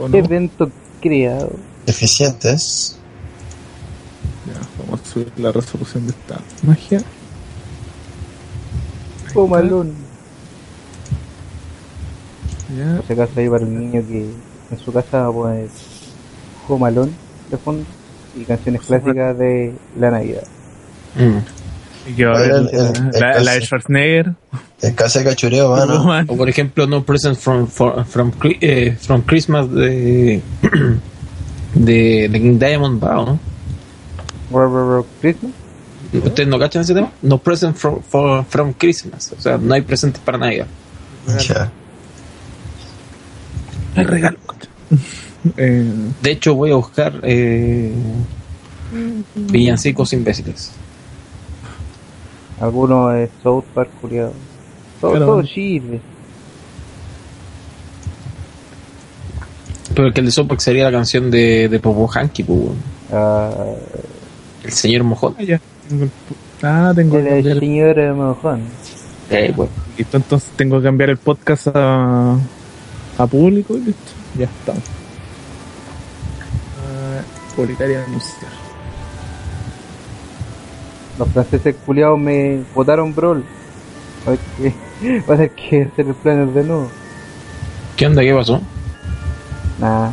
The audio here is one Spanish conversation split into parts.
¿O no? Evento creado. Eficientes. Ya, vamos a subir la resolución de esta magia. Comalón. Ya. Por si acaso ahí para el niño que en su casa va a poner Comalón de fondo y canciones clásicas de la Navidad. Y haber El- el- el la, la de caso- Schwarzenegger. En casa de cachureo, mano. Roman. O por ejemplo, No Present from, for- from, eh, from Christmas de, de, de King Diamond Bow, ¿no? Christmas. ¿Ustedes no cachan ese tema? No Present from, for- from Christmas. O sea, no hay presentes para Navidad. Ya. El regalo. Eh, De hecho, voy a buscar eh, villancicos imbéciles. Algunos de South Park, culiado. Todo, Pero- todo sirve. Pero el que el de Sopak sería la canción de, de Popo Hanky, pues. Ah, el señor Mojón. ah, ya. Tengo el Ah, tengo el, señora Mojón. Eh, bueno. listo, entonces tengo que cambiar el podcast a, a público y listo. Ya estamos. Ah, publicar y anunciar. Los franceses culiados me votaron Brawl. Va a tener que- hacer el planner de nuevo. ¿Qué onda? ¿Qué pasó? Nah.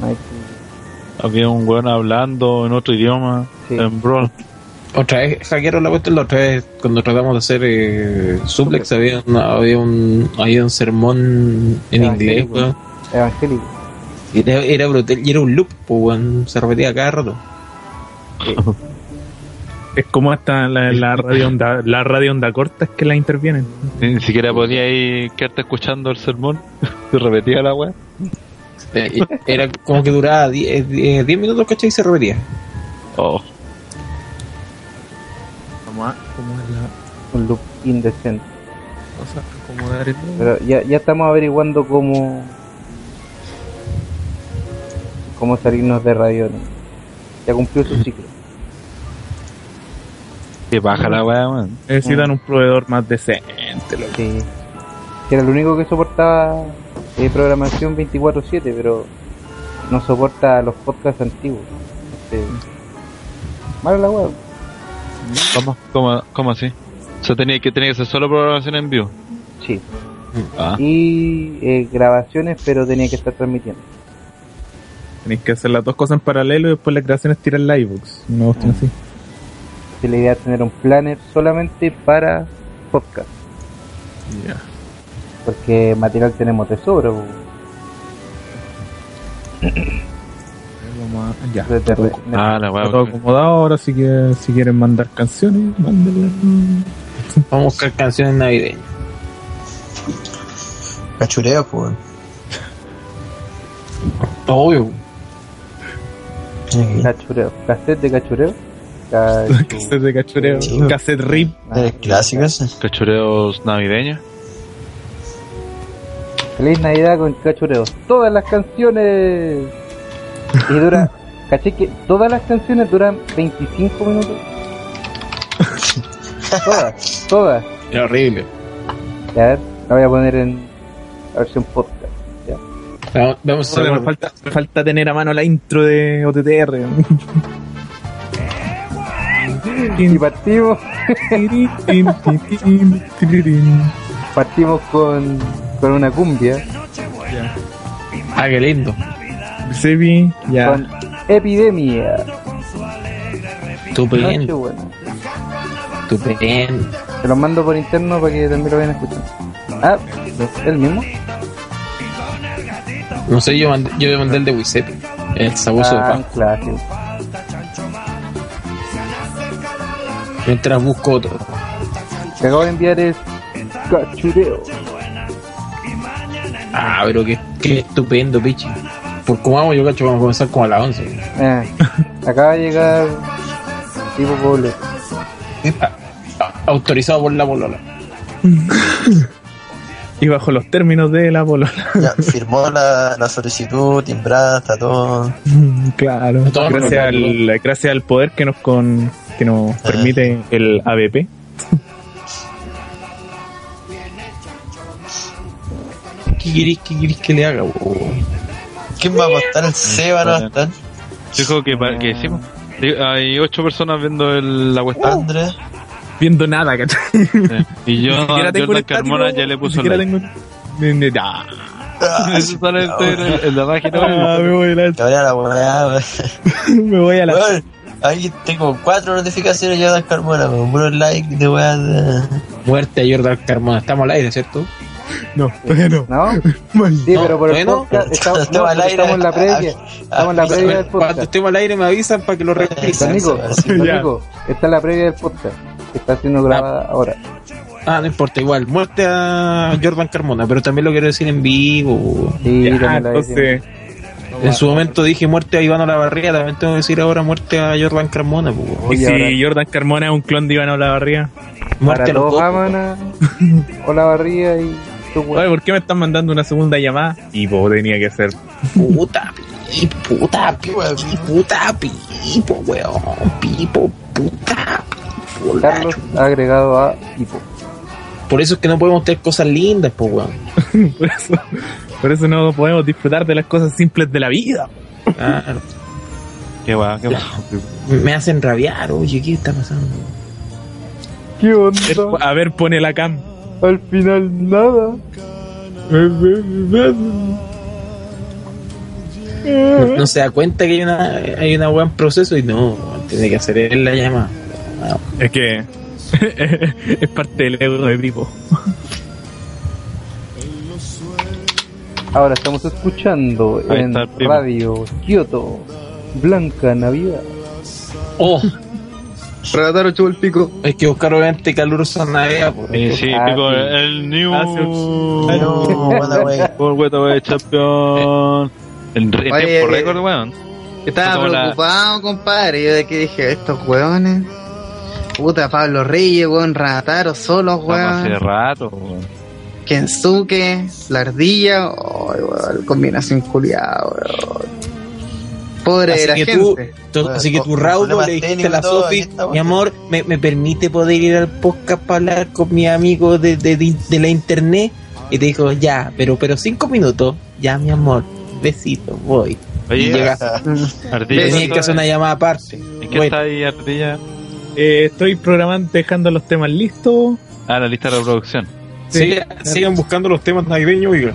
No hay que- Había un weón hablando en otro idioma, Sí. en Brawl. Otra vez hackearon la cuestión, la otra vez cuando tratamos de hacer eh, suplex había, una- había, un, había un sermón en inglés, weón. Evangélico. Era, era brutal y era un loop, pues, weón. Se repetía cada rato. Es como hasta la, la radio onda, la radio onda corta es que la intervienen. Ni siquiera podía ir quedarte escuchando el sermón. Se repetía la weá. Eh, Era como que duraba 10 10 10 minutos, ¿cachai? Y se repetía. Oh, Vamos a acomodar la Un loop indecente. cosa, acomodar el Pero ya, ya estamos averiguando cómo. cómo salirnos de radio. ¿no? Ya cumplió su ciclo. Que baja la weá, weón. Necesitan un proveedor más decente, loco. Sí. Que era el único que soportaba eh, programación 24-7, pero no soporta los podcasts antiguos. Sí. Mala la web. ¿Cómo, cómo, cómo así? O sea, tenía que, tenía que ser solo programación en vivo. Sí. Ah, Y eh, grabaciones, pero tenía que estar transmitiendo. Tenéis que hacer las dos cosas en paralelo y después las creaciones tirar la iBooks. No cuestión así. La idea es tener un planner solamente para podcast. Ya. Porque material tenemos de sobra. po. Vamos a- ya. De- de- de- ah la. Está todo acomodado. Ahora si, que, si quieren mandar canciones, mándenlas. Vamos a buscar canciones navideñas. Cachureo, pues. Obvio. Cachureo. Cassette de cachureo. Cassette de cachureo. Sí. Cassette rip. Eh. Cachureos navideños. Feliz Navidad con cachureo. Todas las canciones. Y dura. ¿Caché que todas las canciones duran 25 minutos? todas, todas. Era horrible. Ya, a ver, la voy a poner en la versión podcast. Ya. Vamos, vamos a falta, falta tener a mano la intro de OTTR. Y partimos, partimos con, con una cumbia. Ah, qué lindo. Sebi, ya. Con Epidemia. Estupendo. Estupendo. Se los mando por interno para que también lo vayan a escuchar. Ah, ¿el mismo? No sé, yo mandé, yo mandé el de Wisepi. El sabueso Ah, de paz. clásico. Mientras busco otro. Que acabo de enviar es Cachureo. Ah, pero qué, qué estupendo, pichi. Por cómo vamos, yo cacho, vamos a comenzar como a las 11. Eh, acaba de llegar tipo. Ah, Autorizado por la polola. Y bajo los términos de la polola. Ya, firmó la, la solicitud, timbrada, está todo. claro. Todo Gracias al, gracias al poder que nos con que nos permite el ABP. ¿Qué querés, qué querés que le haga? bo? ¿Quién va a apostar? El Seba no va a estar. Dijo que, para- que sí, Hay ocho personas viendo el, la cuesta. Andrés. Viendo nada, ¿cachai? Y yo a Jordan Carmona ya le puso like. tengo- Ni- ni- ah, Eso sale en, en- en la página. ah, me voy a la, me voy a la Ahí tengo cuatro notificaciones de Carmona, con puros likes de weá. Muerte a Jordan Carmona. Estamos al aire, ¿cierto? No, todavía no. ¿No? Sí, No, pero por el bueno. podcast estamos, Estamos no, al aire. estamos en la previa. Estamos en la previa del Cuando podcast. estemos al aire me avisan para que lo revisen. Nico. Nico, esta es la previa del podcast. Que está siendo grabada ahora. Ah, no importa, igual. Muerte a Jordan Carmona, pero también lo quiero decir en vivo. Sí, Ya, entonces, En su momento dije muerte a Iván Olavarría, también tengo que decir ahora muerte a Jordan Carmona. po. y si ahora- Jordan Carmona es un clon de Iván Olavarría. Muerte Para a los dos. aman a Hola Barría y tu Oye. ¿por qué me están mandando una segunda llamada? Y pues tenía que ser. Puta, pi, puta, pi, puta, pipo, weón. Pipo, puta, pipo, Carlos ha agregado a Hipo. Por eso es que no podemos tener cosas lindas, pues, weón. por, eso, por eso no podemos disfrutar de las cosas simples de la vida. Qué guay, qué guay. Me hacen rabiar, oye, ¿qué está pasando? ¿Qué A onda? ver, A ver, pone la cam. Al final nada. No, no se da cuenta que hay una, hay una weá en proceso y no, tiene que hacer él la llamada. Es que es parte del ego de Pipo. Ahora estamos escuchando Ahí en está el. Radio Kyoto Blanca Navidad. Oh, Regataro chupo el pico. hay que buscar obviamente calurosa navidad. Sí, sí, Ah, sí. el New. Ah. No, buena. Por Hueto Wey Champion. En re- Oye, tiempo récord, weón. Estaba la- preocupado, compadre. Yo de que dije, estos weones. Puta, Pablo Reyes, weón, Rataro, solos, Estamos hace weón. rato, weón. Kensuke, la ardilla. Ay, weón, combinación culiada, weón. Pobre Así de la que, gente. tú, tú- así que tú, problemas le dijiste a la y Sofi, mi amor, me, me permite poder ir al podcast para hablar con mi amigo de, de, de, de la internet. Y te dijo, ya, pero pero cinco minutos, ya, mi amor, besito, voy. Oye, y llega, Ardilla, tenías que hacer una llamada aparte. ¿En qué Bueno, está ahí, Ardilla? Eh, estoy programando, dejando los temas listos. Ah, la lista de reproducción. sigan, sigan buscando los temas navideños, oiga.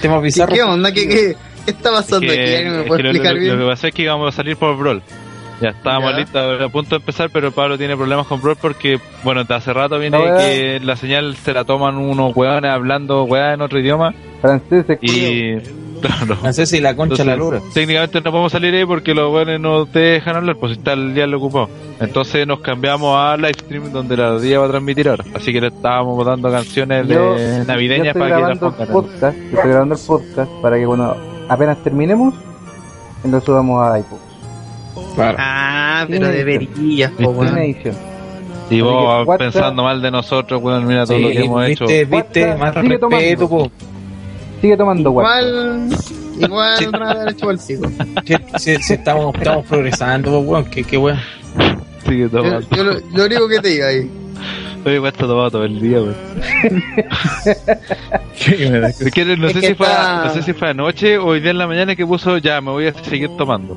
Temas ¿Qué, bizarros. qué onda? ¿Qué, qué, qué está Es pasando que- aquí? ¿Alguien me es que lo- explicar lo, bien? lo que pasa es que íbamos a salir por Brawl. Ya estábamos Ya. listos a punto de empezar, pero Pablo tiene problemas con Brawl porque, bueno, hace rato viene que la señal se la toman unos weones hablando weá en otro idioma Francés y... Claro. Francesa y la concha la lura. Entonces, técnicamente no podemos salir ahí porque los weones no te dejan hablar, pues está el día lo ocupado. Entonces nos cambiamos a livestream donde la día va a transmitir ahora. Así que le estábamos botando canciones Yo, de yo navideñas estoy para que las pongan. podcast, yo estoy grabando el podcast para que cuando apenas terminemos, lo subamos a iPod. Claro. Ah, pero deberías, po, edición. Y vos pensando mal de nosotros, weón, mira todo Sí, lo que hemos hecho. viste, viste, WhatsApp, más respeto, po. Sigue tomando. Igual, igual, otra vez le chupo el pico. Sí, sí, sí, estamos, estamos progresando, po, weón. Qué, qué weón. Sigue Yo, tomando. yo lo, lo único que te digo ahí. Oye, weón, está tomado todo el día, weón. No Es sé si fue, está- no sé si fue anoche o hoy día en la mañana que puso ya, me voy a seguir tomando.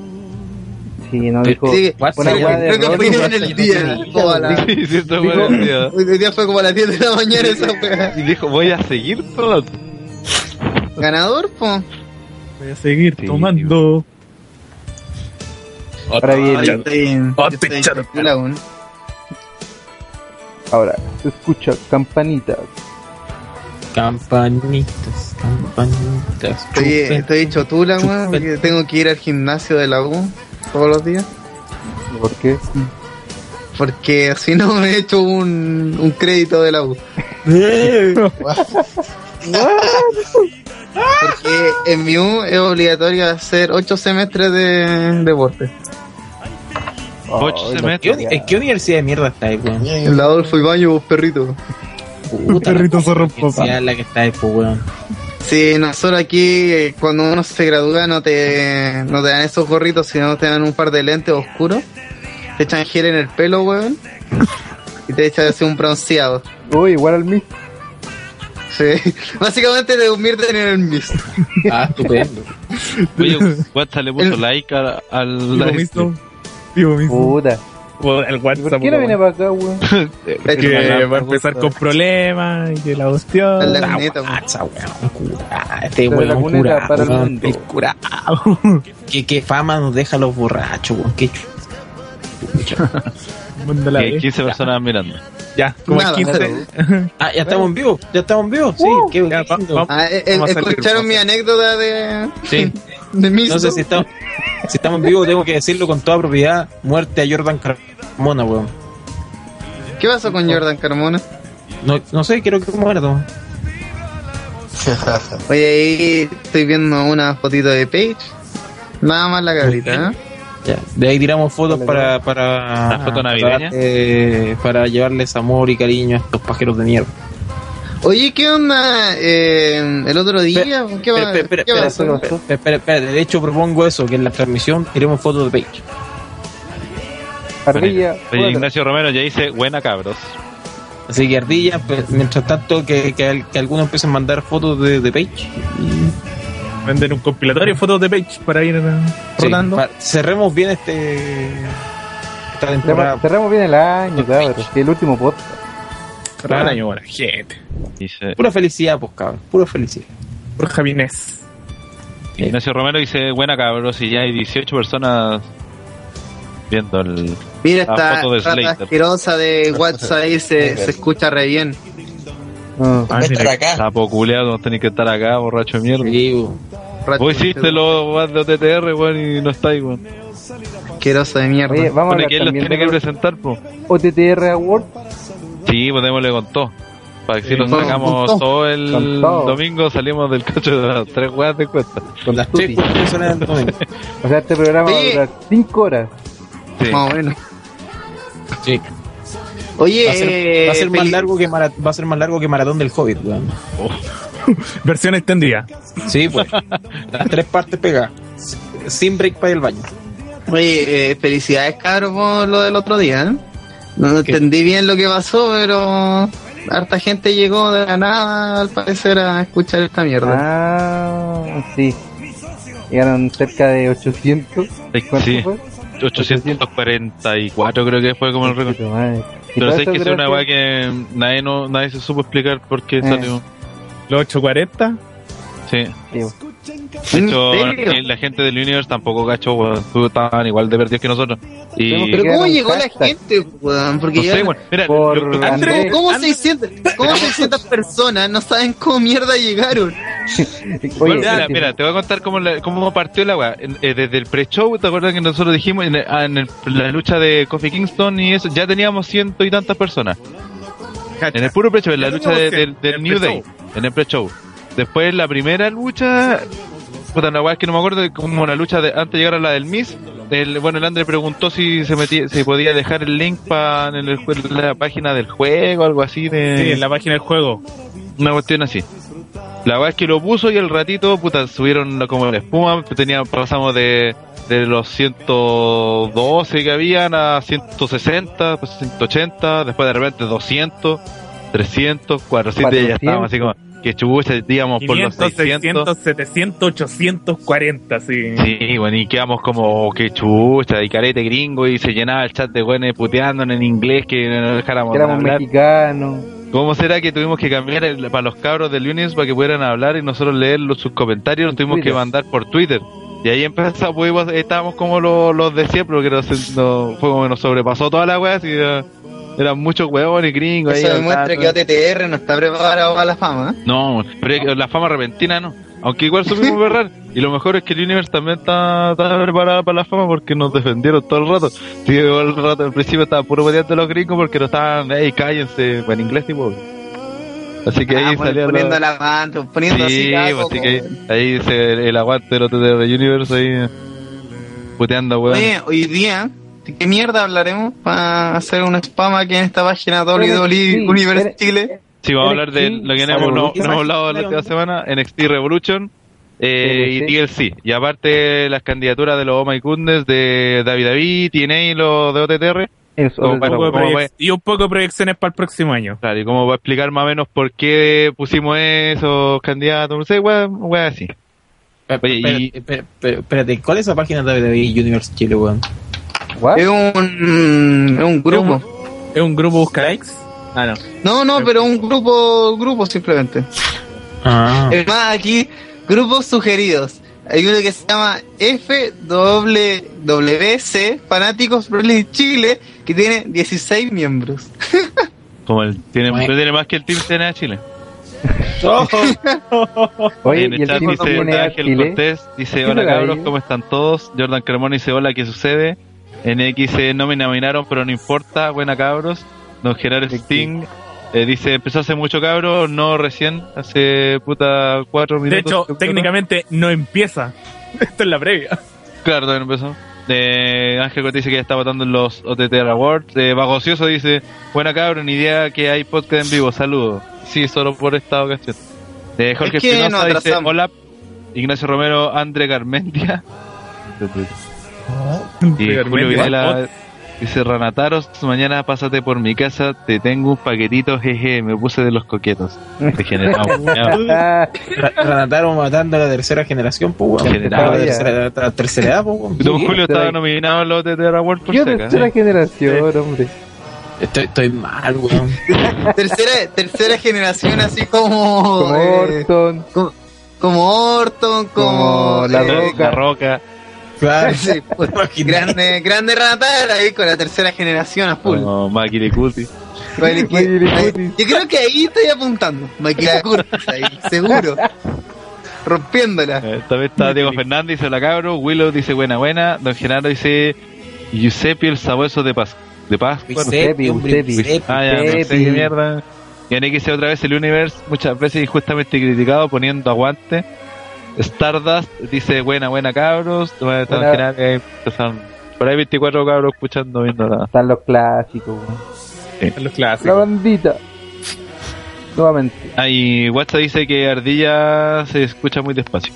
Sí, no dijo. Sí, una creo, weá de creo que fue en el yo día. no la- Sí, cierto, Dijo- weón. el día. Hoy día fue como a las 10 de la mañana esa wea. Y dijo, voy a seguir tomando. Ganador, po. Voy a seguir Sí, tomando. Ahora aún. Ahora, se escucha campanitas. Campanitas, campanitas. Estoy, estoy hecho tula, weón, porque tengo que ir al gimnasio de la U todos los días. ¿Por qué? Porque si no me he hecho un, un crédito de la U. Porque en mi U es obligatorio hacer 8 semestres de deporte. Ocho Ay, semestres. ¿Qué uni- ¿En qué universidad de mierda estáis, weón? En la Adolfo Ibaño, vos perrito. Puta, Perrito papá. en la que estáis, pues, weón. Sí, nosotros aquí, eh, cuando uno se gradúa, no te, no te dan esos gorritos, sino te dan un par de lentes oscuros. Te echan gel en el pelo, weón. Y te echan así un bronceado. Uy, igual al mismo. Sí. Básicamente te convierten en el Mist. Ah, estupendo. Oye, WhatsApp le puso El- like a- al Vivo live mismo. Vivo mismo. Puta. El ¿Y WhatsApp. ¿Por qué no viene para acá, weón? Es Que va a empezar con problemas y que la hostia. Es la Ah, weón. cura. Este weón cuneta curado, para el mundo. el curado. ¿Qué, qué fama nos deja los borrachos, weón. Qué chucha. Vez. 15 personas mirando. Ya, como el Nada, 15. Ah, ya estamos en vivo. Ya estamos en vivo. Sí, Uh, qué ya, va- lindo. va- Ah, eh, eh, Vamos escucharon mi anécdota de, Sí. de. No sé si estamos, si estamos en vivo, tengo que decirlo con toda propiedad. Muerte a Jordan Carmona, weón. ¿Qué pasó con Jordan Carmona? No, no sé, quiero que muera, weón. Oye, ahí estoy viendo una fotito de Paige. Nada más la cabrita, ¿eh? Ya, de ahí tiramos fotos para para, ¿La foto navideña? para, eh, para llevarles amor y cariño a estos pajeros de mierda. Oye, ¿qué onda eh, el otro día? ¿Qué, va- Espera, espera, qué de hecho propongo eso, que en la transmisión tiremos fotos de Page. Ardilla, Oye, Ignacio Romero ya dice, buena cabros. Así que Ardilla, pues, mientras tanto que, que, que algunos empiecen a mandar fotos de, de Page. Vender un compilatorio de fotos de Page para ir eh, Sí, rotando. pa- cerremos bien este esta temporada. cerramos, cerramos bien el año, cabrón. Que el último podcast. Cada año, buena gente. Dice, Pura felicidad, pues cabrón, pura felicidad. Por Javinés. Ignacio Romero dice, buena cabros, y ya hay 18 personas viendo el... Mira La esta foto de Slater. asquerosa de WhatsApp ahí se, se escucha re bien. Ah. Ah, estar acá. Sapo culeado, no tenéis que estar acá, borracho de mierda. Sí, Vos hiciste los de OTTR, weón, y no estáis, weón. Asquerosa de mierda. Oye, vamos a él los tiene que presentar, po. OTTR Award. Sí, pues démosle con todo. Para que si lo sacamos todo. el domingo, salimos del cacho de las tres weas de cuesta. Con las tres personas del domingo. O sea, este programa va a durar 5 horas. Sí. Más o menos. Sí. Oye, Va a ser, eh, va a ser más largo que mara- va a ser más largo que maratón del Hobbit, weón. Versión extendida. Sí, pues. Las tres partes pegadas. Sin break para al baño. Oye, eh, felicidades, cabros, por lo del otro día. ¿eh? No ¿Qué? entendí bien lo que pasó, pero harta gente llegó de la nada, al parecer, a escuchar esta mierda. Ah, sí. Llegaron cerca de 800. ¿Cuánto Sí, fue? 844 creo que fue como el récord. Pero sé que es una wea que nadie no nadie se supo explicar por qué Eh. salió. Los 840. Sí. Sí, De hecho, la gente del Universe tampoco cachó, weón. Tú estaban igual de perdidos que nosotros. Y Pero ¿cómo llegó la gente, weón? Porque no sé, llegaron- weón. Mira, Por. ¿Cómo, cómo 600, cómo 600 personas no saben cómo mierda llegaron? Oye, Bueno, mira, mira, te voy a contar cómo, la- cómo partió la weá. Eh, desde el pre-show, ¿te acuerdas que nosotros dijimos en, ah, en el- la lucha de Kofi Kingston y eso? Ya teníamos ciento y tantas personas. En el puro pre-show, en la Ya lucha de- del, New Day, en el pre-show. Después la primera lucha, puta, la weá es que no me acuerdo, como la lucha de antes de llegar a la del Miss. El, bueno, el Andre preguntó si se metía, si podía dejar el link para en el, jue- la página del juego, algo así de. Sí, en la página del juego. Una cuestión así. La verdad es que lo puso y el ratito, puta, subieron como la espuma. Tenía, pasamos de, de los 112 que habían a 160, después 180, después de repente 200, 300, 400, y ya estábamos así como que chubucha, íbamos por los 500, 600. 600, 700, 840, sí. Sí, bueno, y quedamos como, oh, que chucha, y carete gringo, y se llenaba el chat de güeyes puteando en inglés que no dejáramos éramos hablar. mexicanos. ¿Cómo será que tuvimos que cambiar el- para los cabros del Unions para que pudieran hablar y nosotros leer los, sus comentarios? Los tuvimos Twitter. que mandar por Twitter. Y ahí empezamos, pudimos- estábamos como los, los de siempre, porque nos, nos- fue como que nos sobrepasó toda la weá, así era- eran muchos huevones gringos. ahí Eso demuestra hablando. que OTTR no está preparado para la fama. ¿eh? No, pero la fama repentina no. Aunque igual supimos berrar. Y lo mejor es que el Universe también está, está preparado para la fama porque nos defendieron todo el rato. Sí, todo el rato, al principio estaba puro peleando los gringos porque no estaban, hey, cállense, en inglés tipo. Así que Ah, ahí salía poniendo la... la mano, poniendo así Sí, pues, así que ahí se, el aguante del OTT de Universe ahí puteando, weón. Oye, hoy día, ¿de qué mierda hablaremos para hacer un spam aquí en esta página WWE Universe Chile? Sí, vamos a hablar de lo que hemos, no, hemos hablado la última semana, NXT Revolution eh, y TLC. TLC. Y aparte las candidaturas de los Oh My Goodness de David David, TNA y los de OTTR. Es Como otro Un para- poco de ¿cómo proyec- va- y un poco de proyecciones para el próximo año. Claro, y como va a explicar más o menos por qué pusimos esos candidatos, no sé, wea así. Y- Espérate, ¿cuál es esa página de WWE Universe Chile, weón? ¿What? Es un, es un grupo. ¿Es un grupo busca likes? Ah, no. No, no, pero un grupo, grupo simplemente. Ah. Es más, aquí, grupos sugeridos. Hay uno que se llama FWC, Fanáticos Wrestling Chile, que tiene 16 miembros. Como el, tiene, Bueno. tiene más que el Team TNA Chile. Oye, en y el el chat dice Ángel. Cortés, dice ¿Qué hola cabros? ¿cómo están todos? Jordan Cremona dice hola, ¿qué sucede? NX eh, no me nominaron, pero no importa, buena cabros. Don Gerard Sting eh, dice, empezó hace mucho cabros, no recién, hace puta cuatro De minutos. hecho, creo. técnicamente no empieza. Esto es la previa. Claro, todavía no empezó. Eh, Ángel Cortés dice que ya está votando en los OTT Awards. Eh, Bagocioso dice, buena cabros, ni idea que hay podcast en vivo, saludos. Sí, solo por esta ocasión. Eh, Jorge Es que Espinosa dice, hola. Ignacio Romero, André Garmendia. Y Julio Videla dice Ranataros, mañana pásate por mi casa, te tengo un paquetito, jeje, me puse de los coquetos. Degenerado. Ah, Ra- Ranataro matando a la tercera generación, pues. Generado, la tercera, edad, pues. Don Julio estaba nominado en los OTT Awards por Yo tercera generación, hombre. Estoy, estoy mal, weón. tercera, tercera generación, así como. Como eh, Orton. como, como Orton, como. Como La eh, Roca. La Roca. Claro. sí, pues, grande, grande Ranatar ahí con la tercera generación a full. Como Maki Cuti. Que- yo creo que ahí estoy apuntando. Cutis, ahí, seguro. Rompiéndola. Eh, También está Diego Fernández, dice hola cabro. Willow dice buena, buena. Don Genaro dice Giuseppe el sabueso de Paz. De Paz. Bueno, Giuseppe, hombre, Giuseppe. Giuseppe. Ah, ya, no sé Giuseppe. qué mierda. Y NX otra vez el Universe, muchas veces injustamente criticado, poniendo aguante. Stardust dice buena, buena cabros. Buena. Genaro, eh, empezaron- por ahí 24 cabros escuchando, viendo la. Están los clásicos, weón. Los La clásicos. bandita. Nuevamente. Ah, y WhatsApp dice que Ardilla se escucha muy despacio.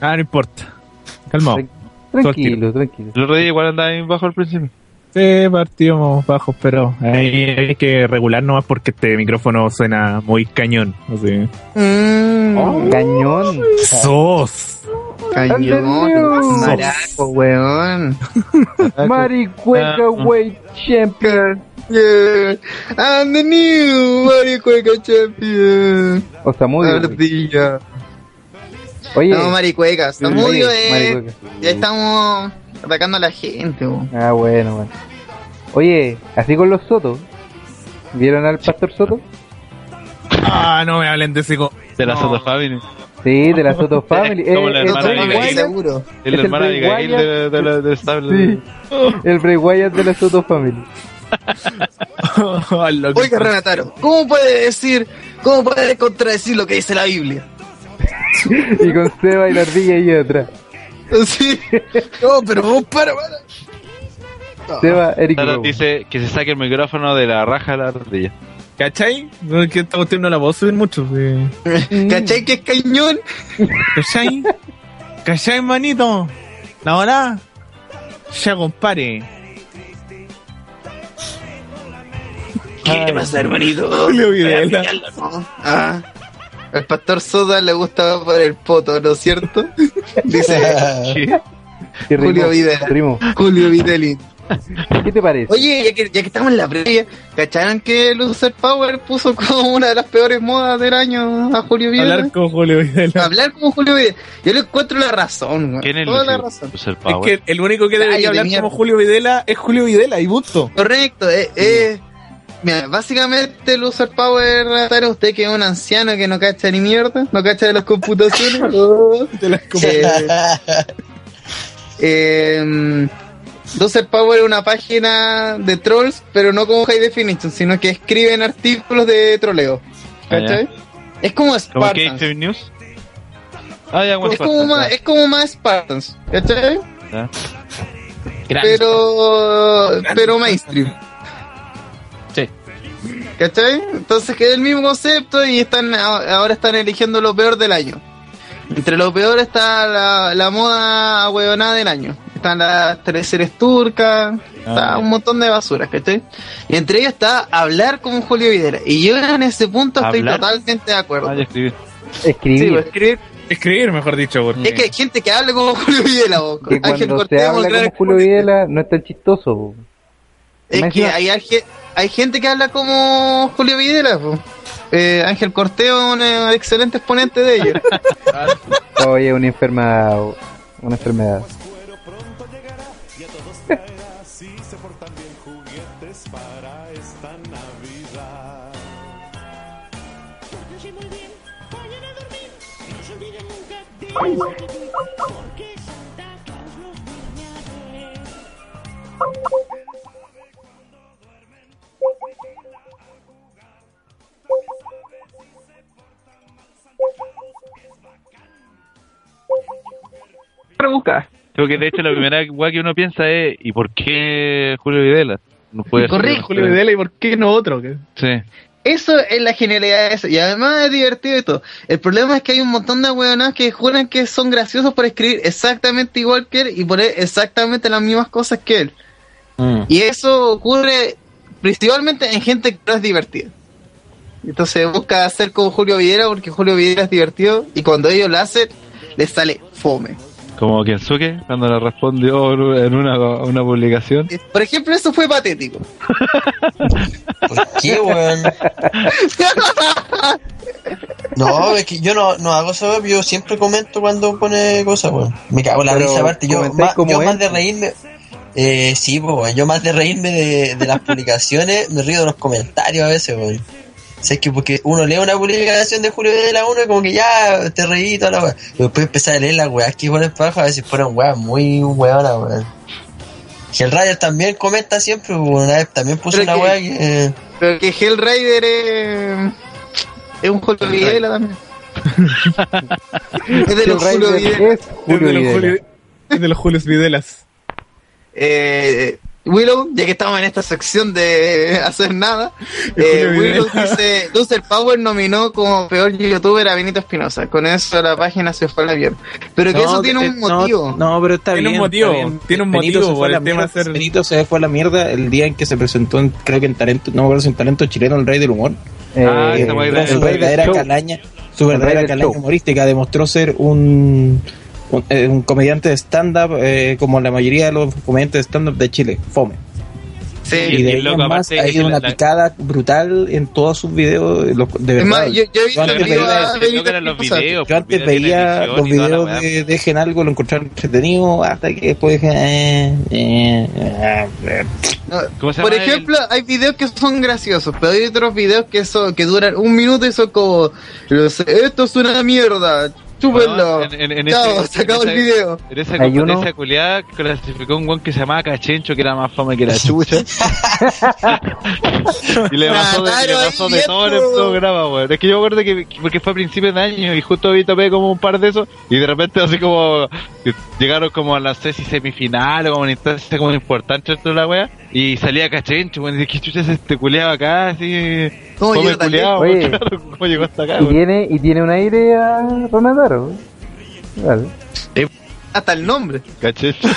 Ah, no importa. Calmado. Tranquilo, tranquilo. El otro día igual andaba ahí bajo al principio. Sí, partimos bajos, pero ahí hay que regular nomás porque este micrófono suena muy cañón. Así. Mm, Cañón. ¡Sos! Cañón, maraco, weón. Maricueca Ah, Weight Champion. Yeah. I'm the new Mario Cueca Champion. O Samudio. güey. Ardilla. Oye. No, Maricueca. Samudio es. Maricueca. Ya estamos atacando a la gente. Ah, bueno, bueno. Oye, así con los Sotos. ¿Vieron al Pastor Soto? Ah, no me hablen de ese. co- De la No. Soto Family. Sí, de la Soto Family. Como Eh, la el hermana de Wyatt- seguro. Es la hermana de Bray Gail Wyatt. de, de. Sí, el Bray Wyatt de la Soto Family. Oiga, Renataro, ¿cómo puede decir, cómo puede contradecir lo que dice la Biblia? Y con Seba y la ardilla ahí atrás. Sí. No, pero vos para, para. Seba, Eric Rowe. dice que se saque el micrófono de la raja de la ardilla. ¿Cachai? No es que esta cuestión no la puedo subir mucho. sí. ¿Cachai que es cañón? ¿Cachai? ¿Cachai, manito? La hora. Ya, compare. ¿Qué pasa, hermanito? Julio Videla. Ah, al pastor Soda le gusta por el poto, ¿no es cierto? Dice Julio Videla. rimó. Julio Vitelli. ¿Qué te parece? Oye, ya que, ya que estamos en la previa, ¿cacharon que Loser Power puso como una de las peores modas del año a Julio Videla? Hablar con Julio Videla. Hablar como Julio Videla. Yo le encuentro la razón, güey. ¿Quién es Toda la Lucer, razón. Lucer Es Power? que el único que debería de hablar como Julio Videla es Julio Videla y punto. Correcto, eh, eh, mira, básicamente el Loser Power Rataro, usted que es un anciano que no cacha ni mierda, no cacha de las computaciones. oh, eh, eh, Loser Power es una página de trolls, pero no como High Definition, sino que escriben artículos de troleo. Ah, ¿Cachai? es como ¿Como Spartans. Cave News? Ah, ya, bueno, Es como, más, es como más Spartans, ¿cachai? Ya. pero pero mainstream. ¿Cachai? Entonces que es el mismo concepto y están ahora están eligiendo lo peor del año. Entre lo peor está la, la moda huevonada del año. Están las teleseries turcas, está Ah, un montón de basuras, ¿cachai? Y entre ellos está hablar como Julio Videla. Y yo en ese punto estoy totalmente de acuerdo. Ah. Escribir. Sí, pues, escribir. Escribir, mejor dicho, porque Es que hay gente que habla como Julio Videla, vos. que Ángel cuando se habla como Julio Videla no es tan chistoso. po. Es que hay, hay, hay gente que habla como Julio Videla, po. Eh, Ángel Corteo, un eh, excelente exponente de ello. Oye, una enfermedad. Una enfermedad. Creo que de hecho la primera weá que uno piensa es ¿y por qué Julio Videla? No puede ser Correcto, Julio. Videla, ¿y por qué no otro? Sí. Eso es la genialidad de eso. Y además es divertido y todo. El problema es que hay un montón de hueonas que juran que son graciosos por escribir exactamente igual que él y poner exactamente las mismas cosas que él. Mm. Y eso ocurre principalmente en gente que no es divertida. Entonces busca hacer como Julio Videla porque Julio Videla es divertido y cuando ellos lo hacen, les sale fome. Como Kensuke cuando le respondió en una, una publicación. Eh, Por ejemplo, eso fue patético. ¿Por qué, weón? No, es que yo no, no hago eso, yo siempre comento cuando pone cosas, weón. Me cago en la Pero risa aparte, yo, más, yo más de reírme, eh, sí, pues, weón, yo más de reírme de, de las publicaciones, me río de los comentarios a veces, weón. O sea, es que porque uno lee una publicación de Julio de la 1 y como que ya te reí y toda la weá. Y después empezar a leer las weas que ponen para abajo, a veces ponen weas muy weonas, weón. Hellrider también comenta siempre, weón. una vez también puso Pero una que- wea que... eh, Pero que Hellraider es, es un Julio Videla también. es de los Julio Videla. es Julio de, los Videla. Julio, es de los Julios Videlas. Eh, Willow, ya que estamos en esta sección de hacer nada, eh, Willow dice, Loser Power nominó como peor youtuber a Benito Espinosa. Con eso la página se fue a la mierda. Pero que eso tiene eh, un no, motivo. No, pero está Tiene un bien. motivo, está bien. tiene un Benito motivo por el tema mierda, ser- Benito se fue a la mierda el día en que se presentó, en- creo que en talento, no me acuerdo si en talento chileno, el rey del humor. Eh, Ah, Eh, el rey show. calaña, su El verdadera calaña humorística, demostró ser un, un, eh, un comediante de stand-up, eh, como la mayoría de los comediantes de stand-up de Chile, fome. Sí. Y de y ahí loco, en más aparte ha ido una la- picada brutal en todos sus videos, los- de Es verdad. más, yo, antes veía- a se Benito tocan los videos, Yo antes de veía los videos de Dejen algo, lo encontraba entretenido, hasta que después dije, eh, eh, eh, eh. No, ¿Cómo se Por el- ejemplo, hay videos que son graciosos, pero hay otros videos que son que duran un minuto y son como esto es una mierda, chúpenlo. Bueno, en- en- en Chao, ese- se acabó en el ese- video. En esa competencia culiada clasificó un weón que se llamaba Cachencho, que era más fome que la chucha. y le pasó de, le pasó de todo en el programa, weón. Es que yo me acuerdo que porque fue a principios de año y justo vi topé como un par de esos y de repente así como llegaron como a las seis y semifinales, como una instancia como importante dentro de la wea y salía Cachencho, weón, y dije, ¿qué chucha es este culiado acá? Así, ¿Cómo lejos? weón, Oye. claro, ¿cómo llegó hasta acá, y, weón? tiene, y tiene un aire a Ronaldaro. Vale. Hasta el nombre. Cachencho.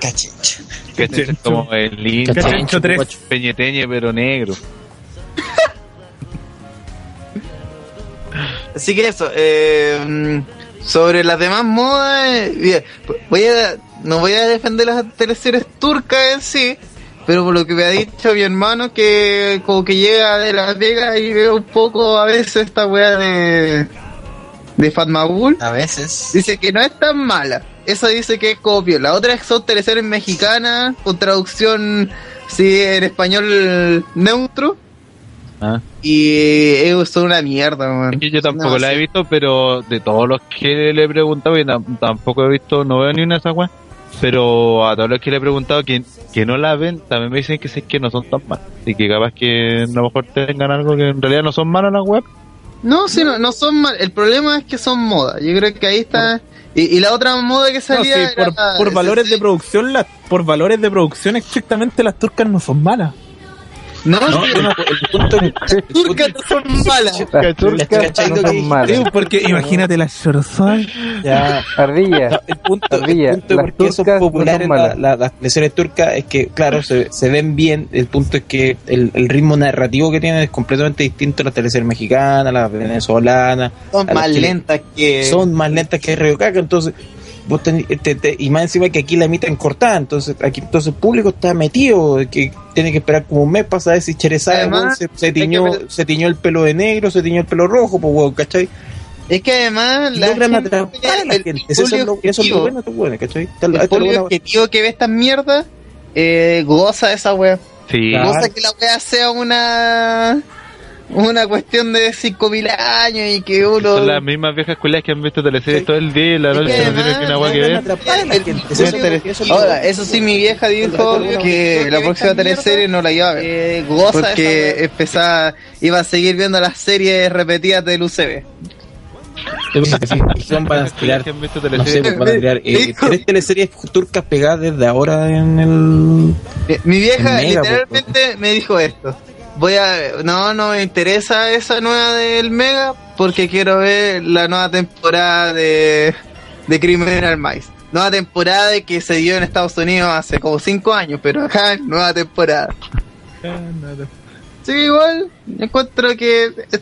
Cachincho. Cachencho es como el lindo. Cachencho 3. Peñeteñe pero negro. Así que eso, eh, sobre las demás modas, eh, bien, voy a, no voy a defender las teleseries turcas en sí, pero por lo que me ha dicho mi hermano, que como que llega de Las Vegas y veo un poco a veces esta wea de, de Fatmagul, A veces. dice que no es tan mala. Esa dice que es copio. La otra son teleseries mexicanas con traducción, sí, en español neutro. Ah. Y eh, son una mierda, man. Es que yo tampoco No, la he visto, pero de todos los que le he preguntado, y tam- tampoco he visto, no veo ni una de esas weas, pero a todos los que le he preguntado que, que no la ven, también me dicen que sí que no son tan malas. Y que capaz que a lo mejor tengan algo que en realidad no son malas las web. No, sí, no, no son mal. El problema es que son moda. Yo creo que ahí está. Y, y la otra moda que No, salía. sí, por, era- por valores sí. de producción, las por valores de producción estrictamente las turcas no son malas. No, No, sí, no, no, el punto las turcas no son malas. Las turcas ¿cachai no lo que son malas. porque imagínate la Chorzón. Ya, Ardilla. No, el punto, Ardilla, el punto de las por qué son no populares son malas. la- la- las teleseries turcas es que, claro, se, se ven bien. El punto es que el, el ritmo narrativo que tienen es completamente distinto a las teleseries mexicanas, las venezolanas. Son a las más chilenas. lentas que. Son más lentas que Río Caca, entonces. Vos tení- te- te- y más encima que aquí la emiten cortada, entonces aquí entonces el público está metido, que tiene que esperar como un mes para saber si Cherezada Además, weón, se, se que tiñó, se tiñó el pelo de negro, se tiñó el pelo rojo, pues weón, ¿cachai? Es que además. La logran gente- atrapar a la el- gente. el Eso es lo, eso es lo objetivo- bueno, tú, bueno, ¿cachai? El público objetivo que ve estas mierdas eh, goza de esa wea. Sí. Claro. Goza que la wea sea una. Una cuestión de 5000 años y que uno. Son las mismas viejas culias que han visto teleseries todo el día y la noche que no tienen que una agua que ver. Ahora, eso sí, mi vieja dijo que la próxima teleserie no la iba a ver. Porque empezaba, iba a seguir viendo las series repetidas del UCB. Sí, van a tirar, no sé, teleseries. van a tirar eh, tres teleseries turcas pegadas desde ahora en el... Mi, mi vieja Mega, literalmente me dijo esto. Voy a, no, no me interesa esa nueva del Mega porque quiero ver la nueva temporada de, de Criminal Minds. Nueva temporada de que se dio en Estados Unidos hace como 5 años, pero acá nueva temporada. Sí, igual, encuentro que... eh,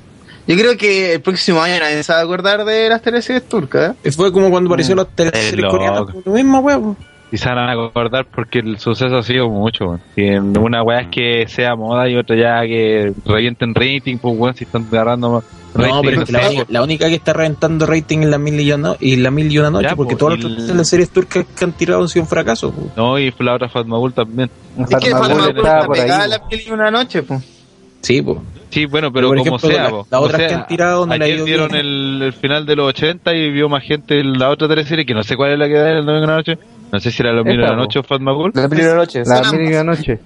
Yo creo que el próximo año nadie se va a acordar de las teleseries turcas. ¿eh? Fue como cuando apareció las teleseries coreanas, lo mismo, weón. Y se van a acordar porque el suceso ha sido mucho. Si en una weá es que sea moda y otra ya que revienten rating, pues weón, si están agarrando más No, rating, pero es que la, la única que está reventando rating en la mil y una, y la mil y una noche, Ya, porque pues, todas las el- teleseries turcas que han tirado han sido un fracaso. pues. No, y la otra Fatmagul también. Es que Fatma Fatma Gul Gul estaba está por ahí. pegada a po. la piel y una noche, pues. Sí, pues. Sí, bueno, pero Por como ejemplo, sea, la- po. las O otras sea, que han tirado no ayer ido dieron el, el final de los 80 y vio más gente en la otra teleserie, que no sé cuál es la que da el domingo de la noche. No sé si era los mil de la noche o Fatmagul. La primera noche. La Son mil y una noche.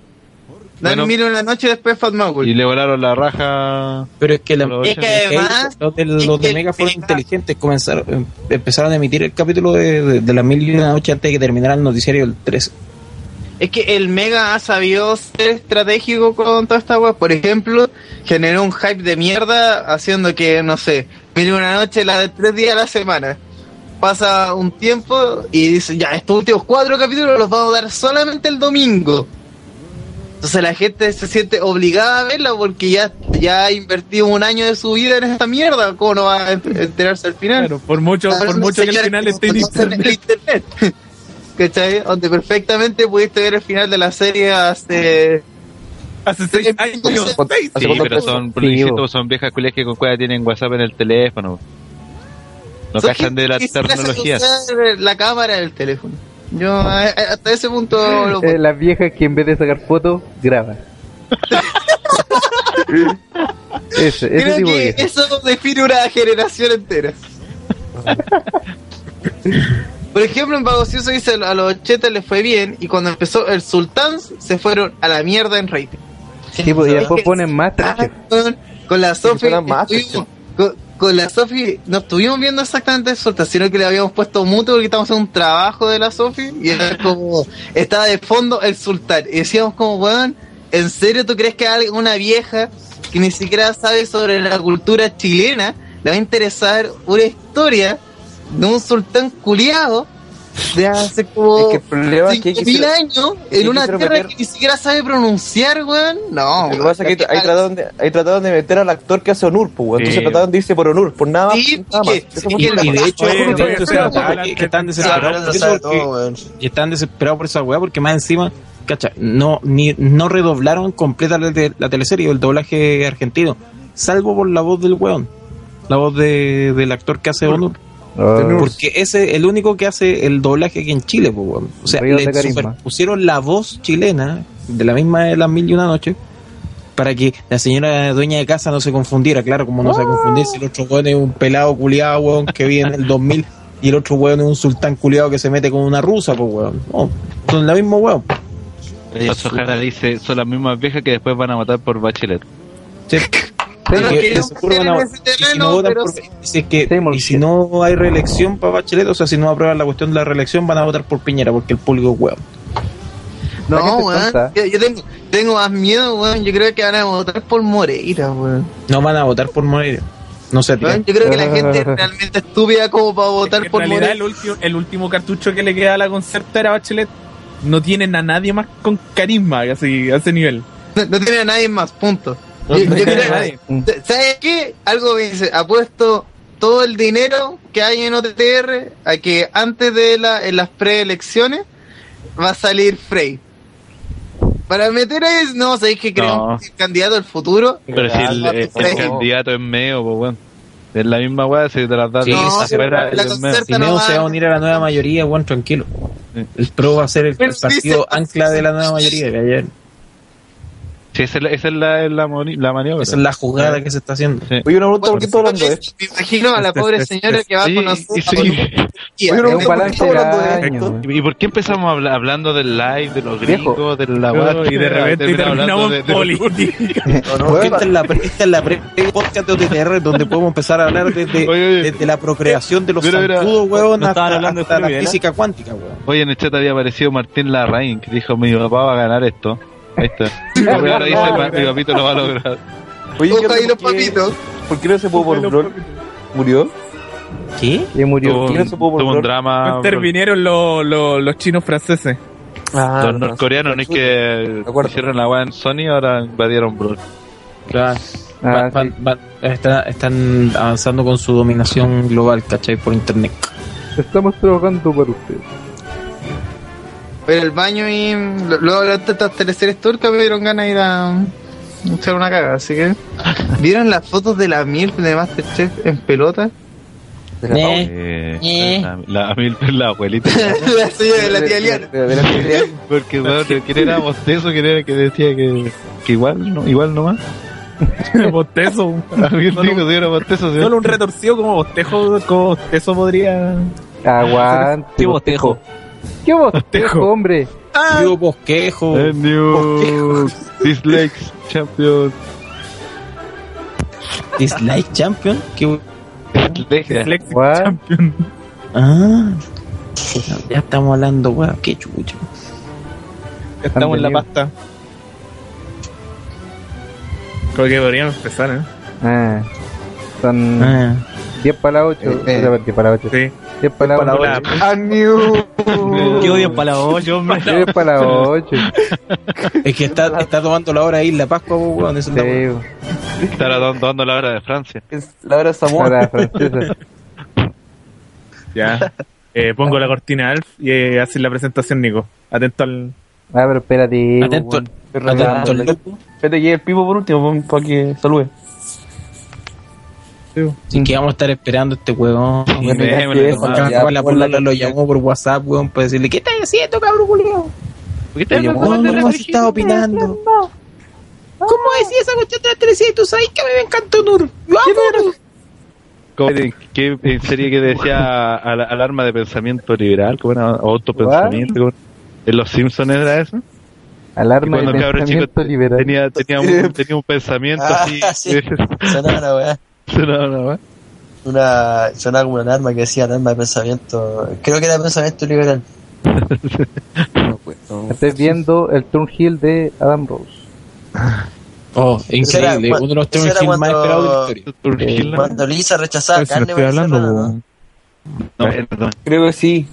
Bueno. mil y una noche después Fatma Gul. Y le volaron la raja. Pero es que, la, Es que además- los de, es los de Mega fueron inteligentes, comenzaron, em- empezaron a emitir el capítulo de, de, de la mil y una noche antes de que terminara el noticiario el 13. Es que el Mega ha sabido ser estratégico con toda esta web. Por ejemplo, generó un hype de mierda haciendo que, no sé, mire una noche la de tres días a la semana. Pasa un tiempo y dicen, ya, estos últimos cuatro capítulos los vamos a dar solamente el domingo. Entonces la gente se siente obligada a verla porque ya, ya ha invertido un año de su vida en esta mierda. ¿Cómo no va a enterarse al final? Claro, por mucho, por mucho que al final esté en internet. internet. ¿Cachai? Donde perfectamente pudiste ver el final de la serie hace... Hace seis años. Sí, pero son, son viejas culias que con cueva tienen WhatsApp en el teléfono. No cachan de tecnologías. usar la cámara del teléfono. Yo hasta ese punto lo Eh, las viejas que en vez de sacar fotos, graban. ese, ese Creo tipo de que viejas. eso define una generación entera. Por ejemplo, en Pagocioso dice a los 80 les fue bien y cuando empezó el Sultán se fueron a la mierda en rating. Sí, pues, y después ponen más Ah, con, con la Sofi con, con la Sofi no estuvimos viendo exactamente el Sultán, sino que le habíamos puesto mutuo porque estábamos haciendo un trabajo de la Sofi y era como estaba de fondo el Sultán. Y decíamos como weón, ¿en serio tú crees que una vieja que ni siquiera sabe sobre la cultura chilena le va a interesar una historia de un sultán culiado de hace como Es que el problema es que hay que 5.000 ser- años en una tierra meter- que ni siquiera sabe pronunciar, weón? No. Lo que pasa es que ahí trataron, de, ahí trataron de meter al actor que hace Onur, pues, weón. Sí. Entonces trataron de irse por Onur, por nada más. Sí, nada más. Y de hecho, están Sí, desesperados y están desesperados por esa weá porque más encima, cacha, no, ni, no redoblaron completa la, de- la teleserie o el doblaje argentino, salvo por la voz del weón, la voz de, del actor que hace Onur. Ah, Porque ese es el único que hace el doblaje aquí en Chile, pues, weón. O sea, le superpusieron la voz chilena de la misma de las mil y una noche para que la señora dueña de casa no se confundiera. Claro, como no se va a confundir si el otro weón es un pelado culiado, weón, que vive en el 2000 y el otro weón es un sultán culiado que se mete con una rusa, pues, weón. No, son la misma weón. Paso Jara dice, son las mismas viejas que después van a matar por Bachelet. Sí. Y si no hay reelección para Bachelet, o sea, si no aprueban la cuestión de la reelección, van a votar por Piñera, porque el público es weón. No, weón. Yo, yo tengo, tengo más miedo, weón. Yo creo que van a votar por Moreira, weón. No van a votar por Moreira. No sé, tío. Weón, Yo creo que la gente es realmente estúpida como para votar en por realidad Moreira. el último, el último cartucho que le queda a la concerta era Bachelet. No tienen a nadie más con carisma así, a ese nivel. No, no tiene a nadie más, punto. No. ¿Sabes qué? Algo me dice, apuesto todo el dinero que hay en OTTR a que antes de la, en las preelecciones va a salir Frey. Para meter a ese, no, sabéis que creo No. que el candidato del futuro. Pero si el, el- el Frey. candidato es medio, pues bueno. Es la misma weá, si te las das Sí, de afuera, la Si Neo se va a unir a la nueva mayoría, bueno, tranquilo. El PRO va a ser el, partido se- ancla de la nueva mayoría. que ayer. Sí, esa es la, esa es la, la, la maniobra. Esa es la jugada que se está haciendo. Sí. Oye, una pregunta, ¿por qué estoy hablando de esto? Me imagino a la Este, pobre este, señora este. que va Sí, con nosotros. y sí. con un- Oye, una pregunta, ¿por qué balance estamos hablando de del esto? año. ¿Y por qué empezamos habla- hablando del live, de los Viejo. gringos, de la No, weá? y de repente Terminamos en política. Esta es la, pre- esta es la pre podcast de OTTR donde podemos empezar a hablar desde, Oye, oye. desde la procreación de los zancudos, estaban hasta, la Videla. física cuántica, weón. Hoy en el chat había aparecido Martín Larraín, que dijo, mi papá va a ganar esto. Ahí está. Y ahora dice, mi papito lo va a lograr. Oye, Ojo ahí ¿por los qué- papitos. ¿Por qué no se pudo por Brawl? ¿Murió? ¿Qué? Y murió. Tuvo, ¿Quién no se pudo por tuvo un drama. Intervinieron los, los, los chinos franceses. Ah, Los no, norcoreanos, no es que hicieron la weá en Sony, ahora invadieron Brawl. Claro. Ah, Van- van- van- está- están avanzando con su dominación global, ¿cachai? Por internet. Estamos trabajando para ustedes. Pero el baño y luego de estas teleseries turcas me dieron ganas de ir a echar una caga, así que ¿vieron las fotos de la MILF de Masterchef en pelota? De la. Eh, Eh. La, la, mil- la abuelita. la señora de la tía Liana. Porque, weón, ¿quién era bostezo? ¿Quién era que decía que, que igual, no, igual nomás? Bostezo. A mí Solo- digo, si era bostezo, sí. Solo un retorcido como bostejo, como bostezo podría. Aguante. ¿Qué bostejo? ¿Qué Bostejo. hombre? Yo bosquejo. El new Dislikes Champion. Dislike Champion. ¿Qué... What? Champion. Ah. Ya estamos hablando, weón. Qué chucho. Estamos en la pasta. Creo que podríamos empezar, ¿eh? Ah, son Ah. 10 para las 8. Eh, eh. 10 para las 8. Sí. 10 para las 8. Hola. ¡A New! ¿Qué odio para la olla, hombre? 10 para las 8. Es que está, está tomando la hora ahí la Pascua, weón. Eso la. Sí, Estará dando, dando la hora de Francia. Es la hora de Samoa. la francesa. Ya. Eh, pongo la cortina Alf y eh, hace la presentación, Nico. Atento al. Ah, pero espérate. Atento, weón. atento al lupo. Espérate que el pipo por último, para que salude. Así que vamos a estar esperando a este weón. La polola lo llamó por WhatsApp, weón, para decirle, ¿qué estás haciendo, cabrón, culiao? ¿Por qué yo, No, no, has estado opinando. ¿Cómo decía esa cuestión de la televisión? Tú sabes que a mí me encanta Nur. Yo amo. ¿Qué en serie que decía al- alarma de pensamiento liberal? ¿Cómo era? ¿O autopensamiento? ¿Cómo? ¿En los Simpsons era eso? Alarma de pensamiento liberal. tenía, tenía, un, tenía un pensamiento Ah, así. Sonaba una weá. Sonaba una sonaba como una alarma que decía alarma de pensamiento. Creo que era pensamiento liberal. Estoy viendo el Turn Hill de Adam Rose. Oh, era increíble. cua- Uno de los era Hill más cuando- esperados de la historia. Urgila. Cuando Lisa rechazaba no carne estoy hablando, ¿no? No. Creo que sí.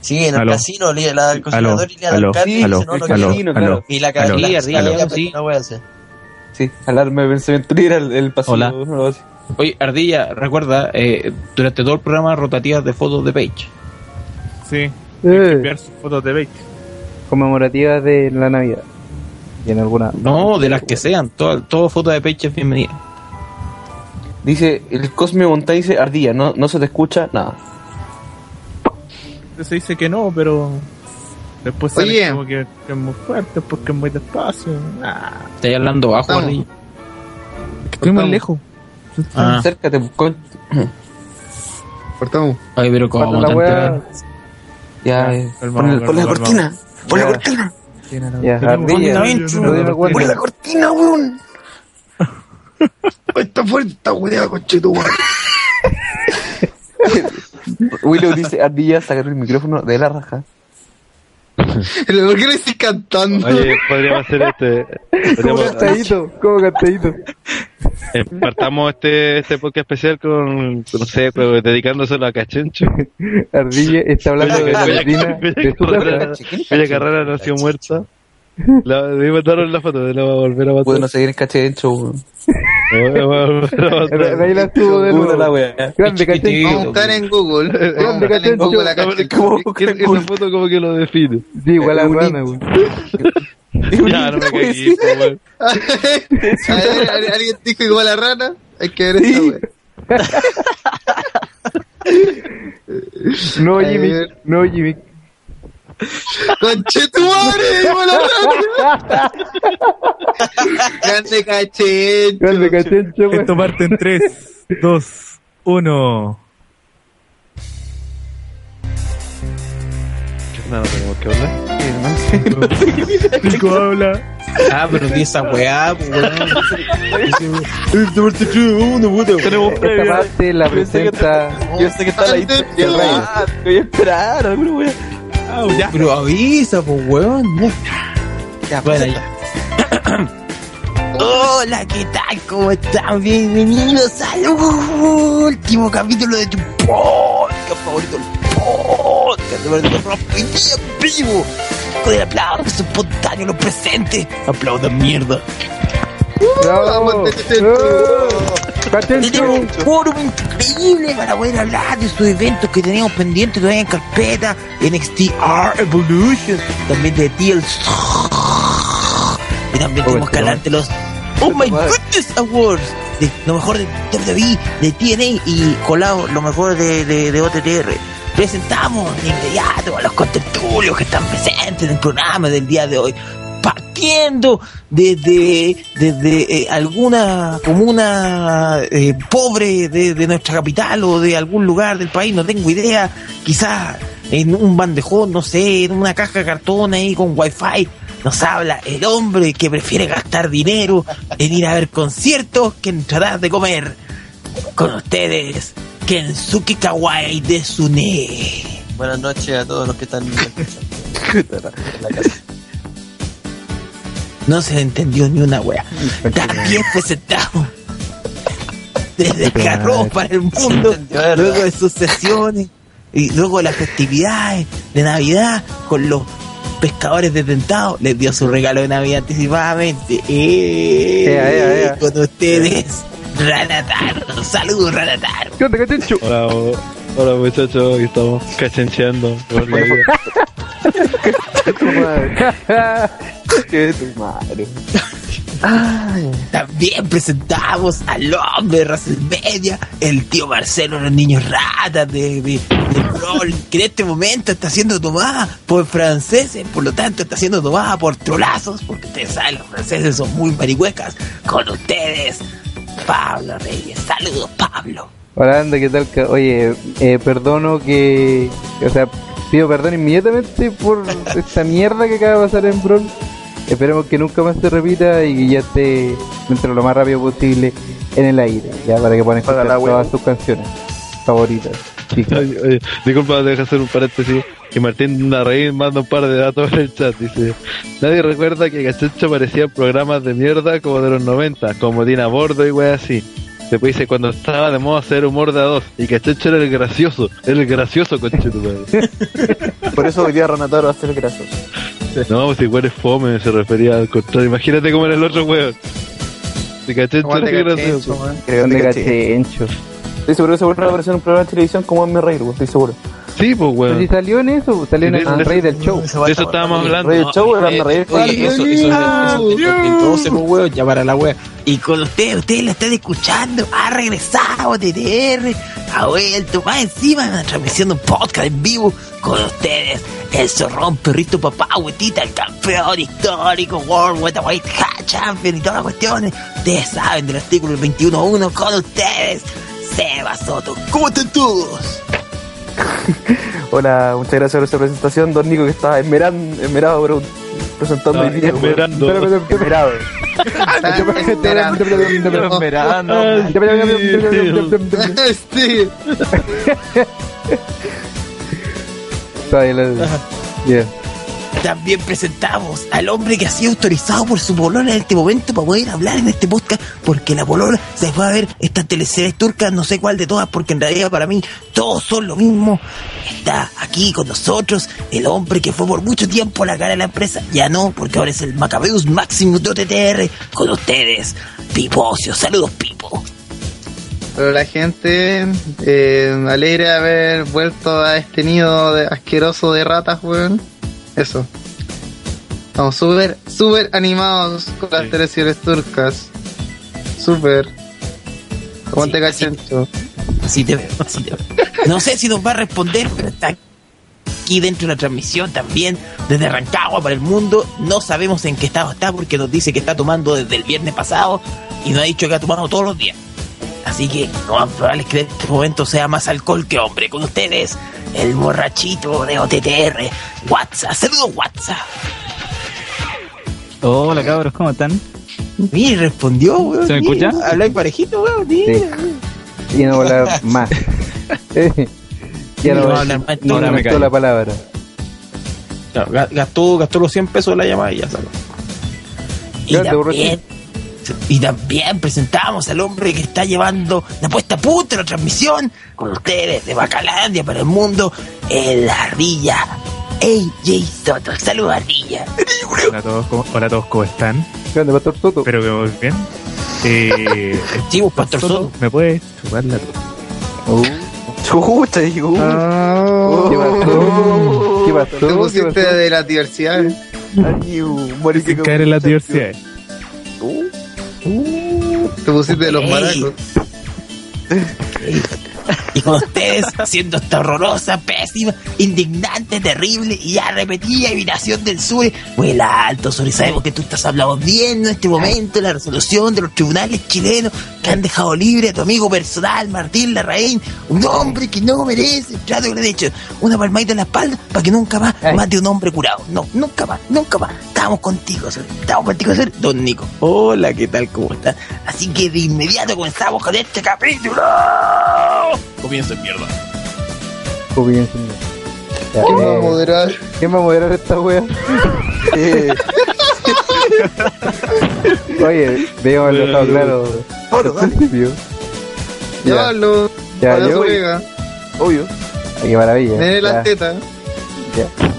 Sí, en el Aló. casino, la el cocinador y le da aló, el carne aló, no, no aló, quiero. casino, aló. claro. Y la Aló, carne sí, arriba, sí. No voy a hacer. Sí, alarma de pensamiento libre, el, pasivo. Hola. Oye, Ardilla, recuerda, eh, durante todo el programa rotativas de fotos de Page. Sí. Eh, enviar sus fotos de bait. conmemorativa de la Navidad. Y en alguna. No, de las que sean. Todas todo fotos de Page es bienvenida. Dice, el Cosme Monta dice, ardilla, no, no se te escucha nada. Se dice que no, pero. Después sale Oye. como que, que es muy fuerte porque es muy despacio. Ah, Estáis hablando bajo. Ardilla. es que estoy muy lejos. Ah, Acércate, pues, con... Cortamos. ay, pero como la wea. Ya, Ya, eh, calmado, pon, el- pon la cortina. Pon la cortina. Ya. Ponle la cortina, weón. Está fuerte esta weá, conchetumare. Willow dice, ardilla, sacar el micrófono de la raja. ¿Por qué le estoy cantando? Oye, podríamos hacer este. Como Podríamos, cantadito, como cantadito. eh, partamos este, este podcast especial con, no sé, pues, dedicándoselo a Cachencho. Ardilla está hablando de la Bella- vecina Carrera- nació muerta. La, me mandaron la foto, de la volver a matar. Bueno, seguir en cachencho, weón. De ahí la estuvo de nuevo. la wea. Grande Vamos a cachencho. buscar en Google. Vamos a Grande buscar en Google la cachencho. cacha. ¿Cómo? ¿Qué- Esa foto como que lo define. Sí, igual a rana, güey. Ya, no me caí, weón. A ver, ¿al- ¿alguien dijo igual a rana? Hay que ver esa wea. No, Jimmy. No, Jimmy. ¡Conche tu. Grande cachencho. Grande cachencho, güey. Esto parte en 3, 2, 1. No, no tenemos que hablar. Nico habla. Ah, pero di esa weá, weón. Tenemos Esta parte la presenta. Yo sé que está la. Voy a esperar, alguna wea. Ah, ya. Pero avisa, pues, weón. Ya, bueno, ya. Hola, ¿qué tal? ¿Cómo están? Bienvenidos al último capítulo de tu podcast favorito, el podcast de Verdad en vivo. Con el aplauso espontáneo, lo presente. Aplaudan mierda. Bravo. Vamos, Tenemos un fórum increíble para poder hablar de estos eventos que teníamos pendientes todavía en carpeta. NXT R Evolution, también de TL. Y también tenemos que hablar de los Oh My Goodness Awards. De lo mejor de WWE, de TNA y colado lo mejor de, de, de OTTR. Presentamos de inmediato a los contertulios que están presentes en el programa del día de hoy. Partiendo desde, desde eh, alguna comuna eh, pobre de, de nuestra capital o de algún lugar del país, no tengo idea, quizás en un bandejón, no sé, en una caja de cartón ahí con wifi, nos habla el hombre que prefiere gastar dinero en ir a ver conciertos que en tratar de comer. Con ustedes, Kensuke Kawaii de Sune. Buenas noches a todos los que están. En la casa. No se entendió ni una wea. También presentamos desde Carro para el mundo, luego de sus sesiones y luego de las festividades de Navidad con los pescadores detentados, les dio su regalo de Navidad anticipadamente. ¡Eh! Ea, ea. Con ustedes, Ranataro. Saludos, Ranataro. ¿Qué onda? Hola, muchachos, aquí estamos cachencheando por la vida. Que tu madre. También presentamos al hombre de WrestleMania, el tío Marcelo, los niños ratas de, de, de Brawl, que en este momento está siendo tomada por franceses, por lo tanto está siendo tomada por trolazos, porque ustedes saben, los franceses son muy marihuecas. Con ustedes, Pablo Reyes. Saludos, Pablo. Hola, anda, ¿qué tal? Oye, eh, perdono que. O sea, pido perdón inmediatamente por esta mierda que acaba de pasar en Brawl. Esperemos que nunca más se repita y que ya esté dentro de lo más rápido posible en el aire, ya para que puedan escuchar todas sus canciones favoritas. Oye, oye, disculpa, deja hacer un paréntesis. Que Martín Larraín manda un par de datos en el chat. Dice: Nadie recuerda que Cachencho aparecía en programas de mierda como de los 90, como Dina Bordo y wey así. Después dice: Cuando estaba de moda hacer humor de a dos, y Cachencho era el gracioso, era el gracioso, madre. Por eso hoy día Ranataro va a ser gracioso. No, pues igual es fome, se refería al contrario. Imagínate cómo era el otro weón. Si Cachencho era el cachencho, gracioso. weón. Creo ¿Dónde que caché. Cachencho? Estoy seguro que se vuelve a aparecer en un programa de televisión como en mi reír, estoy seguro. Sí, pues Pero si weón. salió en eso, salió en el rey del show. De eso estábamos hablando. Rey del show, era eh, me reír. oye, eso, eso, eso, eso, entonces, pues, weón, ya para la wea. Y con ustedes, ustedes la están escuchando, ha regresado TTR, ha vuelto, más encima, transmisión de un podcast en vivo con ustedes. El zorrón perrito papá, huetita, el campeón histórico, World Weight Hat Champion y todas las cuestiones. Ustedes saben del artículo 21.1 con ustedes. Seba Soto, ¿cómo están todos? Hola, muchas gracias por esta presentación. Don Nico que está esmeran, esmerado, bro, presentando Ah, día, weón. esperando. Esmerado. Sí. Está Yeah. También presentamos al hombre que ha sido autorizado por su polola en este momento para poder hablar en este podcast, porque la polola se fue a ver estas teleseries turcas, no sé cuál de todas, porque en realidad para mí todos son lo mismo. Está aquí con nosotros el hombre que fue por mucho tiempo la cara de la empresa, ya no, porque ahora es el Macabeus Maximus de OTTR, con ustedes, Pipocio, saludos Pipo. Pero la gente eh, me alegra haber vuelto a este nido asqueroso de ratas, weón. Eso. Estamos súper, súper animados con las Sí. teleseries turcas. Súper. Aguante Sí, así- cachancho. Así te veo, así te veo. No sé si nos va a responder, pero está aquí dentro de la transmisión también, desde Rancagua para el mundo. No sabemos en qué estado está porque nos dice que está tomando desde el viernes pasado y nos ha dicho que ha tomado todos los días. Así que lo más probable es que en este momento sea más alcohol que hombre. Con ustedes, el borrachito de OTTR, WhatsApp. Saludos, WhatsApp. Hola cabros, ¿cómo están? Mira, respondió, weón. ¿Se me mira. escucha? Habláis parejito, weón. Sí. Y no hablar más. ya No no, va a hablar más, no me callo. la palabra. Gastó, gastó los 100 pesos de la llamada y ya salió. Y también, y también presentamos al hombre que está llevando la puesta a punto de la transmisión con ustedes de Bacalandia para el mundo, el Ardilla AJ Soto. Saludos, Ardilla. Hola a todos, ¿cómo, hola a todos, ¿cómo están? Grande, Pastor Soto. Espero que muy bien. Eh, Sí, Pastor Soto. ¿Me puedes chupar la Uh, Chucha, digo. Ah. ¿Qué pasó? ¿Qué pasó? Te ¿Qué pasó? de la diversidad. sin caer en las diversidades? Te pusiste de los maracos. Y con ustedes haciendo esta horrorosa, pésima, indignante, terrible y ya repetida imitación del Suri. Muy alto, Suri. Sabemos que tú estás hablando bien en este momento la resolución de los tribunales chilenos que han dejado libre a tu amigo personal, Martín Larraín, un hombre que no merece el trato que le han hecho. Una palmadita en la espalda para que nunca más mate a un hombre curado. No, nunca más, nunca más. Estamos contigo, Suri. Estamos contigo, Suri. Don Nico. Hola, ¿qué tal? ¿Cómo estás? Así que de inmediato comenzamos con este capítulo. Comienza en mierda. Comienza. Ya, ¿Quién va a eh, moderar? ¿Quién va a moderar esta wea? Eh, Oye, debemos haber dejado claro principio. Ya, Llévalo. Ya, yo- obvio. Ay, qué maravilla. Nene Ya, las tetas. ya.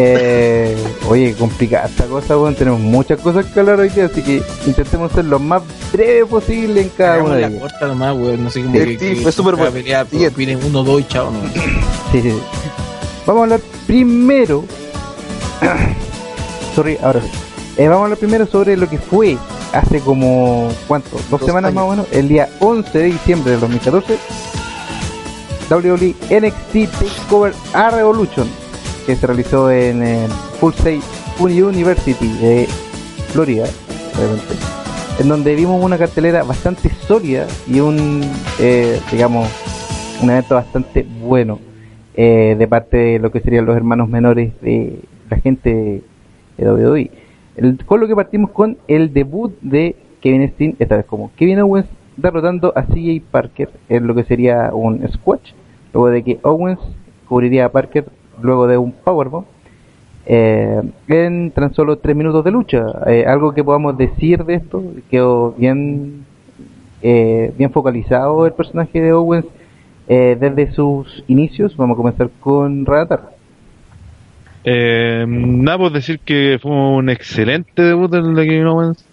Eh, oye, complicada esta cosa, weón. Tenemos muchas cosas que hablar hoy día, así que intentemos ser lo más breve posible en cada una de la ellas. corta nomás, weón. No sé cómo Sí, que, sí, que fue súper bueno. pelea, opinen uno, dos y chao, no. Sí, sí, sí. Vamos a hablar primero. Sorry, ahora sí. Eh, vamos a hablar primero sobre lo que fue hace como, ¿cuánto? Dos, Dos semanas más o menos, el día 11 de diciembre del 2014. WWE NXT Takeover a Revolution, que se realizó en Full Sail University de Florida, en donde vimos una cartelera bastante sólida y un, eh, digamos, un evento bastante bueno eh, de parte de lo que serían los hermanos menores de la gente de WWE. El, con lo que partimos con el debut de Kevin Steen, esta vez como Kevin Owens derrotando a CJ Parker en lo que sería un squash, luego de que Owens cubriría a Parker luego de un powerbomb eh, en tan solo tres minutos de lucha. Eh, algo que podamos decir de esto, quedó bien, eh, bien focalizado el personaje de Owens eh, desde sus inicios. Vamos a comenzar con Radatar. Eh, nada, pues decir que fue un excelente debut del de Kevin Owens.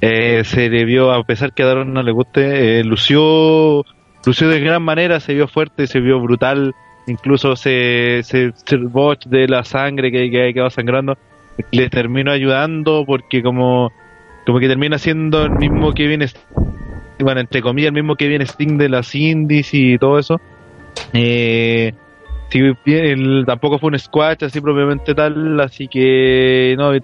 Se le vio, a pesar que a Daron no le guste, lució, lució de gran manera, se vio fuerte, se vio brutal. Incluso se, se, botch de la sangre que, que quedado sangrando le terminó ayudando porque como, como que termina siendo el mismo Kevin St- bueno, entre comillas, el mismo Kevin Sting de las indies y todo eso. Eh, tampoco fue un squash así propiamente tal, así que no, de,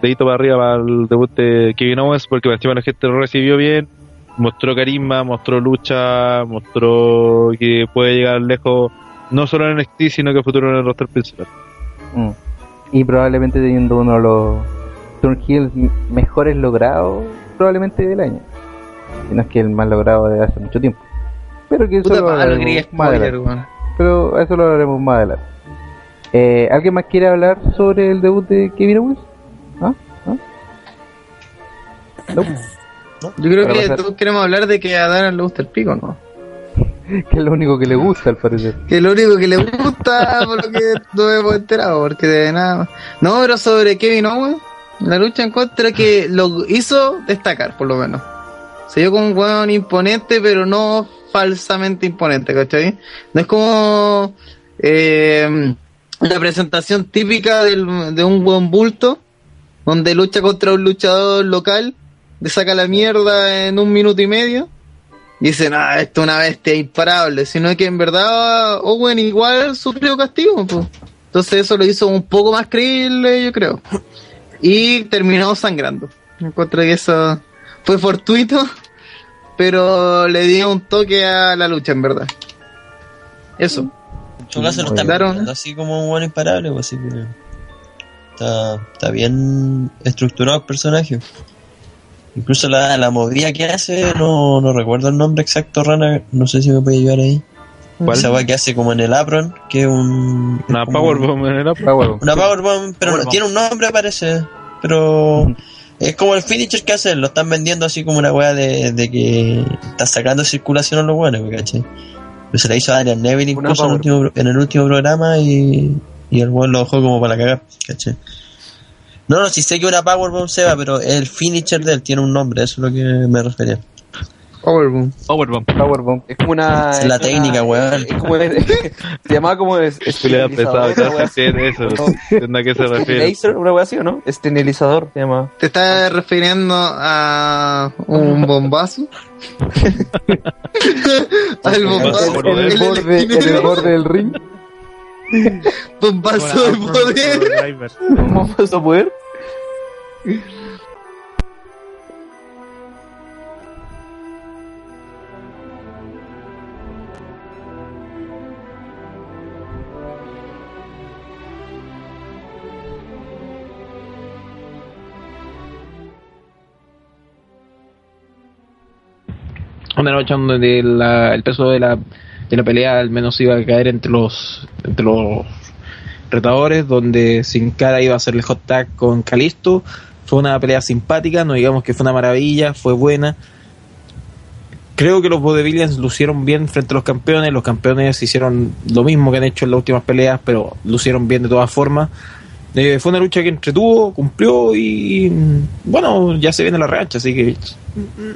dedito para arriba para el debut de Kevin Owens porque encima la gente lo recibió bien, mostró carisma, mostró lucha, mostró que puede llegar lejos no solo en NXT sino que futuro en el roster principal. Mm. Y probablemente teniendo uno de los turn heels m- mejores logrados, probablemente del año. Si no es que el más logrado de hace mucho tiempo. Pero que eso lo quería más adelante. Pero eso lo hablaremos más adelante. Eh, ¿Alguien más quiere hablar sobre el debut de Kevin Owens? ¿Ah? ¿Ah? No. Yo creo que pasar. todos queremos hablar de que a Dana le gusta el pico, ¿no? Que es lo único que le gusta al parecer. Que lo único que le gusta, por lo que no hemos enterado, porque de nada. No, pero sobre Kevin Owens, la lucha en contra que lo hizo destacar, por lo menos. Se dio como un weón imponente, pero no falsamente imponente, ¿cachai? No es como eh, la presentación típica de un buen bulto, donde lucha contra un luchador local, le saca la mierda en un minuto y medio. Y dicen, ah, esto es una bestia imparable, sino que en verdad Owen igual sufrió castigo. pues. Entonces eso lo hizo un poco más creíble, yo creo. Y terminó sangrando. Encuentro que eso fue fortuito, pero le dio un toque a la lucha, en verdad. Eso. Caso lo están así como un buen imparable, pues así que está, está bien estructurado el personaje. Incluso la, la movida que hace, no, no recuerdo el nombre exacto, Rana, no sé si me puede ayudar ahí. ¿Cuál? Esa weá que hace como en el apron, que es un... Una Powerbomb en el apron. Una powerbomb, pero no, tiene un nombre parece, pero es como el finisher que hacen, lo están vendiendo así como una weá de, de que está sacando circulación a los buenos, ¿cachai? Pero se la hizo a Adrian Neville incluso en el, último, en el último programa y, y el weón lo dejó como para cagar, ¿cachai? No, no, si sé que una powerbomb se va, pero el finisher de él tiene un nombre, eso es lo que me refería. Powerbomb. Powerbomb. Powerbomb. Es como una. Es la una- técnica, weón. Es como. se llamaba como. Es, pesado, eso, no a qué se refiere. Sterilizer, una wea así, ¿o no? Esterilizador se llama. ¿Te estás refiriendo a un bombazo? Al bombazo. En el, El borde, en el borde del ring. bombazo de poder. ¿Cómo vas a poder? una noche donde la- el peso de la, de la pelea al menos iba a caer entre los entre los retadores, donde Sin Cara iba a hacer el hot tag con Calisto. Fue una pelea simpática, no digamos que fue una maravilla, fue buena. Creo que los Bodevillians lucieron bien frente a los campeones. Los campeones hicieron lo mismo que han hecho en las últimas peleas, pero lucieron bien de todas formas. Eh, fue una lucha que entretuvo, cumplió y bueno, ya se viene la revancha, así que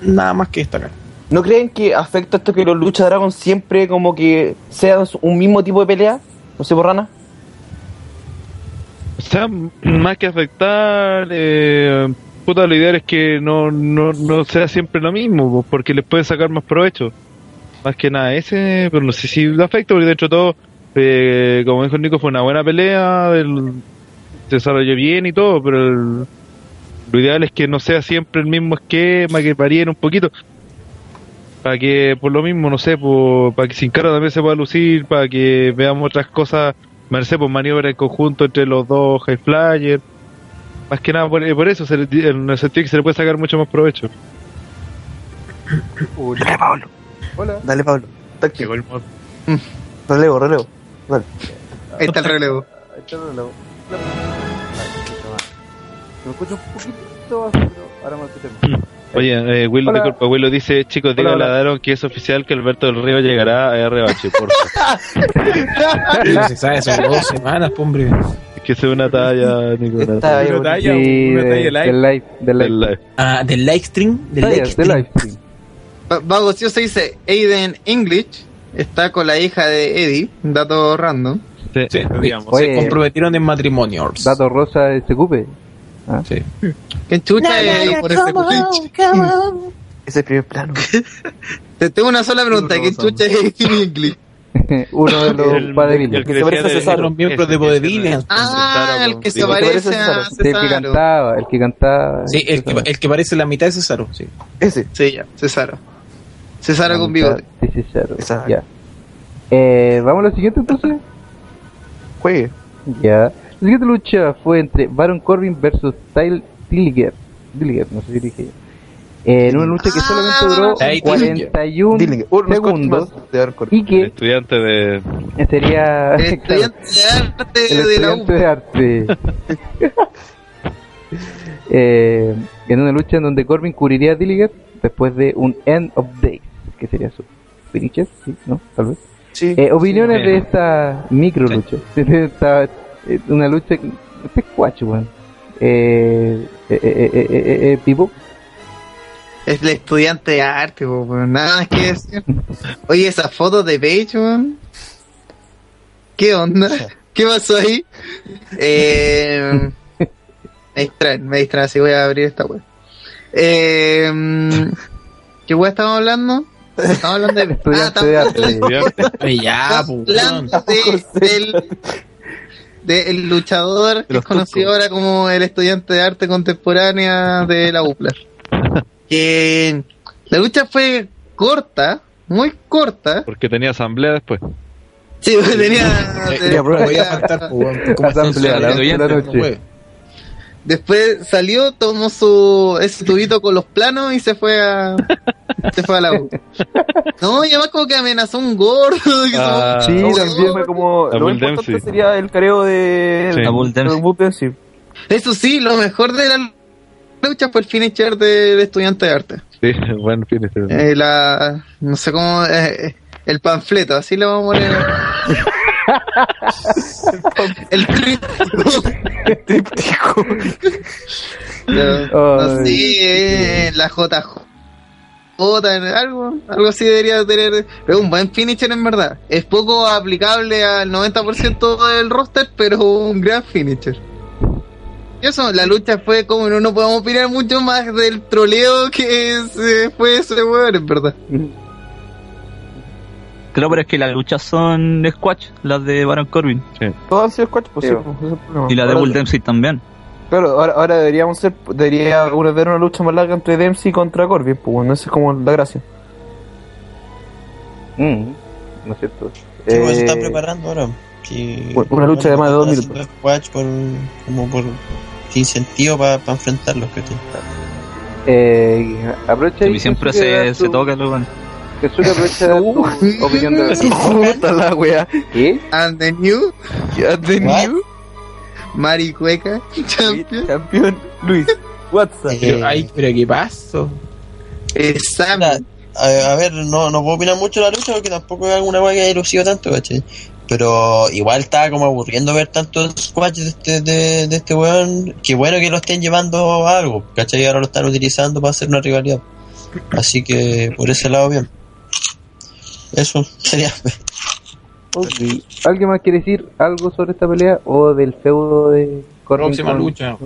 nada más que destacar. ¿No creen que afecta esto que los Lucha Dragon siempre como que sean un mismo tipo de pelea? No sé, Borrana. O sea, más que afectar, eh, puta, lo ideal es que no, no, no sea siempre lo mismo, porque les puede sacar más provecho. Más que nada ese, pero no sé si lo afecta, porque de todo, eh, como dijo Nico, fue una buena pelea, el- se desarrolló bien y todo, pero el- lo ideal es que no sea siempre el mismo esquema, que varíen un poquito. Para que, por lo mismo, no sé, por- para que Sin Cara también se pueda lucir, para que veamos otras cosas, no sé, pues maniobras en conjunto entre los dos High Flyer. Más que nada por, eh, por eso, se le- en el sentido que se le puede sacar mucho más provecho. Dale, Pablo. Hola. Dale, Pablo. Táctico. Llegó el mod. Relevo, relevo. Dale. Ahí está el relevo. Ahí está el reloj. Me escucho un poquito bajo, pero ahora me bien. Oye, eh, Willo, Hola. disculpa, Willo dice, chicos, Hola, díganle a. Daron que es oficial que Alberto del Río llegará a RH, por favor. se sabe, son dos semanas, po, hombre. que sea una talla, Nicolás. Una talla, Sí, una de- talla live. del live. Del live. Del live. Ah, del live stream. Del live stream. live stream. Va- Vago se dice Aiden English está con la hija de Eddie, un dato random. Sí, Sí, digamos. Oye. Se comprometieron en matrimonio. Dato rosa SQP. Ah. Sí. ¿Qué chucha es Eddie por ese culichi? Ese primer plano. Te tengo una sola pregunta, ¿qué chucha es Aiden English? Uno de los El- padres el que se parece a Cesaro. Los miembros de Bodevillians. Ah, el que se Digo, ¿te parece a Cesaro? Sí, el que cantaba, el que cantaba. Sí, el que, el que parece la mitad de Cesaro. Sí. Ese. Sí, ya, Cesaro. Cesaro con bigote. Exacto. Ya. Eh, Vamos a la siguiente entonces. Juegue. Ya. La siguiente lucha fue entre Baron Corbin versus Tyle Dilliger. Dilliger, no sé si dije. Eh, en una lucha que solamente duró Ahí, 41 Dillinger. Unos segundos y El que estudiante de, Sería El claro, estudiante de arte el estudiante de arte. Eh, en una lucha en donde Corbin cubriría a Dillinger después de un End of Days, que sería su finisher, ¿sí? ¿no? Tal vez. Sí. Eh, opiniones sí. de esta micro lucha. De esta, eh, una lucha. que- Este es cuacho, weón. Eh, eh, eh, eh, eh, eh, Pipo. Es el estudiante de arte, weón. nada más que decir. Oye, esa foto de Page, weón. ¿Qué onda? ¿Qué pasó ahí? Eh, me distraen, me distraen, así voy a abrir esta web. Eh, ¿Qué web estamos hablando? Estamos hablando de... Estudiante de arte. Estudiante. Oye, ya, Estamos pues, hablando de- del, del luchador que es conocido ahora como el estudiante de arte contemporánea de la UPLA. Que la lucha fue corta, muy corta. Porque tenía asamblea después. Sí, porque tenía. Eh, voy a faltar, pues, como Asamblea, la noche. Después salió, tomó su ese tubito con los planos y se fue a se fue a la U. No, y además como que amenazó un gordo. que Ah. Sí, no, también fue como. Lo Bull importante Dempsey. sería el careo de. Sí. de. Eso sí, lo mejor de la lucha fue el finisher de, de estudiante de arte. Sí, buen fin. este. Eh, la, no sé cómo, eh, el panfleto, así le vamos a poner. el tríptico. No, no sé, eh, la JJ. algo, algo así debería tener. Es un buen finisher en verdad. Es poco aplicable al 90% del roster, pero un gran finisher. Y eso, la lucha fue como no, no podemos opinar mucho más del troleo que se fue ese weón, en verdad. Claro, pero es que las luchas son squash, las de Baron Corbin. Todos han sido squash, pues Sí, sí, pues, ese es el problema. Y la de Bull Dempsey también. Claro, ahora, ahora deberíamos ser, debería ver una lucha más larga entre Dempsey contra Corbin, pues bueno, esa es como la gracia. Mm, no es cierto. Sí, pues, se está Eh, preparando ahora. Sí, Una- lucha de más de dos minutos. squash por, como por incentivo para enfrentarlos. ¿cachai? eh, aprovecha y siempre se, se toca luego. Kensuke, aprovecha tu opinión de Puta la wea. ¿Qué? And the new Ya the What? new Maricueca Champion campeón Luis. WhatsApp. Eh, Ay, pero ¿qué pasó? es Sam. Mira, a, a ver, no, no puedo opinar mucho de la lucha porque tampoco es alguna weá que haya lucido tanto, ¿cachai? Pero igual estaba como aburriendo ver tantos squash de este, de, de este weón. Qué bueno que lo estén llevando a algo, ¿cachai? Y ahora lo están utilizando para hacer una rivalidad. Así que por ese lado, bien. Eso sería. Ok. ¿Alguien más quiere decir algo sobre esta pelea o del feudo de Corbin Próxima con- lucha.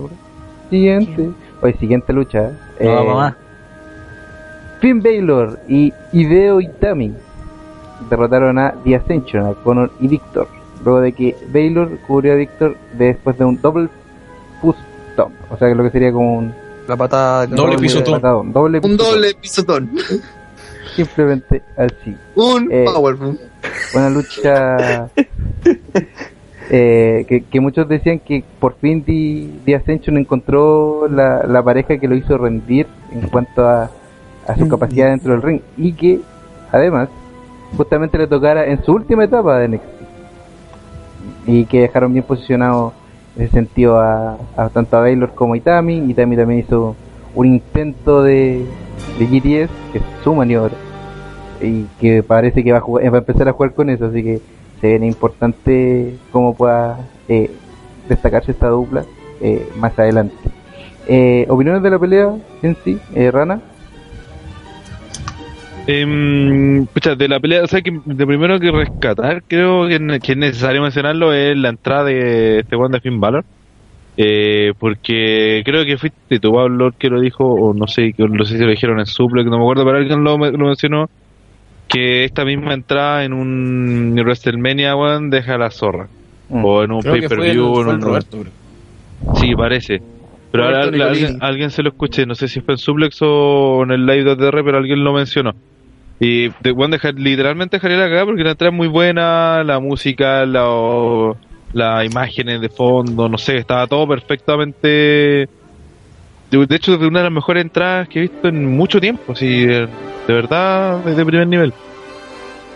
Siguiente. Oye, siguiente lucha. eh. No, mamá. Finn Baylor y Hideo Itami derrotaron a The Ascension, a Conor y Victor. Luego de que Baylor cubrió a Victor después de un double push stomp. O sea, que lo que sería como un La patada. Doble pisotón. patadón, doble Un pisotón. doble pisotón. Simplemente así. Un Eh, powerful. Una lucha eh, que, que muchos decían que por fin The, Ascension encontró la, la pareja que lo hizo rendir en cuanto a, a su capacidad dentro del ring y que además justamente le tocara en su última etapa de NXT y que dejaron bien posicionado en ese sentido a, a tanto a Baylor como a Itami Itami también hizo un intento de, de GTS que es su maniobra y que parece que va a, jugar- va a empezar a jugar con eso, así que se viene importante cómo pueda eh, destacarse esta dupla eh, más adelante. Eh, ¿Opiniones de la pelea en sí, eh, Rana? Em, pucha, de la pelea, o sea, que de primero que rescatar, creo que, es necesario mencionarlo, es la entrada de este Juan de Finn Balor. Eh, porque creo que fuiste tú, Pablo, que lo dijo, o no sé, no sé si lo dijeron en Suple, que no me acuerdo, pero alguien lo mencionó, que esta misma entrada en un WrestleMania, weón, deja la zorra. Mm. O en un pay-per-view, fue en un- Roberto, bro. Sí, parece. Pero ahora alguien, se lo escuché, no sé si fue en Suplex o en el live de ATR, pero alguien lo mencionó. Y de, bueno, dejar, literalmente dejaría la cagada porque la entrada es muy buena, la música, la, las imágenes de fondo, no sé, estaba todo perfectamente... De de hecho, de una de las mejores entradas que he visto en mucho tiempo, así, de, verdad, de, de primer nivel.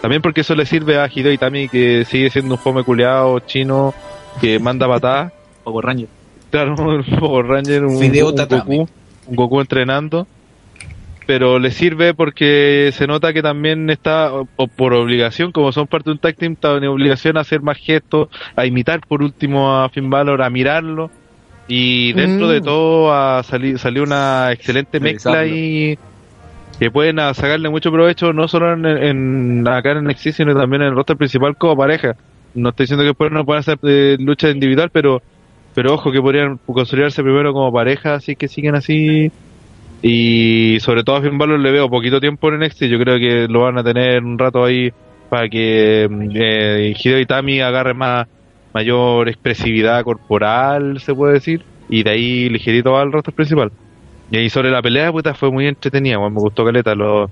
También porque eso le sirve a Hideo Itami que sigue siendo un fome culeado chino que manda patadas. Power Ranger. Claro, un Power Ranger, un, Fideo un Tatami. Goku, un Goku entrenando. Pero le sirve porque se nota que también está, o- por obligación, como son parte de un tag team, está en obligación a hacer más gestos, a imitar por último a Finn Balor, a mirarlo. Y dentro Mm. de todo a salir, salió una excelente mezcla y que pueden sacarle mucho provecho no solo en, acá en NXT sino también en el roster principal como pareja. No estoy diciendo que después no puedan hacer eh, lucha individual, pero pero ojo que podrían consolidarse primero como pareja, así que siguen así. Y sobre todo a Finn Balor le veo poquito tiempo en NXT, yo creo que lo van a tener un rato ahí para que eh, Hideo Itami agarre más mayor expresividad corporal, se puede decir, y de ahí ligerito al roster principal. Y sobre la pelea, puta, fue muy entretenida, me gustó caleta, los,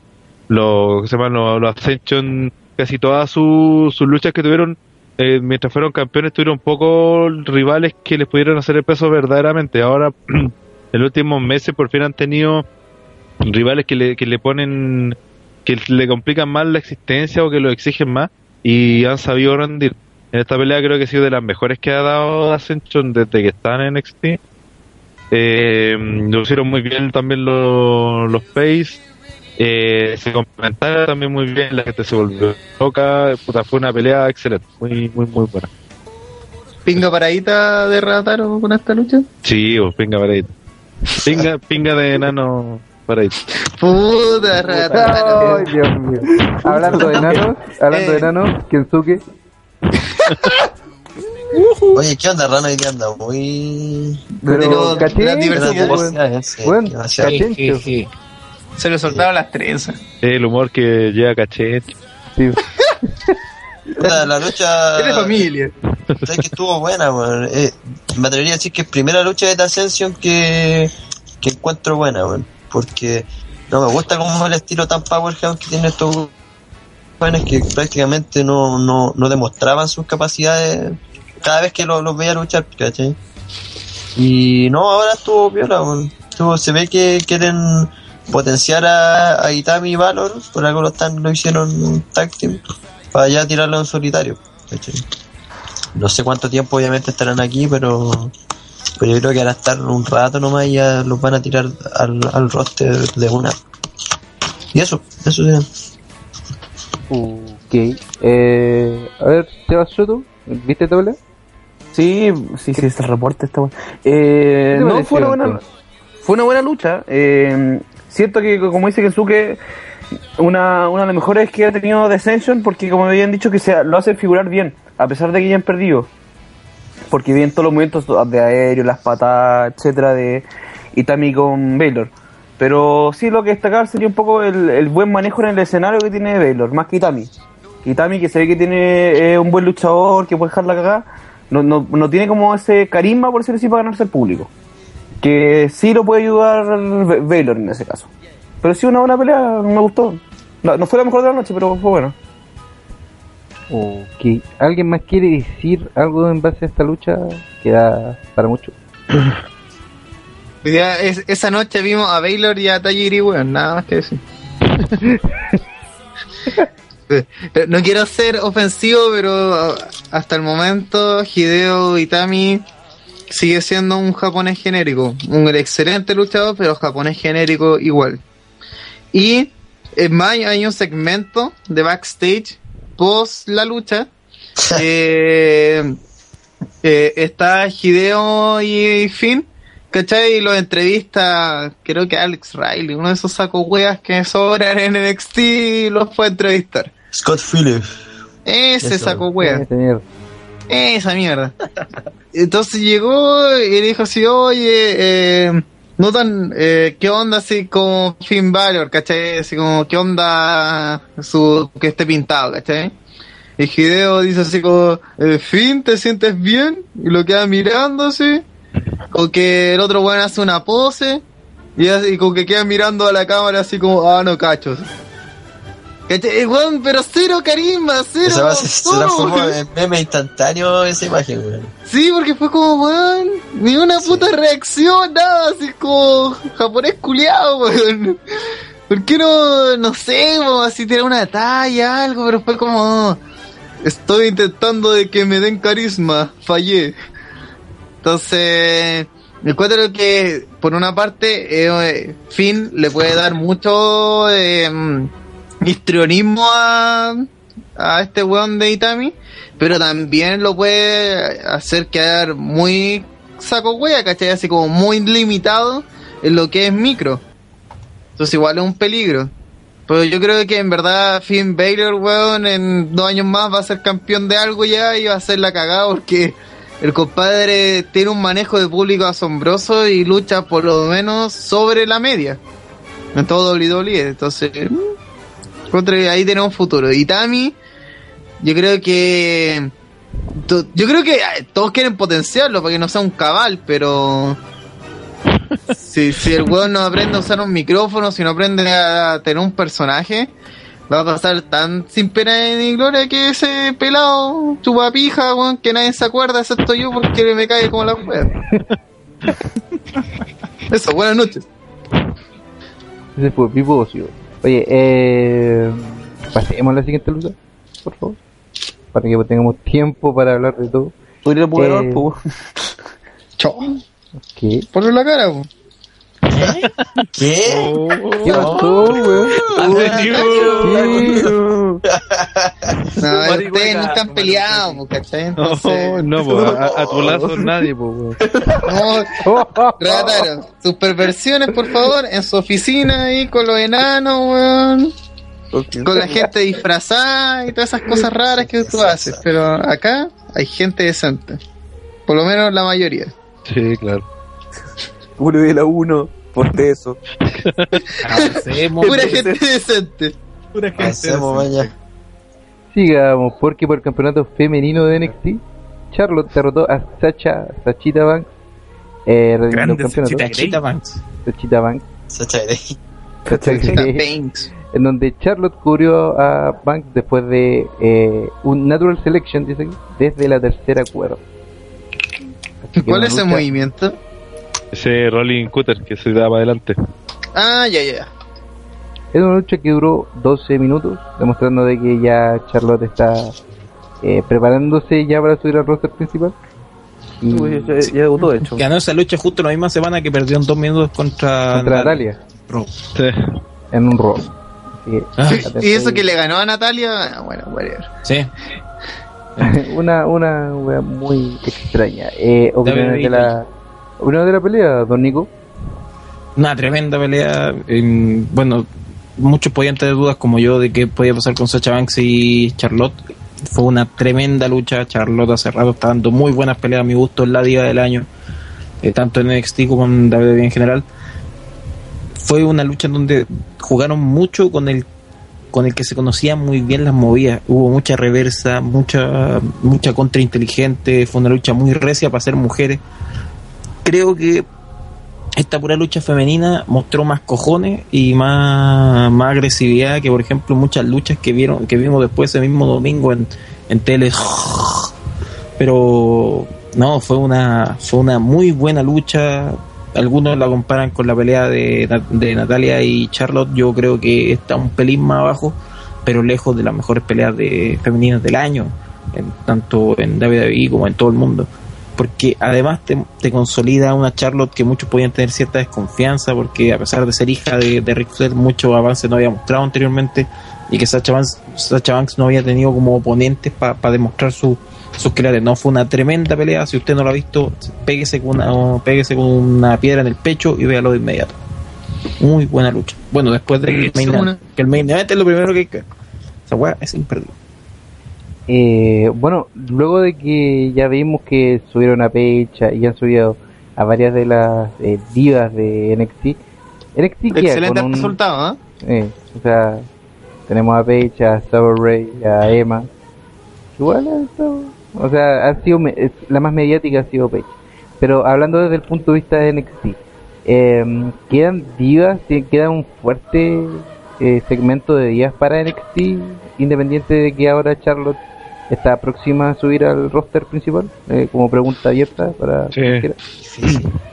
los, ¿cómo se llaman? Los, los Ascension, casi todas sus sus luchas que tuvieron, eh, mientras fueron campeones, tuvieron pocos rivales que les pudieron hacer el peso verdaderamente. Ahora, en los últimos meses, por fin han tenido rivales que le, que le ponen, que le complican más la existencia o que lo exigen más, y han sabido rendir. En esta pelea creo que ha sido de las mejores que ha dado Ascension desde que están en NXT. Eh, lo hicieron muy bien también los, los Face. Eh, se complementaron también muy bien, la gente se volvió loca. Puta, fue una pelea excelente, muy, muy, muy buena. Pinga paradita de Rataro con esta lucha. Sí, o pinga paradita. Pinga, pinga de enano paradita. Puta Rataro. Ay, Dios mío. Hablando de enanos, hablando de Eh. Oye, ¿qué onda, Rano? ¿Y qué onda? Muy... Pero, demasiado. cachencho. Se le soltaron las trenzas. El humor que llega caché. Sí. La lucha... Es de familia. ¿Sabes que estuvo buena, weón? Eh, me atrevería a decir que es primera lucha de The Ascension que, que encuentro buena, weón. Porque no me gusta como el estilo tan powerhouse que tienen estos jóvenes que prácticamente no, no, no demostraban sus capacidades cada vez que lo- los veía luchar, ¿cachai? Y no, ahora estuvo piola. Estuvo- se ve que quieren potenciar a, Itami y Valor, por algo lo están, lo hicieron tag para ya tirarlo en solitario, ¿cachai? No sé cuánto tiempo obviamente estarán aquí, pero, yo creo que van a estar un rato nomás y ya los van a tirar al, al roster de una. Y eso, eso sería. Ok. Eh, a ver, Sebas Soto, ¿viste doble? Sí, sí, sí, este reporte está bueno. Eh, ¿Qué te no, fue una buena, fue una buena lucha. Eh, siento que, como dice Kensuke, una, una de las mejores que ha tenido Descension, porque como me habían dicho que se, lo hace figurar bien, a pesar de que ya han perdido. Porque bien todos los movimientos de aéreo, las patadas, etcétera, de Itami con Baylor. Pero sí lo que destacar sería un poco el, el buen manejo en el escenario que tiene Baylor, más que Itami. Itami que se ve que tiene eh, un buen luchador, que puede dejar la cagada, no, no, no tiene como ese carisma, por decirlo así, para ganarse el público. Que sí lo puede ayudar Ba- Baylor en ese caso. Pero sí una buena pelea, me gustó. No, no fue la mejor de la noche, pero fue bueno. Ok. ¿Alguien más quiere decir algo en base a esta lucha? Queda para mucho. Día, es- esa noche vimos a Baylor y a Tajiri, weón, nada más que decir. Eh, no quiero ser ofensivo, pero hasta el momento Hideo Itami sigue siendo un japonés genérico. Un excelente luchador, pero japonés genérico igual. Y es más, hay un segmento de backstage post la lucha. eh, eh, está Hideo y Finn, ¿cachai? Y los entrevista, creo que Alex Riley, uno de esos sacos weas que sobran en NXT, y los fue a entrevistar. Scott Phillips. Ese Eso. saco wea. Esa mierda. Entonces llegó y le dijo así, oye, eh, no tan, eh, ¿qué onda así como Finn Balor, cachai? Así como, ¿qué onda su, que esté pintado, cachai? Y Hideo dice así como, eh, Finn, ¿te sientes bien? Y lo queda mirando así. O que el otro weón hace una pose. Y, así, como que queda mirando a la cámara así como, ah, no cachos. Eh, weón, pero cero carisma, cero. Esa va a ser- se transformó weón. en meme instantáneo esa imagen, weón. Sí, porque fue como, weón, ni una puta reacción, nada, así como japonés culiado, weón. ¿Por qué no, no sé, po, así tirar una talla, algo? Pero fue como, estoy intentando de que me den carisma, fallé. Entonces, me encuentro que, por una parte, eh, Finn le puede dar mucho eh, histrionismo a, a este weón de Itami, pero también lo puede hacer quedar muy saco wea, ¿cachai? Así como muy limitado en lo que es micro. Entonces igual es un peligro. Pero yo creo que en verdad Finn Balor, weón, en dos años más va a ser campeón de algo ya y va a ser la cagada porque el compadre tiene un manejo de público asombroso y lucha por lo menos sobre la media. En todo WWE. Entonces, mm, encuentro que ahí tenemos futuro. Y Tami, yo creo que... Yo creo que eh, todos quieren potenciarlo para que no sea un cabal, pero... Si, si el weón no aprende a usar un micrófono, si no aprende a tener un personaje, va a pasar tan sin pena ni gloria que ese pelado chupa pija, weón, que nadie se acuerda, excepto yo, porque me cae como la wea. Eso, buenas noches. Ese fue Ocio. Oye, eh, pasemos a la siguiente lucha, por favor. Para que tengamos tiempo para hablar de todo. Podría poder, Eh, pues. Chao. ¿Qué? Ponle la cara, weón. ¿Qué? ¿Qué pasó, weón? No, ustedes nunca han peleado, ¿cachai? Entonces, No, no, po, a, a tu lazo nadie, po, weón. no, sus perversiones, por favor, en su oficina ahí con los enanos, weón. Con la gente disfrazada y todas esas cosas raras que tú haces. Pero acá hay gente decente. Por lo menos la mayoría. Sí, claro. Uno de la 1, por eso. Avancemos. Pura gente decente. Hacemos mañana. Sigamos, porque por el campeonato femenino de NXT, Charlotte derrotó a Sacha, Sachita Banks, eh, el Grande. Sachita. Chita Banks. Sachita Banks, Sacha en donde Charlotte cubrió a Banks después de eh, un Natural Selection, dice aquí, desde la tercera cuerda. ¿Cuál es lucha- movimiento? Ese Rolling Cutter que se da para adelante. Ah, ya, ya. Es una lucha que duró 12 minutos, demostrando de que ya Charlotte está eh, preparándose ya para subir al roster principal. Y Uy, ya, ya debutó, de hecho. Ganó esa lucha justo la misma semana que perdió en dos minutos contra, contra Natalia. Sí. en un que, Ah, Y eso que le ganó a Natalia, ah, bueno, whatever. Sí. una una wea muy extraña. Eh, de la opiniones de la pelea, don Nico. Una tremenda pelea. bueno, muchos podían tener dudas como yo de qué podía pasar con Sacha Banks y Charlotte. Fue una tremenda lucha. Charlotte hace rato está dando muy buenas peleas a mi gusto. Es la diva del año. eh, tanto en NXT como en WWE en general. Fue una lucha en donde jugaron mucho con el con el que se conocían muy bien las movidas. Hubo mucha reversa, mucha mucha contra inteligente. Fue una lucha muy recia para ser mujeres. Creo que esta pura lucha femenina mostró más cojones y más, más agresividad que por ejemplo muchas luchas que vieron que vimos después ese mismo domingo en, en tele. Pero no fue una fue una muy buena lucha. Algunos la comparan con la pelea de, de Natalia y Charlotte. Yo creo que está un pelín más abajo pero lejos de las mejores peleas de femeninas del año en- tanto en WWE como en todo el mundo porque además te, te consolida una Charlotte que muchos podían tener cierta desconfianza porque a pesar de ser hija de, de Ric Flair muchos avances no había mostrado anteriormente y que Sacha Banks, Sacha Banks no había tenido como oponentes para demostrar su, sus claves no fue una tremenda pelea. Si usted no lo ha visto péguese con una, péguese con una piedra en el pecho y véalo de inmediato. Muy buena lucha. Bueno después de que el main, Una- que el main event es lo primero que hay que ver. esa weá es imperdible Eh, bueno, luego de que ya vimos que subieron a Pecha y han subido a varias de las eh, divas de NXT, NXT Excelente con un- resultado, ¿eh? eh, o sea, tenemos a Pecha, a Ray, a Emma. Igual, o sea, ha sido me- es- la más mediática ha sido Pecha. Pero hablando desde el punto de vista de NXT, eh, quedan divas, ¿Tie- queda un fuerte eh, segmento de divas para NXT, independiente de que ahora Charlotte ¿Está próxima a subir al roster principal? Eh, como pregunta abierta para Sí. cualquiera.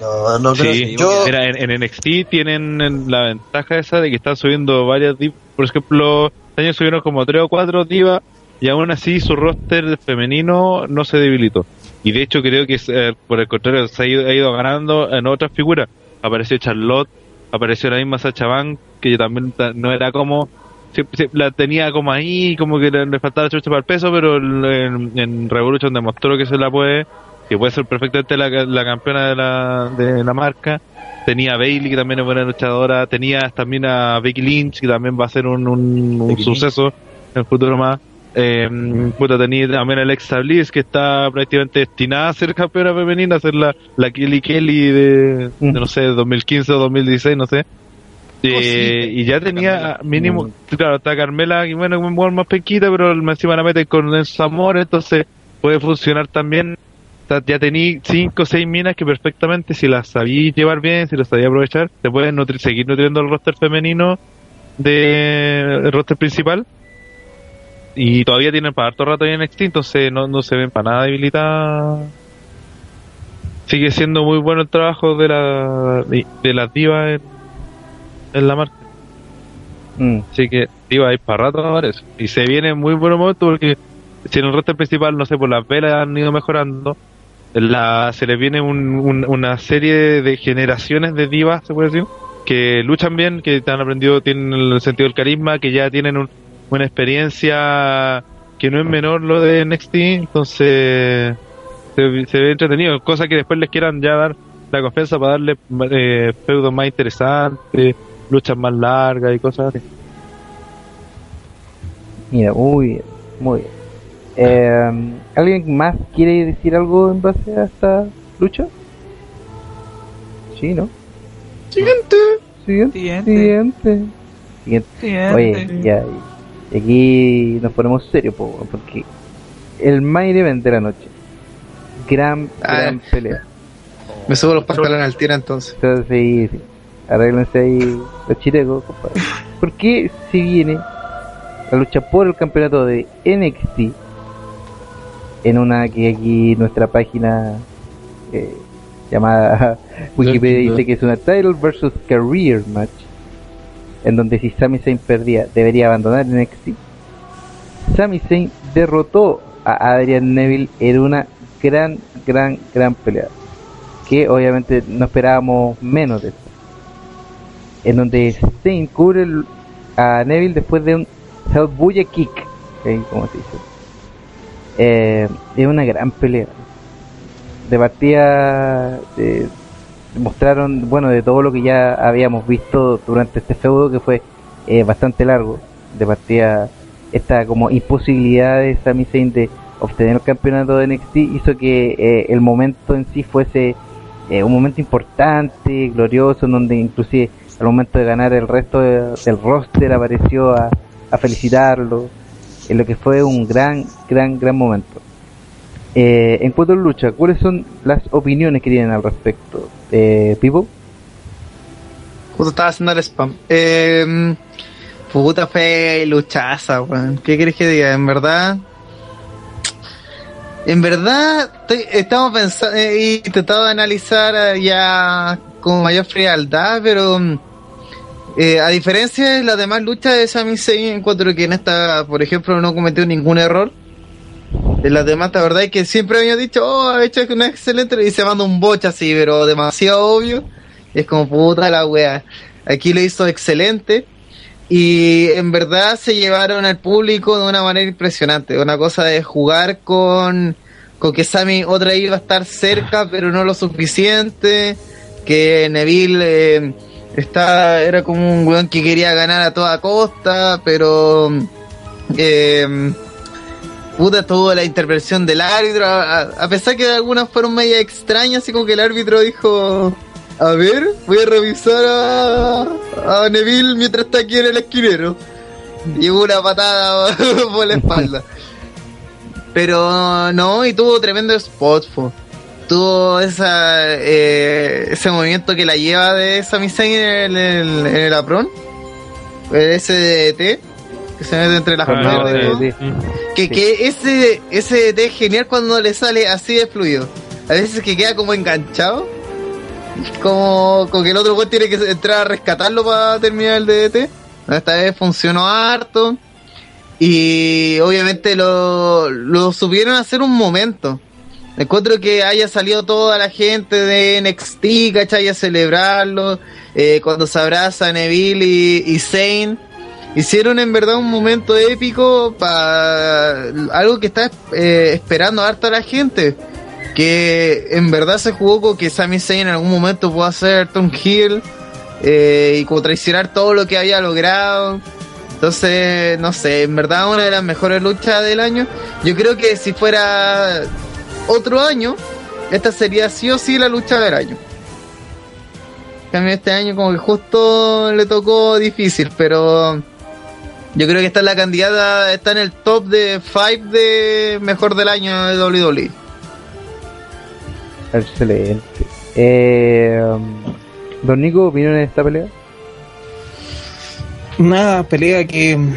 No, no creo Sí, yo. mira, en, en NXT tienen la ventaja esa de que están subiendo varias divas. Por ejemplo, este año subieron como tres o cuatro divas y aún así su roster femenino no se debilitó. Y de hecho creo que eh, por el contrario se ha ido, ha ido ganando en otras figuras. Apareció Charlotte, apareció la misma Sacha Banks, que también ta- no era como... sí- sí, la tenía como ahí, como que le, le faltaba chucha para el peso, pero en, en Revolution demostró que se la puede que puede ser perfectamente la, la campeona de la, de la marca. Tenía a Bailey, que también es buena luchadora. Tenía también a Becky Lynch, que también va a ser un, un, suceso en el futuro más. Eh, puta, tenía también a Alexa Bliss, que está prácticamente destinada a ser campeona femenina, a ser la, la Kelly Kelly de, de, no sé, 2015 o 2016, no sé. Eh, y ya tenía mínimo, claro, está Carmela, que bueno, un buen más pequita, pero encima la mete con Enzo Amor, entonces puede funcionar también. Ya tení cinco o seis minas que perfectamente, si las sabías llevar bien, si las sabías aprovechar, te pueden nutrir, seguir nutriendo el roster femenino de el roster principal. Y todavía tienen para harto rato en NXT, entonces no, no se ven para nada debilitadas. Sigue siendo muy bueno el trabajo de la de las divas en, en la marca. Mm. Así que iba a ir para rato ahora eso. Y se viene muy buen momento porque si en el roster principal, no sé, por las velas han ido mejorando, la, se les viene un- un- una serie de generaciones de divas, se puede decir, que luchan bien, que han aprendido, tienen el sentido del carisma, que ya tienen un- una experiencia que no es menor lo de NXT, entonces se, se ve entretenido, cosa que después les quieran ya dar la confianza para darle eh, feudos más interesantes, luchas más largas y cosas así. Mira, muy bien, muy bien. Eh, ¿Alguien más quiere decir algo en base a esta lucha? Sí, ¿no? Siguiente. Siguiente. Siguiente. Siguiente. Oye, ya. Y aquí nos ponemos serios, po, porque el main event de la noche. Gran, Ah. gran pelea. Me subo los pantalones al tiro entonces. Entonces, sí, sí. Arréglense ahí los chirecos, compadre. Porque si viene la lucha por el campeonato de NXT en una que aquí nuestra página eh, llamada Wikipedia dice que es una title versus career match en donde si Sami Zayn perdía debería abandonar NXT Sami Zayn derrotó a Adrian Neville en una gran, gran, gran pelea que obviamente no esperábamos menos de esto en donde Zayn cubre a Neville después de un Hellbuya Kick ¿ok? como se dice. Eh, es una gran pelea. De partida eh, mostraron bueno de todo lo que ya habíamos visto durante este feudo que fue eh, bastante largo. De partida esta como imposibilidad de Sami Zayn de obtener el campeonato de NXT hizo que eh, el momento en sí fuese eh, un momento importante, glorioso, en donde inclusive al momento de ganar el resto de- del roster apareció a, a felicitarlo, en lo que fue un gran, gran, gran momento. Eh, en cuanto a lucha, ¿cuáles son las opiniones que tienen al respecto? Eh, Pipo, Justo estaba haciendo el spam. Eh, puta fe luchaza, weón. ¿Qué querés que diga? En verdad. En verdad, estoy- estamos pensando y tratando de analizar eh, ya con mayor frialdad, pero mm, eh, a diferencia de las demás luchas de Sami Zayn, encuentro que en esta, por ejemplo, no cometió ningún error. En las demás, la verdad es que siempre había dicho, oh, ha hecho una excelente, y se manda un bocha así, pero demasiado obvio. Es como puta la wea. Aquí lo hizo excelente. Y en verdad se llevaron al público de una manera impresionante. Una cosa de jugar con, con que Sammy otra iba a estar cerca, pero no lo suficiente. Que Neville eh, está, era como un weón que quería ganar a toda costa, pero eh, puta tuvo la intervención del árbitro. A, pesar que algunas fueron media extrañas, así como que el árbitro dijo. A ver, voy a revisar a, Neville mientras está aquí en el esquinero. Llegó una patada por la espalda. Pero no, y tuvo tremendo spot. Tuvo esa, eh, ese movimiento que la lleva de Sami Zayn en el, en el apron. El SDT. que se mete entre las Ah, piernas. Que, Sí. que ese, ese DT es genial cuando le sale así de fluido. A veces que queda como enganchado. Como, como que el otro güey tiene que entrar a rescatarlo para terminar el DDT. Esta vez funcionó harto. Y obviamente lo, lo supieron hacer un momento. Encuentro que haya salido toda la gente de NXT, ¿cachai? A celebrarlo. eh, cuando se abrazan Neville y, y Zane. Hicieron en verdad un momento épico para algo que está eh, esperando harto a la gente. Que en verdad se jugó con que Sami Zayn en algún momento pueda hacer Tom Hill eh, y como traicionar todo lo que había logrado. Entonces, no sé, en verdad una de las mejores luchas del año. Yo creo que si fuera otro año, esta sería sí o sí la lucha del año. En cambio, este año como que justo le tocó difícil, pero yo creo que esta es la candidata, está en el top de 5 de mejor del año de WWE. Excelente. Eh, Don Nico, ¿opinión en esta pelea? Una pelea que mm,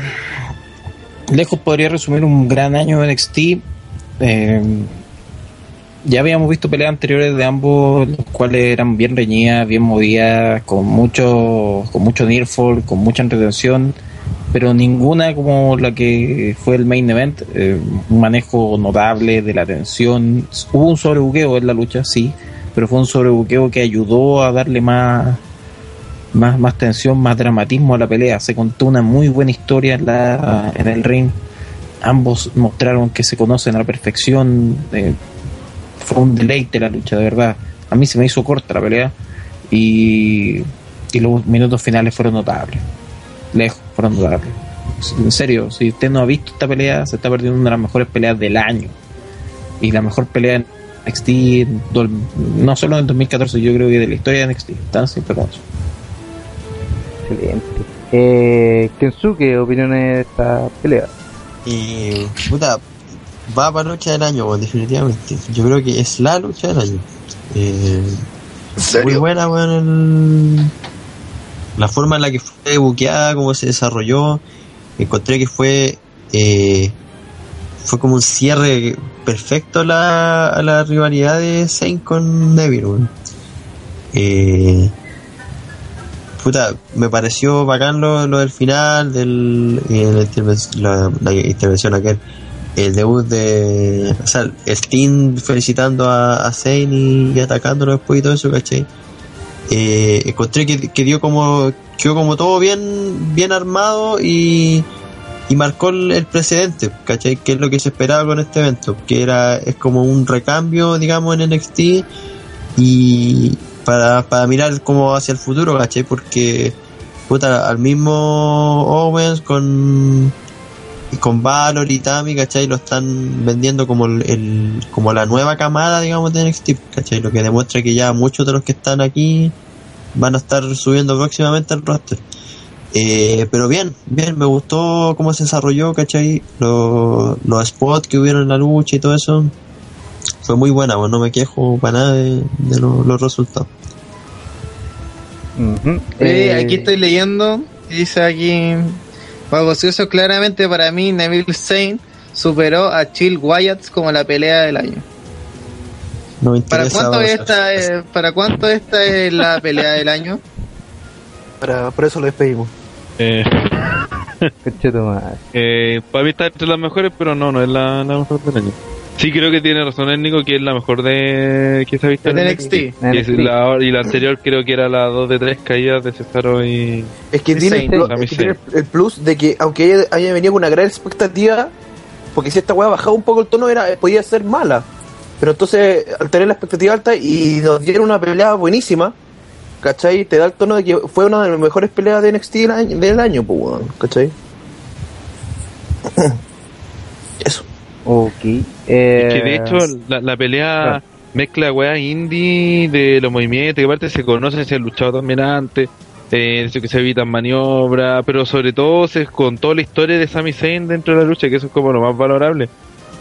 lejos podría resumir un gran año de NXT. Eh, ya habíamos visto peleas anteriores de ambos, los cuales eran bien reñidas, bien movidas, con mucho, con mucho nearfall, con mucha entretención, pero ninguna como la que fue el main event. Eh, un manejo notable de la tensión. Hubo un sobrebuqueo en la lucha, sí, pero fue un sobrebuqueo que ayudó a darle más más, más tensión, más dramatismo a la pelea. Se contó una muy buena historia en, la, en el ring. Ambos mostraron que se conocen a la perfección. Eh, fue un deleite la lucha, de verdad. A mí se me hizo corta la pelea y, y los minutos finales fueron notables. Lejos, fueron notables. En serio, si usted no ha visto esta pelea, se está perdiendo una de las mejores peleas del año. Y la mejor pelea en NXT, no solo en 2014, yo creo que de la historia de NXT. Tan simple como eso. Excelente. Eh, Kensuke, ¿opinión en esta pelea? Y, puta, va para lucha del año, weón, definitivamente. Yo creo que es la lucha del año. Eh, muy buena, weón, el- la forma en la que fue buqueada, cómo se desarrolló. Encontré que fue eh, fue como un cierre perfecto a la, a la rivalidad de Zayn con Neville, weón. Eh, puta, me pareció bacán lo, lo del final, del, eh, la, interven- la- la intervención aquel, el debut de, o sea, Steen felicitando a, a Zayn y, atacándolo después y todo eso, ¿cachai? Eh, encontré que, que dio como, quedó como todo bien, bien armado y, y marcó el, el precedente, ¿cachai? Que es lo que se esperaba con este evento, que era, es como un recambio, digamos, en NXT y para, para mirar como hacia el futuro, ¿cachai? Porque, puta, al mismo Owens con, con Valor y Tami, ¿cachai? Lo están vendiendo como el, el- como la nueva camada, digamos, de NXT, ¿cachai? Lo que demuestra que ya muchos de los que están aquí van a estar subiendo próximamente al roster. Eh, pero bien, bien, me gustó cómo se desarrolló, ¿cachai? Los, los spots que hubieron en la lucha y todo eso. Fue muy buena, pues no me quejo para nada de, de lo- los resultados. Eh, Eh, aquí estoy leyendo, dice aquí, Juan Ocioso, claramente para mí Neville Zayn superó a Chill Wyatt como la pelea del año. No me ¿Para cuánto, esta es, ¿Para cuánto esta es la pelea del año? Para, por eso lo despedimos. Eh, eh, para mí está entre las mejores, pero no, no es la, la mejor del año. Sí, creo que tiene razón el Nico, que es la mejor de que se ha visto De en NXT. Y, es NXT. la, y la anterior creo que era la 2 de 3 caídas de Cesaro y... Es que tiene, sí, el, es que tiene el plus de que aunque haya, haya venido con una gran expectativa, porque si esta weá bajaba un poco el tono era podía ser mala. Pero entonces, al tener la expectativa alta y nos dieron una pelea buenísima, ¿cachai? Te da el tono de que fue una de las mejores peleas de NXT del año, del año pues, ¿cachai? Eso. Ok. Es Eh, que de hecho la, la pelea claro. mezcla weas indie de los movimientos, que aparte se conocen, se han luchado también antes, eh, eso que se evitan maniobras, pero sobre todo se contó la historia de Sami Zayn dentro de la lucha, que eso es como lo más valorable.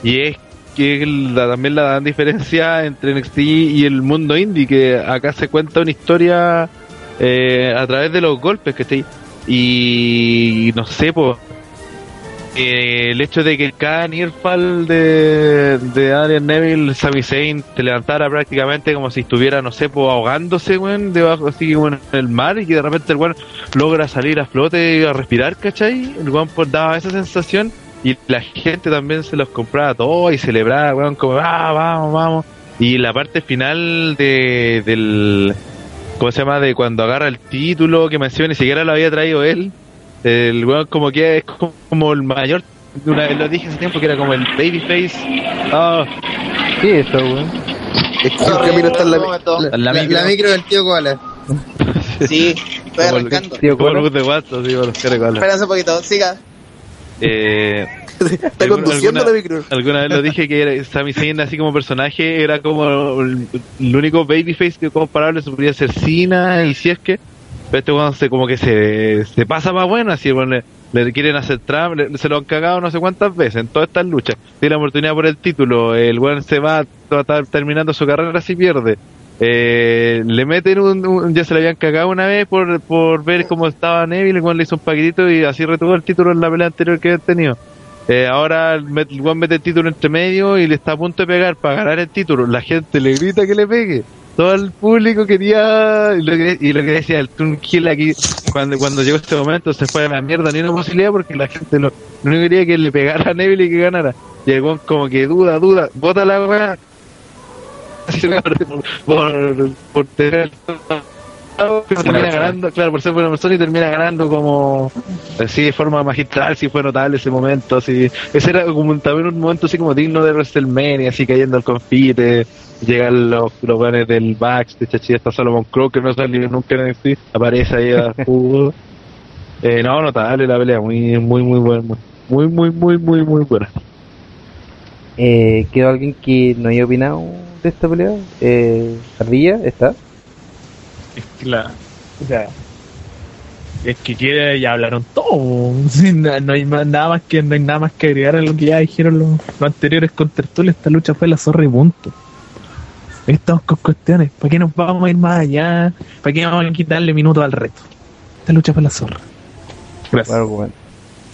Y es que la- también la gran diferencia entre NXT y el mundo indie, que acá se cuenta una historia eh, a través de los golpes que estoy y no sé, pues eh, el hecho de que cada Nearfall de, de Adrian Neville, Sami Zayn, te levantara prácticamente como si estuviera, no sé, pues, ahogándose, weón, debajo, así, bueno, en el mar, y que de repente el weón logra salir a flote y a respirar, ¿cachai? El weón pues, daba esa sensación, y la gente también se los compraba todo y celebraba, weón, como, ah, vamos, vamos. Y la parte final de, del, ¿cómo se llama? De cuando agarra el título, que mencioné, ni siquiera lo había traído él. El weón como que es como el mayor, una vez lo dije hace tiempo que era como el babyface. Ah, Sí, eso, weón. Es que el camino está en la, la- la La, micro. la micro del tío Koala. Sí, estoy como el arrancando. Tío, como el Cola. bus de que regalan. Espera un poquito, siga. Eh, Está conduciendo alguna- la micro. Alguna vez lo dije que era, Sami Zayn así como personaje era como el, el único babyface que comparable se podría ser Cena y si es que pero este weón se como que se, se pasa más bueno así bueno, le, le quieren hacer trampa le- se lo han cagado no sé cuántas veces en todas estas luchas tiene la oportunidad por el título el weón se va a estar terminando su carrera si pierde eh, le meten un, ya se le habían cagado una vez por, por ver cómo estaba Neville weón le hizo un paquetito y así retuvo el título en la pelea anterior que había tenido eh, ahora el weón mete el título entre medio y le está a punto de pegar para ganar el título. La gente le grita que le pegue. Todo el público quería. Y lo que, y lo que decía el Tunkill aquí, cuando, cuando llegó este momento, se fue a la mierda. Ni una posibilidad porque la gente lo, lo único que quería que le pegara a Neville y que ganara. Weón como que duda, duda, bota la weá. Por, por, por tener termina ganando, claro, por ser buena persona y termina ganando como así de forma magistral, si fue notable ese momento, así, ese era como un- también un momento así como digno de WrestleMania, así cayendo al confite, llegan los, los buenos del backstage, así está Solomon Crow que no salió nunca en NXT, aparece ahí a jugo. Eh, no, notable la pelea, muy, muy, muy buena, muy, muy, muy, muy, muy buena. Eh, ¿Quedó alguien que no haya opinado de esta pelea? Eh, Ardilla, ¿está? Es que la- o sea, es que quiere, ya hablaron todo. Sí, no, no hay más- nada más que no hay nada más que agregar a lo que ya dijeron los, los anteriores con Tertulia. Esta lucha fue la zorra y punto. Estamos con cuestiones. ¿Para qué nos vamos a ir más allá? ¿Para qué vamos a quitarle minutos al reto? Esta lucha fue la zorra. Gracias.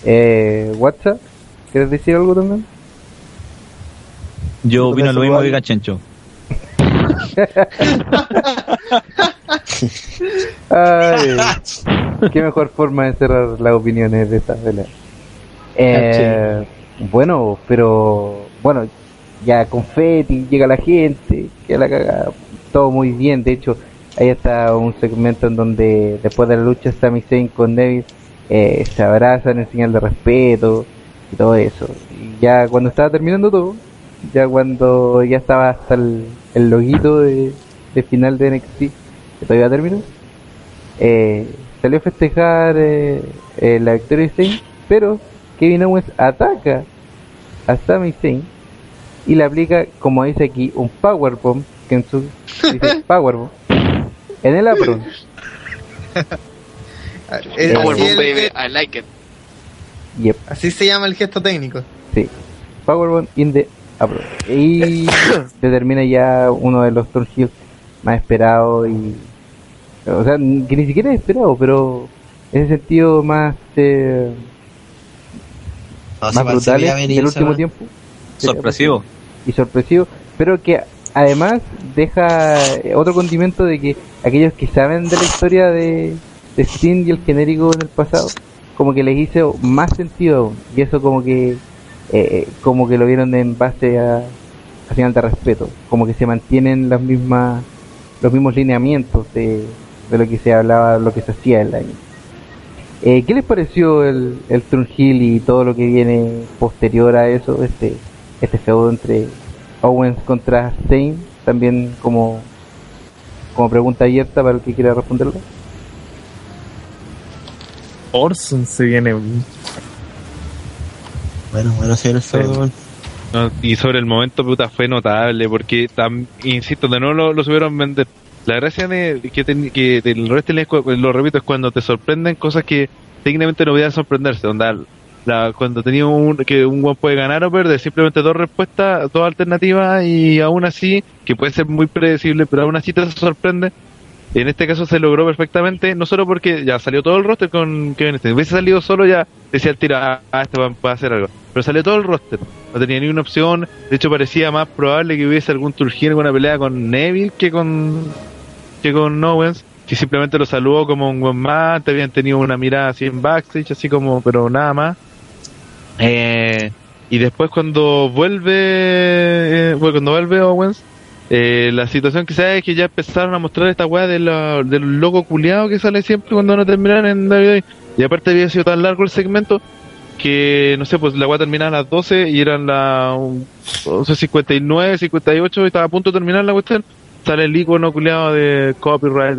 Eh, WhatsApp, ¿quieres decir algo también? Yo opino lo mismo que. Gachencho. Ay, qué mejor forma de cerrar las opiniones de esta pelea. Eh, bueno, pero bueno, ya confeti, llega la gente, que la caga, todo muy bien. De hecho, ahí está un segmento en donde después de la lucha Sami Zayn con Neville eh, se abrazan en señal de respeto y todo eso. Y ya cuando estaba terminando todo, ya cuando ya estaba hasta el, el loguito de, de final de NXT, que todavía terminó, eh, salió a festejar eh, eh, la victoria de Zayn, pero Kevin Owens ataca a Sami Zayn y le aplica, como dice aquí, un powerbomb, que en su dice powerbomb, en el apron. Powerbomb, baby, I like it. Yep, así se llama el gesto técnico. sí. Powerbomb in the apron. Y determina ya uno de los turn heels más esperados y... O sea, que ni siquiera es esperado, pero en ese sentido más... Eh, No, más brutales del último tiempo. Sorpresivo. Y sorpresivo, pero que además deja eh, otro condimento de que aquellos que saben de la historia de, de Sting y el genérico en el pasado, como que les hizo más sentido aún. y eso como que eh, eh, como que lo vieron en base a, a señal de respeto, como que se mantienen las mismas los mismos lineamientos de, de lo que se hablaba, lo que se hacía el año. Eh, ¿Qué les pareció el, el Hill y todo lo que viene posterior a eso? Este, este feudo entre Owens contra Zayn, también como, como pregunta abierta para el que quiera responderlo. Orson se viene. Bueno, bueno, se viene el feudo. No, y sobre el momento, puta, fue notable, porque, tam- insisto, de nuevo lo, lo supieron vender. La gracia de que, ten- que del cu- lo repito, es cuando te sorprenden cosas que técnicamente no podían sorprenderse. Onda, la, cuando tenía un, que un buen puede ganar o perder, simplemente dos respuestas, dos alternativas, y aún así, que puede ser muy predecible, pero aún así te sorprende. En este caso se logró perfectamente, no solo porque ya salió todo el roster con Kevin Steen. Hubiese salido solo ya, decía el tiro, ah, este va, va a hacer algo. Pero salió todo el roster. No tenía ni una opción. De hecho, parecía más probable que hubiese algún Turgir alguna pelea con Neville que con que con Owens. Que simplemente lo saludó como un buen más. Te habían tenido una mirada así en backstage, así como, pero nada más. Eh, y después cuando vuelve, eh, bueno, cuando vuelve Owens, eh, la situación que se es que ya empezaron a mostrar esta weá de del loco culiado que sale siempre cuando van a terminar en WWE. Y aparte había sido tan largo el segmento que, no sé, pues la weá terminaba a las 12 y eran las un- no sé, 59, 58 y estaba a punto de terminar la cuestión. Sale el icono culiado de copyright.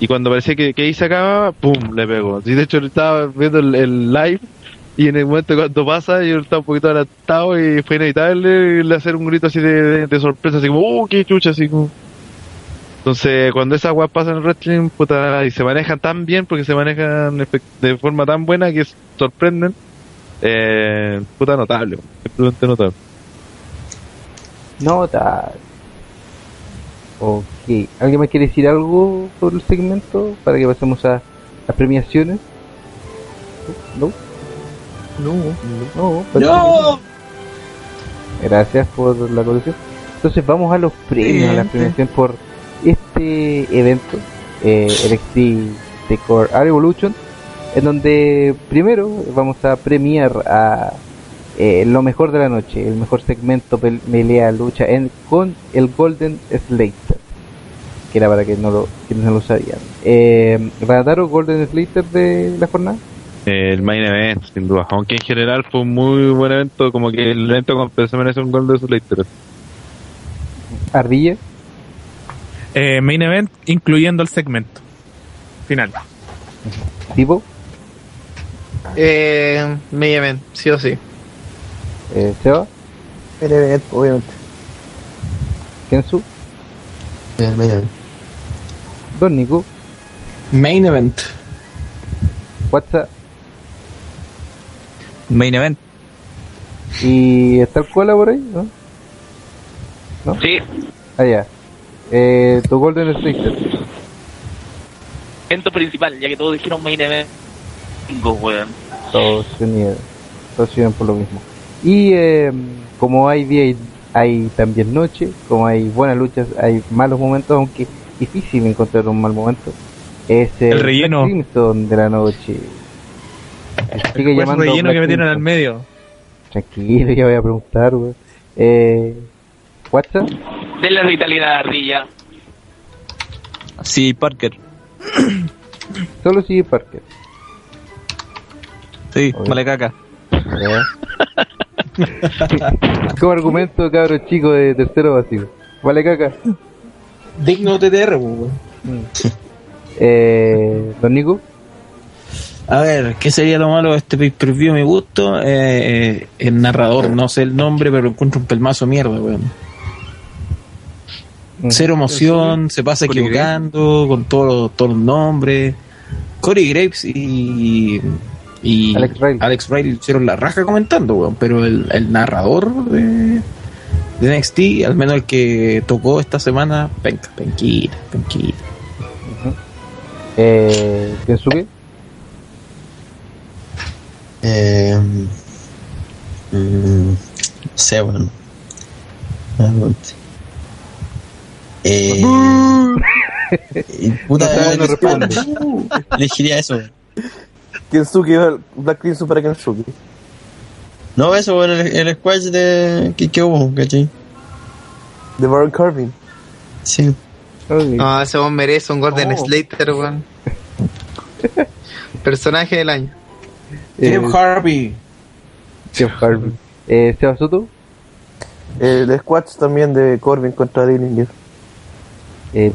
y cuando parecía que, que ahí se acaba, ¡pum! le pegó. Sí, de hecho, estaba viendo el live y en el momento cuando pasa, yo estaba un poquito adelantado y fue inevitable le hacer un grito así de, sorpresa, así como, ¡uh, qué chucha! Así como. Entonces, cuando esas weas pasan en el wrestling, puta, y se manejan tan bien, porque se manejan de forma tan buena que sorprenden, eh, puta, notable, simplemente notable. Nota. Ok. ¿Alguien más quiere decir algo sobre el segmento para que pasemos a las premiaciones? No. No. No. ¡No! Gracias por la corrección. Entonces vamos a los premios, a la premiación por este evento, eh, NXT Takeover Evolution, en donde primero vamos a premiar a eh, lo mejor de la noche, el mejor segmento pel- pelea lucha en, con el Golden Slater, que era para que no lo, quienes no lo sabían. Eh, ¿Radaro Golden Slater de la jornada? El main event, sin duda. Aunque en general fue un muy buen evento, como que el evento con se merece un gol de su Slater. Ardilla. Eh, main event, incluyendo el segmento final. Tipo, Eh, main event, sí o sí. eh, Seba, El evento, obviamente. Kensu, El main event. Don Nico, Main event. WhatsApp Main event. y está el cola por ahí, ¿no? ¿No? Sí, Ah, ya. Eh, tu Golden Slater. evento principal, ya que todos dijeron main event. Weón. Todos se niegan. Todos se niegan por lo mismo. Y eh, como hay día y hay también noche, como hay buenas luchas, hay malos momentos, aunque difícil encontrar un mal momento. Es el, El relleno. Crimson de la noche. Sigue El llamando relleno Black que metieron al medio. Tranquilo, ya voy a preguntar, weón. Eh, WhatsApp, De la vitalidad ardilla. Sí, Parker. solo sigue Parker. Sí, vale caca. Ya. Como argumento, cabros chicos de tercero vacío. Vale, caca. Digno TTR, pues, weón. Eh, Don Nico, A ver, ¿qué sería lo malo de este pay-per-view a mi gusto? Eh, eh, el narrador, no sé el nombre, pero encuentro un pelmazo mierda, weón. Cero emoción, se pasa equivocando con todos los, todos los nombres. Corey Graves y, y Alex Riley. hicieron la raja comentando, weón, pero el, el narrador de, de NXT, al menos el que tocó esta semana, penca, penquita, penquita. eh, Kensuke, Eh, mm, no sé, bueno. Realmente. Eh, puta, No, no responde. elegiría eso. Kensuke, Black Crimson para Kensuke. No, eso, bueno, el, el squash de, que, que hubo, ¿cachai? De Baron Corbin. Sí. No, ese weón merece un Golden Oh. Slater, weón. Personaje del año. Jeff Eh, Harvey. Jeff Harvey. Eh, Seba Soto, El squash también de Corbin contra Dillinger. eh,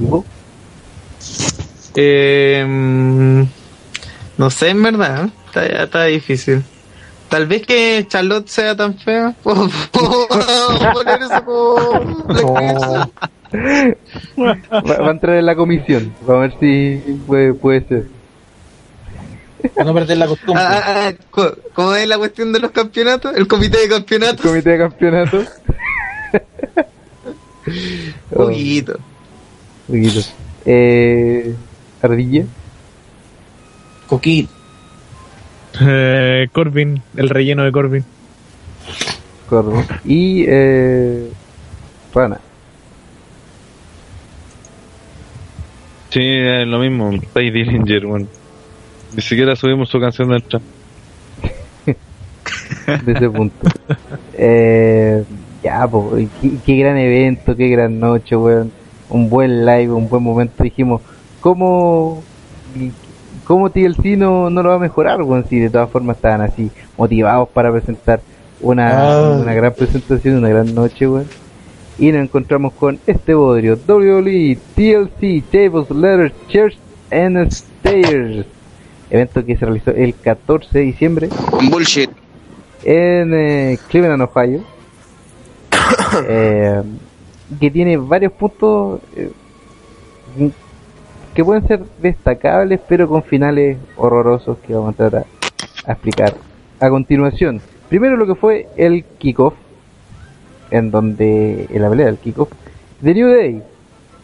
Eh, no sé, en verdad. ¿eh? Está, está difícil. Tal vez que Charlotte sea tan fea. Puedo, poner eso como va a entrar en la comisión. Va a ver si puede, puede ser. Para no perder la costumbre. Ah, ah, ah, ¿Cómo es la cuestión de los campeonatos? El comité de campeonatos. Comité de campeonato. Poquito. Poquito. Eh, Ardilla. Coquín. Eh, Corbin, el relleno de Corbin. Corvo. Y eh, Rana. Sí, es lo mismo. Ty Dillinger, weón. Ni siquiera subimos su canción del trap. de ese punto. Eh, ya, qué, qué gran evento, qué gran noche, weón. Un buen live, un buen momento. Dijimos, ¿cómo, cómo TLC no, no lo va a mejorar, weón? Si de todas formas estaban así, motivados para presentar una, Ah. una gran presentación, una gran noche, weón. Y nos encontramos con este bodrio, WWE, TLC, Tables, Letters, Chairs and Stairs. Evento que se realizó el 14 de diciembre Bullshit. en eh, Cleveland, Ohio, eh, que tiene varios puntos eh, que pueden ser destacables, pero con finales horrorosos que vamos a tratar a explicar a continuación. Primero lo que fue el kickoff, en donde en la pelea del kickoff, The New Day,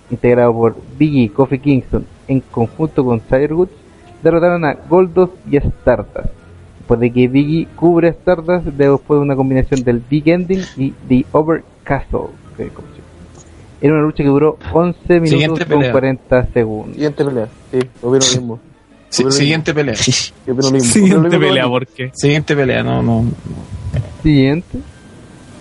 integrado por Biggie Kofi Kingston en conjunto con Tiger Woods, derrotaron a Goldust y Stardust. Después de que Biggie cubre a Stardust después de una combinación del Big Ending y The Overcastle. que es como se- Era una lucha que duró 11 minutos con pelea. 40 segundos. Siguiente pelea. Sí, lo mismo. Sí, Opino lo siguiente pelea. mismo. Mismo. Siguiente mismo. pelea, ¿por qué? Siguiente pelea, no, no. Siguiente.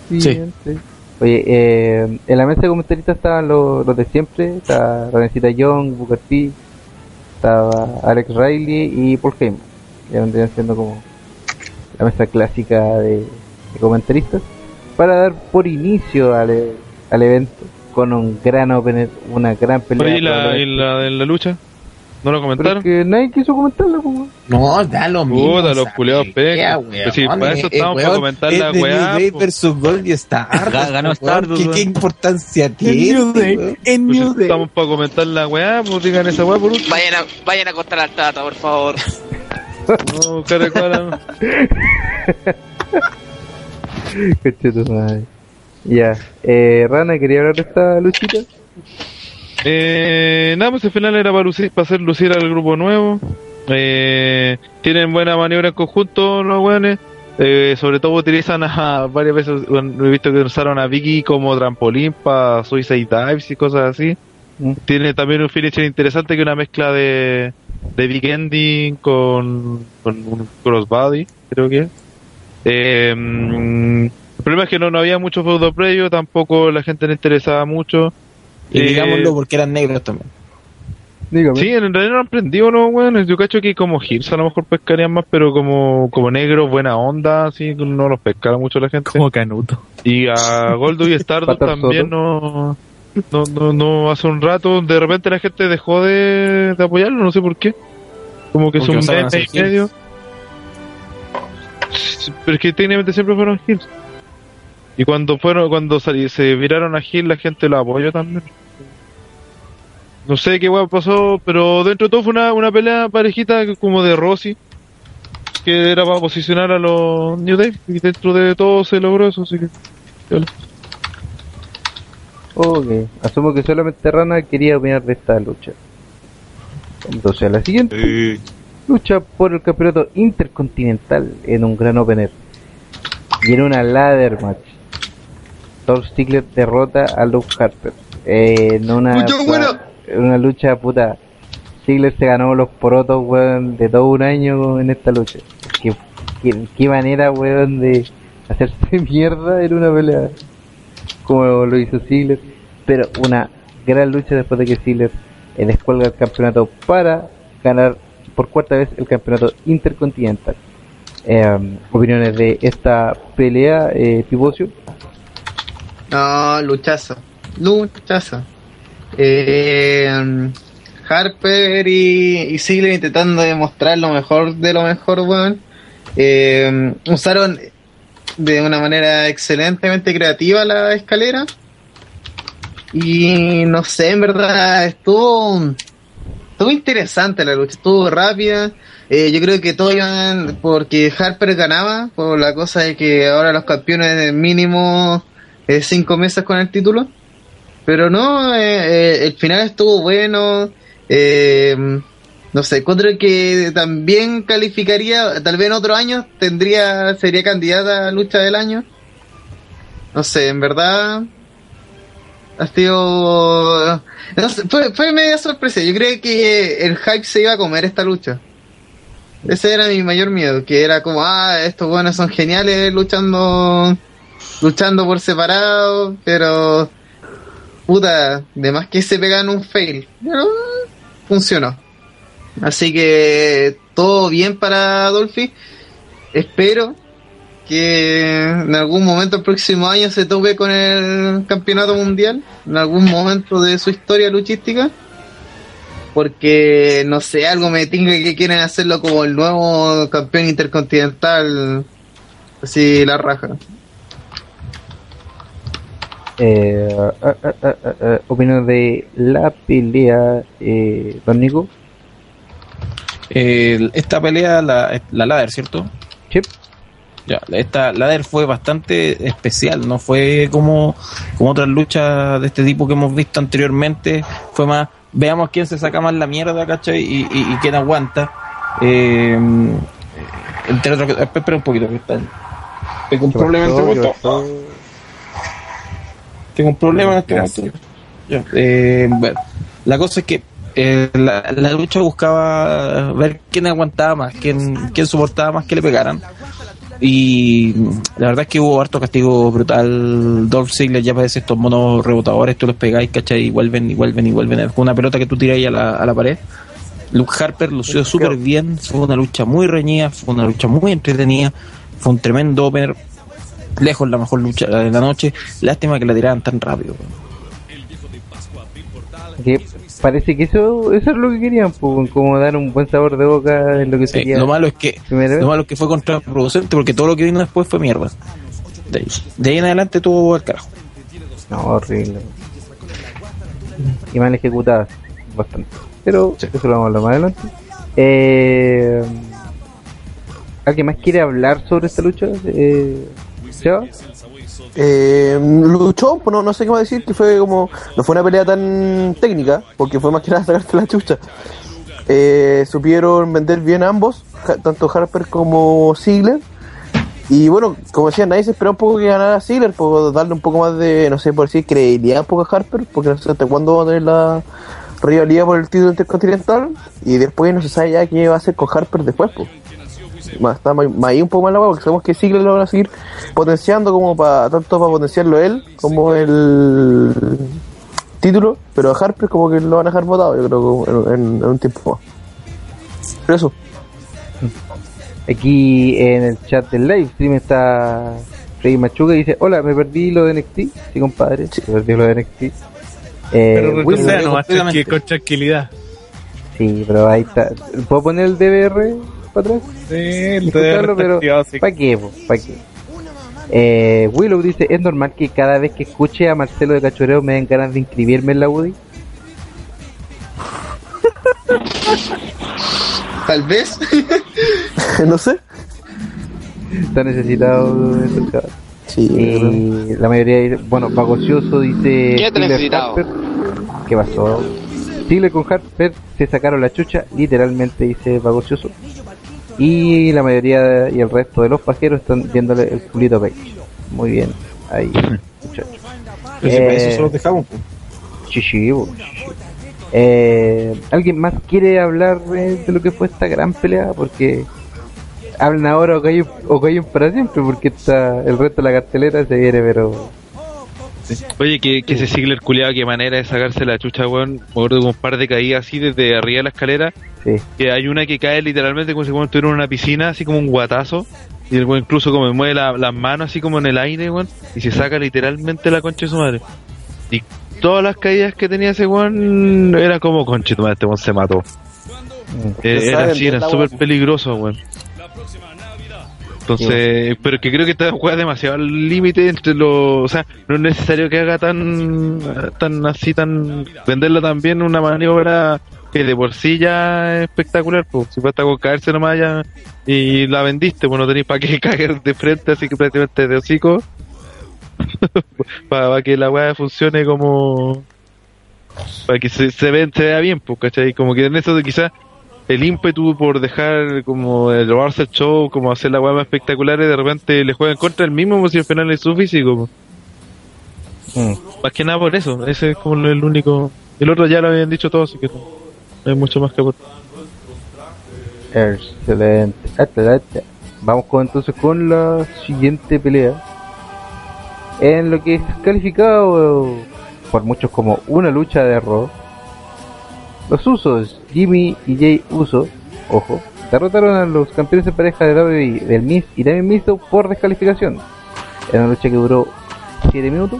Siguiente. Oye, eh, en la mesa de comentaristas estaban los, los de siempre. Estaba Renesita Young, Booker T, estaba Alex Riley y Paul Heyman. Que vendrían siendo como la mesa clásica de, de comentaristas. Para dar por inicio al, e- al evento con un gran opener, una gran pelea. ¿y la, y la la lucha? ¿No lo Pero comentaron? es que nadie quiso comentarla, como. No, da lo mismo. Puta, los pelea, pecas. Pues sí, para eso estamos, para comentar es la de weá, New Day versus Gold y Stardust. Ga- ganó. Stardust, ¿Qué, qué importancia En tiene? New Day, en Pues New Day. estamos para comentar la weá, pues digan esa weá por último. Vayan a, vayan a cortar al tata, por favor. No, cara de cara. Conchetu madre. Ya, eh, Rana, ¿quería hablar de esta luchita? Eh, nada, pues el final era para, lucir, para hacer lucir al grupo nuevo. Eh, tienen buena maniobra en conjunto los weones. Eh, sobre todo utilizan a varias veces, he visto que usaron a Vicky como trampolín para Suicide Dives y cosas así. Mm. Tiene también un finisher interesante que es una mezcla de, de Big Ending con, con un crossbody, creo que es. Eh, mm, el problema es que no, no había mucho feudo previo, tampoco la gente le interesaba mucho. Y Eh, digámoslo porque eran negros también. Dígame. Sí, en realidad no han prendido los weones. Yo cacho que como Hills a lo mejor pescarían más, pero como, como negros, buena onda, así no los pescara mucho la gente. Como Canuto. Y a Goldo y Stardust también no, no, no, no, hace un rato, de repente la gente dejó de, de apoyarlo, no sé por qué. Como que es Porque un ser y medio. Pero es que técnicamente siempre fueron Hills. Y cuando fueron, cuando se viraron a Hill, la gente lo apoyó también. No sé qué weá pasó, pero dentro de todo fue una, una pelea parejita como de Rossi, que era para posicionar a los New Day, y dentro de todo se logró eso, así que... Ok, asumo que solamente Rana quería opinar de esta lucha. Entonces, a la siguiente lucha por el campeonato intercontinental en un gran opener y en una ladder match. Thor Ziggler derrota a Luke Harper eh, en una, buena. Una lucha puta. Ziggler se ganó los porotos, weón, de todo un año en esta lucha. Qué, qué, manera, weón, de hacerse mierda en una pelea como lo hizo Ziggler, pero una gran lucha después de que Ziggler descuelga el campeonato para ganar por cuarta vez el campeonato intercontinental. Eh, opiniones de esta pelea, eh, Tibocio. No, luchazo. Luchazo. Eh, Harper y, y intentando demostrar lo mejor de lo mejor, weón. Eh, usaron de una manera excelentemente creativa la escalera. Y no sé, en verdad, estuvo, estuvo interesante la lucha, estuvo rápida. Eh, yo creo que todos iban porque Harper ganaba, por la cosa de que ahora los campeones mínimo eh, cinco meses con el título. Pero no, eh, eh, el final estuvo bueno. Eh, no sé, encuentro que también calificaría, tal vez en otro año tendría, sería candidata a lucha del año. No sé, en verdad ha sido, no fue, fue media sorpresa. Yo creo que el hype se iba a comer esta lucha. Ese era mi mayor miedo, que era como, ah, estos buenos son geniales luchando, luchando por separado, pero puta, de más que se pegan un fail. Pero funcionó. Así que todo bien para Dolphy. Espero que en algún momento el próximo año se tope con el campeonato mundial, en algún momento de su historia luchística. Porque no sé, algo me tinga que quieren hacerlo como el nuevo campeón intercontinental. Así la raja. Eh, ah, ah, ah, opinión de la pelea, eh, Don Nico. Eh, esta pelea, la, la ladder, ¿cierto? Sí. Ya, esta ladder fue bastante especial, no fue como, como otras luchas de este tipo que hemos visto anteriormente. Fue más, veamos quién se saca más la mierda, ¿cachai? Y, y, y quién aguanta. Eh, entre otras cosas- espera un poquito, que está. Tengo un problema en momento. Tengo un problema en este momento. Eh, bueno, la cosa es que eh, la, la lucha buscaba ver quién aguantaba más, quién, quién soportaba más que le pegaran. Y la verdad es que hubo harto castigo brutal. Dolph Ziggler ya parece estos monos rebotadores, tú los pegáis, ¿cachai? Y vuelven y vuelven y vuelven. Con una pelota que tú tiráis a la, a la pared. Luke Harper lució súper bien, fue una lucha muy reñida, fue una lucha muy entretenida, fue un tremendo opener, lejos la mejor lucha de la noche. Lástima que la tiraran tan rápido. Que parece que eso, eso es lo que querían, pues, como dar un buen sabor de boca en lo que Sí, sería. lo malo es que lo malo es que fue contraproducente porque todo lo que vino después fue mierda. De ahí, de ahí en adelante tuvo el carajo. No, horrible. Y mal ejecutada, bastante. Pero eso lo vamos a hablar más adelante. Eh, ¿Alguien más quiere hablar sobre esta lucha? Eh, Eh, luchó, no, no sé qué más decir, que fue como, no fue una pelea tan técnica, porque fue más que nada sacarte la chucha. Eh, supieron vender bien ambos, tanto Harper como Ziggler. Y bueno, como decía, nadie se esperaba un poco que ganara Ziggler, por darle un poco más de, no sé, por decir, credibilidad un poco a Harper, porque no sé hasta cuándo va a tener la rivalidad por el título intercontinental. Y después no se sabe ya qué va a hacer con Harper después, pues más, está más, más ahí un poco más la hueá, porque sabemos que Ziggler lo van a seguir potenciando como para tanto para potenciarlo él como el título, pero a Harper como que lo van a dejar votado, yo creo en, en- en un tiempo más. Pero eso, Aquí en el chat del live stream está Freddy Machuca y dice, hola, me perdí lo de NXT. Sí, compadre, se perdió lo de NXT. Eh, Pero Will- tranqui- con tranquilidad. Sí, pero ahí está. ¿Puedo poner el DVR para atrás? Sí, DVR pero. ¿para qué? ¿Para qué? Eh, Willow dice, es normal que cada vez que escuche a Marcelo de Cachoreo me den ganas de inscribirme en la UDI. Tal vez. no sé. Está necesitado de. Sí, Y la mayoría bueno, Pagocioso dice ¿Qué necesitado? Harper. ¿Qué pasó? Ziggler con Harper se sacaron la chucha, literalmente dice Pagocioso. Y la mayoría y el resto de los pajeros están viéndole el culito Page. Muy bien, ahí, muchachos. Pero si para eso Eh, dejamos. pues. Chichi, bo, chichi. Eh, ¿Alguien más quiere hablar de lo que fue esta gran pelea? Porque hablan ahora o callen, o callen para siempre, porque está, el resto de la cartelera se viene, pero Oye, que, que ese Ziggler culiado, qué manera de sacarse la chucha, weón. Me acuerdo de un par de caídas así desde arriba de la escalera. Sí. Que hay una que cae literalmente como si weón, estuviera en una piscina, así como un guatazo. Y el weón incluso como mueve la- las manos así como en el aire, weón. Y se saca literalmente la concha de su madre. Y todas las caídas que tenía ese weón era como concha de tu madre, este weón se mató. Eh, Se era así, era súper peligroso, weón. Entonces, pero que creo que está juega demasiado al límite entre los, o sea, no es necesario que haga tan, tan así, tan, venderla también una maniobra que de por sí ya es espectacular, pues, si basta con caerse nomás ya y la vendiste, pues no tenéis para qué caer de frente, así que prácticamente de hocico, para que la weá funcione como. Para que se, se, ve- se vea bien, pues, ¿cachai? Como que en eso de quizás el ímpetu por dejar como el robarse el show, como hacer la weá más espectacular, de repente le juega en contra el mismo, pues si al final es su físico. pues. Mm. Más que nada por eso, ese es como el único. El otro ya lo habían dicho todos, así que no, hay mucho más que aportar. Excelente, excelente. Vamos con, entonces con la siguiente pelea. En lo que es calificado eh, por muchos como una lucha de Raw. Los usos, Jimmy y Jay Uso, ojo, derrotaron a los campeones de pareja de WWE, del Miz y Damien Misto por descalificación. En una lucha que duró 7 minutos,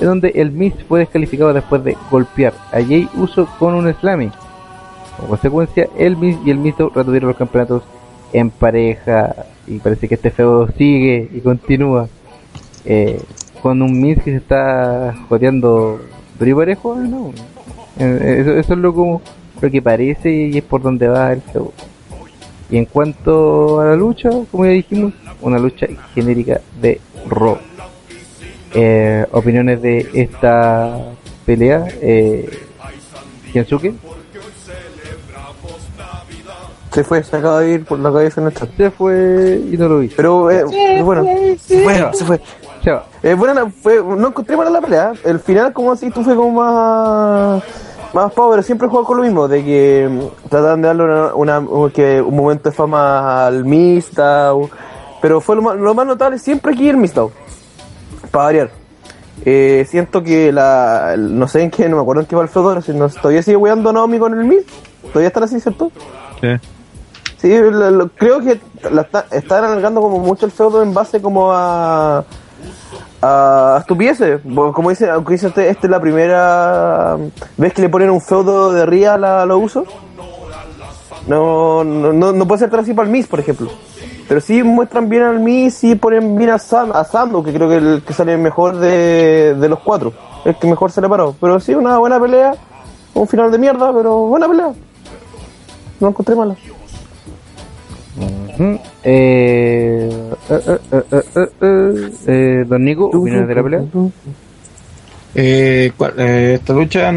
en donde el Miz fue descalificado después de golpear a Jay Uso con un slamming. Como consecuencia, el Miz y el Misto retuvieron los campeonatos en pareja y parece que este feudo sigue y continúa eh, con un Miz que se está y parejo, eh, no. Eh, Eso, eso es lo, como, lo que parece y es por donde va el feudo. Y en cuanto a la lucha, como ya dijimos, una lucha genérica de Raw. Eh, opiniones de esta pelea, eh, Kensuke. Se fue, se acaba de ir por la cabeza en el chat. Se fue y no lo vi. Pero eh, bueno, fue, se fue. Eh, bueno, fue, no encontré mala la pelea. El final, como así, tú fue como más. Más pavo, pero siempre juego con lo mismo, de que mm, trataban de darle una, una- un- que un momento de fama al Mistau. Pero fue lo más, lo más notable siempre aquí el Mistau. Para variar. Eh, siento que la. No sé en qué, no me acuerdo en qué va el feudo, si no, todavía sigue weando Naomi con el Mist. Todavía están así, ¿cierto? Sí. Sí, lo- lo- creo que la está- están alargando como mucho el feudo en base como a a estupideces. Bo- Como dice, aunque dice este, esta es la primera vez que le ponen un feudo de Real a los usos. No, no, no, no puede ser tan así para el Miss, por ejemplo. Pero sí muestran bien al Miss y ponen bien a, Sando, que creo que el que sale mejor de, de los cuatro. El que mejor se le paró. Pero sí, una buena pelea. Un final de mierda, pero buena pelea. No encontré mala. Don Nico, opiniones de la pelea. Eh, ¿cuál? Eh, esta lucha.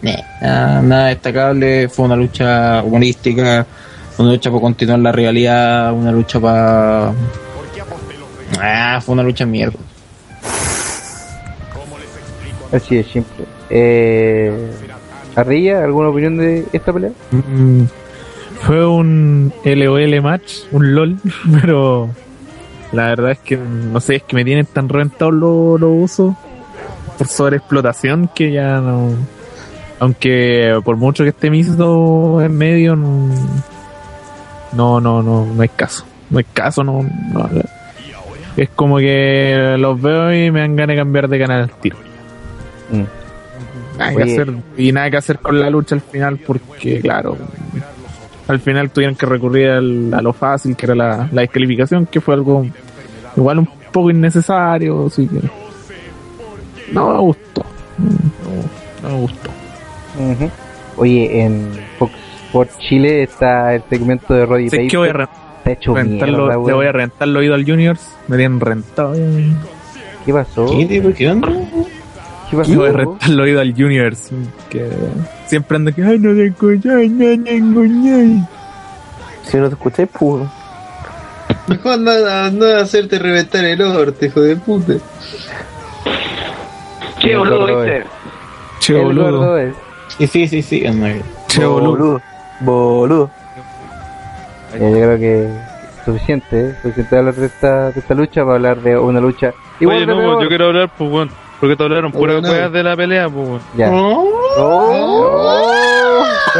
Nada, nada destacable, fue una lucha humorística, una lucha para continuar la rivalidad, una lucha para... Ah, fue una lucha mierda. Así es, simple. Eh, Arrilla, ¿alguna opinión de esta pelea? Mm, fue un LOL match, un LOL, pero la verdad es que no sé, es que me tienen tan reventados los los usos por sobreexplotación que ya no. Aunque por mucho que esté Misto en medio, no, no, no, no, no hay caso. No hay caso, no, no. Es como que los veo y me dan ganas de cambiar de canal al tiro. Nada que hacer, y nada que hacer con la lucha al final porque, claro, al final tuvieron que recurrir al- a lo fácil, que era la, la descalificación, que fue algo igual un poco innecesario, así que no me gustó. No, no me gustó. Oye, en Fox Sports Chile está el segmento de Roddy Sé que voy a re- Está hecho rentar mierda, lo- le voy a rentar el oído al Juniors, me tienen rentado. ¿Qué pasó? ¿Qué, ¿Qué onda? ¿Qué voy a rentar el oído al Juniors, que siempre anda que, ay, no te escuché, no te escuché. Si no te escuché, pues. Mejor anda, anda a hacerte reventar el orte, hijo de puta. Che, boludo, ¿viste? Che, boludo. es. Sí, sí, sí. Che, boludo. Boludo. Eh, yo creo que suficiente, ¿eh? suficiente hablar de esta, de esta lucha para hablar de una lucha igual Oye, de no, yo quiero hablar, pues, bueno, porque te hablaron puras Oh, no. weas de la pelea, pues. Ya.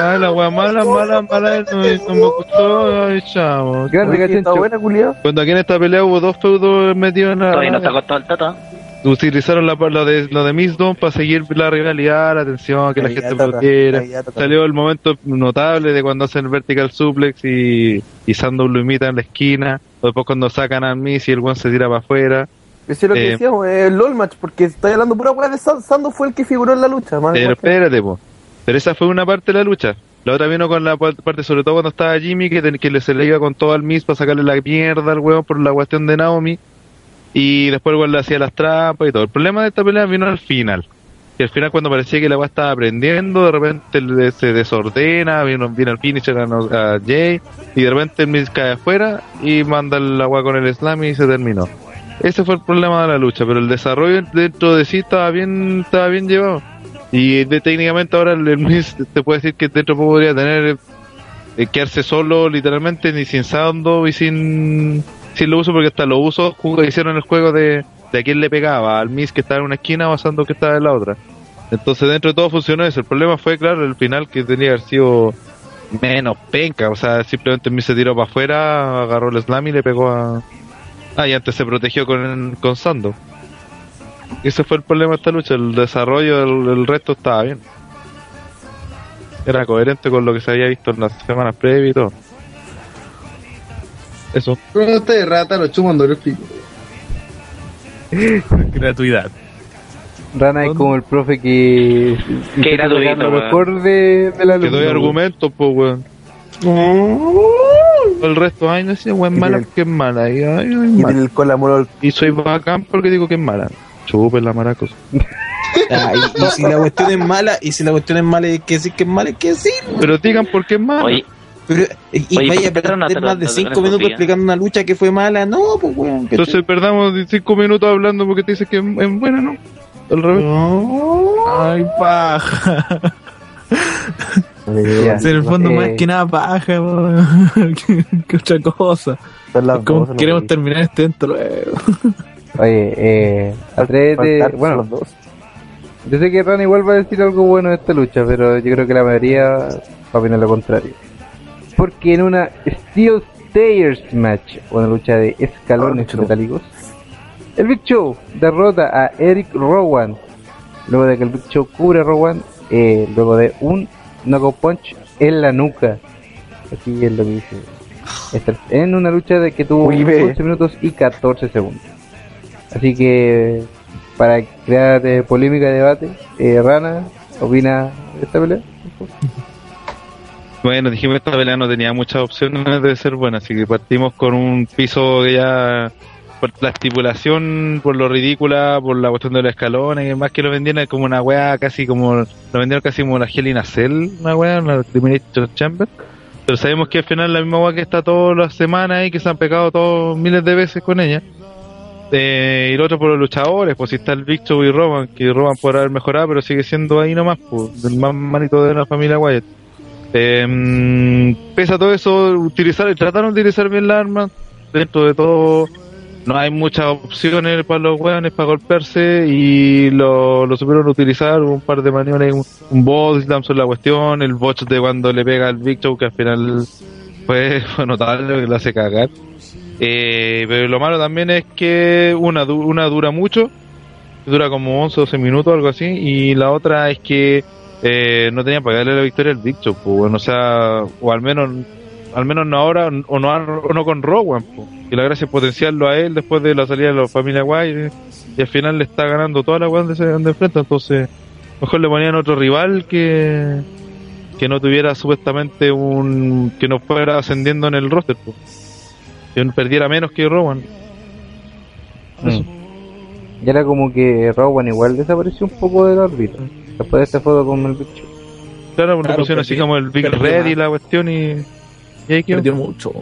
Ah, la wea mala, mala, mala, no, no me gustó, ay, chavo. Grande Oye, ¿Está cachencho. buena, culiao? Cuando aquí en esta pelea hubo dos feudos metidos en Todavía no está la... acostado el tata. Utilizaron la, lo de, lo de Misdom para seguir la rivalidad, la atención, que la Ahí gente toca. Salió el momento notable de cuando hacen el vertical suplex y, y Sandow lo imita en la esquina. o Después cuando sacan a Miss y el one se tira para afuera. Eso es lo que Eh, decíamos, el LOL match, porque estoy hablando pura weá de Sando, Sando fue el que figuró en la lucha, más Pero espérate, po. Pero esa fue una parte de la lucha. La otra vino con la pa- parte, sobre todo cuando estaba Jimmy, que, ten- que se le iba con todo al Miss para sacarle la mierda al huevo por la cuestión de Naomi. Y después igual le hacía las trampas y todo. El problema de esta pelea vino al final. Y al final cuando parecía que la weá estaba aprendiendo, de repente se desordena, viene, viene al finisher a, a Jay, y de repente el Miz cae afuera y manda el agua con el slam y se terminó. Ese fue el problema de la lucha, pero el desarrollo dentro de sí estaba bien, estaba bien llevado. Y de, técnicamente ahora el, el Miz te puede decir que dentro podría tener eh, quedarse solo literalmente ni sin sound y sin, sin lo uso porque hasta lo uso jug- hicieron el juego de, de a quién le pegaba, al Miz que estaba en una esquina o a Sando que estaba en la otra. Entonces dentro de todo funcionó eso. El problema fue, claro, el final que tenía que haber sido menos penca. O sea, simplemente el Miz se tiró para afuera, agarró el slam y le pegó a... Ah, y antes se protegió con, con Sando. Ese fue el problema de esta lucha. El desarrollo del el resto estaba bien. Era coherente con lo que se había visto en las semanas previas y todo. Eso. Con usted, rata, lo chumando el pico. Gratuidad. Rana es como el profe que. Intenta gratuito, lo mejor de, de la Te doy argumentos, pues, weón. El resto, ay, no sé, weón, Y mala porque es mala. Y, ay, ay, Y mala. tiene el cola mono y soy bacán porque digo que es mala. Chupen la maracos. Ah, y, y si la cuestión es mala, y si la cuestión es mala, hay que decir que es mala, hay que decir. Pero digan por qué es mala. Oye, Pero, y, Oye, vaya a ¿por qué no perder más de te- 5 te- minutos te- explicando una lucha que fue mala. No, pues weón. Entonces perdamos 5 minutos hablando porque te dices que es, es buena, ¿no? Al revés. Ay, paja. En el fondo, Eh, más que nada paja, que, que otra cosa. Como queremos terminar este luego. Oye, eh, atrévete. Faltar Bueno, los dos. yo sé que Rana igual va a decir algo bueno de esta lucha, pero yo creo que la mayoría va a opinar lo contrario. Porque en una Steel Stairs match, una lucha de escalones metálicos, el Big Show derrota a Eric Rowan. Luego de que el Big Show cubre a Rowan, eh, luego de un knockout punch en la nuca. Así es lo que dice. Esta- En una lucha de que tuvo Uy, ve. 11 minutos y 14 segundos. Así que, para crear eh, polémica y debate, eh, Rana, ¿opina de esta pelea? Bueno, dijimos que esta pelea no tenía muchas opciones de ser buena, así que partimos con un piso que ya, por la estipulación, por lo ridícula, por la cuestión de los escalones, y más que lo vendieron como una wea casi como, lo vendieron casi como la Hell Cell, una wea, una Elimination Chamber. Pero sabemos que al final la misma wea que está todas las semanas y que se han pegado todos miles de veces con ella. Eh, y lo otro por los luchadores, pues si está el Big Show y Roman, que Roman podrá haber mejorado, pero sigue siendo ahí nomás, pues, el más manito de la familia Wyatt. Eh, pese a todo eso, utilizar, trataron de utilizar bien la arma. Dentro de todo, no hay muchas opciones para los weones para golpearse y lo, lo supieron utilizar. Un par de maniobras, un, un sobre la cuestión, el botch de cuando le pega al Big que al final fue, notable, que lo hace cagar. Eh, pero lo malo también es que una, una dura mucho, dura como 11 o 12 minutos, algo así, y la otra es que eh, no tenían para darle la victoria al Big Show, pues, bueno, o sea, o al menos al menos no ahora, o no, o no con Rowan, pues, y la gracia es potenciarlo a él después de la salida de la familia White, y al final le está ganando toda la weá donde se enfrenta, entonces mejor le ponían otro rival que que no tuviera supuestamente un que no fuera ascendiendo en el roster, pues. que perdiera menos que Rowan. Eso. Y era como que Rowan igual desapareció un poco de la órbita. Después de esta foto con el Big Show. Claro, porque Claro, pusieron así como el Big Red y la cuestión y. Perdió mucho.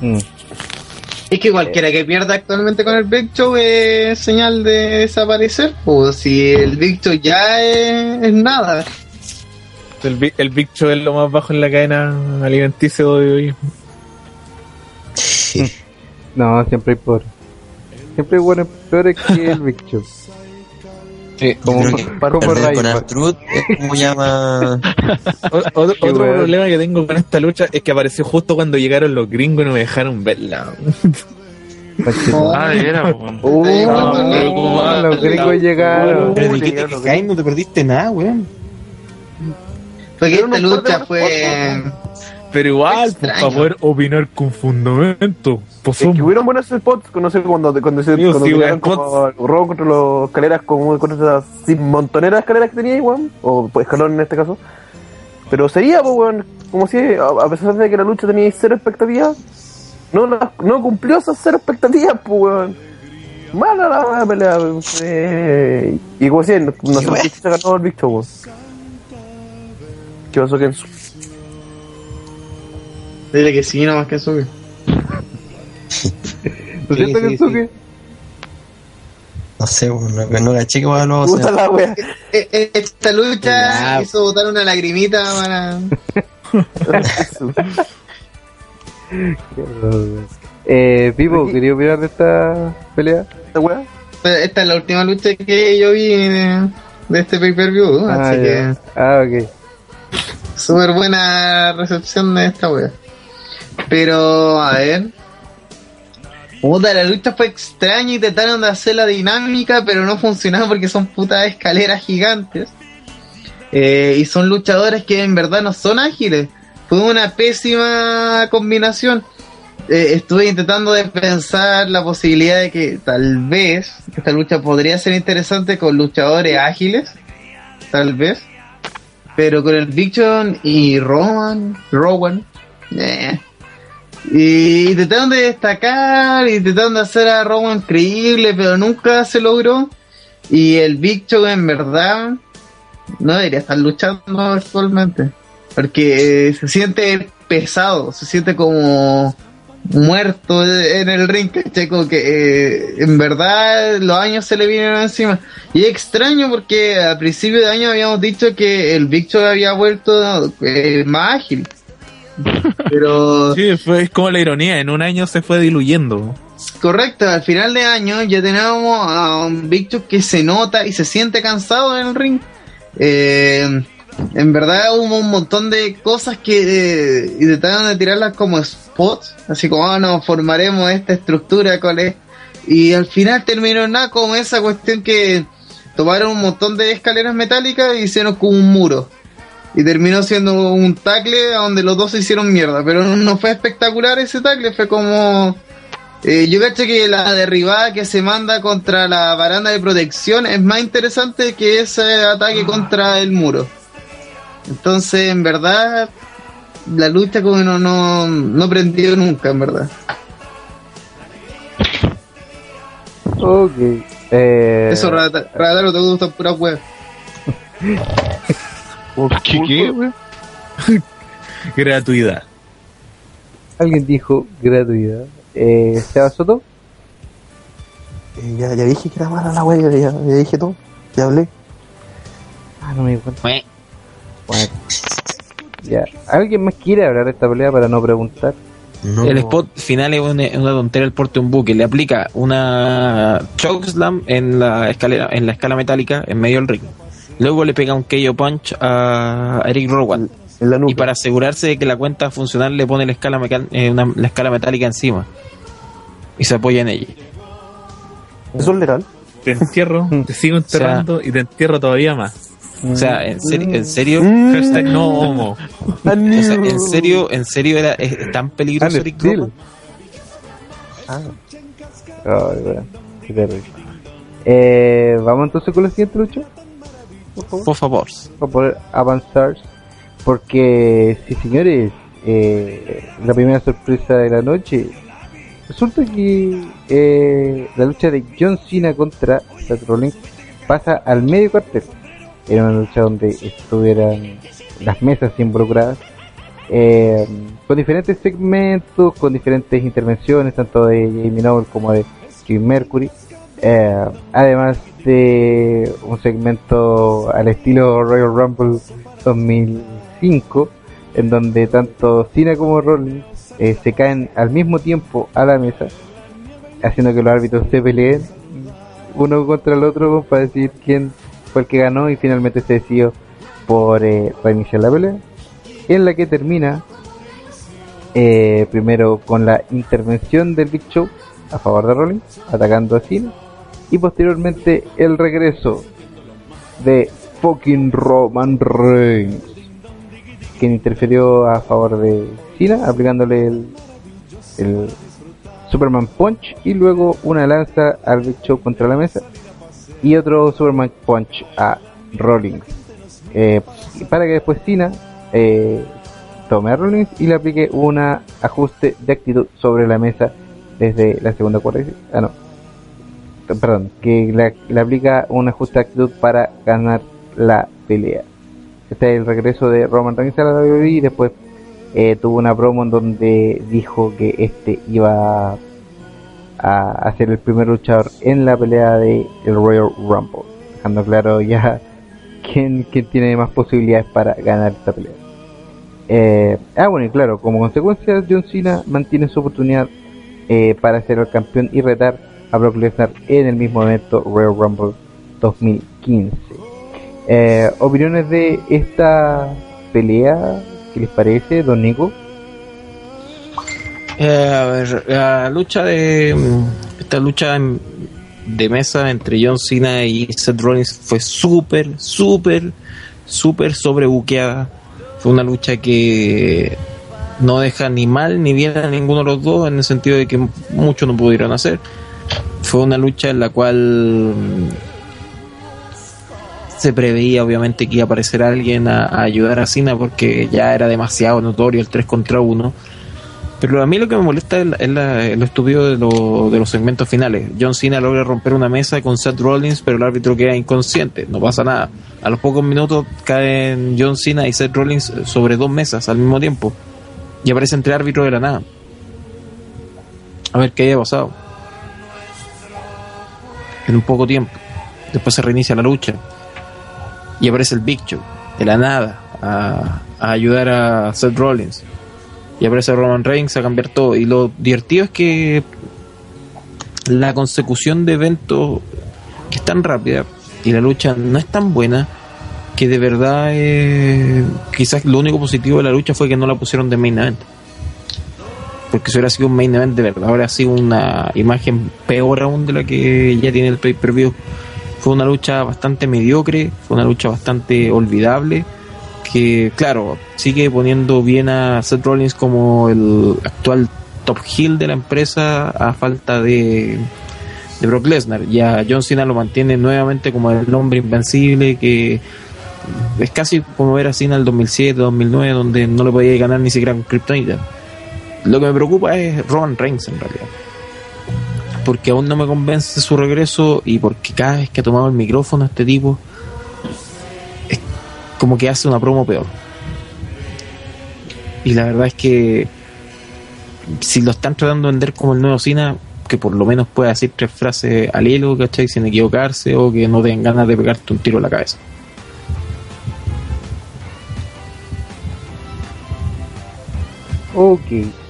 Mm. Es que cualquiera que pierda actualmente con el Big Show es señal de desaparecer. Pues si el Big Show ya es, es nada. El, Big- el Big Show es lo más bajo en la cadena alimenticia de hoy. No, siempre hay pobres. Siempre hay buenos peores que el Big Show. Sí, Como, perder con es como llama. O- otro Qué otro weón. problema que tengo con esta lucha es que apareció justo cuando llegaron los gringos y no me dejaron verla. Ah, los gringos llegaron. Pero de qué te quejáis, no te perdiste nada, weón. Porque esta lucha fue. Pero igual, pues, para poder opinar con fundamento. Pues Es que hubieron buenos spots, no sé, cuando, cuando se cuando sí, weón, como robo contra las escaleras, como contra esas montoneras de escaleras que tenía igual, o pues, escalón en este caso. Pero sería, pues, weón, como si, a, a pesar de que la lucha tenía cero expectativas, no, la- no cumplió esas cero expectativas, pues, weón. Mala la la pelea. eh, y como decía, no, no sé se ganó el Big Show, weón. ¿Qué pasó, Kenzo? Dile que sí, nomás que sube. ¿Lo siento, Kensuke? No sé, weón, no, no caché que va luego Puta la wea. Eh, eh, Esta lucha Ya. hizo botar una lagrimita para. Eh, Pipo, ¿quería opinar de esta pelea? ¿Esta wea? Esta es la última lucha que yo vi de, de este pay-per-view, Ah, así ya. que Ah, ok. súper buena recepción de esta wea. Pero, a ver. Puta, la lucha fue extraña y trataron de hacer la dinámica, pero no funcionaba porque son putas escaleras gigantes. Eh, y son luchadores que en verdad no son ágiles. Fue una pésima combinación. Eh, estuve intentando de pensar la posibilidad de que tal vez esta lucha podría ser interesante con luchadores ágiles. Tal vez. Pero con el Big Show y Roman, Rowan, eh. Y intentaron de destacar, intentaron de hacer a Rowan creíble, pero nunca se logró. Y el Big Show en verdad no debería estar luchando actualmente. Porque eh, se siente pesado, se siente como muerto en el ring, que eh, en verdad los años se le vinieron encima. Y extraño porque a principio de año habíamos dicho que el Big Show había vuelto eh, más ágil. Pero Sí, fue, es como la ironía, en un año se fue diluyendo. correcto, al final de año ya teníamos a un Show que se nota y se siente cansado en el ring. Eh, en verdad hubo un montón de cosas que eh, intentaron de tirarlas como spots, así como ah, no, formaremos esta estructura con es-". y al final terminó nada como esa cuestión que tomaron un montón de escaleras metálicas y hicieron como un muro y terminó siendo un tackle a donde los dos se hicieron mierda, pero no, fue espectacular ese tackle, fue como eh, yo caché que la derribada que se manda contra la baranda de protección es más interesante que ese ataque contra el muro. Entonces, en verdad, la lucha como no, no, no prendió nunca, en verdad. Ok. Eh, Eso, Rataro, te gusta pura web. ¿Qué, qué, güey? Gratuidad. Alguien dijo gratuidad. Eh, ¿Seba Soto? Eh, ya, ya dije que era mala la wea, ya, ya, ya dije todo. Ya hablé. Ah, no me di cuenta. Bueno. Ya. ¿Alguien más quiere hablar de esta pelea para no preguntar? No. El spot final es una, una tontería el porte de un buque. Le aplica una chokeslam en la escalera, en la escala metálica en medio del ring. Luego le pega un KO punch a Eric Rowan. En la nuca. Y para asegurarse de que la cuenta funcional le pone la escala, eh, una- la escala metálica encima. Y se apoya en ella. Eso es legal. Te entierro, te sigo enterrando y te entierro todavía más. O sea, en serio, en serio, Hashtag no homo. o sea, en serio, en serio era es, es tan peligroso Ah, Eric. Rowan. Ay, bueno, qué terrible. Eh, Vamos entonces con la siguiente lucha. Por favor. Para poder avanzar. Porque, sí, señores, eh, la primera sorpresa de la noche. Resulta que eh, la lucha de John Cena contra Seth Rollins pasa al medio cuartel. Era una lucha donde estuvieran las mesas involucradas. eh, con diferentes segmentos, con diferentes intervenciones, tanto de Jamie Noble como de Jim Mercury. Eh, además de un segmento al estilo Royal Rumble 2005, en donde tanto Cena como Rollins eh, se caen al mismo tiempo a la mesa, haciendo que los árbitros se peleen uno contra el otro para decir quién fue el que ganó y finalmente se decidió por eh, reiniciar la pelea, en la que termina eh, primero con la intervención del Big Show a favor de Rollins, atacando a Cena, y posteriormente el regreso de fucking Roman Reigns, quien interfirió a favor de Cena, aplicándole el, el Superman Punch y luego una lanza al Big Show contra la mesa y otro Superman Punch a Rollins. Eh, para que después Cena eh, tome a Rollins y le aplique un ajuste de actitud sobre la mesa desde la segunda cuerda. Ah, no. Perdón, que le, le aplica un ajuste de actitud para ganar la pelea. Este es el regreso de Roman Reigns a la WWE y después eh, tuvo una promo en donde dijo que este iba a, a ser el primer luchador en la pelea de el Royal Rumble, dejando claro ya quién, quién tiene más posibilidades para ganar esta pelea. Eh, ah, bueno, y claro, como consecuencia, John Cena mantiene su oportunidad eh, para ser el campeón y retar a Brock Lesnar en el mismo evento Royal Rumble 2015. Eh, ¿Opiniones de esta pelea? ¿Qué les parece, Don Nico? Eh, a ver, la lucha de. mm, Esta lucha de mesa entre John Cena y Seth Rollins fue súper, súper, súper sobrebuqueada. Fue una lucha que no deja ni mal ni bien a ninguno de los dos, en el sentido de que muchos no pudieron hacer. Fue una lucha en la cual se preveía obviamente que iba a aparecer alguien a, ayudar a Cena porque ya era demasiado notorio el 3 contra 1. Pero a mí lo que me molesta es, la- lo estúpido de, de los segmentos finales. John Cena logra romper una mesa con Seth Rollins, pero el árbitro queda inconsciente. No pasa nada. A los pocos minutos caen John Cena y Seth Rollins sobre dos mesas al mismo tiempo. Y aparece entre árbitros de la nada. A ver qué haya pasado. En un poco tiempo. Después se reinicia la lucha. Y aparece el Big Show, de la nada, a, ayudar a Seth Rollins y aparece Roman Reigns a cambiar todo. Y lo divertido es que la consecución de eventos es tan rápida y la lucha no es tan buena que de verdad eh, quizás lo único positivo de la lucha fue que no la pusieron de main event. Porque si hubiera sido un main event de verdad, habría sido una imagen peor aún de la que ya tiene el pay-per-view. Fue una lucha bastante mediocre, fue una lucha bastante olvidable que claro, sigue poniendo bien a Seth Rollins como el actual top heel de la empresa a falta de, de Brock Lesnar. Y a John Cena lo mantiene nuevamente como el hombre invencible que es casi como ver a Cena el 2007, 2009 donde no le podía ganar ni siquiera con Kryptonita. Lo que me preocupa es Roman Reigns en realidad. Porque aún no me convence su regreso y porque cada vez que ha tomado el micrófono este tipo como que hace una promo peor. Y la verdad es que si lo están tratando de vender como el nuevo Cena, que por lo menos pueda decir tres frases al hilo, ¿cachai? Sin equivocarse o que no tengan ganas de pegarte un tiro en la cabeza. Ok,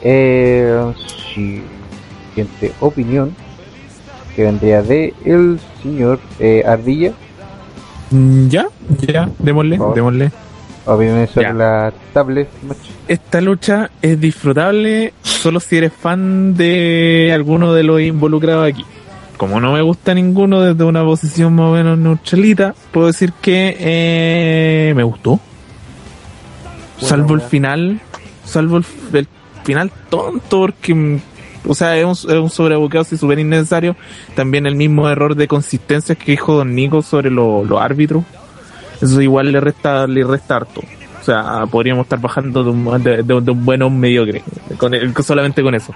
eh, siguiente opinión que vendría de el señor eh, Ardilla. Mm, Ya, ya, démosle, démosle. Opiniones sobre Ya. la tablet. Esta lucha es disfrutable solo si eres fan de alguno de los involucrados aquí. Como no me gusta ninguno desde una posición más o menos neutralita, puedo decir que eh, me gustó. salvo el final, salvo el, final tonto, porque, o sea, es un, es un sobrebuqueo así súper innecesario. También el mismo error de consistencia que dijo Don Nico sobre lo- los árbitros. Eso igual le resta, le resta harto. O sea, podríamos estar bajando de un, de, un bueno a mediocre, con el- solamente con eso.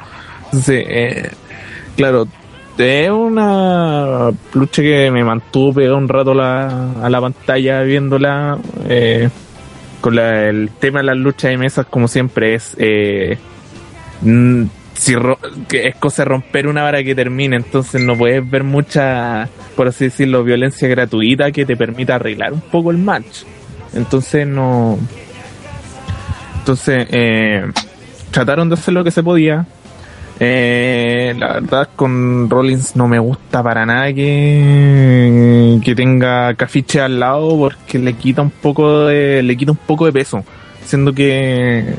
Entonces, eh, claro, es una lucha que me mantuvo pegado un rato la- a la pantalla viéndola. eh, con la- el tema de las luchas de mesas, como siempre, es. eh, si ro- es cosa romper una vara que termine, entonces no puedes ver mucha, por así decirlo, violencia gratuita que te permita arreglar un poco el match. Entonces no. Entonces, eh, trataron de hacer lo que se podía. Eh, la verdad, con Rollins no me gusta para nada que, que tenga Cafiche al lado porque le quita un poco de, le quita un poco de peso. Siendo que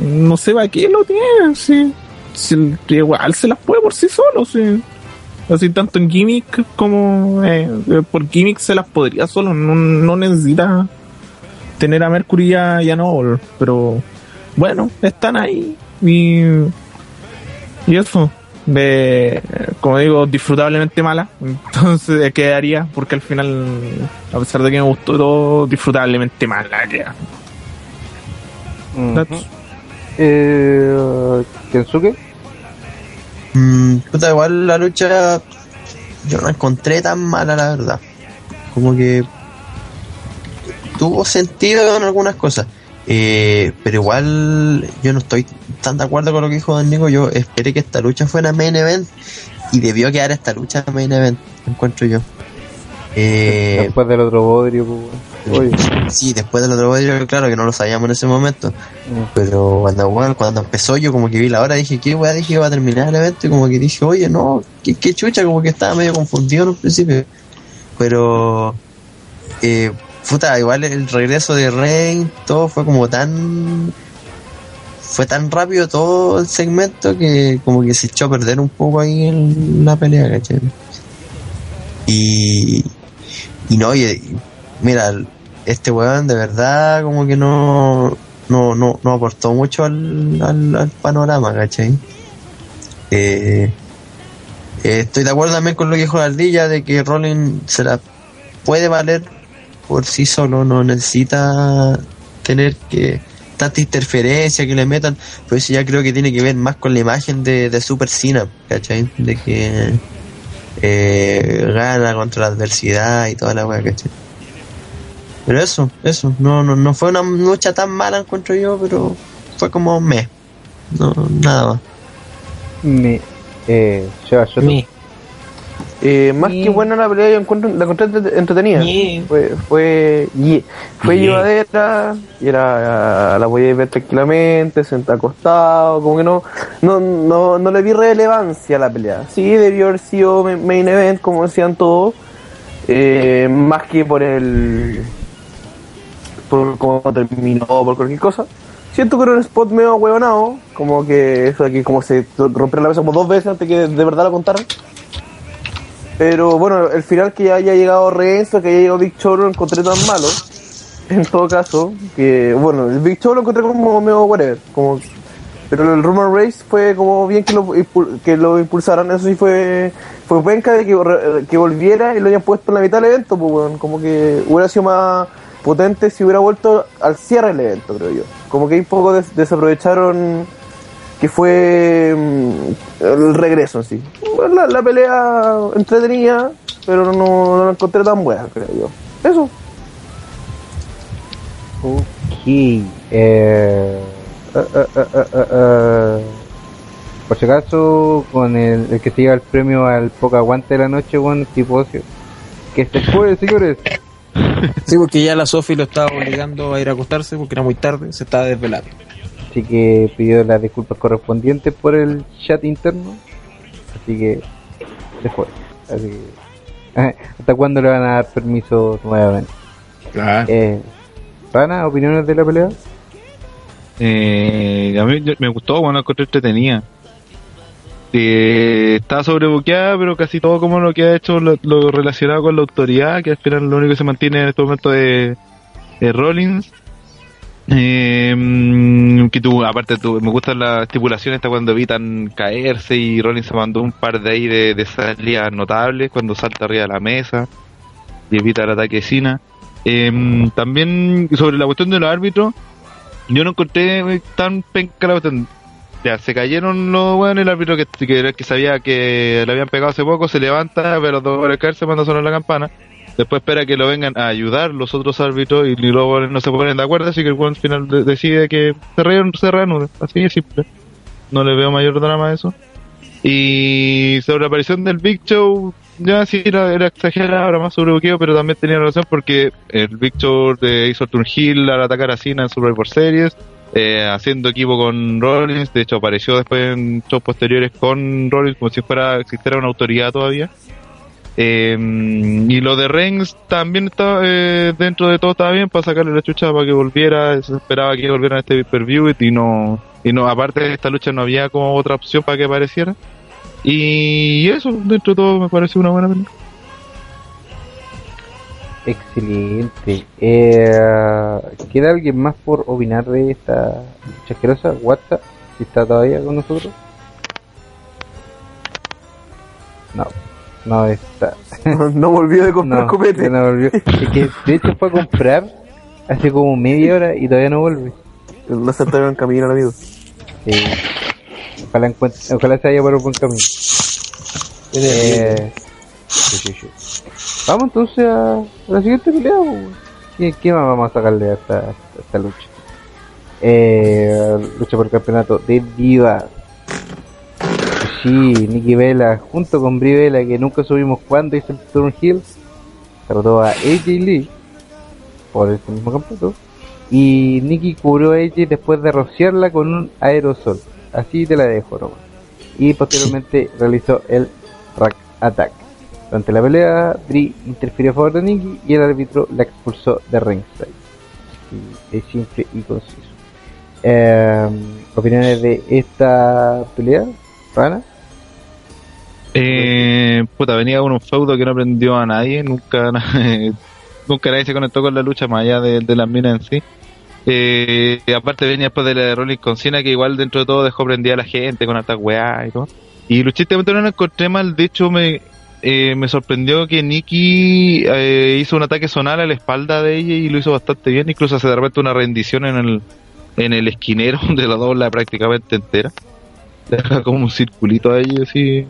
no sé para qué lo tiene, sí. Si- igual se las puede por sí solo, sí. Así tanto en gimmick como eh, por gimmick se las podría solo, no, no necesita tener a Mercury ya, ya no, pero bueno, están ahí y, y eso, de, como digo, disfrutablemente mala, entonces quedaría, porque al final, a pesar de que me gustó todo, disfrutablemente mala queda. Ujú. Eh, Kensuke. Mm, puta, igual la lucha yo no la encontré tan mala, la verdad. Como que tuvo sentido en algunas cosas. Eh, pero igual yo no estoy tan de acuerdo con lo que dijo Don Nico. Yo esperé que esta lucha fuera main event y debió quedar esta lucha main event, encuentro yo. Eh, Después del otro bodrio, pues. Oye. Sí, después del otro bodrio, claro que no lo sabíamos en ese momento. Pero cuando, bueno, cuando empezó yo como que vi la hora, dije, ¿qué weá? Dije que iba a terminar el evento y como que dije, oye, no, qué, qué chucha, como que estaba medio confundido en un principio. Pero, eh, puta, igual el regreso de Reign, todo fue como tan... Fue tan rápido todo el segmento que como que se echó a perder un poco ahí en la pelea, ¿cachai? Y, y no, oye, mira, este weón de verdad como que no, no, no, no aportó mucho al, al, panorama, ¿cachai? Eh, eh, estoy de acuerdo también con lo que dijo la ardilla de que Rollins se la puede valer por sí solo, no necesita tener que tanta interferencia que le metan, pero eso ya creo que tiene que ver más con la imagen de, de Super Cena, ¿cachai? De que eh, gana contra la adversidad y toda la weá, ¿cachai? Pero eso, eso, no, no, no fue una lucha tan mala encuentro yo, pero fue como me, no, nada más. Me, eh, Sheba Shoto. Eh, más que buena la pelea, yo encuentro, la encontré entre- entretenida. Fue, fue, fue Yeah. llevadera, y era, la podía ver tranquilamente, sentado acostado, como que no, no, no, no le vi relevancia a la pelea. Sí, debió haber sido ma- main event, como decían todos, eh, más que por el, por cómo terminó, por cualquier cosa. Siento que era un spot medio huevonado, como que eso de que como se rompió la mesa como dos veces antes que de verdad lo contaran. Pero bueno, el final que haya llegado Renzo, que haya llegado Big Show, lo encontré tan malo. En todo caso, que bueno, el Big Show lo encontré como medio whatever. Como, pero el Roman Race fue como bien que lo, que lo impulsaran. Eso sí fue fue penca de que, que volviera y lo hayan puesto en la mitad del evento. Pues, bueno, como que hubiera sido más potente si hubiera vuelto al cierre del evento, creo yo. Como que un poco des- desaprovecharon que fue mm, el regreso en sí. Bueno, La, la pelea entretenida, pero no, no la encontré tan buena, creo yo. Eso. Ok. Eh, eh. Por si acaso, con el, el que se lleva el premio al poca aguante de la noche, bueno, tipo ocio. Que se fue, señores. Sí, porque ya la Sofi lo estaba obligando a ir a acostarse porque era muy tarde, se estaba desvelando. Así que pidió las disculpas correspondientes por el chat interno. Así que se fue. Así que, ¿Hasta cuándo le van a dar permiso nuevamente? Claro. Eh, Rana, ¿opiniones de la pelea? Eh, a mí me gustó, bueno, la encontré entretenida. Eh, está sobrebuqueada, pero casi todo como lo que ha hecho lo, lo relacionado con la autoridad, que al final lo único que se mantiene en este momento es, es Rollins. Eh, que tú, aparte tú, me gustan las estipulaciones hasta cuando evitan caerse y Rollins se mandó un par de ahí de, de salidas notables cuando salta arriba de la mesa y evita el ataque de Cena. Eh, también sobre la cuestión de los árbitros, yo no encontré tan penca la cuestión. Ya, se cayeron los weones, el árbitro que, que, sabía que le habían pegado hace poco, se levanta, los dos goles caerse, manda sonar la campana. Después espera que lo vengan a ayudar los otros árbitros y luego no se ponen de acuerdo, así que el weón al final de- decide que se, re, reanude. Así de simple. No le veo mayor drama a eso. Y sobre la aparición del Big Show, ya sí era, era exagerado, era más sobrebuqueo, pero también tenía relación porque el Big Show de hizo Hill al atacar a Cena en Survivor Series, eh, haciendo equipo con Rollins, de hecho apareció después en shows posteriores con Rollins como si fuera existiera una autoridad todavía. Eh, y lo de Reigns también estaba eh, dentro de todo estaba bien para sacarle la chucha para que volviera, se esperaba que volviera a este pay-per-view y no y no aparte de esta lucha no había como otra opción para que apareciera. Y eso, dentro de todo me parece una buena película. Excelente. Eh, ¿Queda alguien más por opinar de esta chasquerosa? WhatsApp, si está todavía con nosotros. No, no está. no volvió de comprar no, copete. ya no volvió. Es que de hecho fue a comprar hace como media hora y todavía no vuelve. No se en camino, amigo. Sí. Ojalá, encuentre, ojalá se haya por un buen camino. Eh, sí, sí, sí. Vamos entonces a, la siguiente pelea. ¿Qué, qué más vamos a sacarle a esta, a esta lucha? Eh, lucha por el campeonato de Divas. Sí, Nikki Vela junto con Brie Vela, que nunca subimos cuando hizo el Turn Hill, derrotó a AJ Lee por ese mismo campeonato. Y Nikki cubrió a AJ después de rociarla con un aerosol. Así te la dejo nomás. Y posteriormente realizó el Rack Attack. Durante la pelea, Brie interfirió a favor de Nikki y el árbitro la expulsó de ringside. Y es simple y conciso. Eh, ¿Opiniones de esta pelea? ¿Rana? Eh, puta, venía con un feudo que no aprendió a nadie, nunca, nunca nadie se conectó con la lucha más allá de, las minas en sí. Eh, aparte venía después de la de Rolling con Cena que igual dentro de todo dejó prendida a la gente con hartas weá y todo. Y luchísticamente no lo encontré mal, de hecho me, eh, me sorprendió que Nikki eh, hizo un ataque zonal a la espalda de ella y lo hizo bastante bien, incluso hace de repente una rendición en el, en el esquinero de la dobla prácticamente entera. Deja como un circulito ahí así.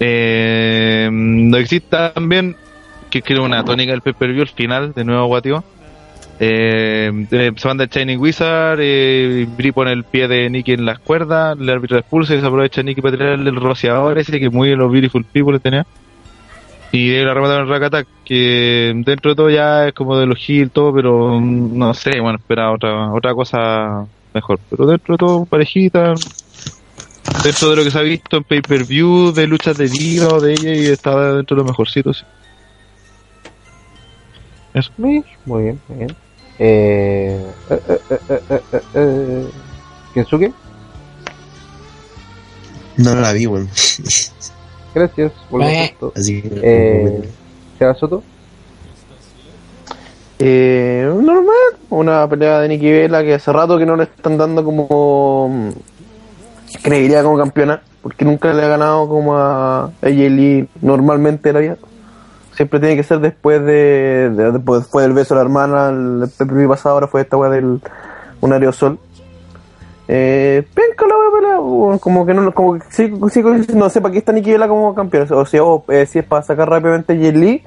Eh, no existe también, que creo una tónica del pay-per-view, el final, de nuevo Guatio. Eh, eh, se manda el Shining Wizard, eh, Brie pone el pie de Nicky en las cuerdas, el árbitro expulsa y se aprovecha Nicky para tirarle el rociador ese que muy en los Beautiful People tenía. Y de la remataron el Rack que dentro de todo ya es como de los Hill todo, pero mm, no sé, bueno, espera otra, otra cosa mejor. Pero dentro de todo, parejita, dentro de lo que se ha visto en pay-per-view, de luchas de diva o de ella, y estaba dentro de los mejorcitos. sí. Eso. Muy bien, muy bien. Eh, eh, eh, eh, eh, eh, eh, ¿Kensuke? No la vi, weón. Gracias. Vuelvo Eh. Así que. Eh, Soto. Eh, normal, una pelea de Nikki Vela que hace rato que no le están dando como credibilidad como campeona, porque nunca le ha ganado como a AJ Lee normalmente en la vida. Siempre tiene que ser después de, de- después, del beso de la hermana, el PPV pasado ahora fue esta weá del un aerosol. Eh, penca la pelea, como que no, como que sí, no sé para qué está Nikki Vela como campeona, o sea, o, eh, si es para sacar rápidamente a AJ Lee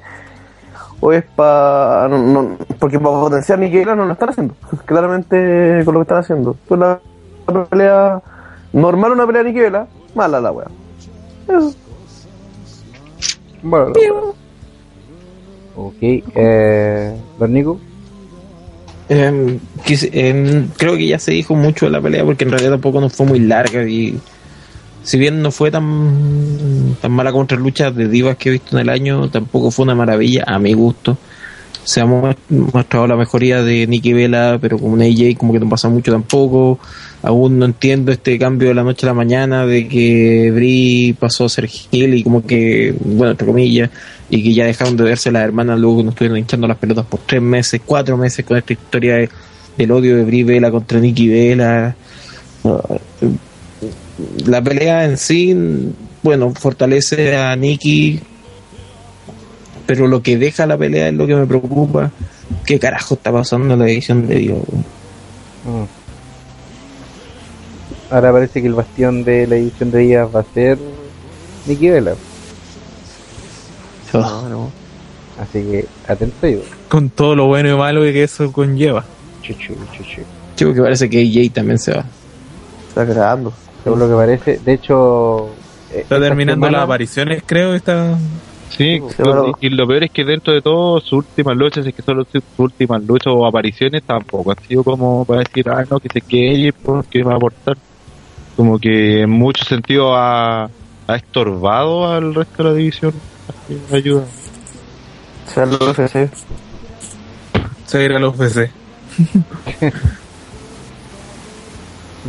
o es para no, no, porque para potenciar ni que no lo están haciendo claramente con lo que están haciendo Pues la, la pelea normal una pelea de Niquela mala la wea eso Bueno, Ok, eh, Don Nico. Em, quise- em, creo que ya se dijo mucho de la pelea porque en realidad tampoco no fue muy larga y si bien no fue tan, tan mala contra luchas de divas que he visto en el año, tampoco fue una maravilla a mi gusto. Se ha mostrado la mejoría de Nikki Vela, pero con AJ como que no pasa mucho tampoco. Aún no entiendo este cambio de la noche a la mañana de que Brie pasó a ser Hill y como que, bueno, entre comillas, y que ya dejaron de verse las hermanas luego que nos estuvieron hinchando las pelotas por tres meses, cuatro meses con esta historia de- del odio de Brie Vela contra Nikki Vela. Ah, La pelea en sí, bueno, fortalece a Nikki, pero lo que deja la pelea es lo que me preocupa. ¿Qué carajo está pasando en la edición de Dios? Mm. Ahora parece que el bastión de la edición de días va a ser Nikki Vela. Así que atento yo. Con todo lo bueno y malo que eso conlleva. Chuchu, chuchu. Chico, que parece que AJ también se va. está grabando Según lo que parece, de hecho. eh, Está terminando semana- las apariciones, creo. Está... Sí, y lo peor es que dentro de todo, sus últimas luchas, si es que son sus últimas luchas o apariciones, tampoco han sido como para decir, ah, no, que se quede, porque va a aportar. Como que en mucho sentido ha, ha estorbado al resto de la división. Ayuda. Se va a ir a los PC.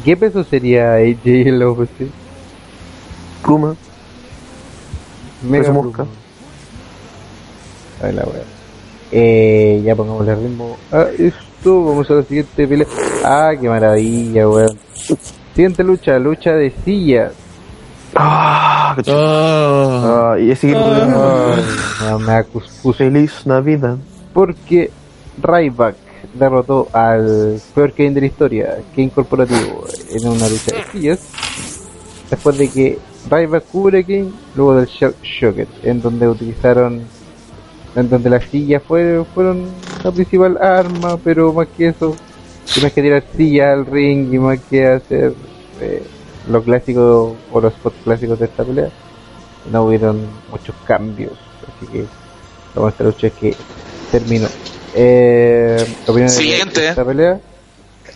¿Qué peso sería AJ en la UFC? pluma Mega mosca. A la wea. Eh, ya pongámosle ritmo a esto. Vamos a la siguiente pelea. Ah, qué maravilla, weón. Siguiente lucha, lucha de sillas. ah, qué chulo. Oh, Ah, y ese no, me da cuscus. feliz navidad Porque Ryback derrotó al peor Kane de la historia, Kane Corporativo, en una lucha de sillas, después de que Ryback cubre a Kane luego del Shock Shocker, en donde utilizaron, en donde las sillas fue, fueron la principal arma, pero más que eso, y más que tirar sillas al ring y más que hacer eh, lo clásico o los spots clásicos de esta pelea, no hubieron muchos cambios, así que lo bueno de esta lucha es que terminó. Eh, ¿opiniones de Siguiente. esta pelea?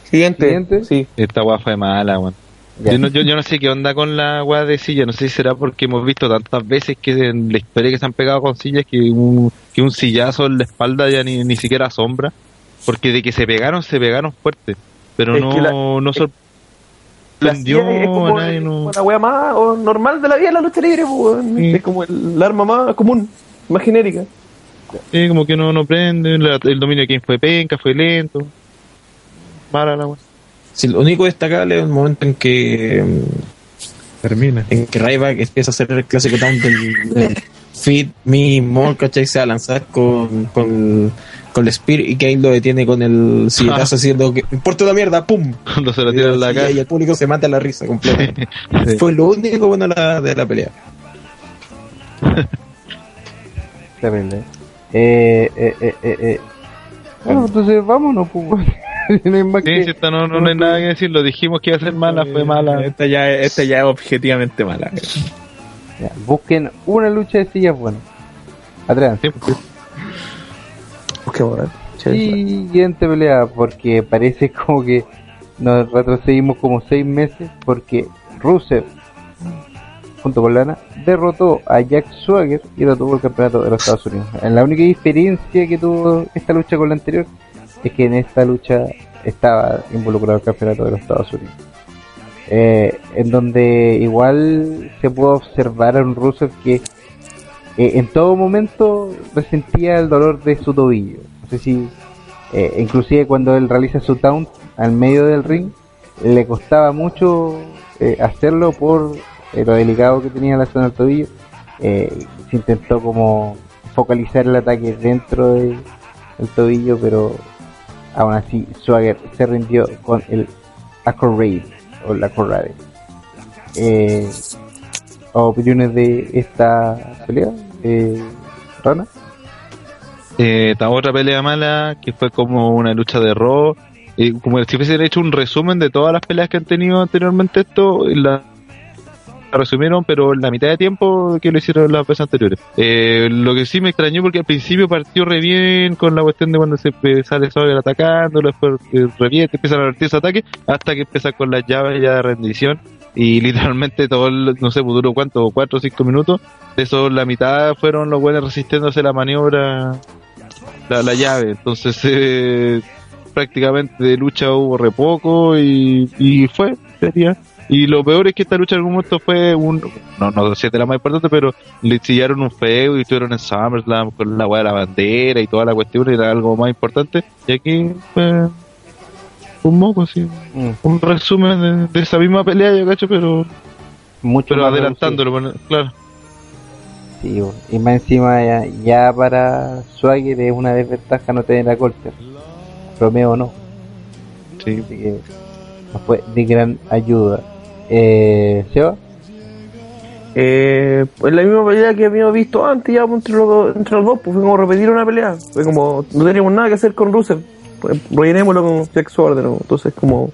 Siguiente. Sí. Esta weá fue mala, weón. Yo no, yo, yo no sé qué onda con la weá de silla, no sé si será porque hemos visto tantas veces que en la historia que se han pegado con sillas que un, que un sillazo en la espalda ya ni, ni siquiera asombra, porque de que se pegaron, se pegaron fuerte, pero Es no, la- no sorprendió es como a nadie, no- una wea más o normal de la vida en la lucha libre, pues, es como el, el arma más común, más genérica. Sí, como que no, no prende, la- el dominio de quien fue penca, fue lento. Mala la weá. Sí, lo único destacable es el momento en que Termina. en que Ryback empieza a hacer el clásico down del, del Feed Me More, ¿cachai? Se va a lanzar con, con, con el Spear y Kane lo detiene con el silletazo haciendo que importa una mierda, ¡pum! Cuando se lo tiran en la cara. Y el público se mata a la risa completamente. Sí. Fue lo único bueno de la, de la pelea. Terrible. Eh, eh, eh, eh, eh. Bueno, entonces vámonos, pues. no hay más Sí, que- sí, esta no, no, no hay nada que decir, lo dijimos que iba a ser mala, fue mala. Esta ya, esta ya es objetivamente mala. Ya, busquen una lucha de sillas buena. Atrévanse. Busquemos, ¿verdad? Siguiente pelea, porque parece como que nos retrocedimos como seis meses, porque Rusev, junto con Lana, derrotó a Jack Swagger y retuvo el campeonato de los Estados Unidos. La única diferencia que tuvo esta lucha con la anterior es que en esta lucha estaba involucrado el campeonato de los Estados Unidos. Eh, en donde igual se puede observar a un Rusev que eh, en todo momento resentía el dolor de su tobillo. No sé si, eh, inclusive cuando él realiza su taunt al medio del ring, le costaba mucho eh, hacerlo por eh, lo delicado que tenía la zona del tobillo. Eh, se intentó como focalizar el ataque dentro de- del tobillo, pero aún así Swagger se rindió con el Accorade o la Accorade. Opiniones de esta pelea, eh, Rana. Eh, otra pelea mala que fue como una lucha de Raw. eh, como si hubiesen hecho un resumen de todas las peleas que han tenido anteriormente esto, la, resumieron, pero en la mitad de tiempo que lo hicieron las veces anteriores. Eh, lo que sí me extrañó porque al principio partió re bien con la cuestión de cuando se sale Sauer atacando, después eh, re bien, que empiezan a revertir su ataque, hasta que empieza con las llaves ya de rendición. Y literalmente todo el, no sé, pues, duró cuánto, cuatro o cinco minutos. De eso la mitad fueron los buenos resistiéndose la maniobra la, la llave. Entonces, eh, prácticamente de lucha hubo re poco y, y fue, sería. Y lo peor es que esta lucha en algún momento fue un, no, no sé si es de la más importante, pero le chillaron un feo y estuvieron en SummerSlam con la weá de la bandera y toda la cuestión, era algo más importante. Y aquí fue un moco, sí. Un resumen de, de esa misma pelea, yo cacho, pero, Mucho pero más adelantándolo, bueno, claro. Sí, bo. y más encima ya, ya para Swagger es una desventaja no tener a Colter. Romeo no. Sí. Así que fue de gran ayuda. Eh, ¿Seba? Eh, pues la misma pelea que habíamos visto antes ya entre los, dos- entre los dos, pues fue como repetir una pelea. Fue como, no teníamos nada que hacer con Rusev. Pues, rellenémoslo con Jack de nuevo. Entonces como,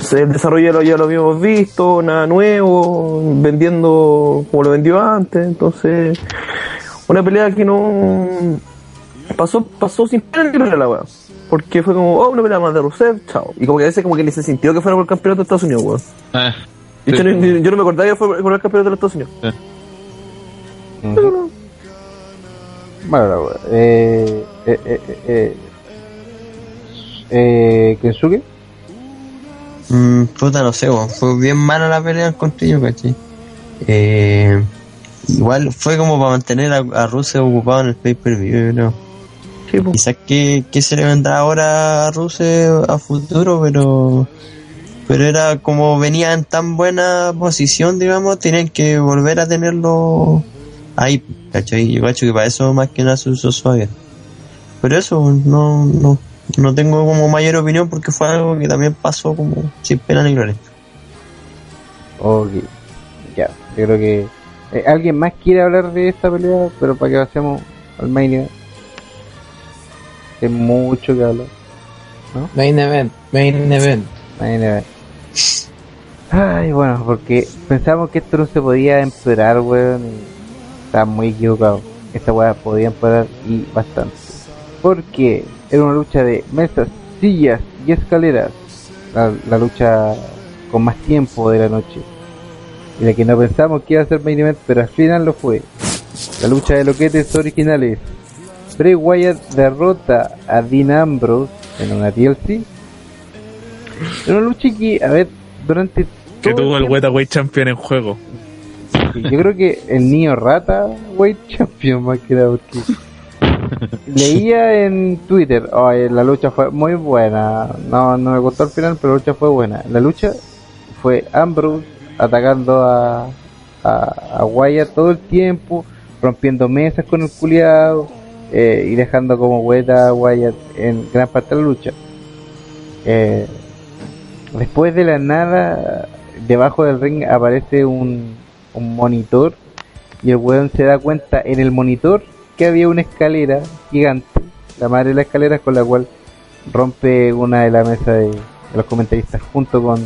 se el desarrollo ya lo, ya lo habíamos visto, nada nuevo, vendiendo como lo vendió antes. Entonces, una pelea que no pasó, pasó sin pena ni la weá. Porque fue como, oh, una pelea más de Rusev, chao. Y como que a veces como que ni se sintió que fuera por el campeonato de Estados Unidos, weón. Sí. ni- yo no me acordaba que fue por el campeonato de los Estados Unidos. Bueno, la wea. eh, eh, eh, eh, eh, eh, Kensuke? Mm, puta, no sé, fue bien mala la pelea contra yo, ¿cachai? Eh, igual fue como para mantener a, a Rusia ocupado en el pay-per-view, yo creo. Quizás que, que se le vendrá ahora a Rusia a futuro, pero pero era como venía en tan buena posición, digamos, tenían que volver a tenerlo ahí, ¿cachai? Yo cacho que para eso más que nada se usó Swagger. Pero eso, no, no, No tengo como mayor opinión porque fue algo que también pasó como sin pena ni gloria. Ok, ya, yo creo que... eh, ¿Alguien más quiere hablar de esta pelea? Pero para que pasemos al main event. Es mucho que hablar. Main event, main event. Main event. Ay, bueno, porque pensamos que esto no se podía empeorar, weón. y Estaba muy equivocado. Esta weá podía empeorar y bastante. Porque era una lucha de mesas, sillas y escaleras. La, la lucha con más tiempo de la noche. Y la que no pensamos que iba a ser main event, pero al final lo fue. La lucha de loquetes originales. Bray Wyatt derrota a Dean Ambrose en una TLC. Era una lucha que, a ver, durante Que tuvo el Weta Weight Champion en juego. yo creo que el niño rata, Weight Champion más que nada, porque leía en Twitter, "Oye, la lucha fue muy buena, no, no me gustó al final, pero la lucha fue buena. La lucha fue Ambrose atacando a, a, a Wyatt todo el tiempo, rompiendo mesas con el culiado eh, y dejando como hueta a Wyatt en gran parte de la lucha. Eh, después de la nada, debajo del ring aparece un, un monitor y el weón se da cuenta en el monitor que había una escalera gigante, la madre de la escalera con la cual rompe una de la mesa de, los comentaristas junto con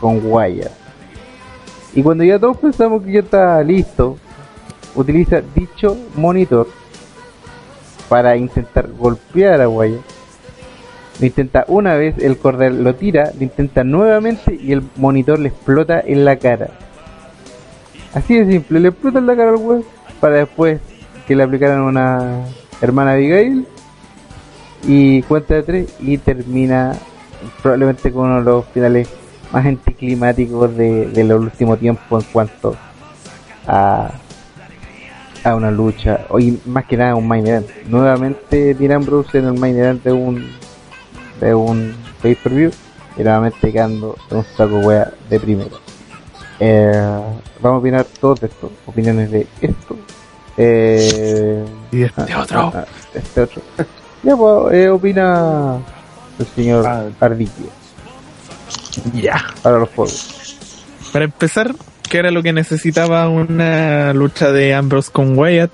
con Wyatt. Y cuando ya todos pensamos que ya está listo, utiliza dicho monitor para intentar golpear a Wyatt. Lo intenta una vez, el cordel lo tira, lo intenta nuevamente y el monitor le explota en la cara. Así de simple, le explota en la cara al weón para después que le aplicaran una hermana Abigail y cuenta de tres y termina probablemente con uno de los finales más anticlimáticos de, los últimos tiempos en cuanto a a una lucha y más que nada un main event. Nuevamente Dean Ambrose en el main event de un de un pay per view y nuevamente quedando en un saco wea de primero eh, vamos a opinar todos de esto opiniones de esto eh, Y este ah, otro. ah, este otro ya pues eh, opina el señor Ardilla Ya. para los juegos Para empezar, ¿qué era lo que necesitaba una lucha de Ambrose con Wyatt?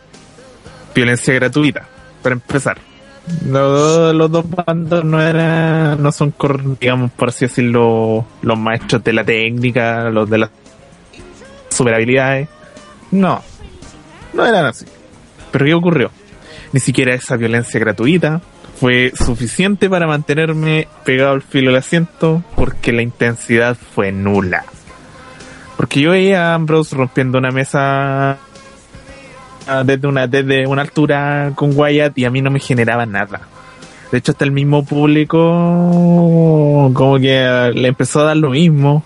Violencia gratuita. Para empezar. Los, los dos bandos no eran, no son, digamos, por así decirlo, los maestros de la técnica, los de las super habilidades. No, no eran así. Pero ¿qué ocurrió? Ni siquiera esa violencia gratuita fue suficiente para mantenerme pegado al filo del asiento porque la intensidad fue nula. Porque yo veía a Ambrose rompiendo una mesa ah, desde una, desde una altura con Wyatt y a mí no me generaba nada. De hecho, hasta el mismo público como que le empezó a dar lo mismo.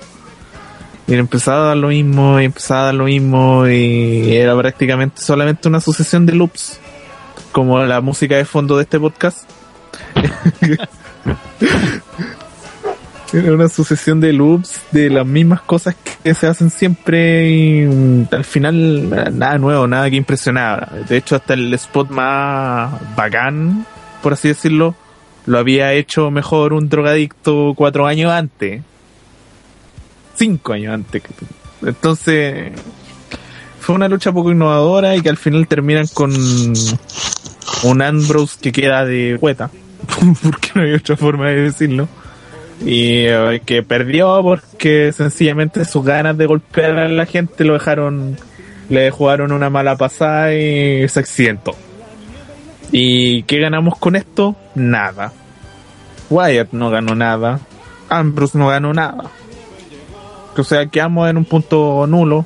Y empezó a dar lo mismo, y empezó a dar lo mismo, y era prácticamente solamente una sucesión de loops. Como la música de fondo de este podcast. Era una sucesión de loops de las mismas cosas que se hacen siempre y mm, al final nada nuevo, nada que impresionara. De hecho, hasta el spot más bacán, por así decirlo, lo había hecho mejor un drogadicto cuatro años antes. Cinco años antes. Entonces, fue una lucha poco innovadora y que al final terminan con un Ambrose que queda de hueta. porque no hay otra forma de decirlo. Y eh, que perdió porque sencillamente sus ganas de golpear a la gente lo dejaron, le jugaron una mala pasada y se accidentó. ¿Y qué ganamos con esto? Nada. Wyatt no ganó nada. Ambrose no ganó nada. O sea, quedamos en un punto nulo.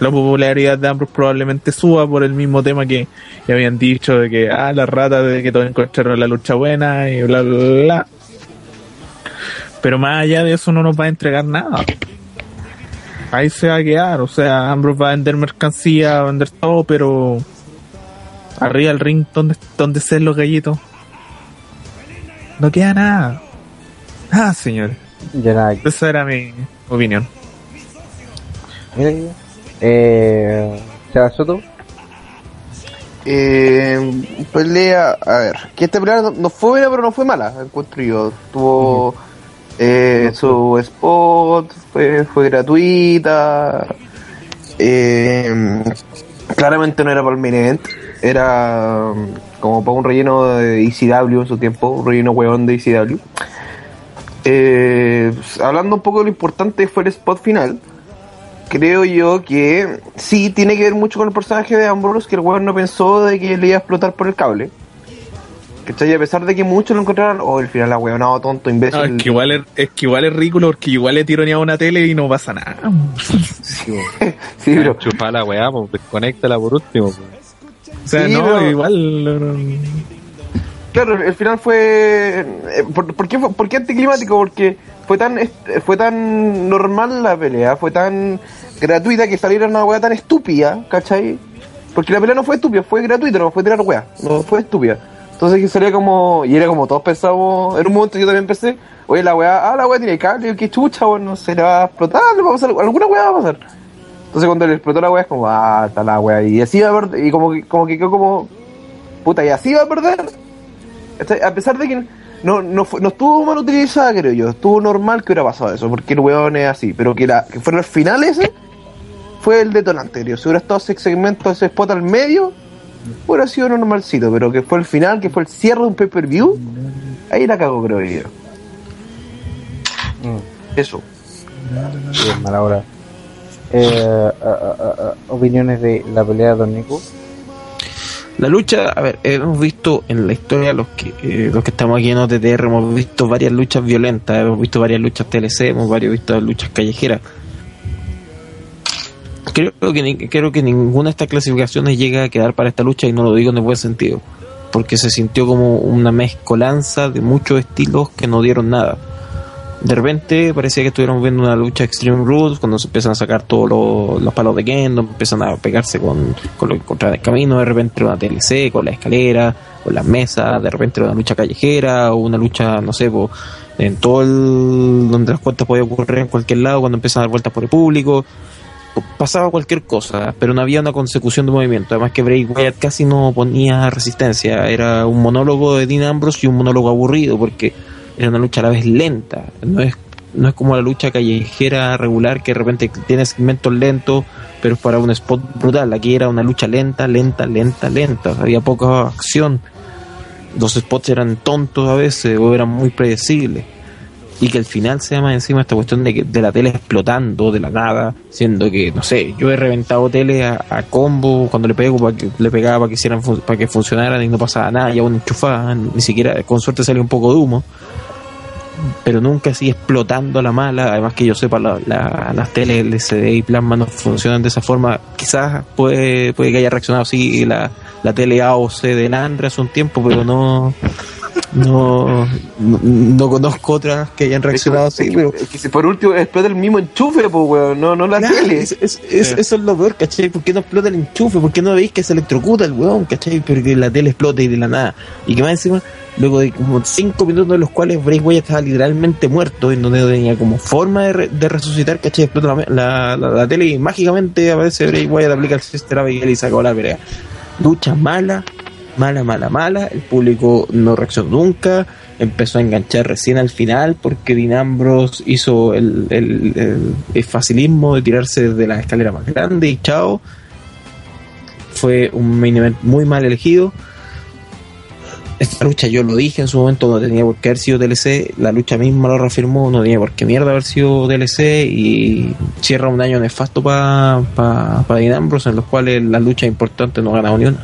La popularidad de Ambrose probablemente suba por el mismo tema que ya habían dicho de que, ah, la rata de que todos encontraron la lucha buena y bla, bla, bla, bla. Pero más allá de eso no nos va a entregar nada. Ahí se va a quedar, o sea, Ambrose va a vender mercancía, va a vender todo, pero arriba del ring, donde donde estén los gallitos? No queda nada. Ah, señor. Nada. Esa era mi opinión. Mira, eh, Seba Soto. Eh, pelea, a ver, que esta pelea no, no fue buena, pero no fue mala, encuentro yo. Tuvo eh, su spot, fue, fue gratuita. Eh, claramente no era para el main event, era um, como para un relleno de ECW en su tiempo, un relleno huevón de ECW. Eh, hablando un poco de lo importante fue el spot final. Creo yo que sí tiene que ver mucho con el personaje de Ambrose, que el weón no pensó de que le iba a explotar por el cable. ¿Cachai? A pesar de que muchos lo encontraron, oh, al final la weón, no, tonto, imbécil. No, es, que igual es, es que igual es ridículo porque igual le tironeaba una tele y no pasa nada. sí, pero... Chupa la weá, pues desconéctala por último. pues. O sea, Sí, no, pero- igual. no, no. Claro, el final fue. eh, ¿Por, por qué, anticlimático? Porque fue tan fue tan normal la pelea, fue tan gratuita que saliera una weá tan estúpida, ¿cachai? Porque la pelea no fue estúpida, fue gratuita, no fue tirar weá, no fue estúpida. Entonces que salía como. Y era como todos pensábamos. En un momento yo también pensé, oye, la weá, ah, la weá tiene cable, qué chucha, weón, no se le va a explotar, le va a pasar, alguna weá va a pasar. Entonces cuando le explotó la weá es como, ah, está la weá. Y así va a perder, y como como que quedó como. Puta, y así va a perder. A pesar de que no, no, fue- no estuvo mal utilizada, creo yo. Estuvo normal que hubiera pasado eso, porque el weón es así. Pero que, la, que fuera el final ese, fue el detonante, creo. Si hubiera estado ese segmento, ese spot al medio, hubiera sido normalcito. Pero que fue el final, que fue el cierre de un pay-per-view, ahí la cago, creo yo. Eso. Bien, mala hora. Eh, a- a- a- a- opiniones de la pelea de Don Nico. La lucha, a ver, hemos visto en la historia, los que eh, los que estamos aquí en OTTR, hemos visto varias luchas violentas, hemos visto varias luchas TLC, hemos varios visto luchas callejeras. Creo que, creo que ninguna de estas clasificaciones llega a quedar para esta lucha y no lo digo en el buen sentido, porque se sintió como una mezcolanza de muchos estilos que no dieron nada. De repente parecía que estuviéramos viendo una lucha Extreme Rules cuando se empiezan a sacar todos los, los palos de Kendo, empiezan a pegarse con, con lo que encontraban en el camino, de repente una TLC, con la escalera, con las mesas, de repente una lucha callejera o una lucha, no sé, po, en todo el, donde las cuentas podían ocurrir en cualquier lado cuando empiezan a dar vueltas por el público. Pasaba cualquier cosa, pero no había una consecución de movimiento. Además que Bray Wyatt casi no ponía resistencia. Era un monólogo de Dean Ambrose y un monólogo aburrido porque era una lucha a la vez lenta. No es, no es como la lucha callejera regular que de repente tiene segmentos lentos, pero para un spot brutal. Aquí era una lucha lenta, lenta, lenta, lenta. Había poca acción. Los spots eran tontos a veces o eran muy predecibles. Y que al final se llama encima esta cuestión de, que, de la tele explotando de la nada, siendo que, no sé, yo he reventado tele a, a combo cuando le pego para que le pegaba para que hicieran para que funcionaran y no pasaba nada, ya uno enchufaba, ni siquiera, con suerte salió un poco de humo pero nunca así explotando la mala. Además que yo sepa, la- la- las teles LCD y plasma no funcionan de esa forma. Quizás puede, puede que haya reaccionado así la, la tele AOC del Andre hace un tiempo, pero no, no, no, no conozco otras que hayan reaccionado así. Pero Es que si por último explota el mismo enchufe, pues, weón, no, no la tele. es- es- es- Eso es lo peor, ¿cachai? ¿Por qué no explota el enchufe? ¿Por qué no veis que se electrocuta el weón, ¿cachai? Pero que la tele explota y de la nada. Y que más encima, luego de como cinco minutos de los cuales Bray estaba literalmente muerto, en donde no tenía como forma de, re- de resucitar, ¿cachai? Explota la, la- la- la tele y mágicamente aparece Bray Wyatt, aplica el Sister Abigail y sacó la pelea. Lucha mala, mala, mala, mala. El público no reaccionó nunca. Empezó a enganchar recién al final porque Dean hizo el, el- el- facilismo de tirarse desde la escalera más grande y chao. Fue un main event muy mal elegido. Esta lucha yo lo dije en su momento, no tenía por qué haber sido DLC. La lucha misma lo reafirmó, no tenía por qué mierda haber sido DLC. Y cierra un año nefasto para pa, pa Dean en los cuales las luchas importantes no ganado ni una.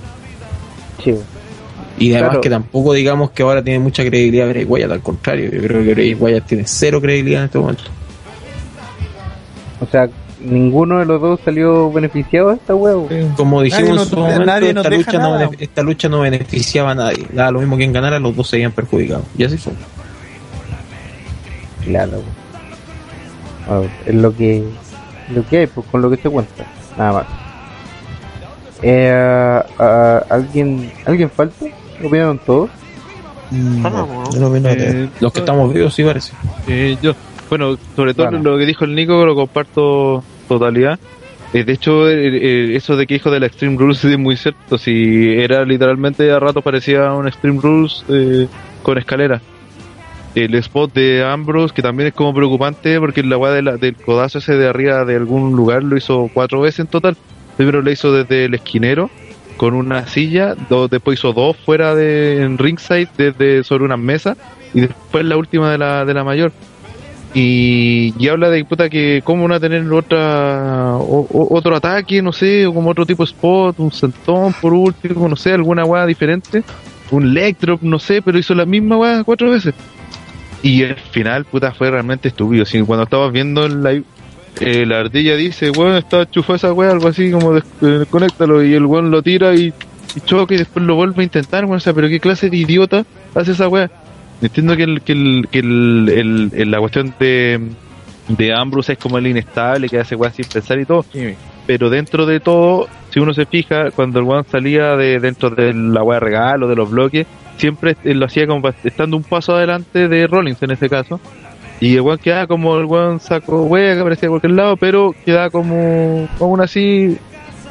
Sí. Y además Claro. que tampoco digamos que ahora tiene mucha credibilidad Bray Wyatt, al contrario, yo creo que Bray Wyatt tiene cero credibilidad en este momento. O sea, ninguno de los dos salió beneficiado de esta huevo. Como dijimos Nadie en su momento, nadie nos esta, lucha no nada. esta lucha no beneficiaba a nadie. Daba lo mismo quien ganara, los dos se habían perjudicado. Y así fue. Claro. Bueno, es lo que lo que hay, pues con lo que se cuenta, nada más. Eh, ah, ¿Alguien alguien falta? ¿Opinaron todos? Yo no opino de- Eh, los que estamos vivos sí parece. Eh, yo, bueno, sobre todo lo que dijo el Nico, lo comparto totalidad. Eh, de hecho, eso de que hijo de la Extreme Rules es muy cierto. Si era literalmente a rato parecía un Extreme Rules eh, con escalera. El spot de Ambrose, que también es como preocupante porque la weá de la- del codazo ese de arriba de algún lugar lo hizo cuatro veces en total. Primero lo hizo desde el esquinero con una silla, do- después hizo dos fuera de en ringside desde sobre una mesa y después la última de la, de la mayor. Y, y habla de puta que cómo no tener otra otro ataque, no sé, o como otro tipo de spot, un sentón por último, no sé, alguna weá diferente, un leg drop, no sé, pero hizo la misma weá cuatro veces. Y el final, puta, fue realmente estúpido. Que cuando estabas viendo el live, eh, la ardilla dice, weón, está enchufada esa weá, algo así como des- eh, desconéctalo, y el weón lo tira y, y choca y después lo vuelve a intentar, weón, o sea, pero qué clase de idiota hace esa weá. Entiendo que, el, que, el, que el, el- la cuestión de, de Ambrose es como el inestable, que hace weá sin pensar y todo, pero dentro de todo, si uno se fija, cuando el weón salía de dentro de la weá de regalo, de los bloques, siempre lo hacía como estando un paso adelante de Rollins en este caso. Y el weón quedaba como el weón saco wea que aparecía de cualquier lado, pero quedaba como, como aún así.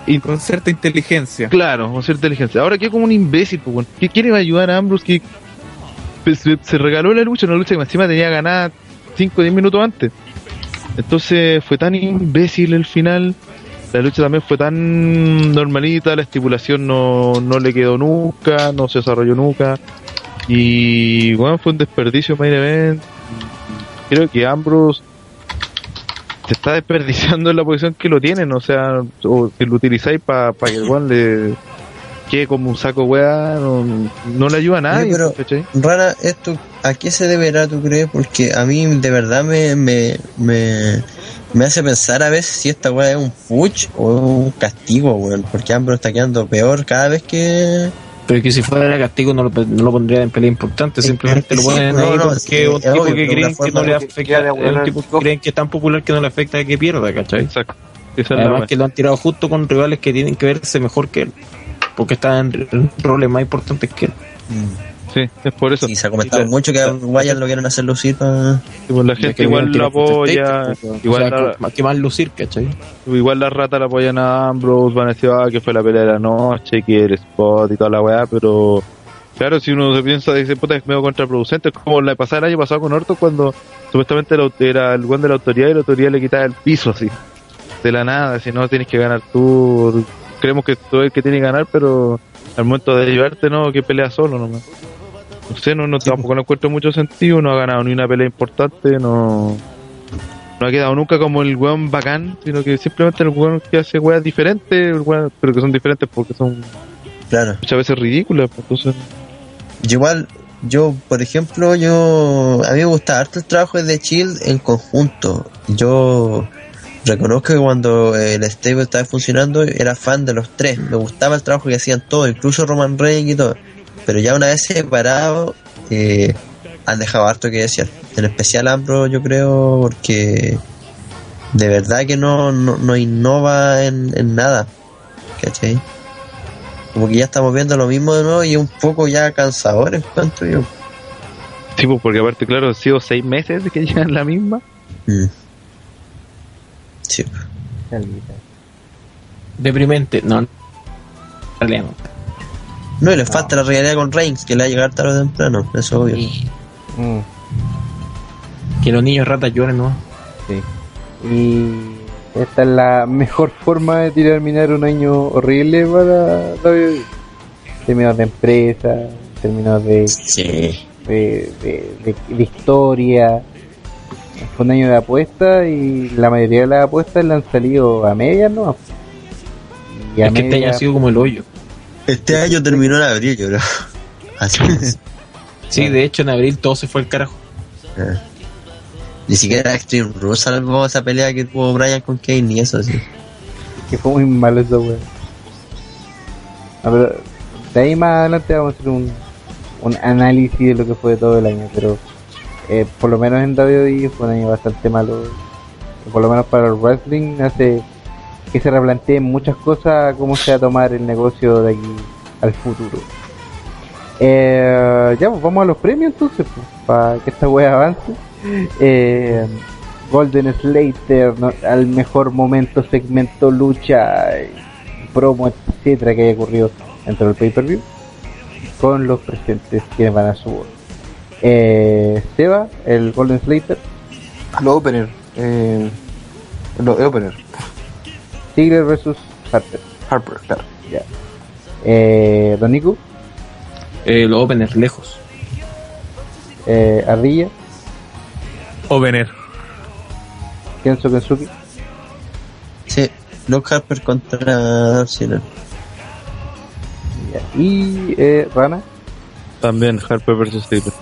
Y con cierta inteligencia. Claro, con cierta inteligencia. Ahora quedó como un imbécil, pues, weón. ¿Qué quiere ayudar a Ambrose que pues, se, se regaló la lucha, una lucha que encima tenía ganada 5 o 10 minutos antes? Entonces fue tan imbécil el final. La lucha también fue tan normalita, la estipulación no, no le quedó nunca, no se desarrolló nunca. Y bueno, fue un desperdicio main event. Creo que Ambrose se está desperdiciando en la posición que lo tienen, o sea, o que lo utilizáis para que el weón le quede como un saco weá, no, no le ayuda a nadie. Pero. Rana, ¿esto a qué se deberá, tú crees? Porque a mí de verdad me, me, me, me hace pensar a veces si esta weá es un push o un castigo, weón. Porque Ambrose está quedando peor cada vez que... Pero que si fuera castigo no lo, no lo pondría en pelea importante, simplemente lo ponen ahí no, porque sí, un tipo obvio, que creen que no le afecta, es un tipo que creen que es tan popular que no le afecta que pierda, ¿cachai? Exacto. Además que lo han tirado justo con rivales que tienen que verse mejor que él, porque están en, en roles más importantes que él. Sí, es por eso. Y se ha comentado mucho que a Wyatt lo quieren hacer lucir para... pues la gente igual lo apoya, igual la- más que más lucir, ¿cachai? Igual la rata la apoyan a Ambrose, van a decir ah, que fue la pelea de la noche, que el spot y toda la weá, pero claro, si uno se piensa, dice, puta, es medio contraproducente, es como la pasada el año pasado con Orton cuando supuestamente la- era el buen de la autoridad y la autoridad le quitaba el piso así, de la nada, si no tienes que ganar tú, creemos que tú es el que tiene que ganar, pero al momento de ayudarte, no, que pelea solo nomás. No sé, no, no tampoco no encuentro mucho sentido, no ha ganado ni una pelea importante, no no ha quedado nunca como el weón bacán, sino que simplemente el weón que hace weas diferentes, weón- pero que son diferentes porque son Claro. muchas veces ridículas. pues, Entonces, Yo igual, yo, por ejemplo, yo... A mí me gusta harto el trabajo de Chill en conjunto. Yo reconozco que cuando el stable estaba funcionando era fan de los tres. Me gustaba el trabajo que hacían todos, incluso Roman Reigns y todo. Pero ya una vez separado, eh, han dejado harto que decir. En especial Ambro, yo creo, porque de verdad que no, no, no innova en, en nada. ¿Cachai? Como que ya estamos viendo lo mismo de nuevo y es un poco ya cansador, encuentro yo. sí, pues, porque aparte, claro, han sido seis meses de que llegan la misma. Mm. Sí. Deprimente, no. no. No, y le falta la realidad con Reigns, que le va a llegar tarde o temprano, eso es obvio. Mm, Que los niños ratas lloren, ¿no? sí. Y esta es la mejor forma de terminar un año horrible para David. Términos de empresa, términos de, Sí. de, de, de- de historia. Fue un año de apuestas y la mayoría de las apuestas le han salido a medias, ¿no? Y a Es que este año medias- ha sido como el hoyo. Este año terminó en abril, yo creo. Así es. Sí, de hecho en abril todo se fue al carajo. Ah. Ni siquiera Extreme Rules salvó esa pelea que tuvo Brian con Kane, ni eso, sí. que fue muy malo eso, weón. Ah, pero de ahí más adelante vamos a hacer un, un análisis de lo que fue todo el año, pero eh, por lo menos en WWE fue un año bastante malo. Por lo menos para el wrestling hace que se replanteen muchas cosas cómo se va a tomar el negocio de aquí al futuro. Eh, ya, pues vamos a los premios entonces, pues, para que esta wea avance. Eh, Golden Slater al mejor momento, segmento, lucha, promo, etcétera que haya ocurrido dentro del pay-per-view con los presentes quienes van a su voz. Eh, Seba, el Golden Slater, Los opener. Eh, opener. Ziggler versus Harper. Harper, claro. Ya. Eh, Don Nico, Eh, los openers lejos. eh, Ardilla, Opener. Kenzo Kensuke, Sí, Luke Harper contra Ziggler. ya. y eh, Rana, También Harper vs. Taylor.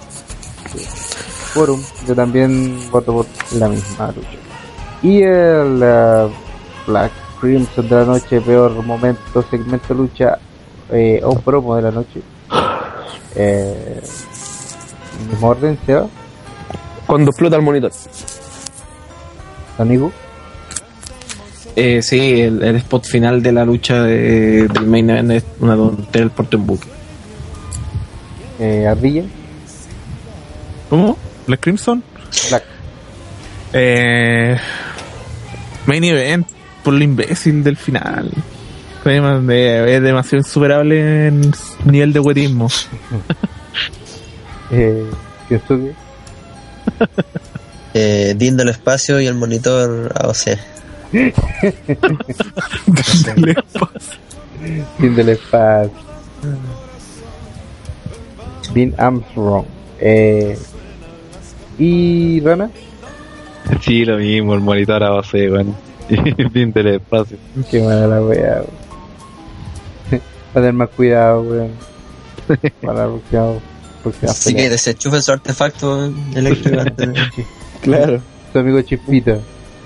Forum, yo también voto por la misma lucha. Y el eh, Black Crimson de la noche, peor momento, segmento lucha eh, o promo de la noche. Eh, en mismo orden, Seba, Cuando explota el monitor. Amigo, Eh, sí, el, el spot final de la lucha de- del main event es una tontería el porte en buque. eh, Ardilla, ¿Cómo? ¿Black Crimson? Black. Eh, main event por lo imbécil del final. Es demasiado insuperable en nivel de huetismo. eh, Kensuke, Eh, Dean del espacio y el monitor AOC. Fin del espacio. Dean Armstrong. Eh, y Rana, Sí, lo mismo, el monitor a base, weón. Y fin del espacio. Qué mala la weón. Va a tener más cuidado, weón. Para Así que pelea. desenchufen su artefacto eléctrico antes de... Claro. Su amigo Chispita.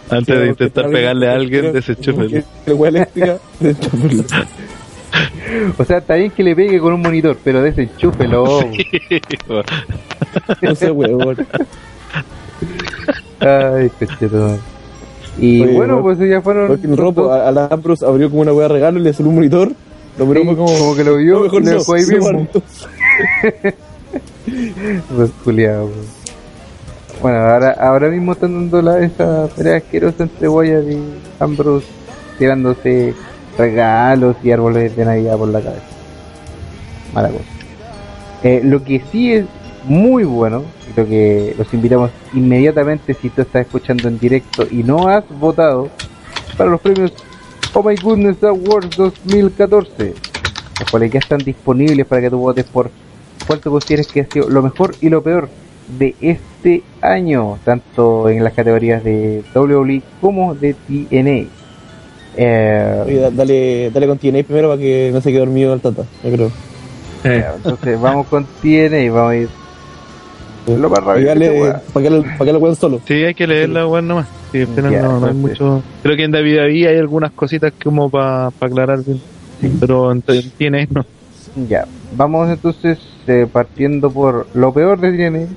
Antes de intentar pegarle a alguien, wea eléctrica. O sea, está bien que le pegue con un monitor, pero desenchúfelo. No sé, weón. Ay. Y Oye, bueno, pues ya fueron. El ropo, a, a la Ambrose abrió como una wea de regalo y le salió un monitor. Lo miró Sí, como, como que lo vio, "No, mejor le no, dejó ahí mismo". Pues, culiao, weón. Bueno, ahora, ahora mismo están dando la, esa pelea asquerosa entre Wyatt y Ambrose, tirándose regalos y árboles de Navidad por la cabeza. Mala cosa. Eh, lo que sí es muy bueno, lo que los invitamos inmediatamente si tú estás escuchando en directo y no has votado para los premios Oh My Goodness Awards 2014, los cuales ya están disponibles para que tú votes por cuál tú consideres que ha sido lo mejor y lo peor de este año, tanto en las categorías de WWE como de TNA. Eh, Oye, dale, dale con TNA primero para que no se quede dormido el tata, yo creo. ya, entonces vamos con TNA, vamos a ir lo más pueda. para que lo, para que lo puedan solo. Sí, hay que leerla, weón, nomás. Sí, pero Ya, no, no hay entonces. mucho. Creo que en David David hay algunas cositas como para aclarar bien. Pero en tiene no. Ya, vamos entonces eh, partiendo por lo peor de TNA.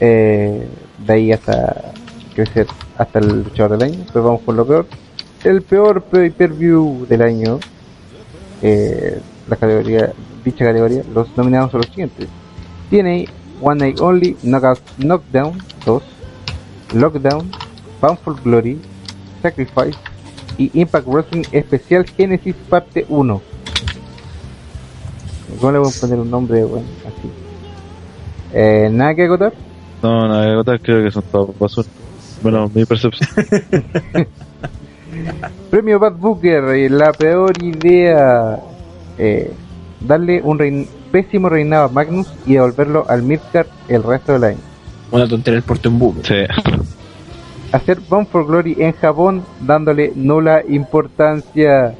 Eh, de ahí hasta crecer hasta el luchador del año. Pues vamos por lo peor. El peor pay-per-view del año. Eh, la categoría, dicha categoría, los nominados son los siguientes. TNA, One Night Only, Knockout, Knockdown 2, Lockdown, Bound for Glory, Sacrifice y Impact Wrestling Especial Genesis Parte 1. ¿Cómo le voy a poner un nombre bueno, así? Eh, ¿Nada que agotar? No, no, hay otras creo que son todas basura. Bueno, mi percepción. Premio Bad Booker, eh, la peor idea. Eh, darle un rein- pésimo reinado a Magnus y devolverlo al Midcard el resto del año. Una tontería el porte en. Sí. Hacer Bound for Glory en Japón dándole nula importancia.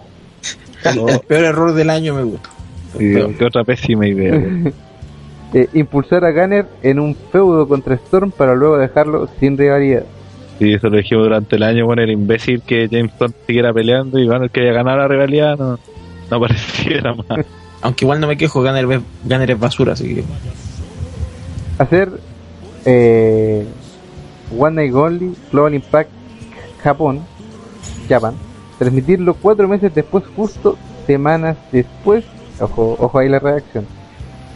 El peor error del año me gusta. Sí, qué otra pésima idea. Eh, impulsar a Gunner en un feudo contra Storm para luego dejarlo sin rivalidad. Sí, eso lo dijimos durante el año, bueno, el imbécil que James Bond siguiera peleando y bueno, el que haya ganado la rivalidad no, no pareciera más. Aunque igual no me quejo, Gunner, es- Gunner es basura, así que. hacer eh, One Night Only Global Impact Japón Japan transmitirlo cuatro meses después justo semanas después ojo, ojo ahí la reacción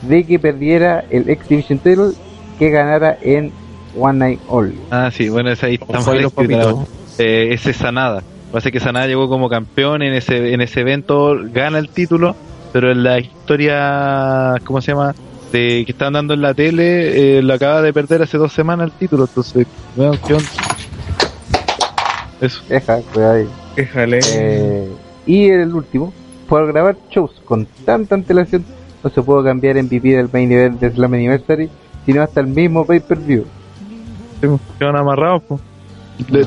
de que perdiera el X Division Title que ganara en One Night Only. Ah, sí, bueno, esa ahí verdad. Eh, ese es Sanada. Parece que Sanada llegó como campeón en ese, en ese evento, gana el título, pero en la historia, ¿cómo se llama? De que estaban dando en la tele, eh, lo acaba de perder hace dos semanas el título, entonces, bueno, ¿qué onda? Eso. Deja, cuidado ahí. Déjale. Eh, y el último, por grabar shows con tanta antelación, no se pudo cambiar MVP del main event de Slam Anniversary, sino hasta el mismo pay-per-view. Sí, pues, quedaron amarrados, pues.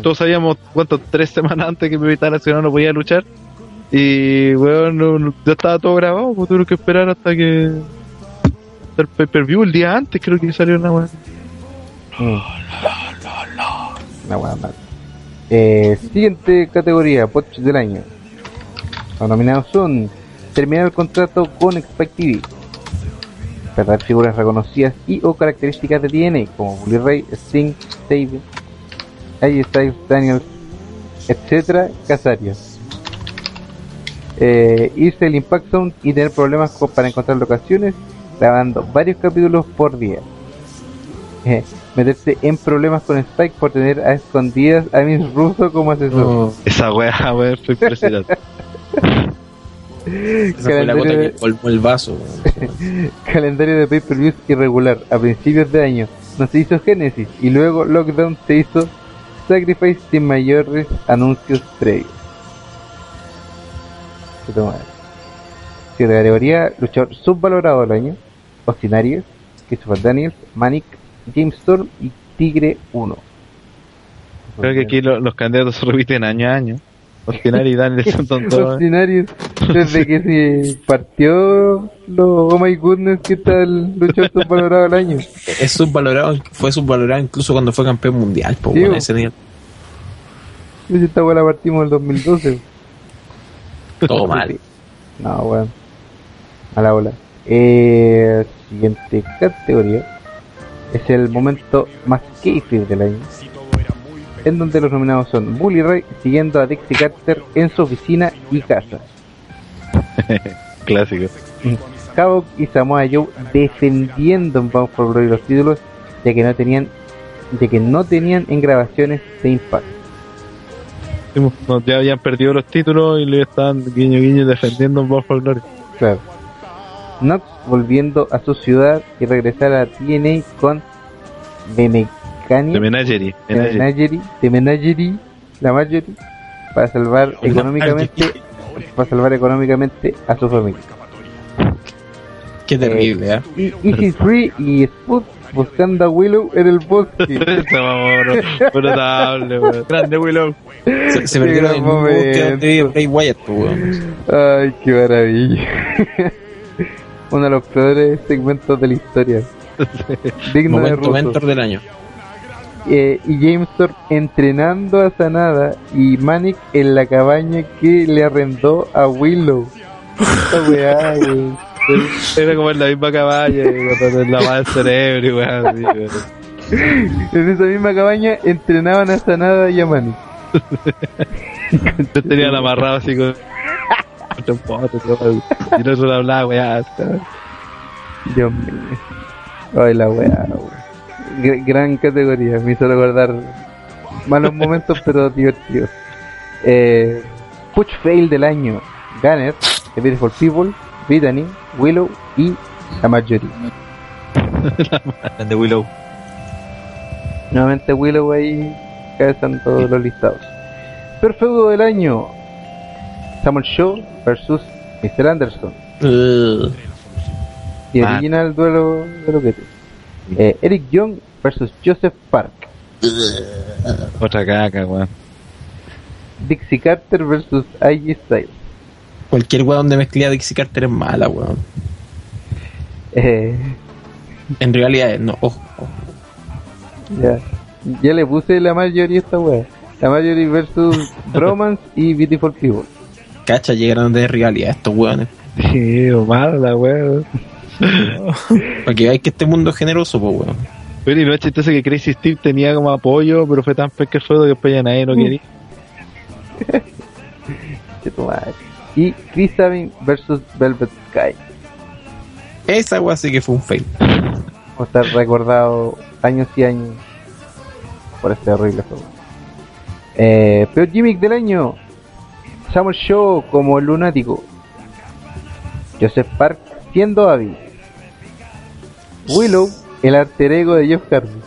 Todos sabíamos, ¿cuánto? Tres semanas antes que mi Nacional no podía luchar. Y, weón, no- ya estaba todo grabado, pues tuvieron que esperar hasta que. el pay-per-view, el día antes creo que salió una weón. Una buena madre. Eh, siguiente categoría, Poch del año. Los nominados son terminar el contrato con Spike TV, perder figuras reconocidas y o características de DNA como Bully Ray, Sting, Sabin, AJ Styles, Daniels, etcétera, Casario. Eh, irse al Impact Zone y tener problemas co- para encontrar locaciones, grabando varios capítulos por día. Eh, meterse en problemas con Spike por tener a escondidas a Miss Russo como asesor. Esa weá, weón, fue impresionante. Esa fue la Calendario gota de- que colmó el vaso. Calendario de pay-per-views irregular. A principios de año no se hizo Genesis y luego Lockdown se hizo Sacrifice sin mayores anuncios previos. Qué toma. Siete categoría, luchador subvalorado del año, Austin Aries, Christopher Daniels, Manic, James Storm y Tigre 1. Creo que aquí lo- los candidatos se repiten año a año. Ostinari y Daniel son tontos. Austin Aries, desde que se partió lo Oh My Goodness, ¿qué tal luchador subvalorado del año? Es subvalorado, fue subvalorado incluso cuando fue campeón mundial, po, Sí, bo. ese. Pues esta la partimos en el 2012. Todo mal. No, weón. A la ola. Eh, siguiente categoría es el momento más kayfabe del año. En donde los nominados son Bully Ray siguiendo a Dixie Carter en su oficina y casa. Clásico. Havoc y Samoa Joe defendiendo en Bound for Glory los títulos ya que no tenían ya que no tenían en grabaciones de Impact. Ya habían perdido los títulos y le estaban guiño guiño defendiendo en Buffalo Glory. Claro. Knox volviendo a su ciudad y regresar a TNA con The Mechanic, De Menagerie. The Menagerie. Menagerie, The Menagerie, la Marjorie, para salvar económicamente, para salvar económicamente a su familia. Qué terrible, ¿eh? Y Easy Free y Spud buscando a Willow en el bosque. Notable, weón. Grande Willow. Se, se perdieron en un bosque Wyatt, weón. Ay, qué maravilla. Uno de los peores segmentos de la historia. Digno de Momento Russo. mentor del año. Eh, y James Thorpe entrenando a Sanada y Manic en la cabaña que le arrendó a Willow. Esta weá, wey. Era como en la misma y cuando la más del cerebro, y weón, así, weón. En esa misma cabaña entrenaban a Sanada y a. Yo tenían amarrado así con. Y no solo hablaba, weá. Dios mío. Ay, la weá. Gr- gran categoría, me hizo recordar malos momentos, pero divertidos. Eh, Push Fail del año: Gunner, The Beautiful People, Brittany, Willow y la Marjorie. de Willow. Nuevamente Willow ahí cabezan todos los listados. Peor feudo del año: Samuel Shaw versus Mr. Anderson. Y Man. original duelo de lo que eh, Eric Young versus Joseph Park. Otra caca, weón. Dixie Carter versus AJ Styles. Cualquier weón donde mezclía Dixie Carter es mala, weón. Eh, En realidad, no, ojo. ojo. ya. ya le puse la mayoría a esta wea. La mayoría versus Bromance y Beautiful People. Cacha, llegaron de rivalidad estos weones. Sí, mala, weón. Para que veáis que este mundo es generoso, pues weón. Pero y lo chistoso que Crazy Steve tenía como apoyo, pero fue tan pesca el feudo que después ya nadie no quería. Che tu madre. Y Chris Sabin versus Velvet Sky. Esa weá sí que fue un fail. O estar recordado años y años por este horrible juego. Eh, peor gimmick del año. Samuel Show como el lunático. Joseph Park siendo Abby. Willow, el alter ego de Jeff Hardy.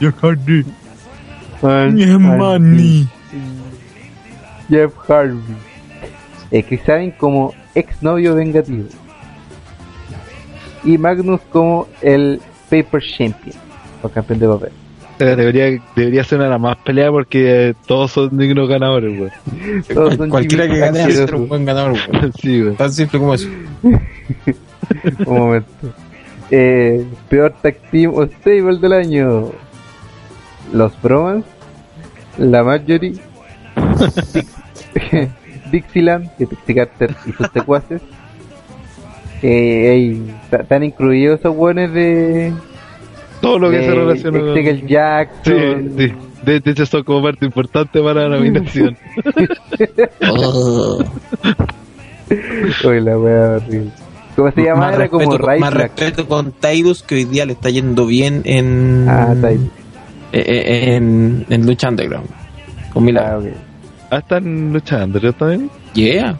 Jeff Hardy. Jeff Hardy. Eh, Chris Sabin como ex novio vengativo. Y Magnus como el Paper Champion. O campeón de papel. Eh, Debería, debería ser una de las más peleadas porque eh, todos son dignos ganadores, son Cualquiera que gane asquerosos. un buen ganador. Sí, weón. Tan simple como eso. Un momento. Eh, peor tag team o stable del año. Los Bromans, la Marjorie, Dixieland, que Dixie Carter y sus ey, ta- están incluidos esos buenos de. Todo lo que de se relaciona con... Jackson. sí. De, de hecho, son como parte importante para la nominación. Oh. Uy, la wea horrible. ¿Cómo se llama? Más Era como respeto, Ray más Black. respeto con Tyrus que hoy día le está yendo bien en Ah, Tyrus. eh, eh, en, en lucha underground con Milagro. Ah, ok. Ah, están luchando, ¿yo también? Yeah.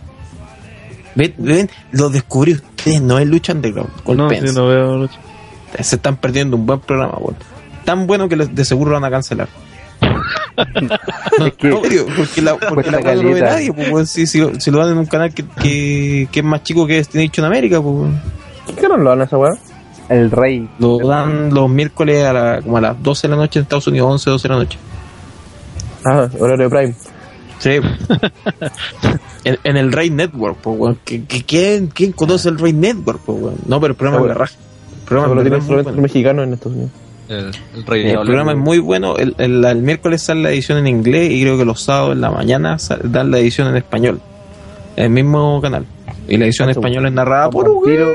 Ven, ven, lo descubrí ustedes, no es lucha underground. Con No, sí, no veo lucha. Se están perdiendo un buen programa, weón. Tan bueno que les- de seguro lo van a cancelar. No, Es que- no, porque la, porque la no ve nadie, pues. Si, si, lo- si lo dan en un canal que, que, que es más chico que Destination América, pues. ¿Qué no lo dan a esa weá? El rey. Lo dan los miércoles a la, como a las 12 de la noche en Estados Unidos, 11, 12 de la noche. Ah, horario Prime. Sí. en, en el Rey Network, pues, weón. ¿Qui- qui- ¿Quién, ¿Quién conoce el Rey Network, pues, weón? No, pero el programa es la raja. El programa, en tiene es solamente bueno. mexicanos en Estados Unidos. El, el rey El programa es muy bueno. El, el- el miércoles sale la edición en inglés y creo que los sábados en la mañana sal- dan la edición en español. El mismo canal. Y la edición en español es narrada por Vampiro.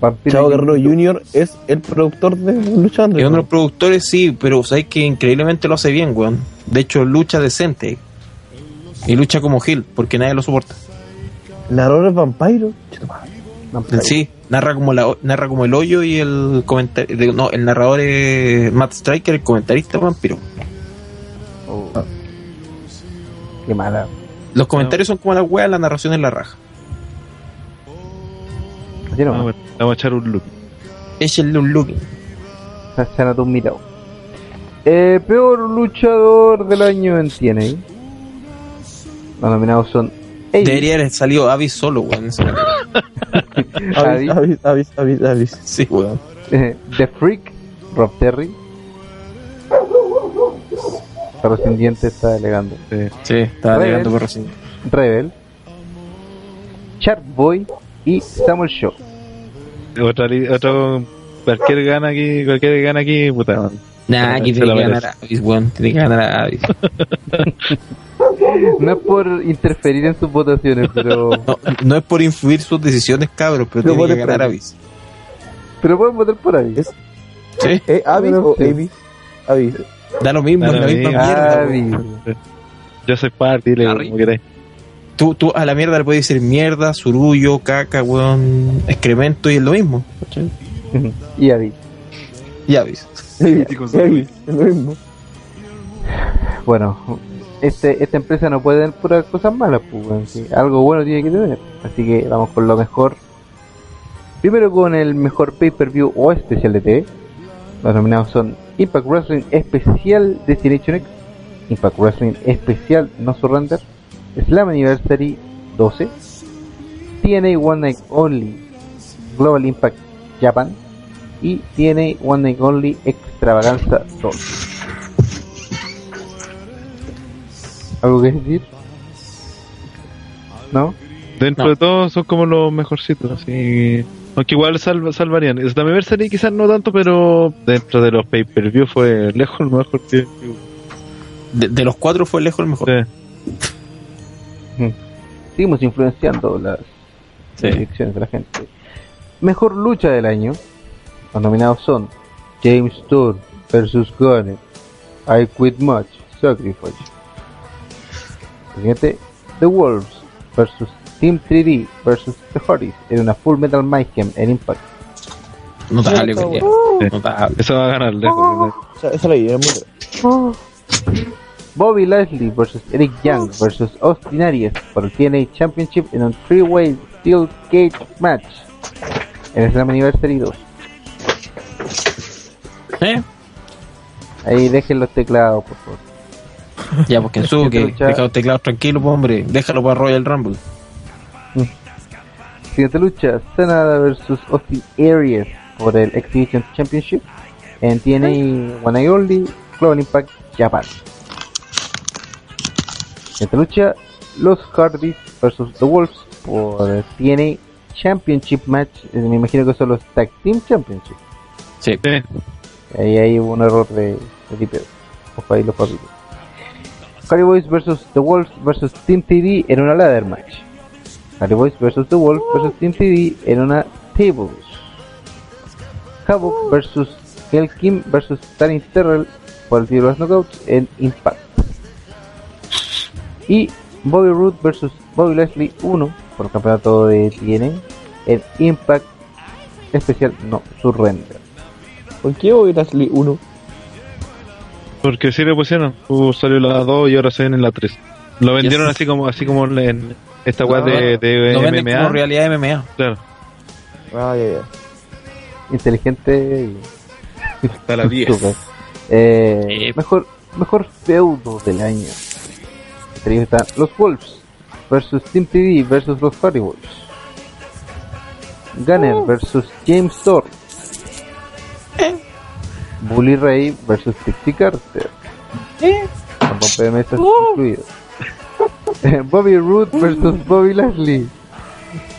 Vampiro. Chavo Guerrero Jr. es el productor de Lucha y Underground. uno de los productores sí, pero sabes que increíblemente lo hace bien, weón. De hecho, lucha decente. Y lucha como Gil, porque nadie lo soporta. Narrador es Vampiro. Sí, narra como la, narra como el hoyo y el comentario. No, el narrador es Matt Striker, el comentarista vampiro. Oh. Qué mala. Los comentarios son como las weas, la narración es la raja. No, Vamos, a- vamos a echar un look. Échenle un look. se, un mirado. Eh, peor luchador del año en TNA. Los nominados son Debería haber salido Avis solo, weón. Avis, Avis, Avis, Avis, Avis. Sí, weón. eh, The Freak, Rob Terry. Perro sin dientes está alegando. Sí, estaba Rebel. llegando por recién. Rebel, Shark Boy y Samuel Shaw. Otra, li- otro, cualquier gana aquí, cualquier gana aquí, puta. Nah, aquí tiene que ganar Avis, weón. Tiene que ganar a Avis. No es por interferir en sus votaciones, pero No, no es por influir sus decisiones, cabros, pero No tiene que ganar. Avis. pero pueden votar por. Es- Sí, ¿Eh, Avis o sí. Avis? Avis. da lo mismo, Da es la misma mierda. Avis. Yo soy parte, dile como queráis. Tú, tú a la mierda le puedes decir mierda, surullo, caca, weón, excremento y es lo mismo. ¿cachai? y Avis. Y Avis. Avis, es lo mismo. Bueno, este, esta empresa no puede tener cosas malas, pues, sí, algo bueno tiene que tener. Así que vamos con lo mejor. Primero con el mejor pay-per-view o especial de TV. Los nominados son Impact Wrestling Especial Destination X, Impact Wrestling Especial No Surrender, Slam Anniversary 12, TNA One Night Only Global Impact Japan y TNA One Night Only Extravaganza 2. ¿Algo que decir? ¿No? Dentro No. de todo son como los mejorcitos, así. Aunque igual salva, salvarían. Es Anniversary quizás no tanto, pero dentro de los pay-per-view fue lejos el mejor que. De, de los cuatro fue lejos el mejor. Sí. Seguimos influenciando las Sí. elecciones de la gente. Mejor lucha del año. Los nominados son James Storm versus Gunner, I Quit Much, Sacrifice. Siguiente, The Wolves versus Team 3D versus The Hardys en una Full Metal Mayhem en Impact. Notable, weá. Notable. Eso va a ganar lejos. Era muy buena. Bobby Lashley versus Eric Young versus Austin Aries por el TNA Championship en un three-way steel cage match en el Slam Anniversary 2. ¿Eh? Ahí dejen los teclados, por favor. Ya, porque Kensuke, deja los teclados tranquilos, pues, hombre. Déjalo para Royal Rumble. Siguiente lucha, Sanada versus Austin Aries por el Exhibition Championship en TNA One Night Only Global Impact Japan. Siguiente lucha, Los Hardys versus The Wolves por el TNA Championship Match. Eh, Me imagino que son los Tag Team Championship. Sí. Ahí hay un error de, de tipeo. Ojo ahí los papitos. Hardy Boys versus The Wolves versus Team TD en una ladder match. Hardy Boys versus The Wolves versus Team TD en una table. Havoc versus Hell Kim versus Danny Terrell por el título de los knockouts en Impact. Y Bobby Roode versus Bobby Leslie 1 por el campeonato de TNA en Impact especial no surrender. ¿Por qué Bobby Lashley 1? Porque si le pusieron, uh, salió la 2 y ahora se ven en la 3. Lo vendieron así como así como en esta weá de, de Lo venden como MMA. realidad de MMA. Claro. Ah, ya, ya. inteligente y Hasta la 10. Súper. Eh, mejor mejor feudo del año entre ellos están los Wolves versus Team TV versus los Hardy Boys Gunner versus James Storm Bully Ray versus Trixie Carter. Mesas incluido Bobby Roode versus Bobby Lashley.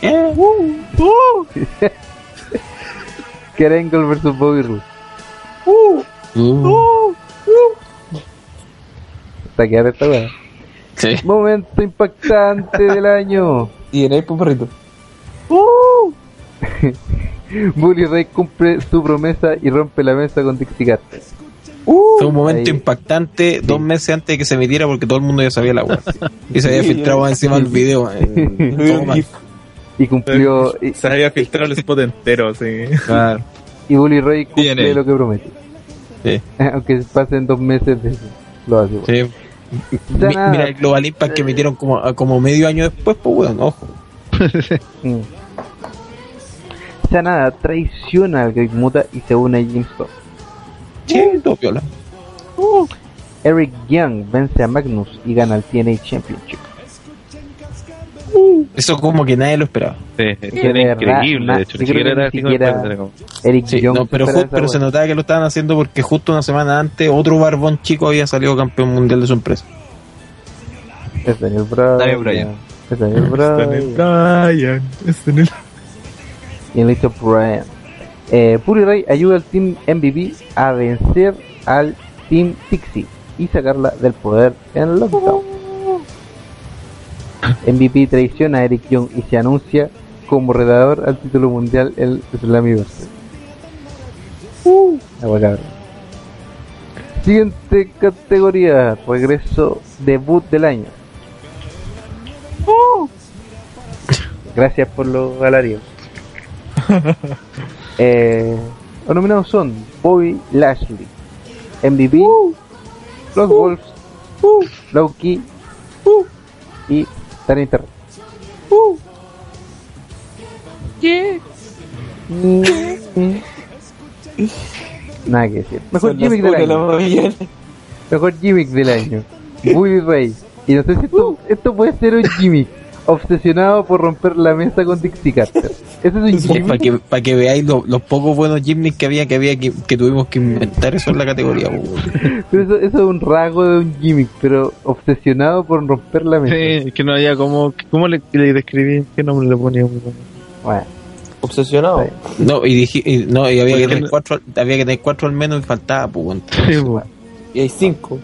Kurt Angle versus Bobby Roode. Está que esta weá. Momento impactante del año. Y en pues, perrito. Bully Ray cumple su promesa y rompe la mesa con Dixie Carter. Fue un momento Ahí. impactante dos meses antes de que se emitiera porque todo el mundo ya sabía la web. Y se había filtrado encima del video. eh. Y cumplió. Y, Se había filtrado el spot entero, sí. Claro. y Bully Ray cumple ahí. lo que promete. Sí. Aunque pasen dos meses de eso. Lo hace. Sí. Mi-. Mira el Global Impact que emitieron como, como medio año después, pues bueno, ojo. Sanada traiciona al Great Muta y se une a James. Sí, todo viola. Eric Young vence a Magnus y gana el TNA Championship. Eso como que nadie lo esperaba. Sí, era increíble, de hecho. yo Ni siquiera era ni siquiera Eric Sí, Young no, pero, pero se notaba que lo estaban haciendo porque justo una semana antes otro barbón chico había salido campeón mundial de su empresa. Es Daniel Bryan. Daniel Bryan. Es Daniel Está en el Bryan. Brian. Está en el... Y el listo Bryan. Eh, Puri Ray ayuda al Team MVP a vencer al Team Pixie y sacarla del poder en el lockdown. MVP traiciona a Eric Young y se anuncia como redador al título mundial el Slammiverse. Cabrón. Siguiente categoría, regreso debut del año. Gracias por los galarios. eh, los nominados son Bobby Lashley, MVP, Los Wolves, Loki y Danny Terrell. Nada que decir. Mejor gimmick del año. Mejor gimmick del año. Bully Ray. Y no sé si esto, esto puede ser un gimmick. Obsesionado por romper la mesa con Dixie Carter. Ese es un Para que, para que veáis lo- los pocos buenos gimnicks que había, que había que, que tuvimos que inventar eso en la categoría. Pero eso, eso es un rasgo de un gimmick, pero obsesionado por romper la mesa. Sí, que no había como. ¿Cómo le, le describí? ¿Qué nombre le ponía? Bueno, Obsesionado. No, y, dije, y- no, y había, que tener no- cuatro, había que tener cuatro al menos y faltaba, pues. Sí. Y hay cinco.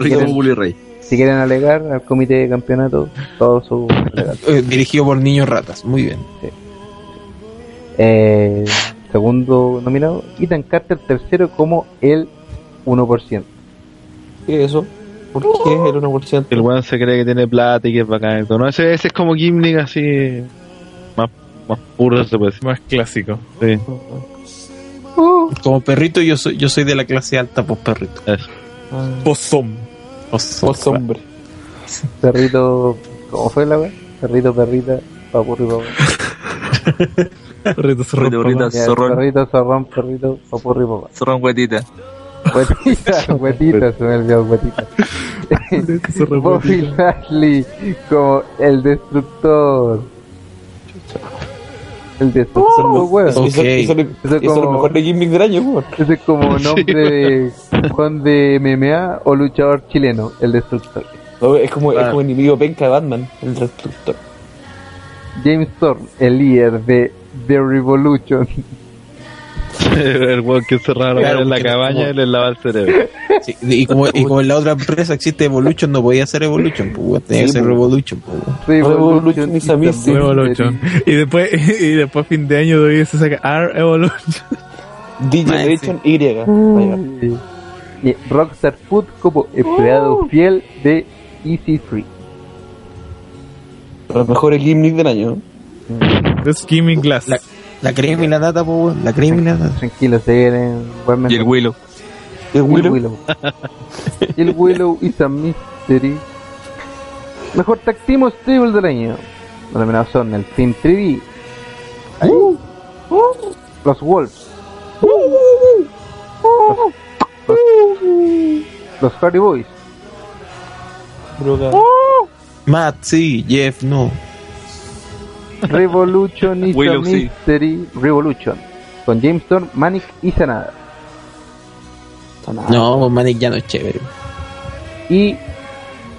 Quieren- Bully Ray. Si quieren alegar al comité de campeonato, todo su alegato. Eh, dirigido por niños ratas, muy bien. Eh, segundo nominado, Ethan Carter, tercero como el 1%. ¿Qué es eso? ¿Por qué es el 1%? El weón se cree que tiene plata y que es bacán. y todo, ¿no? Ese, ese es como gimmick así. Más, más puro se puede decir. Más clásico. Sí. Como perrito yo soy, yo soy de la clase alta, pues perrito. Pozom. Pues hombre. Perrito, ¿cómo fue la wea? Perrito, perrita, papurri, papá. Perrito, zorrón, Perrito, zorrón. Perrito, zorrón, perrito, papurri, papá. Zorrón huetita. Huetita, huetita, se me olvidó huetita. zorrón, Bobby Lashley como el destructor. El destructor, weón. Eso, eso, eso, Eso eso es como- lo mejor de gimmick del año, weón. Ese es como nombre de Juan de MMA o luchador chileno, el destructor. No, Es como, es Ah. como enemigo penca de Batman, el destructor. James Storm, el líder de The Revolution. el weón que encerraron Claro, en la cabaña como- y le lava el cerebro. Sí, y, como, y como en la otra empresa existe Evolution, no podía ser Evolution, pues, tenía que Sí, ser pues. Revolution, pues. Revolution is a mystery. Evolution. Y después, y después fin de año todavía se saca R Evolution. Y. Ahí va. Y Rockstar Food como empleado fiel de Easy Free. Los mejores gimmick del año. The Skimming Glass. La, la crema y la nata, pues, weón, la crema y la nata. Tranquilo, se vienen buen Y el. Willow. El Y el Willow. Willow. Y el Willow is a mystery. Mejor tag team o stable del año. Los nominados son el Team 3D. Ahí. Los Wolves. Los, los, los Hardy Boys. Matt, sí, Jeff, no. Revolution is a Willow, sí. mystery. Revolution. Con James Storm, Manic y Sanada. No, Manic ya no es chévere. Y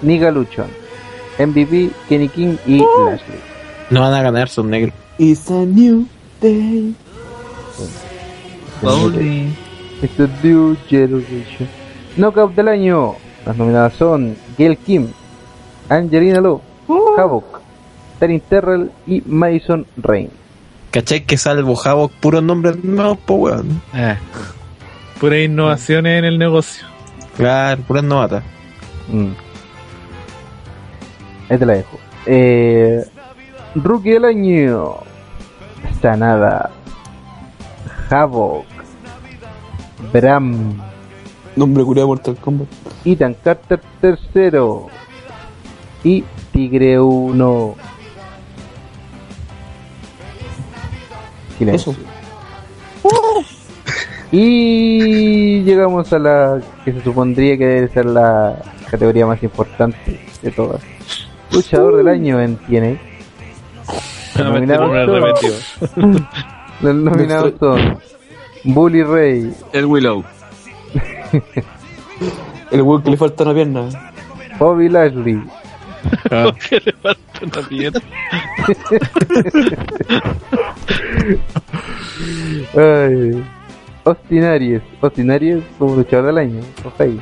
Niga Luchon. MVP, Kenny King y Lashley. No van a ganar, son negros. It's a new day. It's a new generation. Knockout del año. Las nominadas son Gail Kim, Angelina Love, Havoc, Taryn Terrell y Madison Rain. ¿Cachai? Que salvo Havoc, puros nombres nuevos, pues, weón. Eh, Pura innovaciones en el negocio. Claro, puras novatas. Mm. Ahí te la dejo. Eh, rookie del año. Sanada. Havoc. Bram. Nombre curado de Mortal Kombat. Ethan Carter tercero. Y Tigre 1. Silencio. Eso. Y llegamos a la que se supondría que debe ser la categoría más importante de todas. Luchador del año en TNA. me nominados son-. Los nominados son Bully Ray, El Willow. El weón que le falta una pierna. Bobby Lashley, ¿Qué pierna? ay, Austin Aries, Austin Aries como luchador del año, ahí.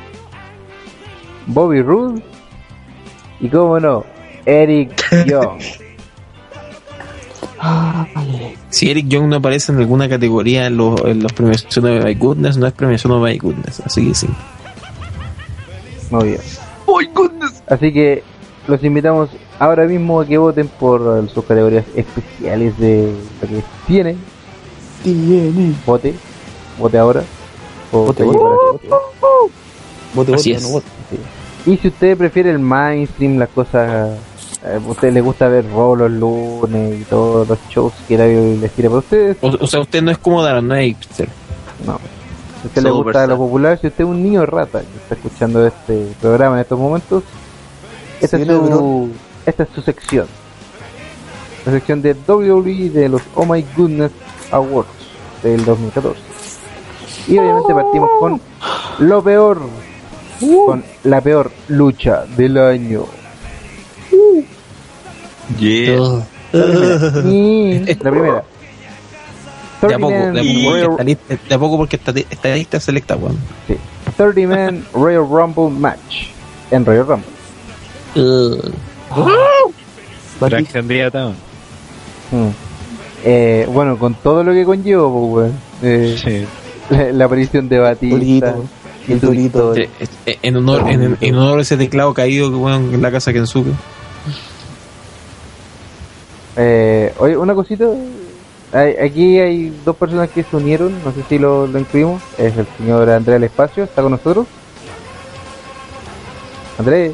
Bobby Roode y como no, Eric Young. Si Eric Young no aparece en alguna categoría en los, en los de My Goodness, no es premiación de My Goodness. Así que sí. Muy bien. Así que los invitamos ahora mismo a que voten por sus categorías especiales de lo que tienen. Tiene. Vote, vote ahora. O Vote, te vote. vote. Vote, Así vote, es. no vote. Sí. Y si usted prefiere el mainstream, las cosas, eh, a usted le gusta ver Raw los lunes y todos los shows que la les tira para ustedes, O, o sea, usted no es como Daron, no es hipster. no. Si a usted le Solo gusta lo popular, si usted es un niño rata que está escuchando este programa en estos momentos, esta, es, Cerebro. su, esta es su sección. La sección de WWE de los Oh My Goodness Awards del 2014. Y obviamente partimos con lo peor, con la peor lucha del año. Yeah. Y la primera. De a poco, de a 30 poco, Man porque está lista, de a poco porque está, está lista selecta, weón. Sí. 30 Man Royal Rumble Match en Royal Rumble. Gran candidata. weón. Mm. Eh, bueno, con todo lo que conlleva, pues, weón. Eh, Sí. la, la aparición de Batista El historia. Eh, En honor, en, en honor a ese teclado caído que weón en la casa Kensuke. Eh, oye, una cosita. hay- aquí hay dos personas que se unieron, no sé si lo, lo incluimos. Es el señor Andrés del Espacio, está con nosotros. Andrés.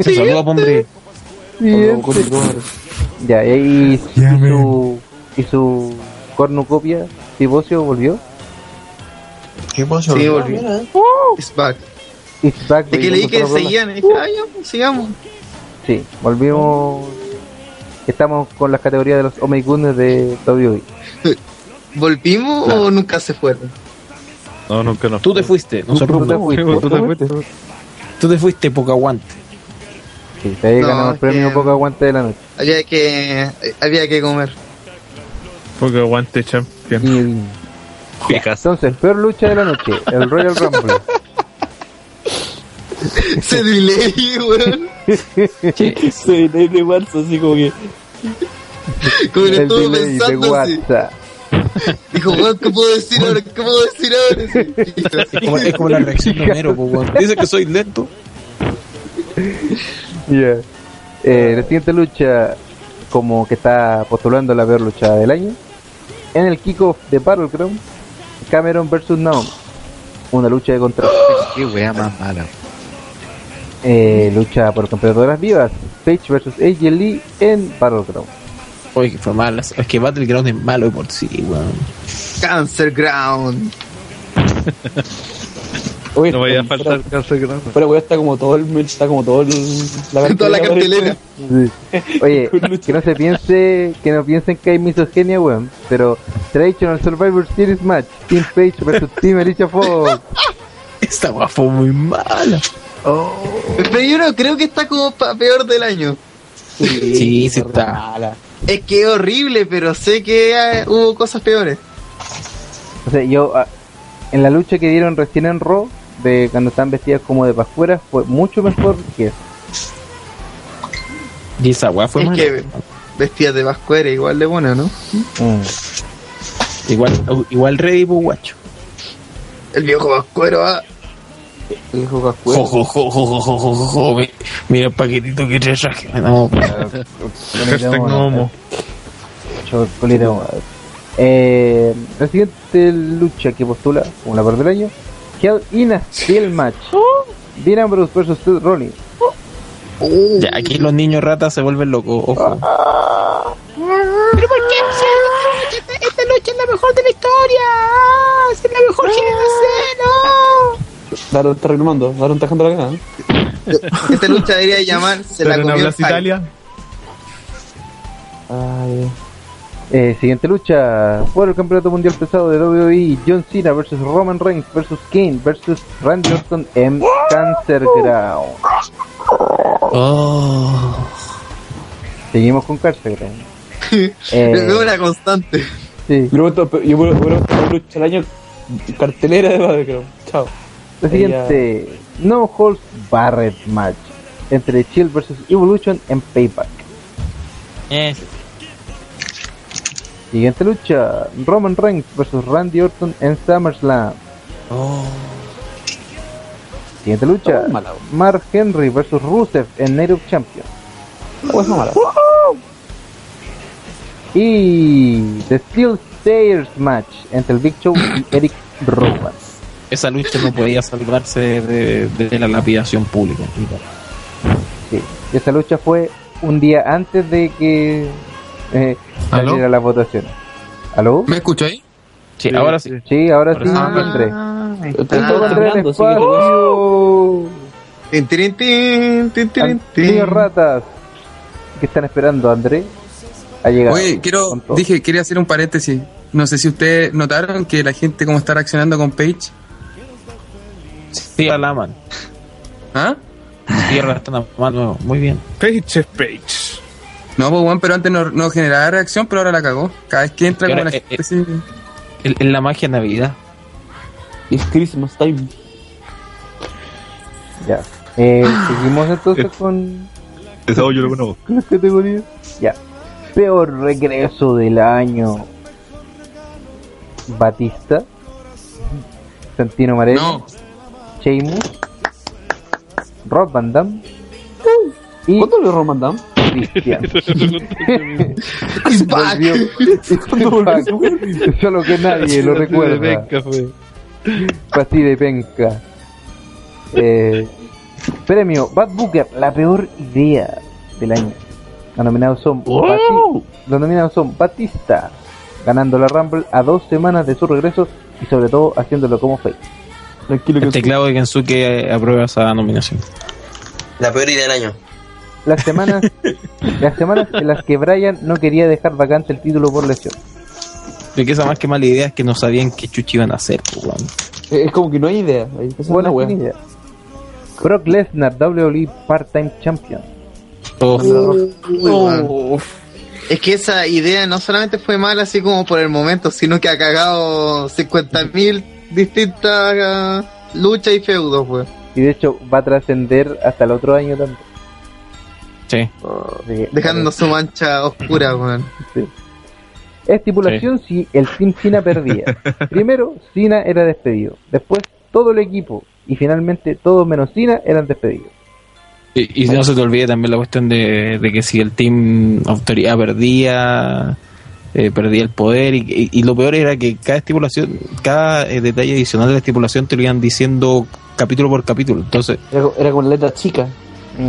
Se saluda, hombre. Ya, y, y su, y su cornucopia, Tibocio, volvió. ¿Qué pasó? Sí, volví. It's back. It's back, Es que leí que seguían y dije, ah, ya, sigamos. Sí, volvimos. Estamos con las categorías de los Oh My Goodness de WWE. ¿Volvimos o nunca se fueron? No, nunca no. Tú te fuiste, nosotros. Tú te fuiste. Tú te fuiste, poca aguante. Sí, te había No, ganado el premio que- poco aguante de la noche. Había que, había que comer. Porque aguante champion. Y, entonces, peor lucha de la noche, el Royal Rumble. Ese delay, weón. Soy de de marzo, así como que. Como que estuvo delay de pensando así. WhatsApp. Dijo, weón, ¿qué puedo decir ahora? ¿Qué puedo decir ahora? Es como, es como la reacción de Homero, weón. Dice que soy lento. Ya. Eh, la siguiente lucha, como que está postulando la peor lucha del año. En el kickoff de Battleground, Cameron vs. Naomi. Una lucha de contrato. Qué wea más mala. Eh, lucha por campeonato vivas. Page vs. AJ Lee en Battleground. Oye, que fue malo. Es que Battleground es malo de por sí, weón. Cancer Ground. Oye, No vaya a faltar cáncer grande. Fuera, weón, está como todo el. Está como todo el. Toda la cartelera. Oye, que no se piense, que no piensen que hay misoginia, weón. Pero Traditional Survivor Series Match, Team Page vs. Team Alicia Fox. Esta weá fue muy mala. Pero yo no creo que está como pa- peor del año. Sí, sí está. Es que es horrible, pero sé que eh, hubo cosas peores. O sea, yo, ah, en la lucha que dieron recién en Raw, de cuando están vestidas como de pascueras fue mucho mejor que eso. Esa weá fue es mala. vestidas de pascuera igual de buena, ¿no? Mm. Igual, igual ready, pues guacho. El viejo pascuero, ah. El viejo pascuero. Jo, mira, mira el paquetito que te traje. No, eh, la siguiente lucha que postula como la parte del año Hell in a Steel Match. Dean Ambrose vs. Seth Rollins. Ya, aquí los niños ratas se vuelven locos, ojo. ¿Pero por qué? Si esta, esta lucha es la mejor de la historia. Es la mejor generación. No. Daron está reclamando, Daron está dejando la cagada. Esta lucha debería llamar Se la comió. Italia. Ay, Eh, siguiente lucha por el campeonato mundial pesado de WWE John Cena vs Roman Reigns vs Kane vs Randy Orton en Cancer Ground. Oh. Seguimos con Cancer Ground. Es Eh, una constante. sí. Yo puedo yo esta lucha al año cartelera de Battleground. Chao. La siguiente No Holds Barrett Match entre Shield vs Evolution en Payback. Eh, Siguiente lucha Roman Reigns vs Randy Orton en SummerSlam. Siguiente lucha Oh. Mark Henry vs Rusev en Night of Champions. Oh. Y The Steel Stairs Match entre el Big Show y Eric Rowan. Esa lucha no podía salvarse de, de la lapidación pública. Sí. Esa lucha fue un día antes de que eh, ¿Aló? saliera la votación. ¿Aló? ¿Me escucho ahí? Sí, ahora sí. Sí, ahora sí, Ahora sí. Hablando, así que- espacio. Tin, tin, tin, tin, ratas. ¿Qué están esperando, Andrés? Ha llegado. Oye, quiero, dije, quería hacer un paréntesis. No sé si ustedes notaron que la gente cómo está reaccionando con Page. Sí, la aman. ¿Ah? Sí, ahora están amando. Muy bien. Page es Page. No, pues bueno, pero antes no, no generaba reacción, pero ahora la cagó. Cada vez que entra como la eh, gente Es es la magia de Navidad. It's Christmas time. Ya. Eh, seguimos entonces con, Esa yo lo conozco. con las categorías. Ya. Peor regreso del año. Batista. Santino Marelli. No, Sheamus. Rob Van Damme. Y ¿Cuándo lo Roman Dam? Cristian. Solo que nadie lo recuerda. Venga, fue. Fue así de penca. Eh, premio Bad Booker, la peor idea del año. Los nominados son, los nominados son Batista, ganando la Rumble a dos semanas de su regreso y sobre todo haciéndolo como face. Tranquilo El teclado de Kensuke aprueba esa nominación. La peor idea del año. Las semanas, las semanas en las que Brian no quería dejar vacante el título por lesión. Porque esa más que mala idea es que no sabían qué chuchi iban a hacer, pues, weón. Es como que no hay idea. Es idea. Brock Lesnar, WWE Part-Time Champion. Oh. Es que esa idea no solamente fue mala así como por el momento, sino que ha cagado 50.000 distintas ah, luchas y feudos, pues. Y de hecho va a trascender hasta el otro año también. Sí. Dejando su mancha oscura, weón. Sí. Estipulación si el Team Cena perdía. Primero, Cena era despedido. Después, todo el equipo. Y finalmente, todos menos Cena eran despedidos. Y, y no se te olvide también la cuestión de, de que si el team autoridad perdía, eh, perdía el poder. Y, y- y lo peor era que cada estipulación, cada eh, detalle adicional de la estipulación te lo iban diciendo capítulo por capítulo. Entonces, Era, era con letra chica.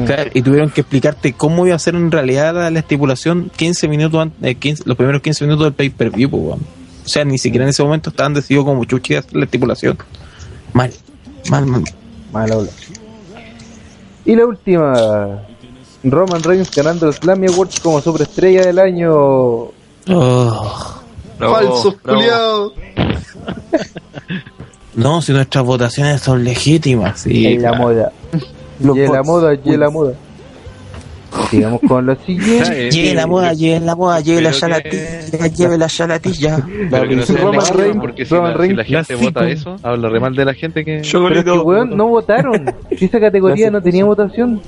Claro, y tuvieron que explicarte cómo iba a ser en realidad la, la estipulación 15 minutos antes, eh, 15 los primeros 15 minutos del pay-per-view. pues. O sea, ni siquiera en ese momento estaban decididos como chuchi de hacer la estipulación. Mal, mal, mal. Mala ola. Y la última. Roman Reigns ganando el Slammy Awards como superestrella del año. Oh. Falsos culiados. No, si nuestras votaciones son legítimas. Sí, en la claro. moda. Los y la moda, y la moda. Sigamos con lo siguiente. Lleve la moda, lleve la moda, lleve la Pero chalatilla, lleve la no sea Roman Reigns- porque si la, si la gente clásico. vota eso, habla re mal de la gente que... Pero es que, weón, no votaron. Si esa categoría no tenía votación.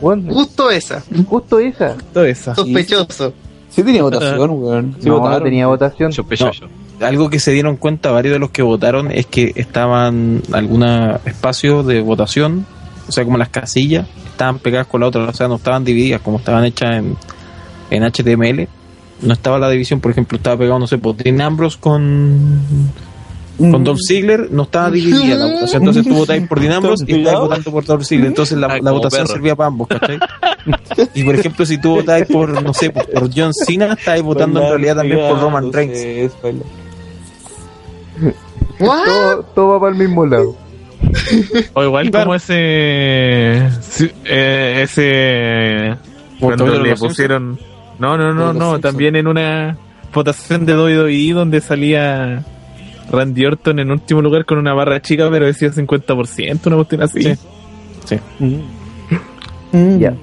Weón, Justo esa. justo esa. Todo esa. Sospechoso. Sí tenía votación, weón. Sí no, no votaron. tenía votación. Sospechoso. Algo que se dieron cuenta varios de los que votaron es que estaban algunos espacios de votación, o sea, como las casillas, estaban pegadas con la otra, o sea, no estaban divididas como estaban hechas en, en HTML. No estaba la división, por ejemplo, estaba pegado, no sé, por Dean Ambrose con, con Dolph Ziggler, no estaba dividida la votación. Entonces tú votáis por Dean Ambrose y estáis votando por Dolph Ziggler. Entonces la, la votación perro. servía para ambos, ¿cachai? Y por ejemplo, si tú votáis por, no sé, por, por John Cena, estáis votando en realidad también por Roman Reigns. Todo, todo va para el mismo lado. O igual como ese. eh, ese. Cuando le pusieron. No, no, no, no. También en una votación de WWE donde salía Randy Orton en último lugar con una barra chica, pero decía 50%, una cuestión así. Sí. Ya.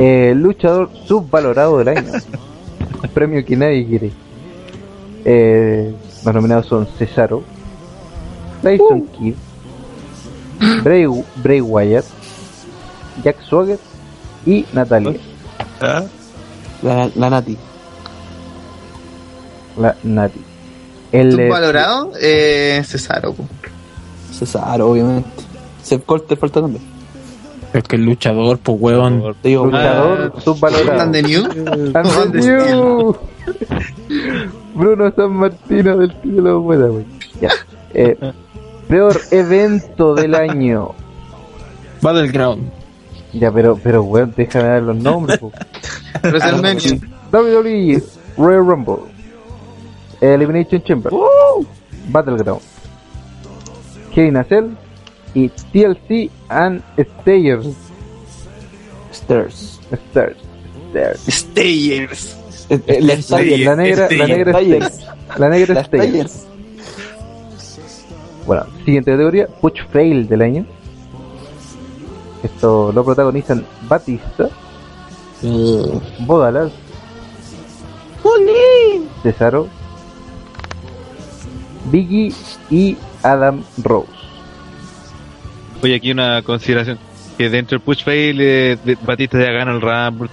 Eh, luchador subvalorado del año. Premio que nadie quiere. Eh, los nominados son Cesaro, Tyson Kidd, Bray, Bray Wyatt, Jack Swagger y Natalia. La, la Nati. La Nati. El, Subvalorado, eh, Cesaro. po. Cesaro, obviamente. Seth Colter falta también. Es que el luchador, pues huevón. Digo, luchador subvalorado. And the New. And the new. Bruno San Martino del título buena, güey. Ya. Eh, peor evento del año. Battleground. Ya, pero, pero, weón, déjame dar los nombres, po. WrestleMania. WWE Royal Rumble Elimination Chamber Battleground Kevin Nacel y TLC and Stayers Stairs. Stairs Stairs Stayers. Eh, eh, La Stayers. la negra la negra la negra. Bueno siguiente categoría Push Fail del año. Esto lo protagonizan Batista Bodalas Cesaro Biggie y Adam Rose. Oye, aquí una consideración. Que dentro del push fail, eh, de- Batista ya gana el Rumble,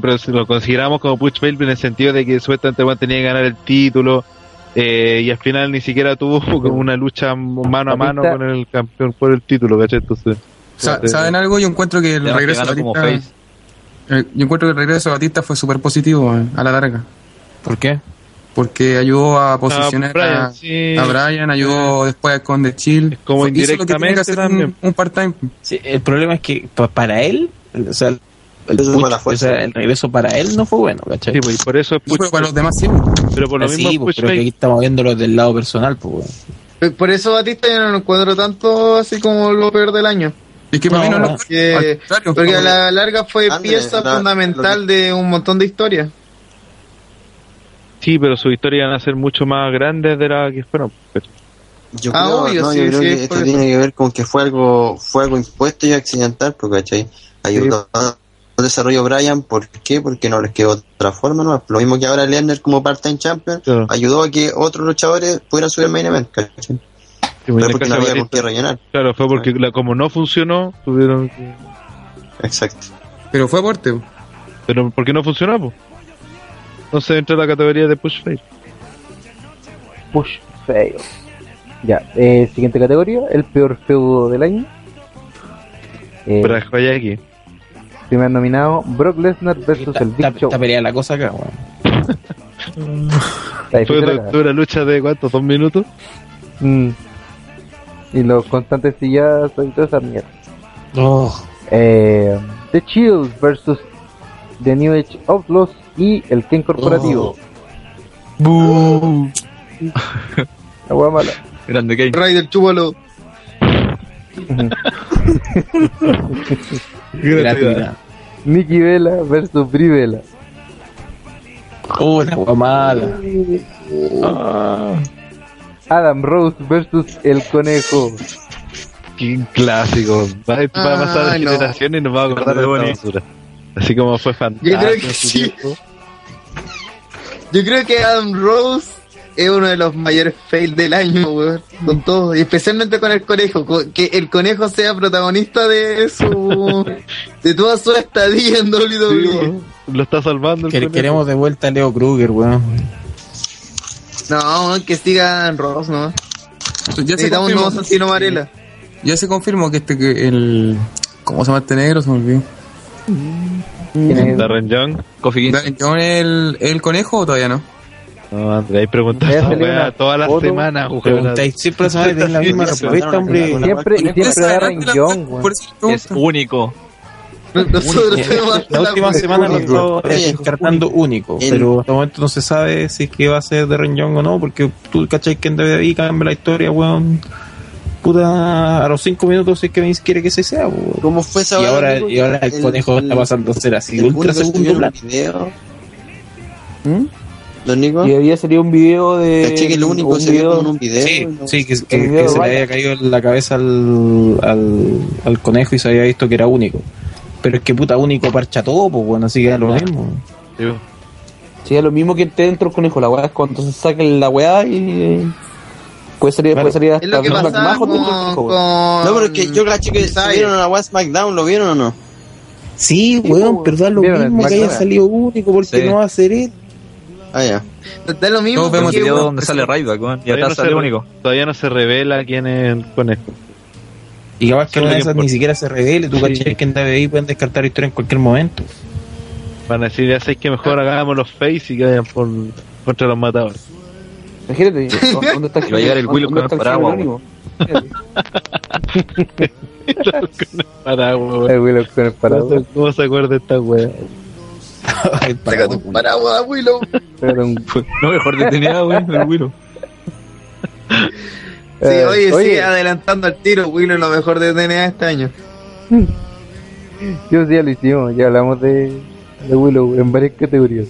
pero si lo consideramos como push fail en el sentido de que supuestamente Juan tenía que ganar el título eh, y al final ni siquiera tuvo como una lucha mano a mano con el campeón por el título, ¿cachai? Entonces, Sa- ¿Saben algo? Yo encuentro que el regreso de Batista. Eh, Yo encuentro que el regreso de Batista fue súper positivo eh, a la larga. ¿Por qué? Porque ayudó a posicionar Brian, a, sí. a Brian, ayudó después con The Chill. como Hizo lo que tiene que indirectamente hacer también. un, un part-time. Sí, el problema es que pa- para él, o sea, el, Eso push- fue la fuerza. o sea, el regreso para él no fue bueno, ¿cachai? Sí, pues, y por eso es No, para los demás sí. Pero por lo Sí, mismo pues, pero que aquí estamos viéndolo del lado personal, pues. Eh, Por eso Batista yo no lo encuentro tanto así como lo peor del año. Es que para No, mí no, no. lo Porque, porque a la larga fue pieza la- fundamental de un montón de historias. Sí, pero sus historias van a ser mucho más grandes de las que fueron. Pero- Yo Ah, creo, obvio, no, sí, yo creo sí, que es esto tiene que ver con que fue algo, fue algo impuesto y accidental, porque ¿cachai? Ayudó al desarrollo Brian, ¿por qué? Porque no les quedó otra forma, ¿no? Lo mismo que ahora Lerner como part-time champion, Claro. ayudó a que otros luchadores pudieran subir al main event, ¿cachai? Sí, Pero en el porque no había con qué rellenar. Claro, fue porque la- como no funcionó, tuvieron que... Exacto. Pero fue aporte. Pero ¿por qué no funcionó? pues? Entonces entra la categoría de push face. Push fail. Ya, eh, siguiente categoría, el peor feudo del año. Eh, vaya aquí. Primer nominado, Brock Lesnar versus Está, el Big está- Show. está peleada la cosa acá, weón. Fue, una lucha de cuántos, dos minutos. Mm. Y los constantes sillazos y toda esa mierda. Oh, Eh, The Chills versus The New Age Outlaws y el Ken Corporativo. La hueá mala. Grande Kane. Ryder, chúbalo. gratuidad. Nikki Vela versus Brie Vela. Oh, la weá mala. Adam Rose versus el Conejo. Qué clásico. Va, va a pasar de no. generación y nos va a acordar de esta basura. Así como fue Yo fantástico. creo que sí. Yo creo que Adam Rose es uno de los mayores fails del año, weón. Con todo. Y especialmente con el conejo. co- Que el conejo sea protagonista de su. de toda su estadía en Sí, WWE. weón. Lo está salvando el Que- conejo. queremos de vuelta a Leo Kruger, weón. No, weón, que siga Adam Rose, ¿no? Ya se Necesitamos un confirmó, nuevo Santino Varela. ya se confirmó que este que el ¿cómo se llama este negro? Se me olvidó. Darren Young. Kofi Kingston. ¿Darren Young el, el conejo o todavía no? No, André, hay preguntas todas las semanas. Preguntáis siempre tienen la misma respuesta, hombre. Siempre, y siempre eso le Es único. Nosotros tenemos hasta La última semana lo Oye, descartando único, pero hasta el momento no se sabe si es que va a ser de Young o no, porque tú cachai que en WWE cambia la historia, weón. Puta, a los 5 minutos si es que Vince quiere que se sea, weón. ¿Cómo fue esa Y hora, ahora, y ahora el, conejo está pasando a ser así, el ultra segundo plano. Y había salido un video de. Caché que el único un se vio video- como en un video. Sí, ¿no? sí, que, El que- video que de se le había caído en la cabeza al, al, al conejo y se había visto que era único. Pero es que puta único parcha todo, pues bueno, así que es lo mismo. Sí, weón. Sí, es lo mismo que esté dentro del conejo. La weá es cuando se saquen la weá y. Puede salir, puede salir hasta Es lo que con, con- No, pero es que yo caché que a la One SmackDown, ¿lo vieron o no? Sí, weón, pero da lo Vieron el mismo que haya salido único porque Sí. no va a ser él. Ah, ya. Da lo mismo Todos vemos El video donde sale Ryback, weón. Y Todavía atrás no se sale único. Todavía no se revela quién es el conejo. Y capaz que una de esas ni siquiera se revele, tú Sí. cachai que en DBI pueden descartar historia en cualquier momento. Van a decir, ya sabéis que mejor hagamos los face y que vayan por, contra los matadores. Imagínate, ¿dónde está el va a llegar el Willow ¿dónde con está el paraguas. El Willow con el parado. ¿Cómo se- ¿Cómo se acuerda esta weá? Ay, para- Saca tu paraguas, Willow. Un- No, mejor detenida, weón. El Willow. Sí, Eh, oye, oye. sigue adelantando al tiro. Willow es lo mejor de TNA este año. Yo sí, ya lo hicimos, ya hablamos de, de Willow en varias categorías.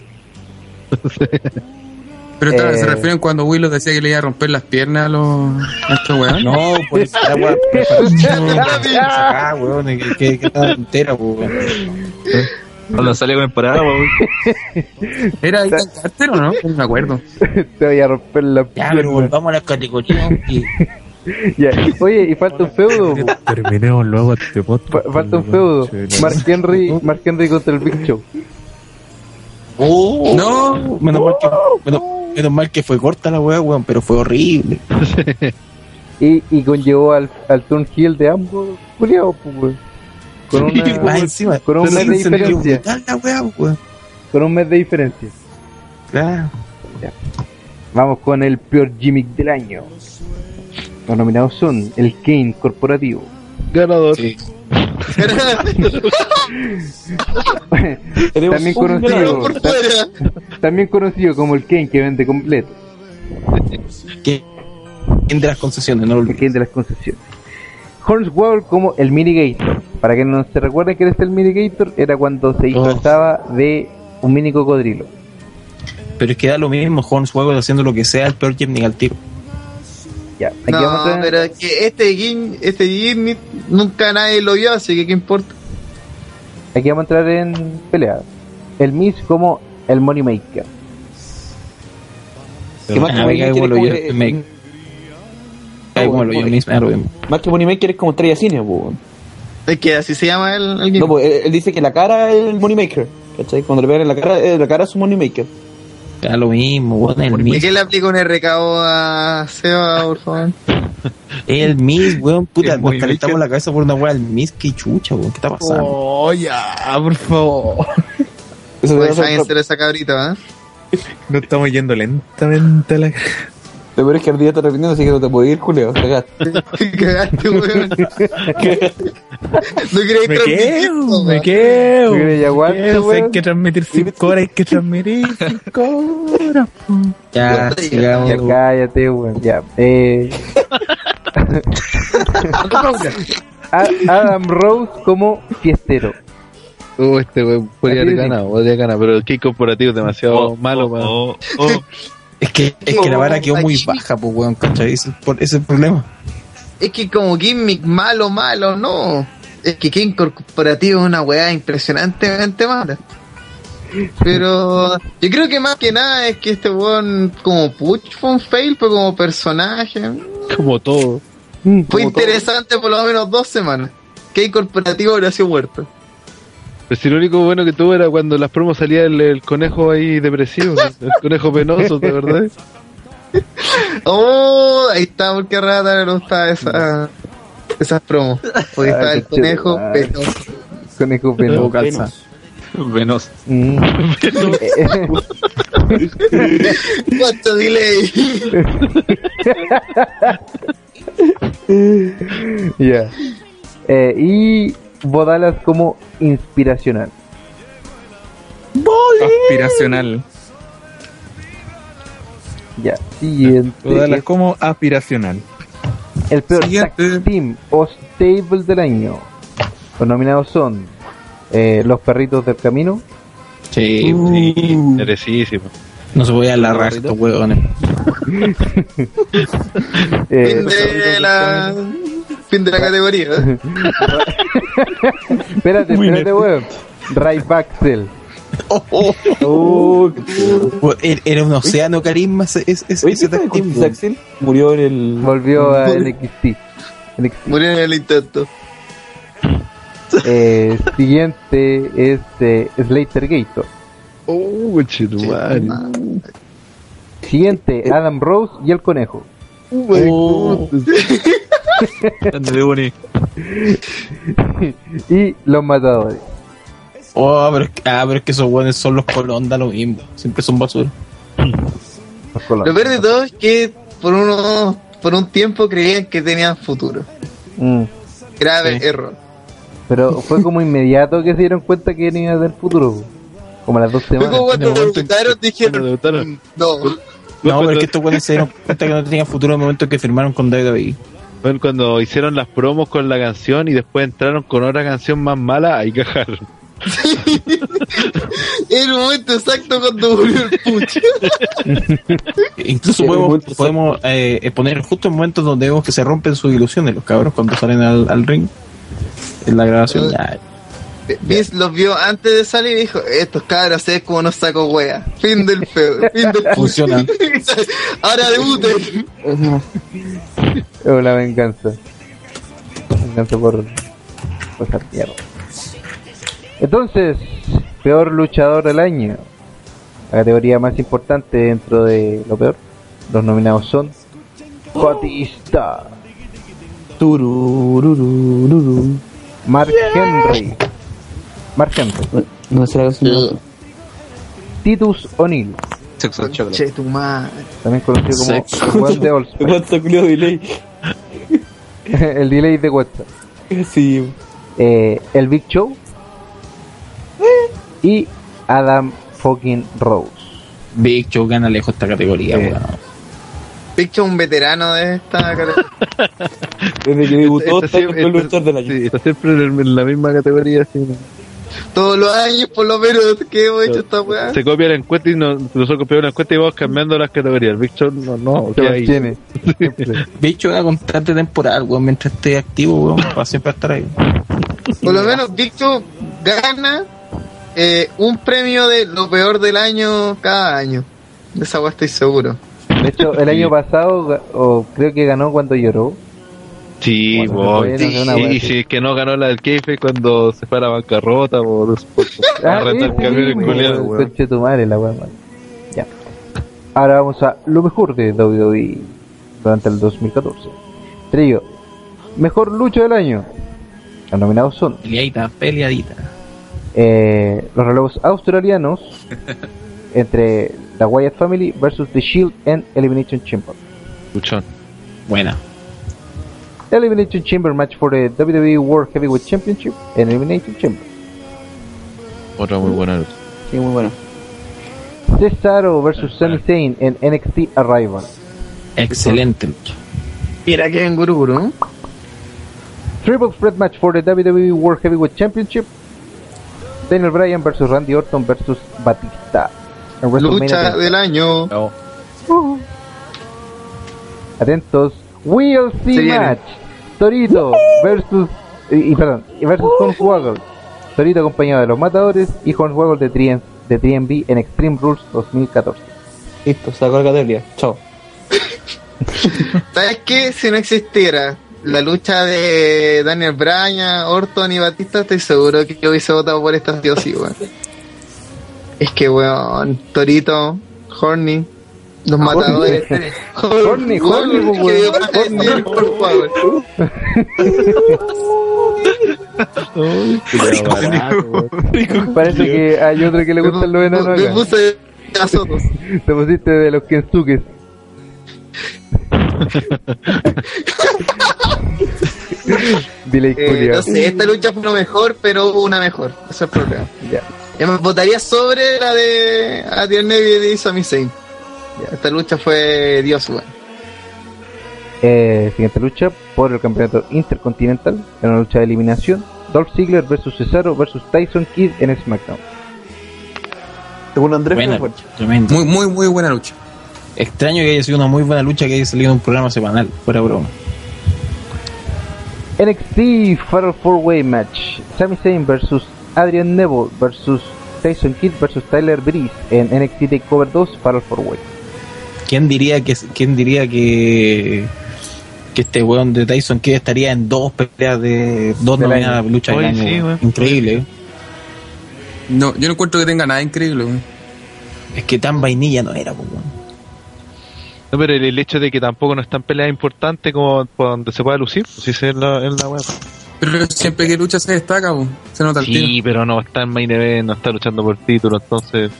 Pero Eh. se refieren cuando Willow decía que le iba a romper las piernas a los a estos weón. No, por el paraguas. acá, weón, que, que, que está entera, weón. Cuando sale con el weón. ¿Era Ethan Carter o no? No me acuerdo. Te voy a romper la Ya, pero volvamos a la categoría. y- Ya. Oye, y falta un feudo. Terminemos luego este podcast. Fa- falta un feudo. Mark Henry, Mark Henry contra el Big Show. Oh, No. menos mal que, menos, menos mal que fue corta la weá, weón, pero fue horrible. Y, y conllevó al, al turn heel de ambos. Juliado, pues, weón. Con, una, Más encima, con un mes de diferencia. la weá, weón. Con un mes de diferencia. Claro. Vamos con el peor gimmick del año. Los nominados son el Kane corporativo. Ganador. también un conocido, ganador por fuera. también conocido como el Kane que vende completo. Que entre las concesiones, no lo El olvides. Kane de las concesiones. Hornswoggle como el Minigator. Para que no se recuerde que este el Minigator, era cuando se disfrazaba de un mini cocodrilo. Pero es que da lo mismo, Hornswoggle haciendo lo que sea, el peor gimmick al tiro. Ya, aquí No, vamos a pero es que este gim, este gimmick nunca nadie lo vio, así que qué importa. Aquí vamos a entrar en pelea. El Miz como el Moneymaker. Que más que Ah, Moneymaker como es lo como- estrella cine. Es que así se llama el. No, pues él, él dice que la cara es el Moneymaker. ¿Cachai? Cuando le pegan en la cara, eh, la cara es un Moneymaker. Da lo mismo, weón, el ¿Y Miz. qué le aplica un RKO a Seba, por favor? El Miz, weón, puta, nos calentamos la cabeza por una weá, el Miz, qué chucha, weón, ¿qué está pasando? Oh, ya, por favor. Eso Pues ser otro- se esa cabrita, ¿eh? No estamos yendo lentamente a la... Lo peor es que el día está repitiendo, así que no te puedes ir, Julio. Cagaste. Cagaste, weón. No queréis Me transmitir quedo, esto, me weón. quedo. ¿Tú crees, aguante, weón? hay que transmitir 5 horas, hay que transmitir 5 horas. Ya, Ya sigamos. cállate, weón. Ya. Eh... Adam Rose como fiestero. Uh, este weón podría haber ganado, podría ganar, pero el kick corporativo es demasiado Oh, malo, oh, oh, oh. Es que, es que la vara quedó muy baja, pues, weón, ¿cachai? Ese es el problema. Es que como gimmick malo, malo, no. Es que King Corporativo es una weá impresionantemente mala. Pero yo creo que más que nada es que este weón como Puch fue un fail, pero como personaje Como todo. fue interesante por lo menos dos semanas. King Corporativo habría sido muerto. Pero si lo único bueno que tuvo era cuando las promos salía el, el conejo ahí depresivo, el conejo penoso, de verdad. Oh, ahí está porque a Rata le gustaba esa, esas promos. Porque Ay, estaba el conejo chulo. penoso. Conejo penoso. calza. Venoso. Mm. ¿Cuánto delay? Ya. Eh, y Bodalas como inspiracional. Aspiracional. Ya. Siguiente. Todas es como aspiracional. el peor Siguiente. tag team o stable del año. Los nominados son eh, Los Perritos del Camino, Sí, Sí, merecísimo. no se voy a la raja estos weones. eh, Fin de la, categoría. espérate, espérate, weón. Ray Baxel. Weón, Era era un océano carisma ese, ese, ese, Oye. Murió en el. Volvió a NXT. NXT. Murió en el intento. Eh, siguiente es eh, Slater Gator. Oh, chetumare. Siguiente, Adam Rose y el conejo. Oh, Ándale, Bonnie. y los matadores. oh, pero, es que- ah, pero es que esos weones son los colón, da lo mismo. Siempre son basura. Lo peor de todo es que por uno, por un tiempo creían que tenían futuro. Mm. Grave error. Pero fue como inmediato que se dieron cuenta que iban a tener futuro. Como las dos Fue semanas. como cuando dijeron, debutaron. no. No, pero es que estos weones se dieron cuenta que no tenían futuro en el momento que firmaron con WWE. Bueno, cuando hicieron las promos con la canción y después entraron con otra canción más mala, ahí cajaron. Era el momento exacto cuando murió el pucho. Incluso Sí, podemos, podemos eh, poner justo en momentos donde vemos que se rompen sus ilusiones los cabros cuando salen al, al ring. En la grabación, ya. Vince los vio antes de salir y dijo, estos cabros se ven como nos saco wea. Fin del feo, fin del. Funciona. Ahora debuten. Oh, la venganza. Venganza por cosas mierda. Entonces, peor luchador del año. La categoría más importante dentro de lo peor. Los nominados son Batista, Turururururu. Mark Henry. Mark Henry. No canción. Titus O'Neill, Sexo chocolate. Che, tu madre. también conocido como weón de Allspace. El delay de WhatsApp. Sí. Eh, el Big Show y Adam fucking Rose. Big Show gana lejos esta categoría, Sí. weón. Picho un veterano de esta categoría. Desde que debutó, Este está con el luchador año. sí, está siempre en, la misma categoría. sí. Todos los años, por lo menos, que hemos hecho esta weá. Se copia la encuesta y no- nosotros copiamos la encuesta y vamos cambiando las categorías. Show no, no, Se ¿qué hay? mantiene. Big Show era constante temporal, weón, mientras esté activo, weón, va siempre a estar ahí. Por lo menos, Victor gana eh, un premio de lo peor del año cada año. De esa weá estoy seguro. De hecho, el año pasado, o creo que ganó cuando lloró. Sí, bo, sí, una y, wea si es que no ganó la del Keife cuando se fue a la bancarrota por, arrendar sí, camiones sí, culiados, weón, weón. conche tu madre, la weá, man. Ya. Ahora vamos a lo mejor de WWE durante el 2014. Trillo, mejor lucha del año. Los nominados son Peleadita, peleadita. eh, los relevos australianos entre la Wyatt Family versus The Shield and Elimination Chamber. Luchón. Buena. Elimination Chamber match for the WWE World Heavyweight Championship and Elimination Chamber. Otra muy buena lucha. Sí, muy bueno. Cesaro versus Sami Zayn en NXT Arrival. Excelente lucha. Mira que en Guruguru. ¿eh? Triple threat match for the WWE World Heavyweight Championship. Daniel Bryan versus Randy Orton versus Batista. En Lucha 30. del año. Atentos. We'll see match. Torito versus y, perdón, versus Hornswoggle. Torito acompañado de los matadores y Hornswoggle de 3 de 3MB en Extreme Rules 2014. Listo, sacó la categoría. Chao. ¿Sabes qué? Si no existiera la lucha de Daniel Bryan, Orton y Batista, estoy seguro que yo hubiese votado por esta sí o sí, weón. Es que, weón, Torito, Horny, los matadores. Horny, Horny, por favor. Parece que hay otro que le gustan los enanos Me puse a Sotos. Te pusiste de los Kensuques. Dile Eh, no sé, esta lucha fue lo mejor, pero hubo una mejor. Ese es el problema. Ya. Yo me votaría sobre la de Adrian Neville y Sami Zayn. Esta lucha fue Dios, weón. Eh, siguiente lucha por el campeonato intercontinental en una lucha de eliminación. Dolph Ziggler versus Cesaro versus Tyson Kidd en SmackDown. Según Andrés, Buena. Muy, muy, muy buena lucha. Extraño que haya sido una muy buena lucha que haya salido en un programa semanal, fuera broma. NXT Fatal 4-Way Match. Sami Zayn versus Adrian Neville versus Tyson Kidd versus Tyler Breeze en NXT TakeOver 2 Fatal 4-Way. ¿Quién diría que quién diría que que este weón de Tyson Kidd estaría en dos peleas de dos nominadas año. a lucha del año? sí. Increíble. No, yo no encuentro que tenga nada increíble. weón. Es que tan vainilla no era, pues, weón. No, pero el, el hecho de que tampoco no están peleas importantes como por donde se pueda lucir, pues si se en la, en la web. Pero siempre que lucha se destaca, po. se nota el tiro. Sí, pero no está en main event, no está luchando por título, entonces.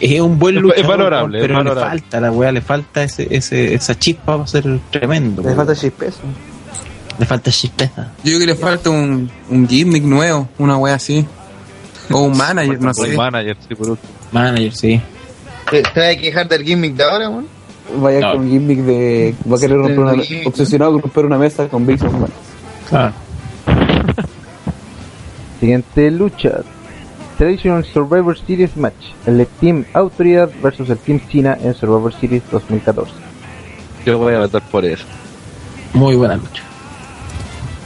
Es, un buen luchador, es valorable, pero es valorable. le falta a la weá, le falta ese, ese, esa chispa para ser tremendo. Le falta chispeso. le falta chispeza. Yo creo que le falta un, un gimmick nuevo, una wea así. O un manager, no Un sé. manager, sí, por último. Manager, sí. ¿Te, te vas a quejar del gimmick de ahora, weón? Vaya No. con gimmick de. Va a querer romper una. Obsesionado con romper una mesa con Big. Claro. Siguiente lucha. Traditional Survivor Series Match. El Team Autoridad versus el Team China en Survivor Series 2014. Yo voy a votar por eso. Muy buena lucha.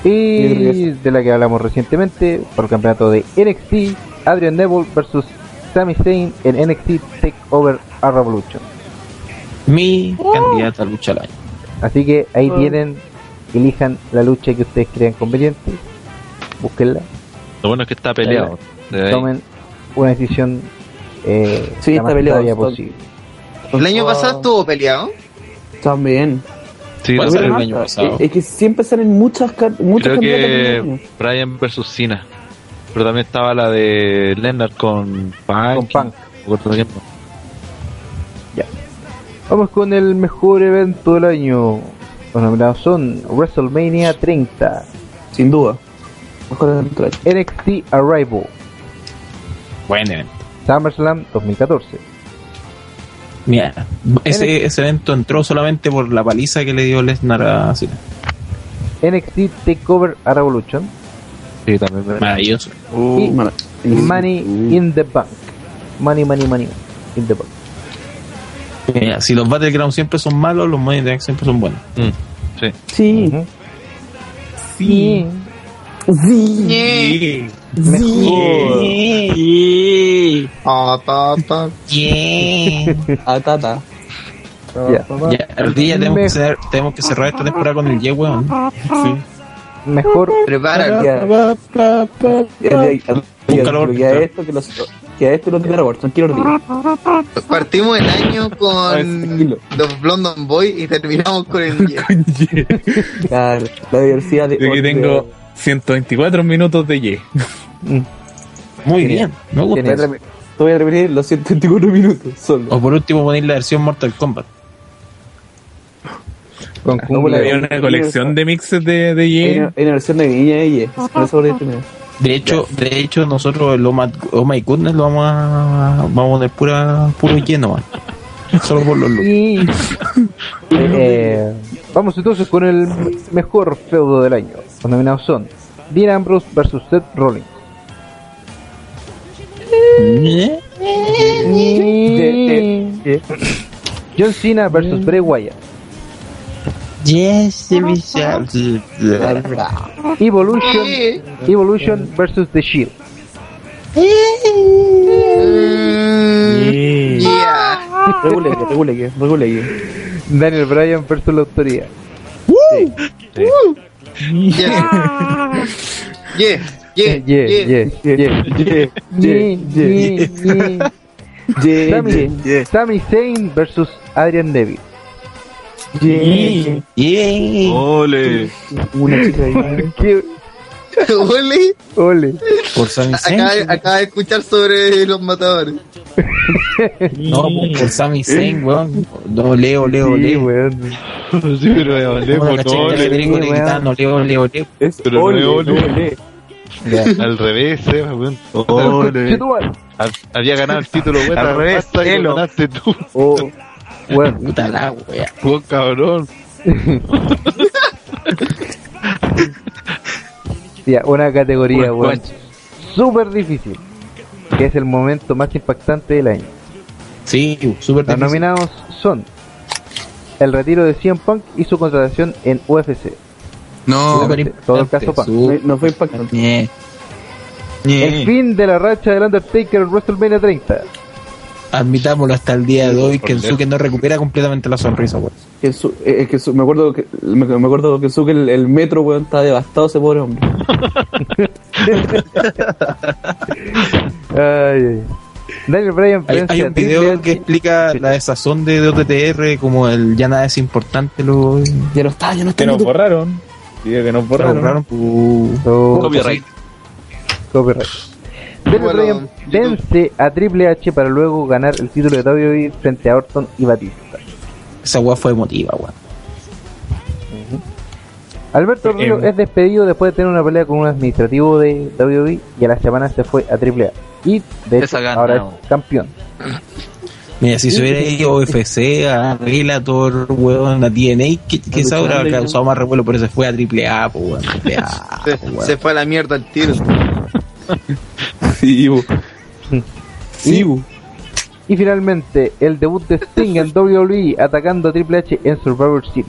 Y de la que hablamos recientemente, por el campeonato de NXT, Adrian Neville versus Sami Zayn en NXT Takeover a Revolution. Mi candidata a lucha al año. Así que ahí tienen, elijan la lucha que ustedes crean conveniente, búsquenla, Lo bueno es que está peleado. De tomen una decisión eh, Sí, la está más peleado, posible. El año pasado estuvo peleado. También. Sí, ¿Cuál no salió sé. el año pasado? Es, que siempre salen muchas, muchas Creo que. Brian versus Cena. Pero también estaba la de Leonard con Punk. Con más. Vamos con el mejor evento del año. Los nominados son WrestleMania 30, Sin duda. Mejor evento del año. NXT Arrival, Buen evento. SummerSlam 2014, Mira, ese, ese evento entró solamente por la paliza que le dio Lesnar a Cena. NXT Takeover a Revolution Sí, también. Maravilloso. y Mara- Money in the Bank. Money, money, money in the Bank. Mira, si los Battlegrounds siempre son malos, los Money in the Bank siempre son buenos. Mm, sí. Sí. Sí. Sí. Ah, ta, ta. Ah, tata. Ya. Ya, el día tenemos que, cerrar, tenemos que cerrar esta temporada con el Ye, weón. Mejor. Que a esto que los que a esto lo tiene Robertson, quiero decir. Partimos el año con los Blondon Boys y terminamos con el Ye. Claro, la diversidad de. Yo aquí tengo 124 minutos de Y. Muy bien, me Voy a gusta. repetir- Te voy a repetir los 124 minutos solo. O por último poner la versión Mortal Kombat. con No, cumbia. la- Había una colección de mixes de, de Hay Y. una, hay una versión de Viña y Ye. Por eso voy a tener. De hecho, de hecho nosotros el Oh My, oh My Goodness lo vamos a, vamos a poner pura, puro lleno, man. Solo por los looks. Y eh, vamos entonces con el mejor feudo del año. Los nominados son Dean Ambrose vs Seth Rollins. John Cena vs Bray Wyatt. Yes, Evolution, Evolution vs The Shield. Daniel Bryan vs la autoridad. Yeah. Yeah. Yeah. Yeah, Yeah. yeah, yeah. Ye, ye, Yeah, ye, yeah. Sami, ye, Sami Zayn vs Adrian Neville. ye. Yeah. Ole. Una chica ahí. Ole. Ole. Por Sami Zayn. Acaba, acaba de escuchar sobre los matadores. No, por, por Sami Zayn, weón. No, leo, leo, Sí, leo. weón. Sí, pero caché no, que ole. le digo, le weón. gritando, leo, leo, leo. Es Pero no ole, ole. ole. Al revés, eh, weón. Hab- Había ganado el título, weón. Al revés, lo Elo. ganaste tú, Oh, weón. Puta la weón, cabrón. Ya, una categoría, Bueno, weón. Súper difícil. Que es el momento más impactante del año. Sí, súper Los difícil. nominados son el retiro de CM Punk y su contratación en UFC. No, todo el caso Punk. No, no fue impactante. El fin de la racha del Undertaker en WrestleMania 30. Admitámoslo hasta el día de hoy que Kensuke no recupera completamente la sonrisa, weón. Eh, que su- me acuerdo que me, me acuerdo que su que el, el metro weón está devastado ese pobre hombre. Ay, ay. Daniel Bryan Hay, un video que explica la desazón de, de OTTR como el ya nada es importante lo Ya no está, ya no está. Que nos borraron. Que nos borraron. Uh, Oh, Copyright. copyright. Bryan vence a Triple H para luego ganar el título de WWE frente a Orton y Batista. esa weá fue emotiva, weón. Alberto Río Em. es despedido después de tener una pelea con un administrativo de WWE y a la semana se fue a Triple A. Y de hecho ahora es campeón. Mira, si se hubiera ido a UFC, a Relator, weón, a TNA, que quizá hubiera causado más revuelo, pero se fue a AAA, pues, weón. AAA, Se, po, weón. se fue a la mierda el tiro. Sí, bu. Sí, bu. Y finalmente, el debut de Sting en WWE atacando a Triple H en Survivor Series.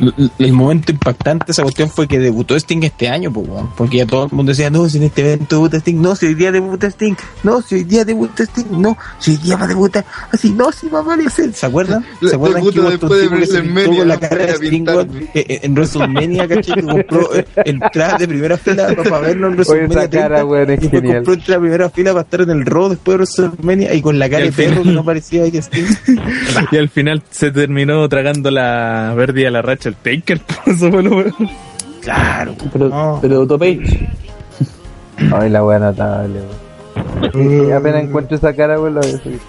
El, el momento impactante de esa cuestión fue que debutó Sting este año, pues, weón. porque ya todo el mundo decía, no, si en este evento debuta Sting, no, si hoy día debuta Sting, no, si hoy día debuta Sting, no, si hoy día va a debutar, así, no, si va a aparecer, ¿se acuerdan? ¿Se acuerdan que hubo otro después de tipo que se pintó WrestleMania, con la cara de Sting eh, eh, en WrestleMania, ¿cachai? Que compró eh, entradas de primera fila para verlo en Oye, WrestleMania esa cara, 30, weón, es y después genial. compró entrada de primera fila para estar en el Raw después de WrestleMania y con la cara Y de perro que no parecía ahí Sting. Y al final se terminó tragando la verde a la racha el Taker. por Eso fue lo peor. Claro, Pero, pero debutó Page. Ay, la wea notable, weón. Apenas encuentro esa cara, weón, lo voy a subir.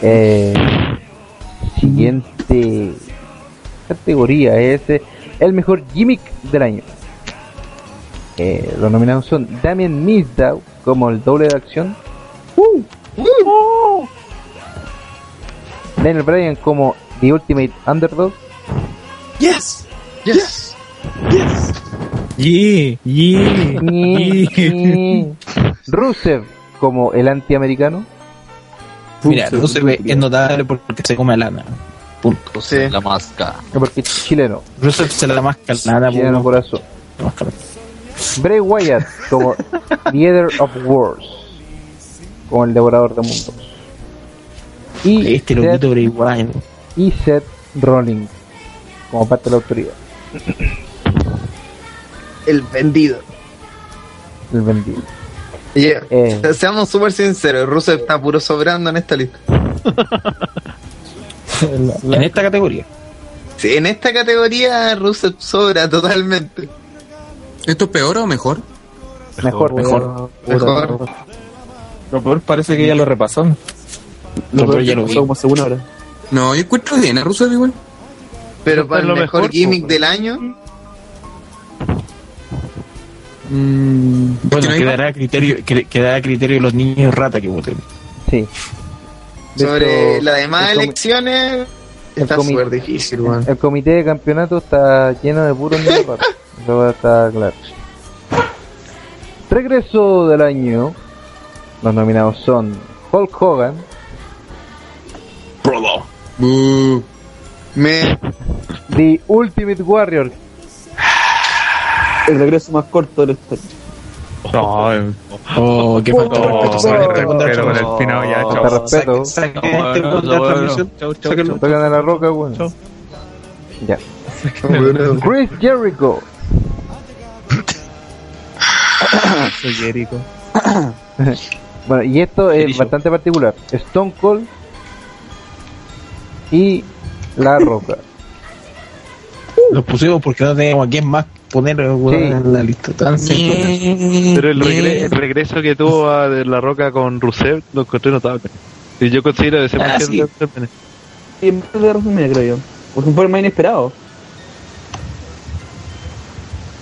Eh, siguiente categoría es eh, el mejor gimmick del año. Eh, los nominados son Damien Mizdow como el doble de acción. Daniel Bryan como The Ultimate Underdog. Yes, Yes. yes. Yeah, yeah, yeah. Rusev como el antiamericano. Mira, no se ve, es notable porque se come a lana. Punto. Sí. La máscara. Porque es chileno. Rusev se la masca a lana, Chileno por corazón. Bray Wyatt como Leader of Wars, como el devorador de mundos. Y Este Seth, loquito Bray Wyatt. y Seth Rollins como parte de la autoridad, El vendido. el vendido. Yeah. Eh. Seamos súper sinceros, Rusev está puro sobrando en esta lista. En esta categoría. Sí, en esta categoría Rusev sobra totalmente. ¿Esto es peor o mejor? Mejor, mejor. Mejor. Lo peor parece que ya lo repasó. Lo peor ya lo. Pasó como segunda hora. No, yo encuentro bien a Rusev igual. Pero para el lo mejor mejor, gimmick po. del año, Mm, Bueno, quedará a criterio, que- quedará a criterio de los niños rata que voten. Sí. Sobre las demás el elecciones, el está súper difícil, weón. El comité de campeonato está lleno de puros niños raros. Eso está claro. Regreso del año. Los nominados son Hulk Hogan, Uh, Me, The Ultimate Warrior, El regreso más corto de la. No, eh, Oh, qué falta de respeto. Weón pero con el final ya, chao. respeto. Este weón. Tocan a la roca, bueno. Ya. Chris Jericho, Soy Jericho. Bueno, y esto es bastante particular. Stone Cold y La Roca. Los pusimos porque no teníamos a quién más poner en la lista. Tan simple. Pero el, regre- el regreso que tuvo a de La Roca con Rusev lo encontré notable. Y yo considero ese Ah, sí. Y en vez de resumen, creo yo. Porque fue el más inesperado.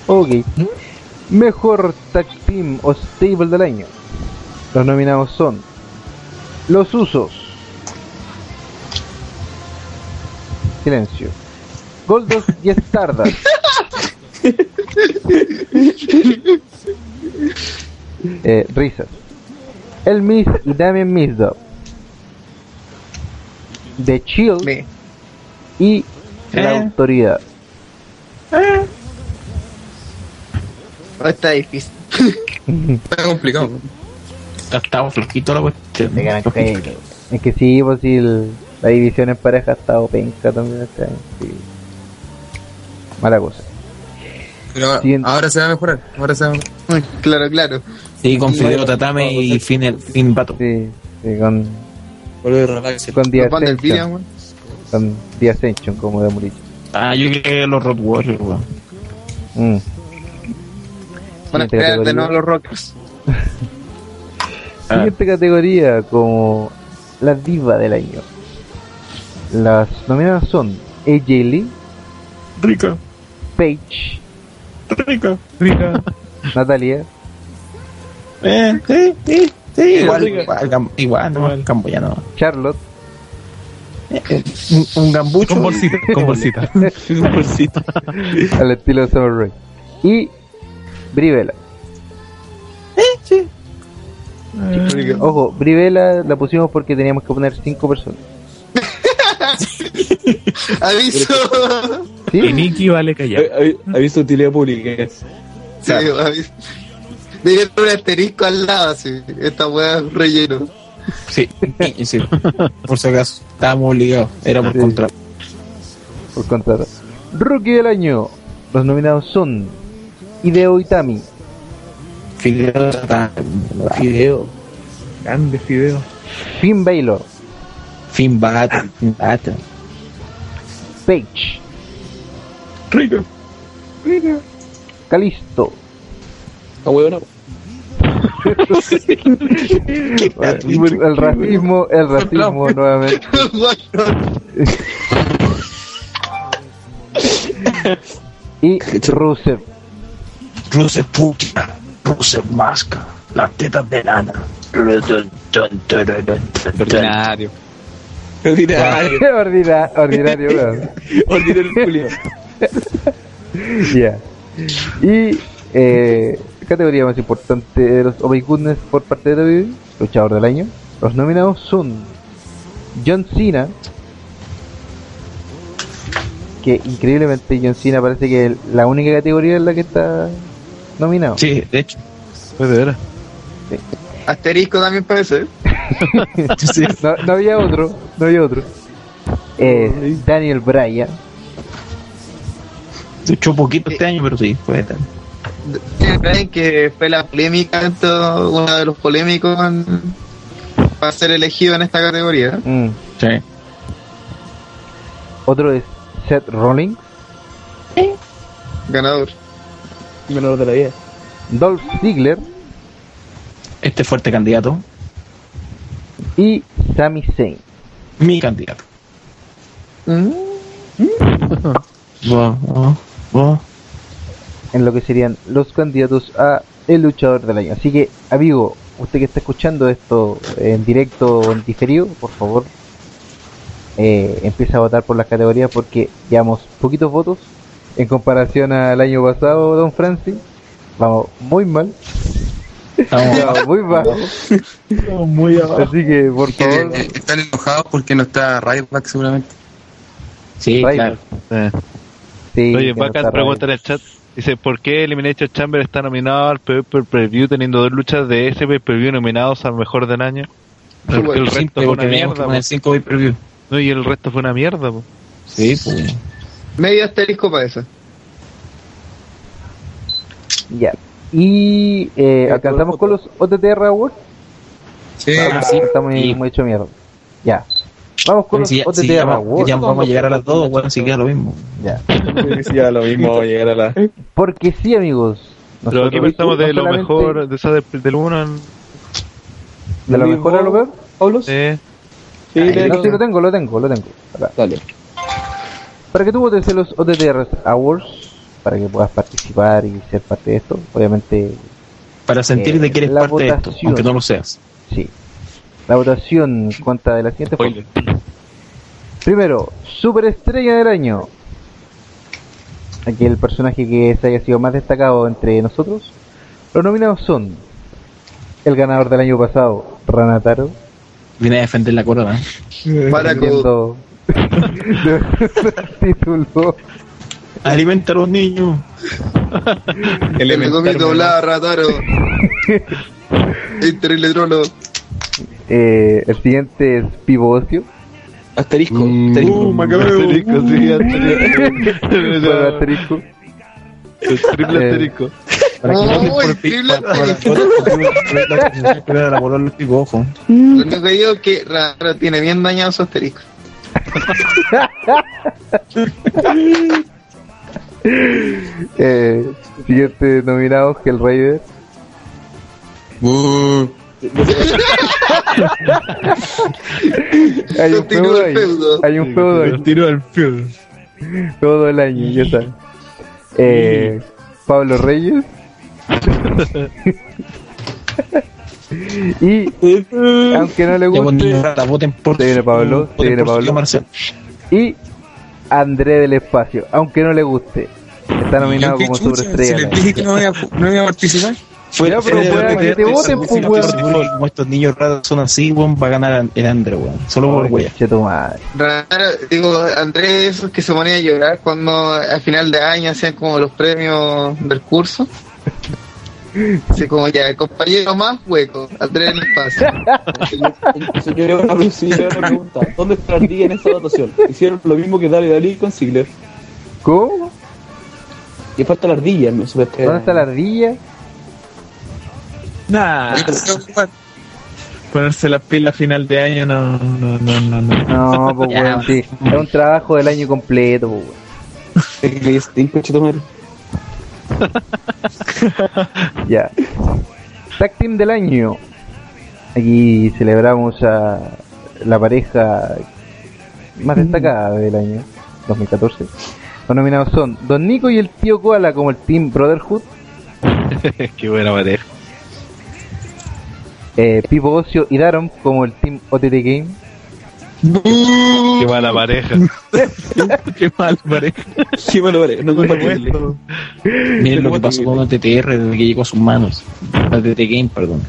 Ok. Mejor Tag Team o Stable del año. Los nominados son Los Usos. Silencio. Goldos y Stardust. eh, risas. El Miss y Damien Mizdow. The Chill me. y La Eh. Autoridad. Oh, está difícil. está complicado. Está- Estaba flojito la cuestión. Es que sí, pues el- la división en pareja ha estado penca también sí. Mala cosa. Pero ahora, Siguiente. ahora se va a mejorar. Ahora se va a mejorar. Claro, claro. Sí, con Fideo Tatame y Finn, Finn Pato. Sí, sí, con, con Villa, Ascension. Con The Ascension, como de Murillo. Ah, yo creo que los Road Warriors, weón. Mm. Van a crear de nuevo los Rockers. Siguiente categoría como la diva del año. Las nominadas son AJ Lee, Rica, Paige, rica. Rica. Natalia, Eh, sí, sí, sí. Igual, igual, igual, no, Igual. camboyano. Charlotte, Eh, un, un gambucho. Con bolsita, con bolsita. Con bolsita. al estilo de Summer. Y Brivela. Ojo, Brivela la pusimos porque teníamos que poner cinco personas. Aviso. Y Nicky vale callar. Aviso de utilidad pública. Sí, aviso. Tener un asterisco al lado, así. Esta weá es relleno. Sí, sí. Por si acaso, estábamos obligados. Era por contrato. Por contrato. Rookie del año. Los nominados son Hideo Itami, Fideo, Fideo, Grande fideo. Finn Balor, Finn Battle. Page, Rico. Rico. Calisto, Ah, huevo, no. el racismo, el racismo nuevamente. y Rusev. Rusev Pucha, Rusev Masca, las tetas de lana. Ordinario. Ordinario. Ordina- ordinario, weón. Ordinario Julio. Ya. Y eh, categoría más importante de los Oh My Goodness por parte de WWE, luchador del año. Los nominados son John Cena, que increíblemente John Cena parece que es la única categoría en la que está nominado. Sí, de hecho. Pues de veras. Asterisco también parece. no, no había otro, no había otro. Eh, Daniel Bryan, Se echó poquito este año, pero sí, puede estar. ¿Creen que fue la polémica, uno de los polémicos en- para ser elegido en esta categoría? mm. Sí. otro es Seth Rollins, Ganador. Menor de la vida. Dolph Ziggler Este fuerte candidato. y Sami Zayn. Mi candidato. Mm. Wow, wow, wow. en lo que serían los candidatos a el luchador del año. Así que, amigo, usted que está escuchando esto en directo o en diferido, por favor, eh, empieza a votar por las categorías porque llevamos poquitos votos en comparación al año pasado, Don Francis. Vamos muy mal. Vamos muy bajo. Muy abajo. Así que, por Que, favor, eh, están enojados porque no está Ryback seguramente. Sí, Ryback. claro. Eh. sí, Oye, no Bacán está pregunta en el chat. Dice, ¿por qué Elimination Chamber está nominado al Per Preview teniendo dos luchas de ese Pay Per View nominados al mejor del año? Sí, el bueno, resto fue una mierda. con el po. 5 preview. No, y el resto fue una mierda. po. Sí, pues. Medio asterisco para eso. Ya. Y eh, alcanzamos con los OTTR Awards. Sí, Ah, sí. Estamos muy, muy hecho mierda. Ya. Vamos con los Si OTTR si ya, Awards. ya vamos a llegar a las 2, bueno, si queda lo mismo. Ya. ya lo mismo vamos a llegar a la. Porque sí, amigos. Pero aquí nosotros pensamos de no lo solamente- mejor, de esa del, del 1 en... ¿De lo mejor a lo peor? Paulos? Eh, Sí, Ay, de- no, sí, lo tengo, lo tengo, lo tengo. Para, Dale. para que tú votes en los OTTR Awards, para que puedas participar y ser parte de esto, obviamente, Para sentir Eh, de que eres la parte de esto, votación. aunque no lo seas. sí. La votación cuenta de la siguiente forma. Primero, superestrella del año. Aquí el personaje que se haya sido más destacado entre nosotros. Los nominados son el ganador del año pasado, Ranataro, Viene a defender la corona. Para defendiendo título. Alimenta a los niños. El me comí doblada, rataro. El terrible trono. Eh, el siguiente es Pivo Ocio. Asterisco. Mm. asterisco. Uh, Macabeo. asterisco, sí, asterisco. Bueno, asterisco. Triple Eh, asterisco. Para que Oh, voten por el triple asterisco. por- la pico, ojo. Lo que digo es que Rataro tiene bien dañado su asterisco. Eh, siguiente nominado, Hellraider. Uh, Hay un feudo el ahí. feudo. Hay un feudo ahí. tiro al field. Todo el año, ya sabes. Eh, Pablo Reyes. y aunque no le guste, voten por se viene Pablo, se viene Pablo. Marcel. y André del Espacio, aunque no le guste, está nominado ¿qué como chucha? Si superestrella. les dije que no voy a, no voy a participar. Fue Ya, pero, fue- que te voten, pues, weón. Como estos niños raros son así, weón, va a ganar el Andre, weón. Solo por weón. Che tu madre. Raro, digo, Andrés, esos que se ponía a llorar cuando al final de año hacían como los premios del curso. Así como ya, el compañero más hueco, Andrés en el espacio. Señor, una, pre- señora, una pregunta. ¿Dónde está la ardilla en esa votación? Hicieron lo mismo que Dale Dalí con Ziggler. ¿Cómo? Y falta la ardilla, me supe ¿Dónde está la ardilla? Nah. Ponerse las pilas a final de año no, no, no, no. no. No, pues weón, sí. Es un trabajo del año completo, pues weón. Ya. Tag Team del año. Aquí celebramos a la pareja más destacada del año 2014. Los nominados son Don Nico y el tío Koala como el Team Brotherhood. Qué buena pareja. Eh, Pipo Ocio y Daron como el Team OTT Game. Qué mala pareja. Qué mal pareja. Qué malo pareja, no compatible. Miren lo que pasó con el TTR desde que llegó a sus manos. El TT Game, perdón.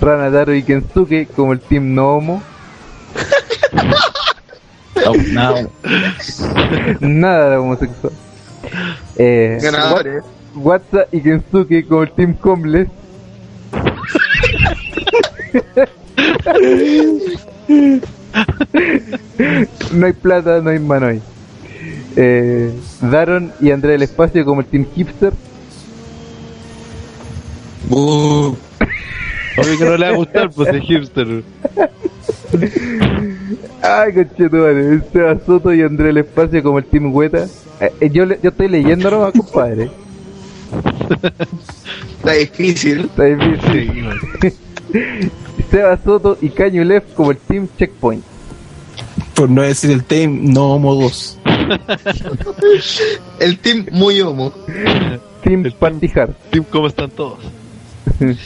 Ranataro y Kensuke como el Team Nomo. Oh, no. Nada de homosexual. Eh, Ganadores. Wa- WhatsApp y Kensuke como el Team Homeless. no hay plata, no hay mano ahí. Eh, Daron y André del Espacio como el Team Hipster. Obvio que no le va a gustar, pues es hipster. Ay, conchetumare. Seba Soto y André del Espacio como el Team Hueta. Eh, eh, yo, le- yo estoy leyendo nomás, compadre. Está difícil. Está difícil. Seba Soto y Caño Left como el Team Checkpoint. Por no decir el Team No Homo 2. El team muy homo. Team Hard. Team, ¿cómo están todos?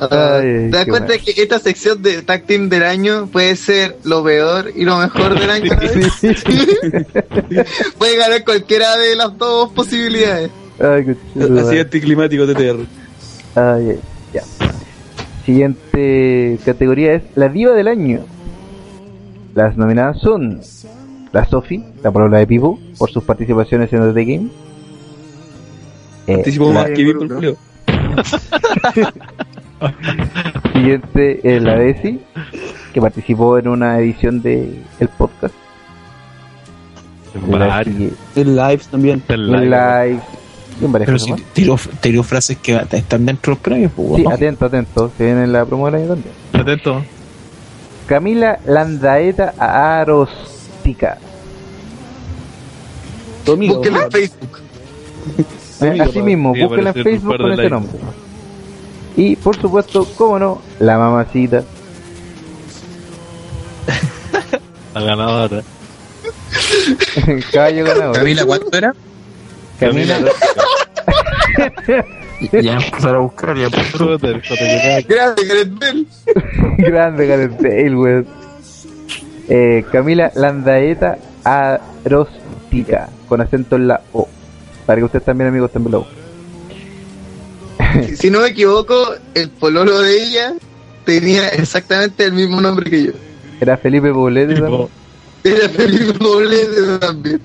Ah, Ay, ¿Te das cuenta mal. que esta sección de Tag Team del año puede ser lo peor y lo mejor del año? puede ganar cualquiera de las dos posibilidades. Ay. Así anticlimático TTR. Ay, ay, ya. Siguiente categoría es la diva del año. Las nominadas son la Sophie, la polola de Pipo, por sus participaciones en The Game. Eh, Participó más que Julio. siguiente es la Desi, que participó en una edición de el podcast. En lives también. El en live. Y Pero cosas si tiró, tiró frases que están dentro de los premios, pues, Sí, atento, atento. Se viene en la promo del año también. Atento. Camila Landaeta Arostica. Tu amigo. Búsquenlo en Facebook. Así mismo, búsquenla en Facebook con ese nombre. Y por supuesto, cómo no, la mamacita. La ganadora. Caballo ganador. Camila, ¿cuánto era? Camila. Ya empezar a buscar, ya. Joder, joder, Grande, Gareth. Grande Gareth Bale, weón. Eh, Camila Landaeta Arostica, con acento en la O. Para que ustedes también, amigos, también lo Si- Si no me equivoco, el pololo de ella tenía exactamente el mismo nombre que yo. Era Felipe Poblete también. Era Felipe Poblete también.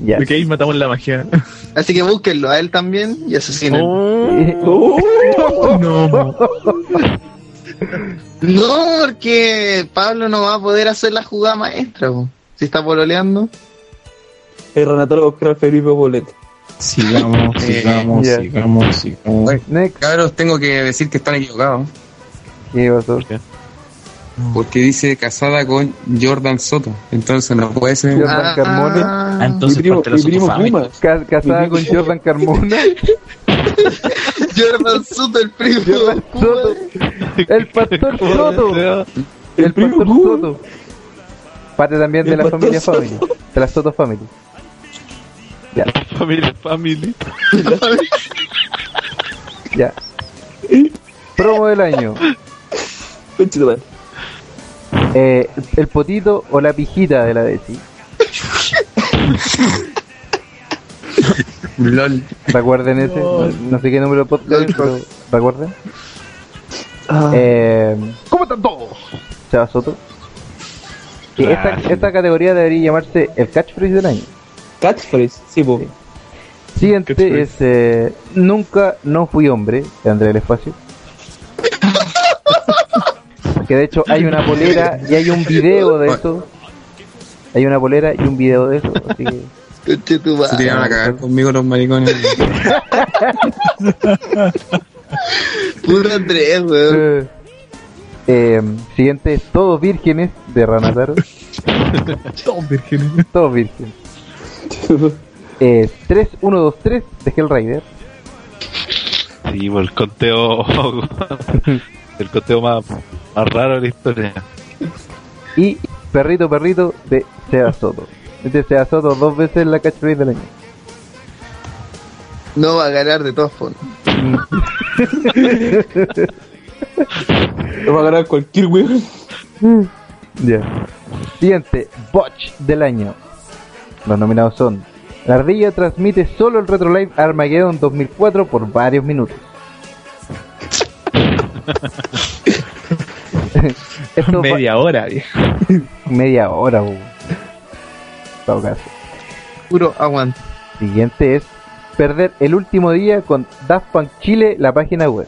Ya. Ok, matamos la magia. Así que búsquenlo a él también y asesinen. Oh. No. No, porque Pablo no va a poder hacer la jugada maestra. po. Si está pololeando. El Renato lo Felipe. Sigamos, Eh, sigamos, sigamos, sigamos. Oye, Next. cabros, tengo que decir que están equivocados. ¿Qué pasó? Porque dice casada con Jordan Soto. Entonces no puede ser. Jordan Carmona. Ah, entonces mi primo, mi primo Sotofami. Puma. Ca- casada con Jordan Carmona. Jordan Soto, el primo. Jordan Soto. El pastor Soto. El primo pastor Puma. Soto. Parte también de la familia Soto. Family. De la Soto Family. Ya, Familia, family. ya. Promo del año. Eh, el potito o la pijita de la Desi. LOL. Recuerden ese, no, no sé qué número de podcast, pero recuerden. Ah. Eh, ¿Cómo están todos? Chava Soto. Esta, esta categoría debería llamarse el catchphrase del año. Catchphrase, sí, po. Siguiente Catchphrase. es eh, Nunca no fui hombre, de André del Espacio. Que de hecho hay una polera y hay un video de eso. Hay una polera y un video de eso, así que... Se tiraron a cagar conmigo los maricones. Puta Andrés, weón. Eh, siguiente es Todos Vírgenes de Ranataro. Todos vírgenes. Todos vírgenes. Eh, 3123 de Hellraider. Sí, por el conteo. el conteo más, más raro de la historia. Y Perrito Perrito de Sea Soto. Este Sea Soto dos veces en la catchphrase del año. No va a ganar de todas formas. Lo va a ganar cualquier weón. Ya. Siguiente, Botch del año. Los nominados son La Ardilla transmite solo el Retro Live Armageddon 2004 por varios minutos. Esto Media hora, viejo. media hora, todo caso. Puro aguante. Siguiente es Perder el último día con Daft Punk Chile, la página web.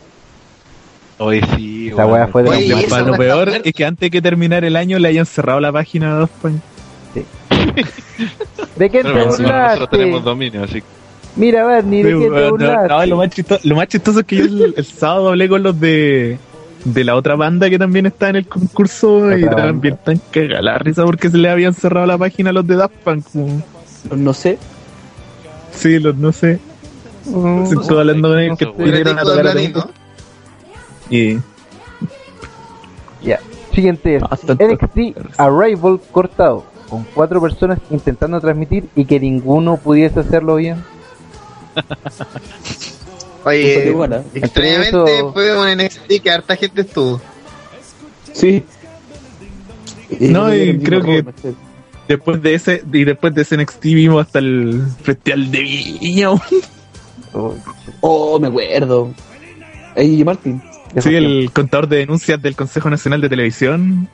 Hoy sí, Esa weá fue de Oye, los ¿y más- esa Lo peor es que antes que terminar el año le hayan cerrado la página de Daft Punk. ¿De qué te nosotros, tenemos dominio, así que Mira, Barney, ¿de qué te No, no, burlaste? no, lo, más chistoso, lo más chistoso es que yo el, el sábado hablé con los de, de la otra banda que también está en el concurso y también están cagadas la risa porque se le habían cerrado la página a los de Daft Punk. como- No sé. Sí, los no sé. Mm, Estuve hablando con ellos que vinieron a de tocar. ¿no? Y Ya. Siguiente es Hasta el- NXT Arrival cortado, con cuatro personas intentando transmitir y que ninguno pudiese hacerlo bien. Oye, ¿eh? extrañamente eso- fue un NXT que harta gente estuvo. Sí. No, y creo que- después de ese y después de ese NXT vimos hasta el festival de Viña. Oh, Oh, me acuerdo. Ey, Martín. Sí, el contador de denuncias del Consejo Nacional de Televisión.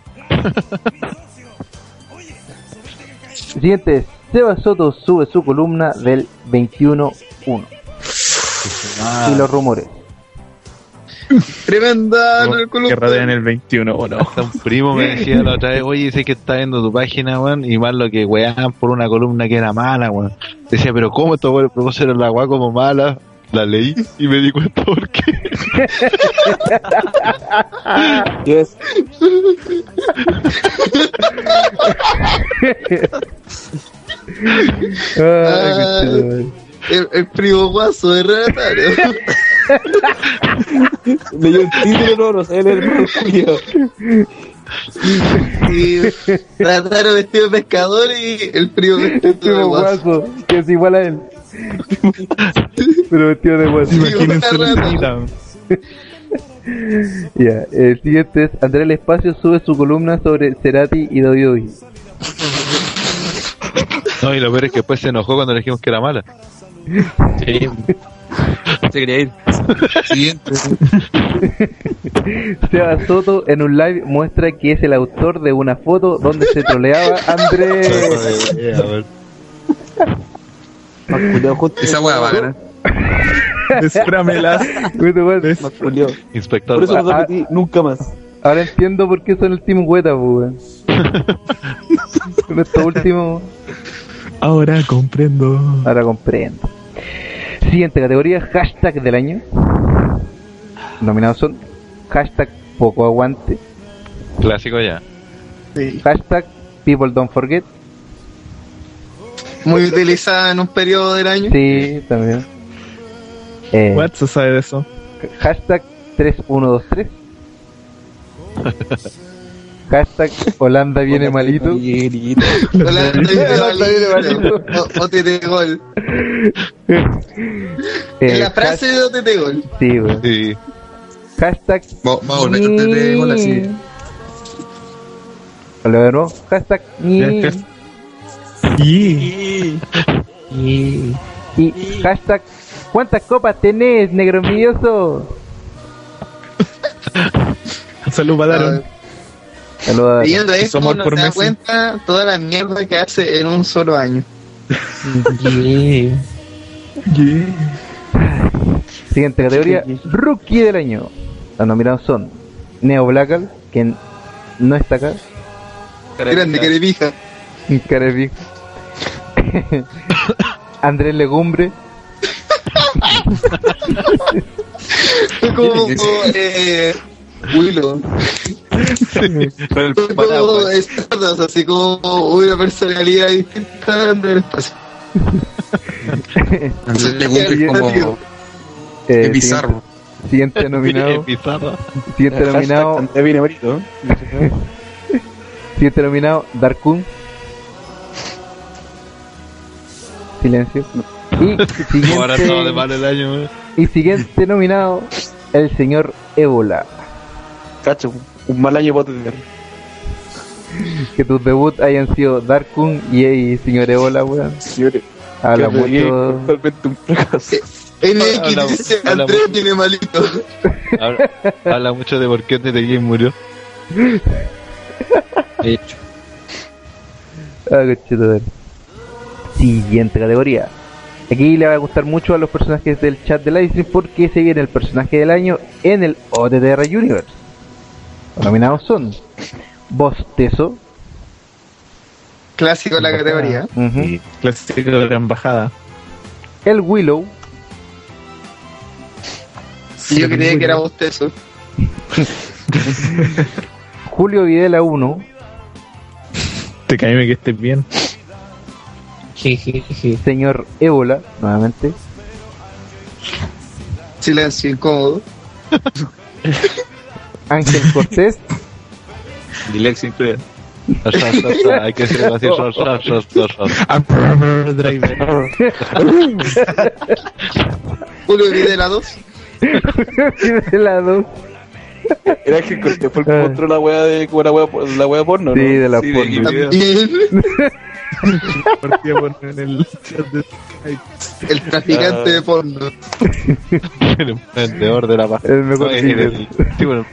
Siguiente Seba Soto sube su columna del 21-1. Y los rumores. Tremenda no, columna. rodean el 21, ¿o no? hasta un primo me decía la otra vez, oye, sé que está viendo tu página, weón, y más lo que wean por una columna que era mala, weón. Decía, pero ¿cómo estos weones propusieron la weá como mala? La leí y me di cuenta por qué. Yes. Ah, el, el primo guaso de Renatario. Leyó el título, no, no sé, el hermano Julio. Y Renatario vestido de pescador y el primo vestido de Primo guaso. guaso, que es igual a él. Pero vestido de guaso. Imagínense la. Ya, el siguiente es Andrés El Espacio sube su columna sobre Cerati y Dodi. No, y lo peor es que después se enojó cuando le dijimos que era mala. Sí. Se quería ir. Siguiente. Seba Soto en un live muestra que es el autor de una foto donde se troleaba a Andrés. Esa weá va a ganar. Inspector. Por eso no Ah, repetí nunca más. Ahora entiendo por qué son el Team Hueta, pues, weón. Con esto último, Ahora comprendo. ahora comprendo. Siguiente categoría, hashtag del año. Nominados son hashtag poco aguante, Clásico ya. hashtag people don't forget, Muy utilizada en un periodo del año. sí, también. Eh, What se sabe de eso? hashtag 3123. hashtag Holanda viene malito. Miguelito. Hola, estoy de Hola, estoy de malito. O- Otete gol. Eh, Es la frase de Otete gol. Sí. Sí. Hashtag. Va, va a de gol así. Hola de nuevo. Hashtag. Ya, Y Y hashtag, ¿cuántas copas tenés, negro envidioso? Salud para Daron. Saludos. Leyendo esto, uno por se da cuenta toda la mierda que hace en un solo año. Siguiente categoría, Rookie del año. Los nominados son Neo Blackal, quien no está acá. Grande, carepija. Carepic. Andrés Legumbre. Como eh, Willow. Con el Stardust, así como una personalidad distinta del espacio. Andrés Legumbre es como Eh, es bizarro. Siguiente, siguiente nominado. Siguiente nominado. Siguiente nominado, Darkun. Silencio. Y Ahora todo de siguiente, mal el año, weón. y siguiente nominado, el señor Ébola. Cacho, un mal año para tener. Que tus debut hayan sido Darkun y el señor Ébola, weón. Señores, Habla mucho. Totalmente un fracaso. NX Habla- dice habla- Andrés tiene malito. Habla, habla mucho de por qué The Game murió. Hecho. Ah, conchetumare. Siguiente categoría. Aquí le va a gustar mucho a los personajes del chat de livestream porque se viene el personaje del año en el OTTR Universe. Nominados son Bostezo, Clásico de la categoría. Clásico de la embajada. el Willow, Y yo creía que era bostezo. Julio Videla 1, Te caíme que estés bien. señor Ébola, nuevamente, Silencio incómodo. Ángel Cortés, Dilex incluido. Hay que ser. Julio Videla 2. Videla 2, Era que Cortés fue el que mostró la wea de la wea, la wea porno, sí, ¿no? de la Sí, de porno. En el chat de Skype. el traficante de porno. El emprendedor de la paja. El mejor No, el- sí, bueno.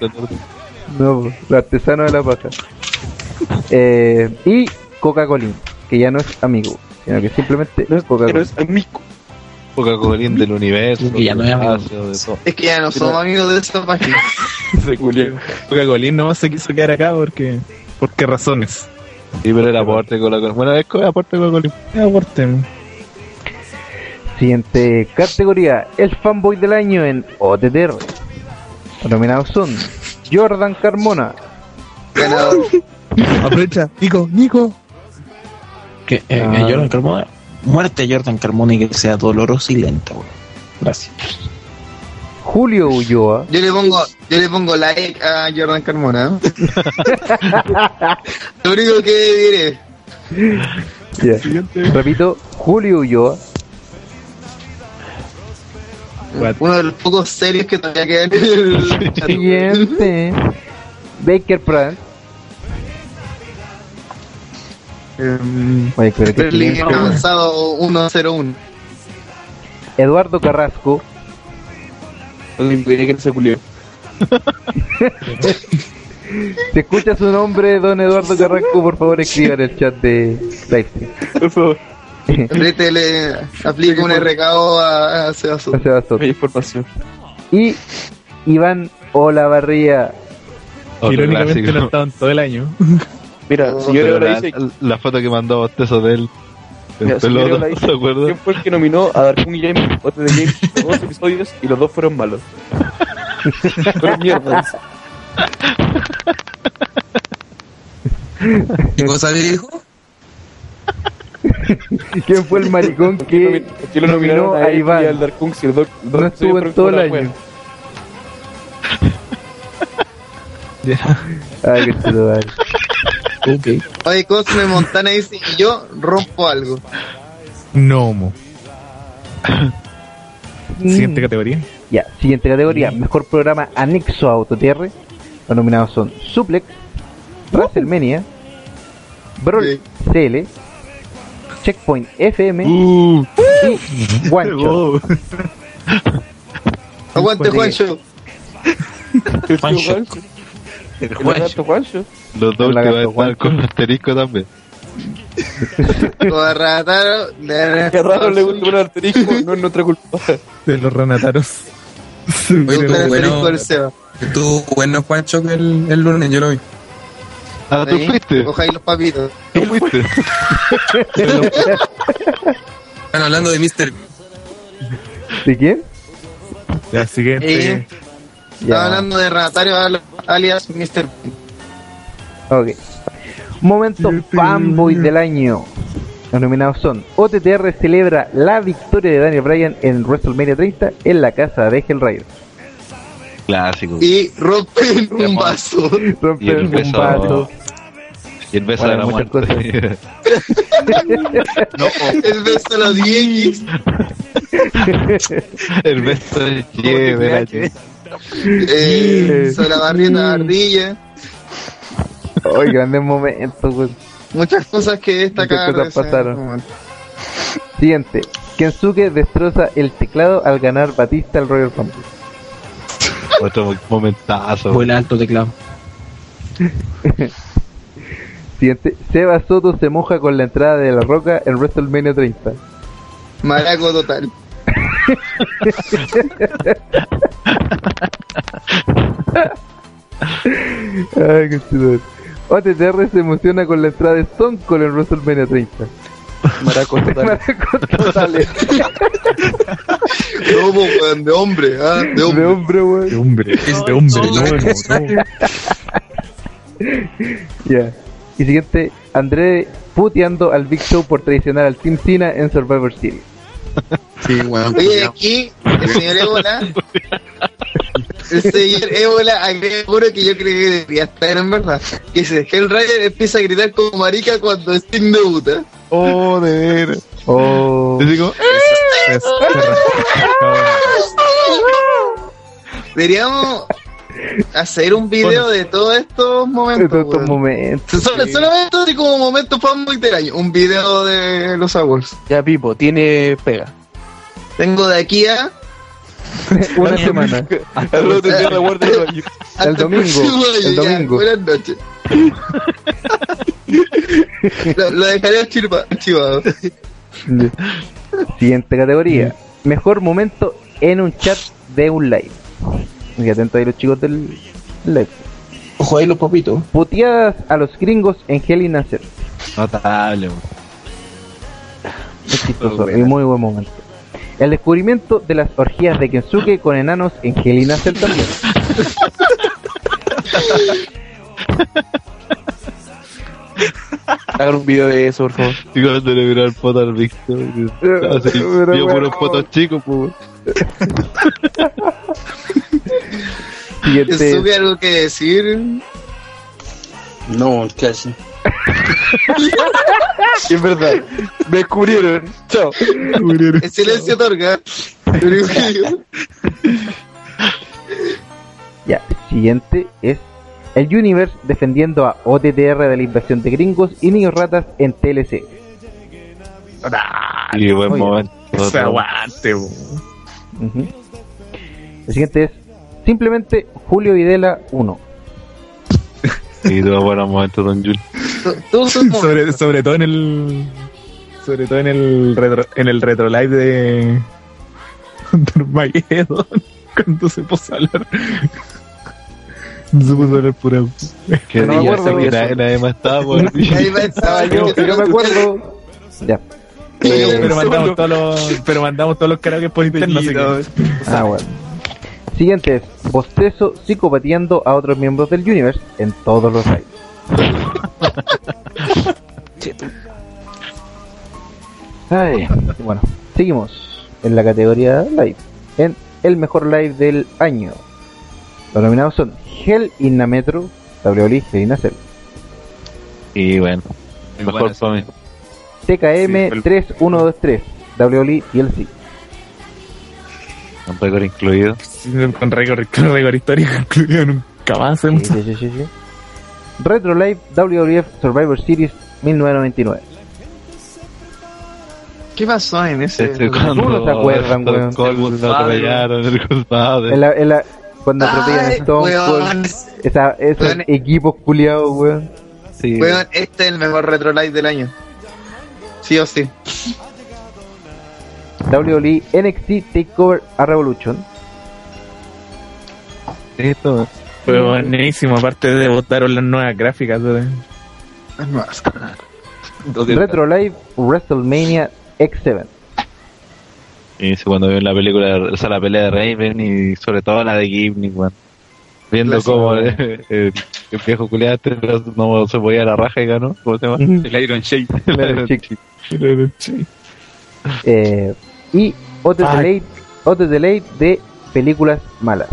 No, el artesano de la paja. Eh, y Coca-Cola, que ya no es amigo, sino que simplemente No es, Coca-Cola. pero es amigo. Coca-Cola del universo. Que ya no es amigo. espacio, de todo. Es que ya no somos amigos de esa página. Coca-Cola nomás se quiso quedar acá porque. ¿Por qué razones? Sí, pero el aporte con la Bueno, es que aporte Coca-Cola. Eh, aporten. Siguiente categoría, el fanboy del año en OTTR. Nominados son Jordan Carmona, Ganador. Aprovecha. Nico, Nico. Que, eh, Ah. que Jordan Carmona. Muerte a Jordan Carmona y que sea dolorosa y lenta, weón. Gracias. Julio Ulloa, Yo le pongo, yo le pongo like a Jordan Carmona. Lo único que diré. ya. repito, Julio Ulloa, Uno de los pocos serios que todavía quedan en el chat. siguiente, Baker Pratt, Em, Oye, Berlín silencio. avanzado 1-0-1. Eduardo Carrasco, que no se culió. si escucha su nombre, don Eduardo Carrasco, por favor escriba en el chat de Livestream. Por favor, Rete le aplica un RKO a, a Seba Soto. José Bastos. hay información. Y Iván Olavarría, Irónicamente no estaban todo el año. Mira, señor Pero Evola la, dice, la foto que mandó Bostezo de él. En mira, señor pelota, Evola ¿no dice, se acuerda? ¿quién fue el que nominó a Darkun y James o The Game dos episodios y los dos fueron malos? Fueron mierdas. ¿Qué cosa dijo? ¿quién fue el maricón ¿Por qué, que qué lo nominó a, a él y Iván? al Darkun si los dos no estuvo en todo el año? buenos? Ah, qué chulo, vale. Ok. Oye, Cosme Montana dice, y yo rompo algo. Nomo. Siguiente categoría. Ya, siguiente categoría, mejor programa anexo a AutoTR. Los nominados son Suplex, WrestleMania, Brawl. CL, Checkpoint FM Uh, y Guancho. Aguante, Juancho. Juancho. El lagarto Juancho. Los dos que van a estar con asterisco también. Rataro, de Qué raro le gusta un asterisco, no es nuestra culpa. de los ranataros. Estuvo bueno, del Seba. estuvo bueno Juancho que el, el lunes, yo lo vi. Ah, tú Ahí, fuiste. Coja ahí los papitos. Tú fuiste. Están hablando de Mr. ¿De quién? Ya, siguiente. Eh, Estaba hablando de Ratario al- alias Mr. Ok. Momento fanboy del año. Los nominados son OTTR celebra la victoria de Daniel Bryan en WrestleMania 30 en la casa de Hellraider. Clásico. Y rompen un vaso. Y el Romper un beso. vaso. Y el beso Bueno, de la muerte. El beso a los 10 el beso de Jebra. Eh, sobre la barrieta ardilla. Ay, grandes momentos, güey. Muchas cosas que destacar. Muchas cosas pasaron. Siguiente. Kensuke destroza el teclado al ganar Batista el Royal Rumble. Otro momentazo. Fue el alto teclado. Siguiente. Seba Soto se moja con la entrada de la roca en WrestleMania 30. Maraco total. Ay, qué chido. OTTR se emociona con la entrada de Stone Cold en WrestleMania 30. Maraco totales. No, po, weón, de hombre, ah, de De hombre. hombre, weón. De hombre, de hombre, no, no, no. Ya. Y siguiente, André puteando al Big Show por traicionar al Team Cena en Survivor Series. Sí, weón. Oye, aquí, el señor Ébola. El señor Ébola agrega juro que yo creí que debería estar en verdad. Que dice, Hell Rider empieza a gritar como marica cuando Sting debuta. Oh, de veras. Oh. Yo digo, Es- Deberíamos hacer un video de todos estos En momentos. todos estos momentos. Solo- Solamente así como momentos fanboy del año. Un video de los awards. Ya, Pipo, tiene pega. Tengo de aquí a. Una semana. Hasta guardia El domingo, el domingo. Buenas noches. lo, lo dejaré archiva- archivado. Siguiente categoría. Mejor momento en un chat de un live. Y atento ahí los chicos del live. Ojo ahí los papitos. Puteadas a los gringos en Hell in a Cell. notable. Es chistoso y muy buen momento. El descubrimiento de las orgías de Kensuke con enanos en Hell in a Cell también. Hagan un video de eso, por favor. Y cuando le miró el poto al Víctor. Puros potos chicos, pues. ¿Tuve algo que decir? No, casi. es verdad. Me descubrieron. Chao. El silencio otorga. Ya, siguiente es el Universe defendiendo a OTTR de la invasión de gringos y niños ratas en TLC. Y buen Oye, momento. Se aguante. El siguiente es simplemente Julio Videla 1. Y tuvo buenos momentos, Don Jul. Todos son sobre, sobre todo en el sobre todo en el retro, en el retro live de Armageddon cuando se puso a hablar se puso a hablar pura Que No me día acuerdo que nadie, nadie más estaba por Ahí va estaba Yo, yo me acuerdo. Ya. Pero mandamos todos los pero mandamos todos los karaoke por que Ah, bueno. Siguiente es Bostezo psicopateando a otros miembros del Universe en todos los lives. Ay, bueno, seguimos en la categoría live. En el mejor live del año. Los nominados son Hell in a Metro, WWE Hell in a Cell, Y bueno, mejor para mí. TKM 3123, WWE TLC. Un récord incluido. con récord con récord histórico incluido nunca más Sí, sí, sí, sí, sí. Retro Live WWF Survivor Series 1999. ¿Qué pasó en ese? Este, ¿Cómo no se acuerdan, weón? Lo atropellaron, el Godfather. En la, en la- cuando atropellan a Stone. Cold, esa, esos Weón. equipos culiados, weón. Sí. Weón, este es el mejor retro live del año. Sí o sí. WWE NXT Takeover a Revolution. Esto, Fue buenísimo, aparte de votaron las nuevas gráficas. de- Retro Live WrestleMania X7. Y cuando veo la película, o sea, la pelea de Raven y sobre todo la de Gibney. Viendo cómo eh, eh, el viejo culiado este no, se podía a la raja y ganó. ¿Cómo se llama? El Iron Shake. El Iron Shake. Eh, y otro Ay. delay, otro delay de películas malas.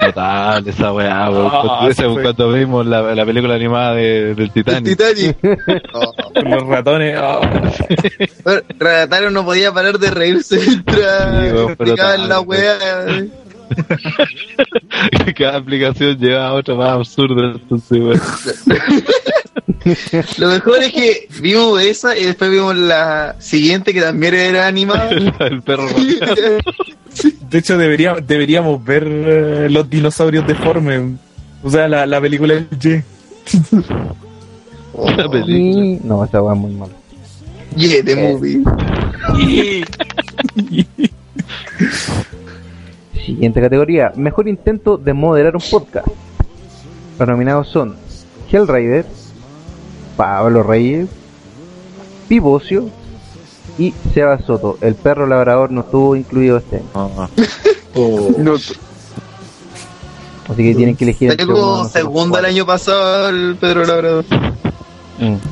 Total, esa weá, weón. Ah, Cuando- cuando vimos la, la película animada de, del Titanic. Titanic. Con los ratones. oh. Rataro no podía parar de reírse mientras Sí, la weá. Cada aplicación lleva a otra más absurda. Entonces, weón. Lo mejor es que vimos esa y después vimos la siguiente que también era animada. el perro. De hecho, debería, deberíamos ver eh, los dinosaurios deformes. O sea, la, la película del Ye. La película. Y no, esa va muy mal. Yeah, the movie. Siguiente categoría, mejor intento de moderar un podcast. Los nominados son Hellraider, Pablo Reyes, Pivocio y Seba Soto. El perro labrador no estuvo incluido este año. Ah, No, Así que tienen que elegir nosotros segundo el año pasado el Pedro Labrador.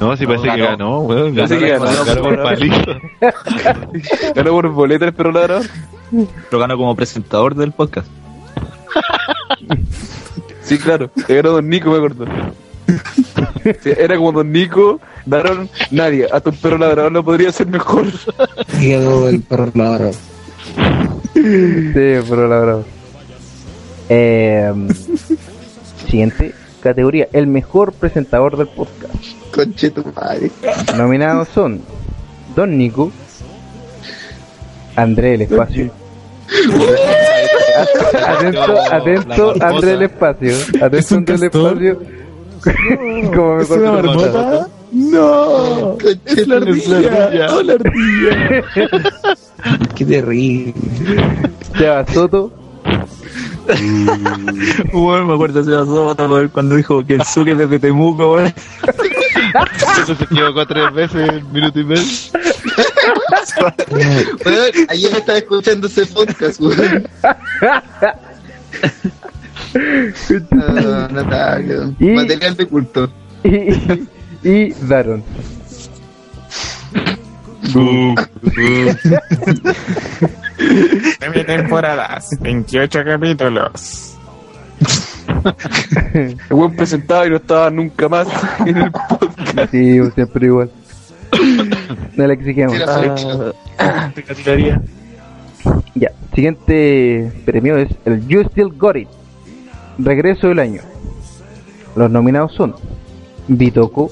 No, sí parece que ganó. ganó, weón. Parece que ganó. ganó por palito. Ganó por boleta el perro ladrador. Lo ganó como presentador del podcast. Sí, claro. Que ganó Don Nico, me acuerdo. Sí, era como Don Nico, daron nadie. Hasta un perro ladrador lo podría ser mejor. Quedó el perro ladrador. Sí, perro labrador. Eh, siguiente categoría, el mejor presentador del podcast. Conche tu madre. Nominados son Don Nico, André el Espacio. atento, atento, André el Espacio. Atento, André el Espacio. Como mejor presentador. ¡No! Conche la ardilla. ¡Oh, la ardilla! Qué terrible. Seba Soto, Bueno, me acuerdo de weón, cuando dijo que el Zuke desde Temuco, weón. Eso se equivocó tres veces en minuto y medio. Weón, ayer estaba escuchando ese podcast, weón. Ah. Y- Material de culto. y, y Daron. Nueve temporadas, 28 capítulos. El buen presentado y no estaba nunca más en el podcast. Sí, siempre igual. No le exigimos. Sí, categoría. Ya, siguiente premio es el You Still Got It. Regreso del año. Los nominados son Bitoco,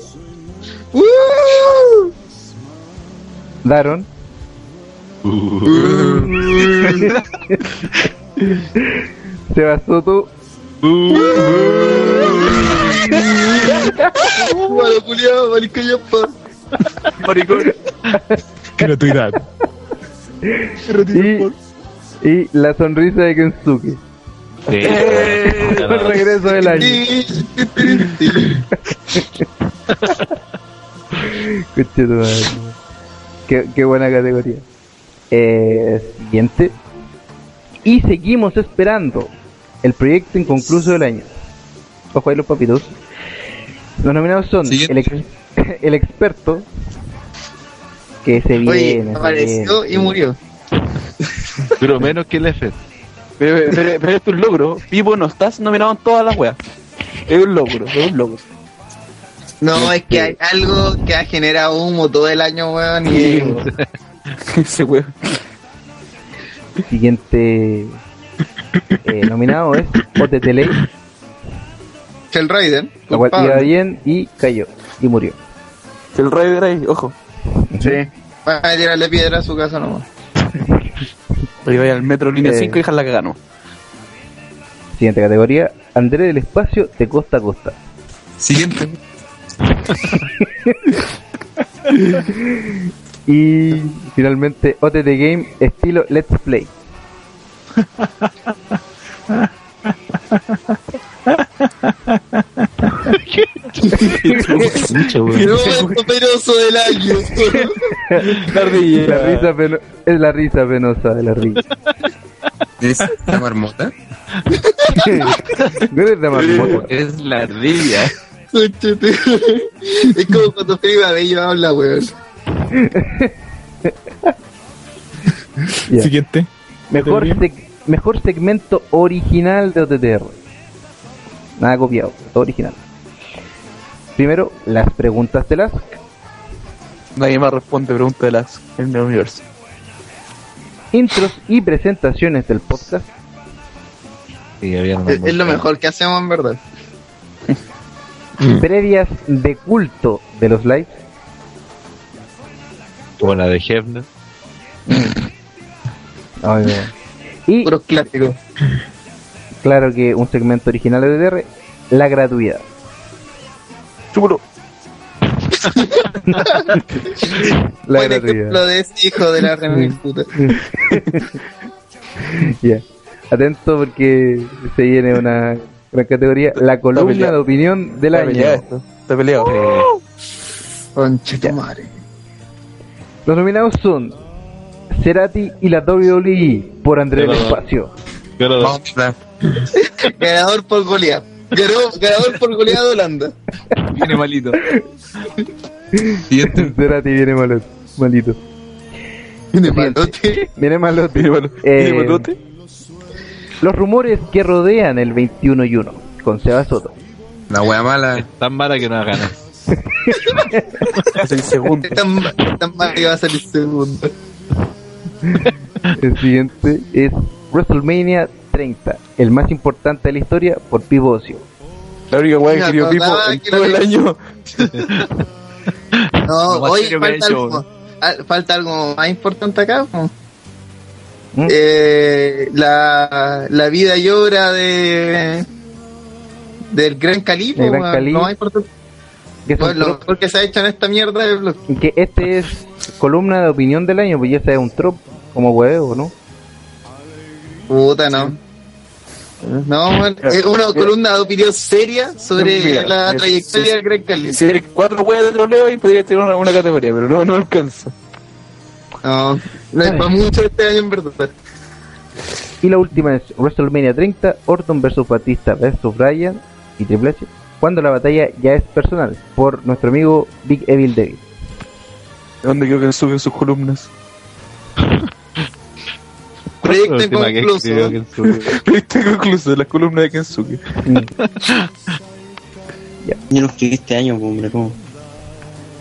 ¡Uh! Daron, Seba Soto Malo culiao, marico yapa. Maricón. Gratuidad. y, y la sonrisa de Kensuke. Sí. El regreso del año. Qué, qué buena categoría. Eh, siguiente. Y seguimos esperando el proyecto inconcluso del año. Ojo ahí los papitos. Los nominados son el, ex- el experto que se viene. Oye, se apareció viene. y murió. Pero menos que el F. Pero, pero, pero esto es un logro. Pipo, no estás nominado en todas las weas. Es un logro, es un logro. No, es que hay algo que ha generado humo todo el año, weón. Y Ese weón. Siguiente eh, nominado es Otetele, el Raiden. la cual iba bien y cayó y murió. El Raider ahí, ojo. Sí. Va a tirarle piedra a su casa nomás. Vaya al metro línea Eh. 5 y dejarla que ganó. Siguiente categoría, André del Espacio de costa a costa. Siguiente. Y finalmente OTT Game estilo Let's Play. El momento penoso del año. La. La risa peno- es la risa penosa de la risa. ¿Es la marmota? no eres de marmota. Es la ardilla. Es como cuando Felipe Bello habla, weón. Ya. Siguiente. Mejor, seg- mejor segmento original de OTTR. Nada copiado, todo original. Primero, las preguntas de las Nadie más responde preguntas de las en el universo. intros y presentaciones del podcast. Sí, Es, es lo mejor que hacemos, en verdad. Previas de culto de los lives. Como la de Hefner. Ay. Y Puros clásicos. Claro que un segmento original de OTTR, la gratuidad. Chúpalo. La Buen gratuidad. ejemplo de ese hijo de la remil puta. Ya. Atento porque se viene una gran categoría. La columna de opinión del Está año. peleado esto. Está peleado. Concha tu madre. Los nominados son Cerati y la WWE por Andrés del. Espacio. A Ganador por goleada. Ganó- Ganador por goleada de Holanda. viene malito. Siguiente. Cerati viene malo, malito. Viene malote. Viene malote. Viene malo- Eh, viene malote. Los rumores que rodean el 21 y 1 con Seba Soto. La wea mala. Es tan mala que no gana. Es el segundo. Es tan, tan mal que va a salir segundo. El siguiente es WrestleMania 30, el más importante de la historia por Pivo Ocio. La única weá que quería Pipo en todo el año. No, hoy falta hecho. algo, ah, falta algo más importante acá. po. ¿Mm? Eh, la, la vida y obra de del Gran Calipo. El Gran Cali. Lo más importante. Que, Pues, lo mejor que se ha hecho en esta mierda de blog. que este es columna de opinión del año, pues ya sea un trop como huevo, ¿no? Puta, no. No, man, es una columna de opinión seria sobre Mira, la trayectoria del Gran Cali. Si eres cuatro weas de troleo y podrías tener una, una categoría, pero no, no alcanza. No, no es para mucho este año en verdad. Y la última es WrestleMania 30, Orton vs Batista vs Bryan y Triple H, cuando la batalla ya es personal, por nuestro amigo Big Evil David. ¿De dónde creo que sube sus columnas? Proyecto La inconcluso. escribió Kensuke. Viste concluso, las columnas de Kensuke. Yo no escribí este año, pues, hombre, ¿cómo?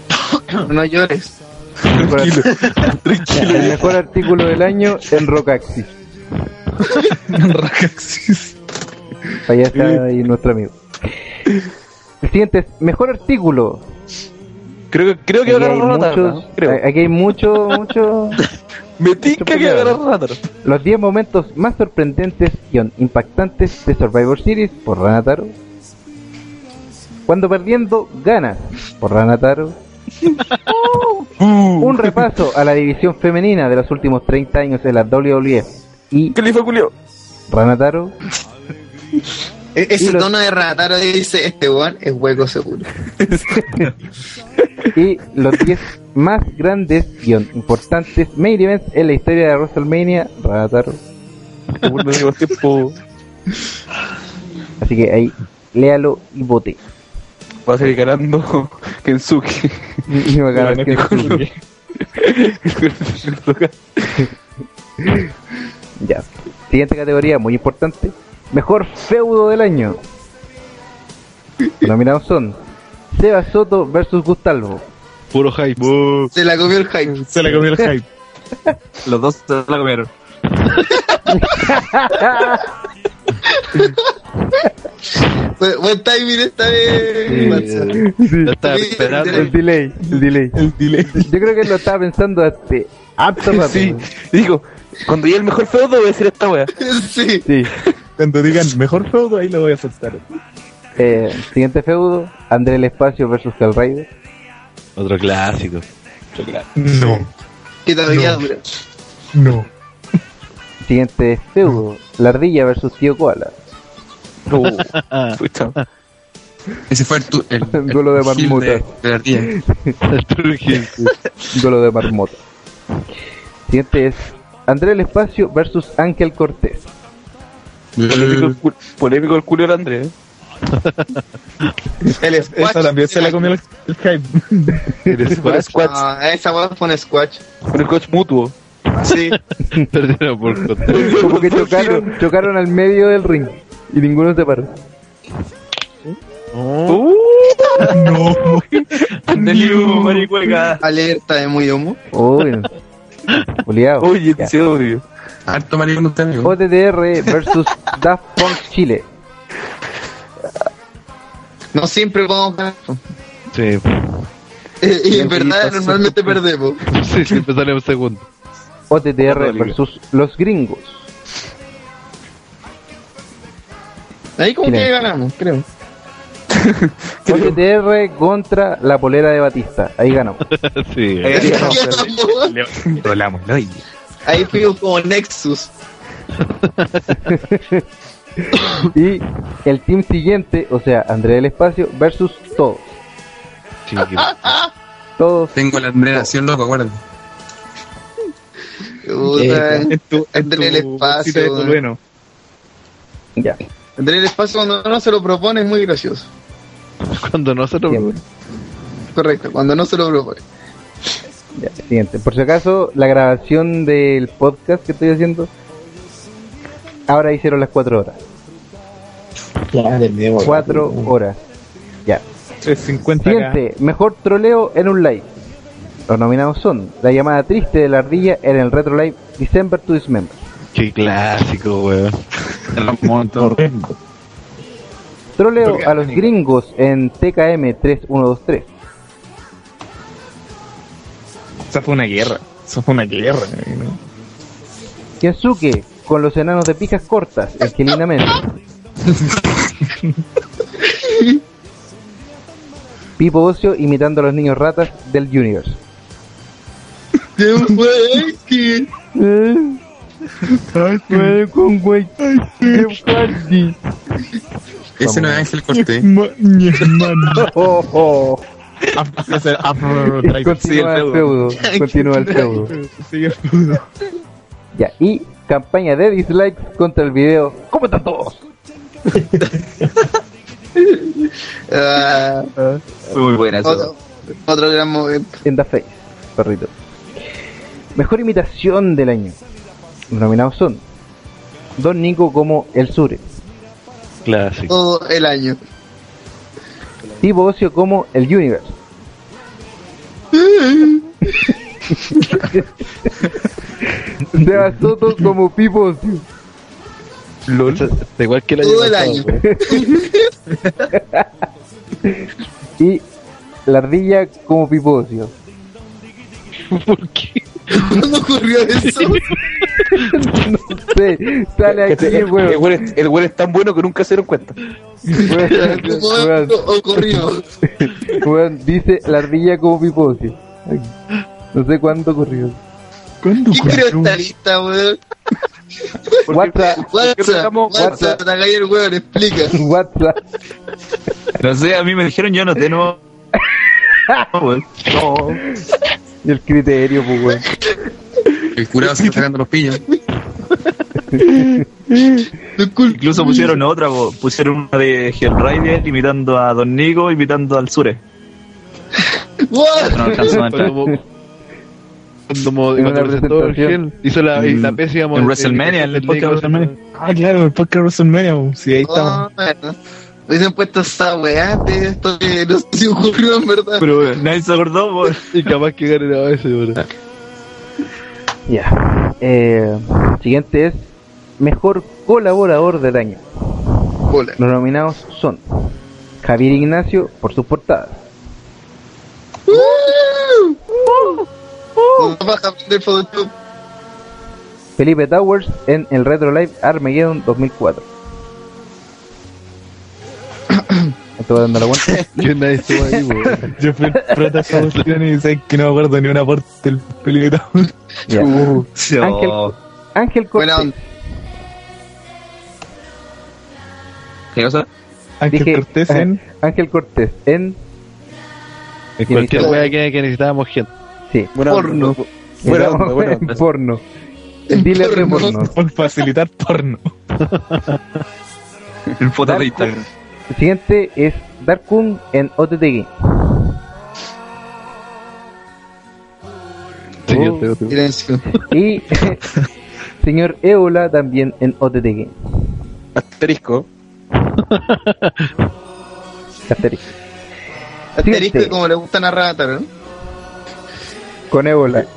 No llores. Tranquilo, Ya, tranquilo. el mejor artículo del año en Rockaxis. Rockaxis. Allá está ahí nuestro amigo. El siguiente es mejor artículo. Creo, que- creo que Aquí hay no muchos. Creo. aquí hay mucho, mucho. Me tinca que Rataro. Los 10 momentos más sorprendentes y impactantes de Survivor Series por Ranataro. Cuando perdiendo, ganas por Ranataro. Un repaso a la división femenina de los últimos 30 años en la WWE y Califa Julio. Ranataro. E- Ese los- tono de Rataro dice, este weón es hueco seguro. y los 10 más grandes y importantes main events en la historia de WrestleMania, tiempo, Así que ahí, léalo y vote. va a seguir ganando Kensuke. Y va a ganar Kensuke. Ya. Siguiente categoría, muy importante. Mejor feudo del año. Los nominados son Seba Soto versus Gustavo. Puro hype. Se la comió el hype. Se le comió el hype. Los dos se la comieron. Buen, timing esta vez. Lo estaba esperando. El delay, el delay. El delay. Yo creo que lo estaba pensando hace harto rato. Sí, digo, cuando llegue el mejor feudo voy a decir esta wea. Sí. Sí. Cuando digan mejor feudo, ahí lo voy a soltar. Eh, siguiente feudo, André el Espacio versus Hellraider. Otro clásico. No, Que todavía dura. no. Siguiente feudo, La Ardilla versus Tío Koala. Pucha. Ese fue el, tu- el, el Duelo de marmota. de, de la ardilla. El. Duelo de marmota. Siguiente es André el Espacio versus Ángel Cortés. Polémico el, cu- polémico el culio de Andrés. El squash. Esa también se la comió el, el hype. Con squash. Ah, esa weá fue un squash. Con el coach mutuo. Sí. Perdieron por conteo. Como que chocaron, chocaron al medio del ring y ninguno se paró. Uh, No. Alerta de muy homo. Uy, Juliado. Oye, te odio. Harto usted, amigo. Versus Daft Punk Chile. No siempre podemos ganar. Sí. Eh, y en verdad sí, normalmente perdemos. Sí, siempre sale un segundo. OTTR versus Los Gringos. Ahí como que ganamos, creo. OTTR contra la polera de Batista. Ahí. Sí. Ganamos. Rolamos, ¿no? Y- Ahí fuimos como Nexus. Y el team siguiente, o sea, André del Espacio versus todos. Sí, que- Todos. Tengo la admiración loco, acuérdate. Puta, En tu, en André el tu espacio, tolueno. Ya. André el espacio cuando no se lo propone es muy gracioso. Cuando no se lo Siempre. Correcto, cuando no se lo propone. Ya, siguiente. Por si acaso, la grabación del podcast que estoy haciendo, ahora hicieron las cuatro horas. Ya, terminemos. Cuatro horas. Ya. 350 acá. Siguiente, mejor troleo en un live. Los nominados son La llamada triste de la ardilla en el Retro Live December to Dismember. Qué clásico, weón. Troleo a los gringos en TKM 3123. Esa fue una guerra. Eso fue una guerra. ¿no? Kensuke con los enanos de pijas cortas en Kelina. Pipo Ocio imitando a los niños ratas del Universe. ¿Qué fue este? con güey. Ese no es Ángel Cortés. Oh, oh. Ese- ah, Continúa el feudo. Continúa el feudo. Sigue el feudo. Ya, y campaña de dislikes contra el video. ¿Cómo están todos? Ah, Fue muy buena otro, otro gran momento. En the face, perrito. Mejor imitación del año. Los nominados son Don Nico como El Sure, Clásico. Todo el año. Tipo Ocio como El Universe, Seba Soto como Pipo Ocio, LOL. Igual que el año Todo el año. weón. y La Ardilla como Pipo Ocio. ¿Por qué? ¿Cuándo ocurrió eso? No sé, sale aquí, El weón. es- el güey es tan bueno que nunca se dieron cuenta. Weón, ¿Cómo weón, ocurrió? weón, dice La Ardilla como Pipo Ocio. Ay, No sé cuándo ocurrió. ¿Cuándo ¿Quién creó esta lista, weón? WhatsApp, WhatsApp, WhatsApp, te el weón, explica. WhatsApp. No sé, a mí me dijeron yo no tengo. No. No. Y el criterio, pues, weón. El curado se está sacando los pillos. Incluso pusieron otra, po. pusieron una de Hellrider imitando a Don Nico, imitando al Sure. What? No alcanzó a entrar. Cuando, En cuando presentó el. Gel, hizo la, y la pésima En WrestleMania, en el podcast de WrestleMania. Ah, claro, el podcast de WrestleMania. Sí, ahí estamos. Oh, bueno. Hubiesen puesto esa weá antes, esto que no sé si ocurrió en verdad. Pero weón, nadie se acordó, po. Y capaz que ganara ese, weón. Ya. Eh, siguiente es Mejor colaborador del año. Bola. Los nominados son Javier Ignacio por sus portadas, del Photoshop. Felipe Towers en el Retro Live Armageddon 2004. Esto va dando la vuelta. Que nadie estuvo ahí, weón. Yo fui el prota de esa cuestión y sé que no me acuerdo ni una parte del peligro. Ya. Uh, Ángel, Ángel Cortés. onda. ¿Qué cosa? Ángel Dije, Cortés ah, en... Ángel Cortés en En cualquier wea que, que necesitábamos gente. Sí, Buena Porno. onda. Buena onda, buena en onda. porno. El dealer de porno. Por facilitar porno. En foto Dark de Instagram. El siguiente es Dark Kun en OTT Game. Siguiente, otro. Silencio. Y señor Ébola también en OTT Game. Asterisco. Asterisco. Asterisco como le gusta narrar, ¿no? Con Ébola.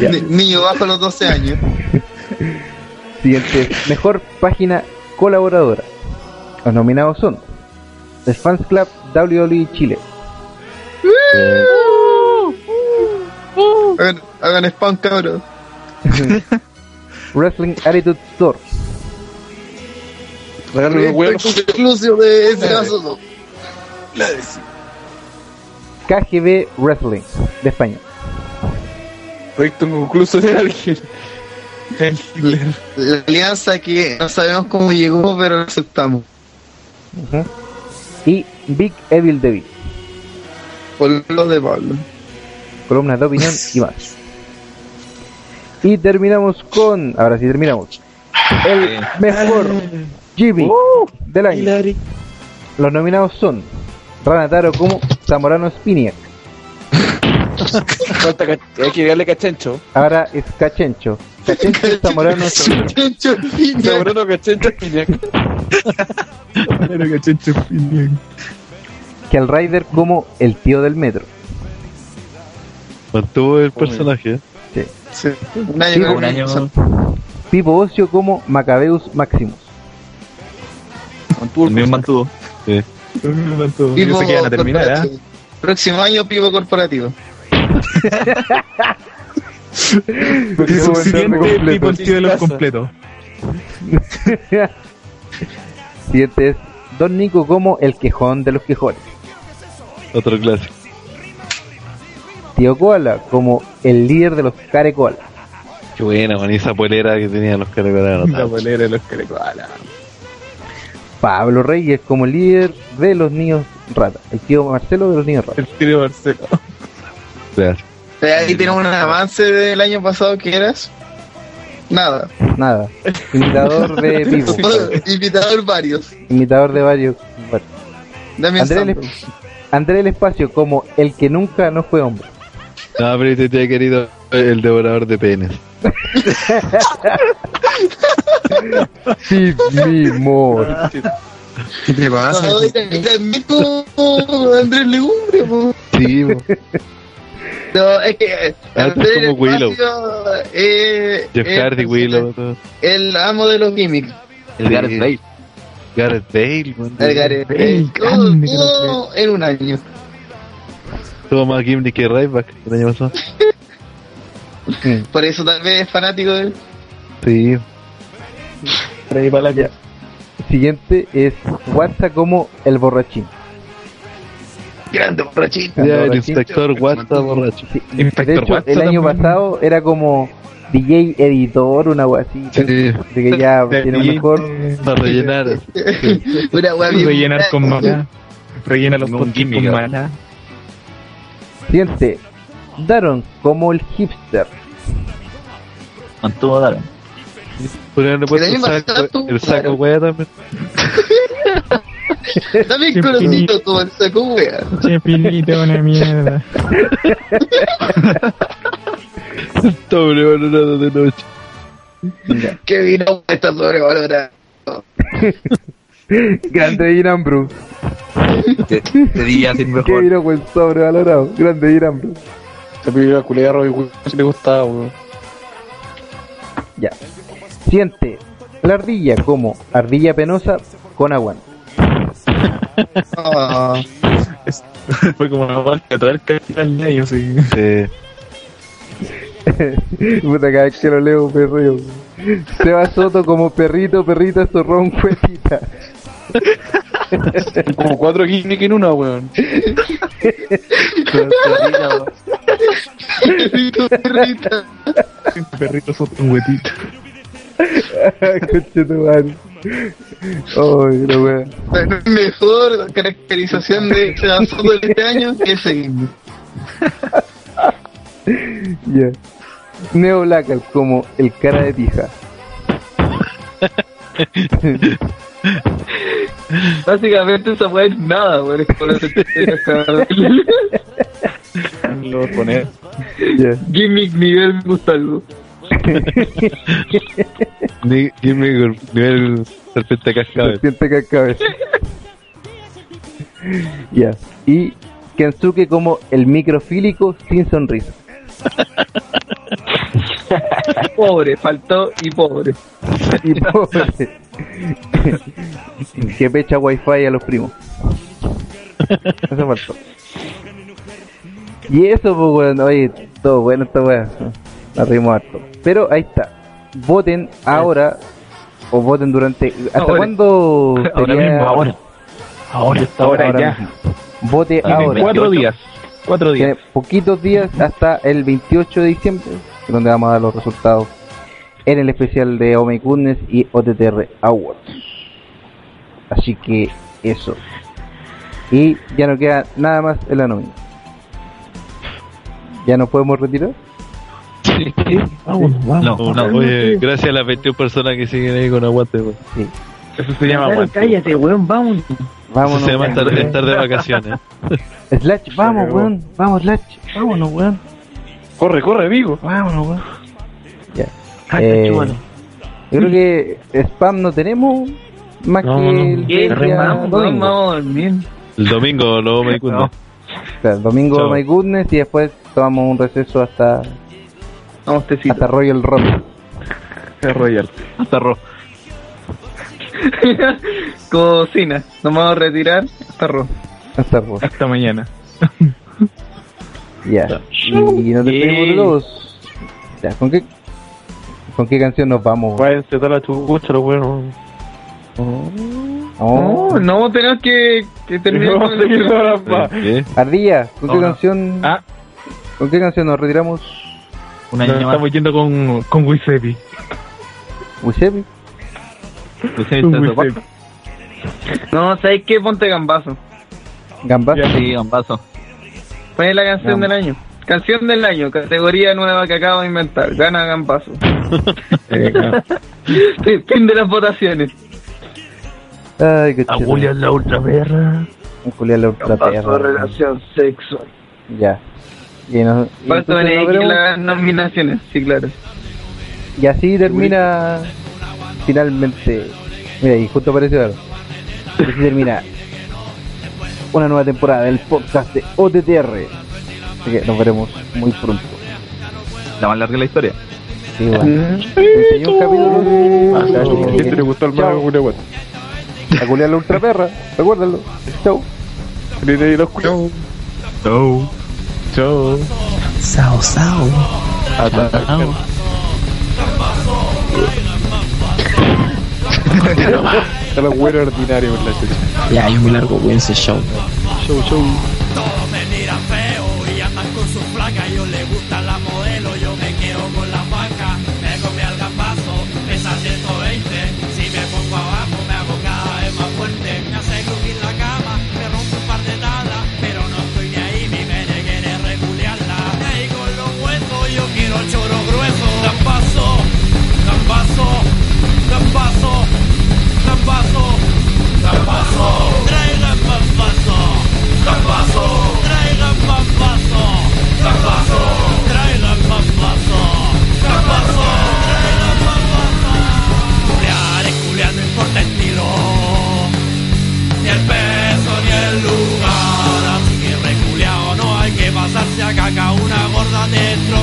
Ya. Niño bajo los 12 años. Siguiente Mejor Página Colaboradora. Los nominados son The Fans Club WWE Chile. Hagan, hagan spam, cabrón. Wrestling Attitude Store. Regálame los huevos. Exclusivo de ese caso. KGB Wrestling de España. Proyecto inconcluso de alguien. La alianza que no sabemos cómo llegó, pero lo aceptamos. Y Big Evil David. Por lo de Pablo. columnas de opinión y más. Y terminamos con, ahora sí terminamos, el mejor Jimmy del año. Los nominados son Ranataro como Zamorano Spiniak, hay que darle cachencho. ahora es Cachencho. Cachencho Zamorano Spiniak. Zamorano cachencho Spinac. Era que Chencho Pinion. que el Rider como el tío del metro. Mantuvo el personaje. ¿eh? Sí. Sí. Un año, Un año Pipo Ocio como Macabeus Maximus. también mantuvo. Sí. Yo Pivo sé que van a terminar, corporativo. Próximo año, pivo corporativo. Y su siguiente tipo el tío de los completos. Siguiente es Don Nico como el quejón de los quejones. Otro clásico. Tío Koala como el líder de los Care Koala. Qué buena, man. y esa polera que tenían los caracolanos. La bolera de los carecoalas. Pablo Reyes como líder de los niños rata. El tío Marcelo de los niños rata. El tío Marcelo. Gracias. Eh, Aquí tenemos un avance del año pasado que eras. Nada. Nada. Imitador de Pipo. Invitador varios. Imitador de varios. bueno. Dame André el, André el Espacio como el que nunca no fue hombre. No, pero te te querido el devorador de penes. Sí, mismo. ¿Qué te pasa? Andrés Legumbre, po. Sí, po. No, es que eh, Ah, Andrés como Willow. Eh, Jeff Hardy, Willow, todo. El amo de los gimmicks. El Gareth Bale. Gareth Bale, man. El Gareth Bale. Todo, todo en un año. Tuvo más gimmick que Ryback el año pasado. Por eso tal vez es fanático de él. Sí. Ya. Siguiente es WhatsApp como el borrachín. Grande borrachito. Ya, el borrachín. inspector Watson borracho. Sí, de hecho, el año también. pasado era como DJ editor, una wea así. Sí. De que ya tiene un mejor. Para rellenar. Una wea bien Rellenar con mala. Rellena los con ¿no? mala. Siguiente, Daron como el hipster. Mantuvo Daron. Podrían haber puesto El el saco, el saco claro. wea también. También conocido como el saco wea. Che, pilito, una mierda. Sobrevalorado de noche. Que vino está sobrevalorado. Grande Irán Bruce. Te, te diría sin Que mejor. vino con sobrevalorado. Grande Irán Bruce. Esa película culiada a Robbie Williams le gustaba, weón. Ya. Siguiente, la ardilla como ardilla penosa con aguante. Ah. Es- Fue como una marca todo el capital medio, así. Puta, cada vez que lo leo me río. Seba Soto como perrito, perrita, zorrón, cuetita. Como cuatro guineas en una, weón. Perrito, perrita. Perrito son un huetito. Conche tu madre. Ay, la mejor caracterización de la foto de este año que ese guiño. Ya. Neo Blackal como el cara de pija. Básicamente esa weá es nada, weón. Es la Lo voy a poner. Ya. Gimmick nivel Gustaldo. Ni- Dime nivel serpiente cascabel. Serpiente cascabel. Ya. Y Kensuke como el microfílico sin sonrisa. Pobre, faltó y pobre. Y pobre. que pecha wifi a los primos. Eso faltó. Y eso, pues, weón, oye, todo bueno esta weá. Nos rimos harto. Pero ahí está. Voten ahora, o voten durante. ¿Hasta Ahora. cuándo? Ahora mismo, ahora. Ahora, ahora ya. mismo. Vote Tienen ahora. cuatro días. Cuatro días. Tiene poquitos días hasta el 28 de diciembre, donde vamos a dar los resultados en el especial de Goodness y OTTR Awards. Así que eso. Y ya no queda nada más en la nómina. ¿Ya nos podemos retirar? Vamos, vamos. No, no, oye, gracias a las 21 personas que siguen ahí con aguante. weón. Sí. Eso se llama Claro, aguante. cállate, weón, vamos. Vámonos. Eso se llama estar, estar de vacaciones. Slash, vamos, weón. Vamos, Slash. Vámonos, weón. Corre, corre, amigo. Vámonos, weón. Ya. Eh, yo creo que spam no tenemos más No, que no. el domingo. El domingo lo me. O sea, el domingo Chao. My Goodness y después tomamos un receso hasta, Vamos, tecito. hasta Royal Rumble. Royal. Hasta ro. Cocina. Nos vamos a retirar hasta arroz. Hasta Raw. Hasta mañana. Ya. Y nos despedimos de todos. Ya, ¿con qué, ¿con qué canción nos vamos? Váyanse toda la chucha, los buenos. Oh. No, no, tenemos que, que terminar con a seguir el... ¿Qué? Ardilla, ¿con qué no. canción? Ah, ¿Con qué canción nos retiramos? Un año estamos yendo con, con Wisepi. Wisepi. Wisepi. No, ¿sabes qué? Ponte gambazo. Gambazo. Ya. gambazo. Pon la canción del año. Canción del año, categoría nueva que acabo de inventar. Gana gambazo. fin de las votaciones. Ay, qué chido. Julián la ultra perra. Julián la ultra Gambazo, perra. relación sexual. Ya. Y, nos- y veremos. las nominaciones, sí, claro. Y así termina finalmente. Mira, y justo apareció algo. Y así termina una nueva temporada del podcast de OTTR. Así que nos veremos muy pronto. La más larga de la historia. Sí, bueno. Te enseñé un capítulo de. ¿A quién le gustó el mago Julián? A Julián la ultra perra. Recuérdalo. Chau. Chau. Chau. Chau. Sao, sao. Sao. Está la buena ordinaria por la chucha. Ya, es muy largo, weón, ese show. Show, show. Todos me miran feo y andan con su flaca. Yo le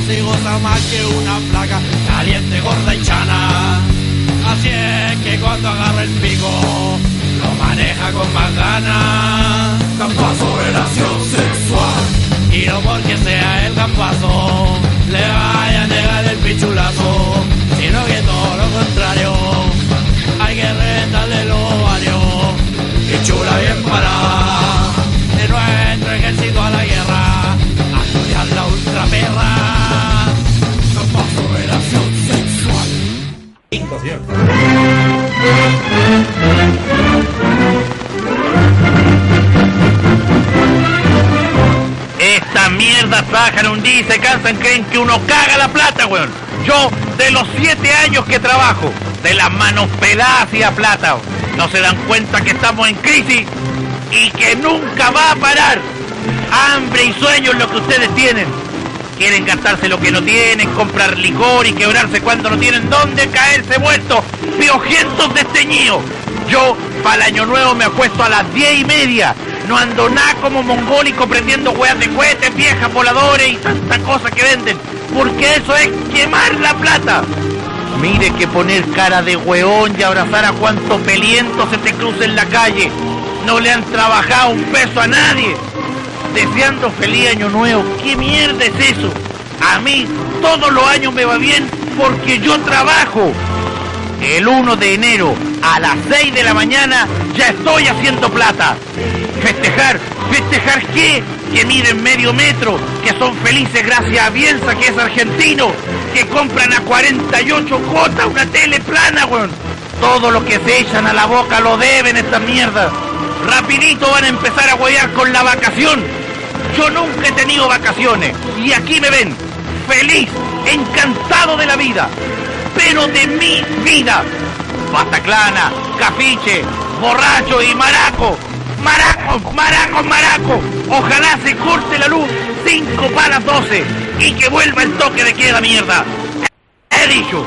si goza más que una placa. Caliente, gorda y chana. Así es cuando agarra el pico lo maneja con más ganas. Campazo relación sexual. Y no porque sea el campazo le vaya a negar el pichulazo, sino que todo lo contrario. Hay que reventarle el ovario y chula bien parada. De nuestro ejército a la guerra, Esta mierda trabajan un día y se cansan, creen que uno caga la plata, weón. Yo, de los siete años que trabajo, de las manos peladas y a plata, no se dan cuenta que estamos en crisis y que nunca va a parar. Hambre y sueño es lo que ustedes tienen. Quieren gastarse lo que no tienen, comprar licor y quebrarse cuando no tienen dónde caerse muertos, piojientos desteñidos. Yo, para el año nuevo, me acuesto a las diez y media. No ando nada como mongólico prendiendo hueas de cohetes, viejas, voladores y tanta cosa que venden. Porque eso es quemar la plata. Mire que poner cara de hueón y abrazar a cuanto peliento se te cruce en la calle. No le han trabajado un peso a nadie. Deseando feliz año nuevo. ¿Qué mierda es eso? A mí todos los años me va bien porque yo trabajo. El 1 de enero a las 6 de la mañana ya estoy haciendo plata. Festejar, festejar qué? Que miden medio metro, que son felices gracias a Bielsa, que es argentino, que compran a 48 cuotas una tele plana, weón. Todo lo que se echan a la boca lo deben esta mierda. Rapidito van a empezar a huear con la vacación. Yo nunca he tenido vacaciones y aquí me ven, feliz, encantado de la vida, pero de mi vida. Bataclana, cafiche, borracho y maraco. Maraco, maraco, maraco. Ojalá se corte la luz 5 para las 12 y que vuelva el toque de queda mierda. He dicho.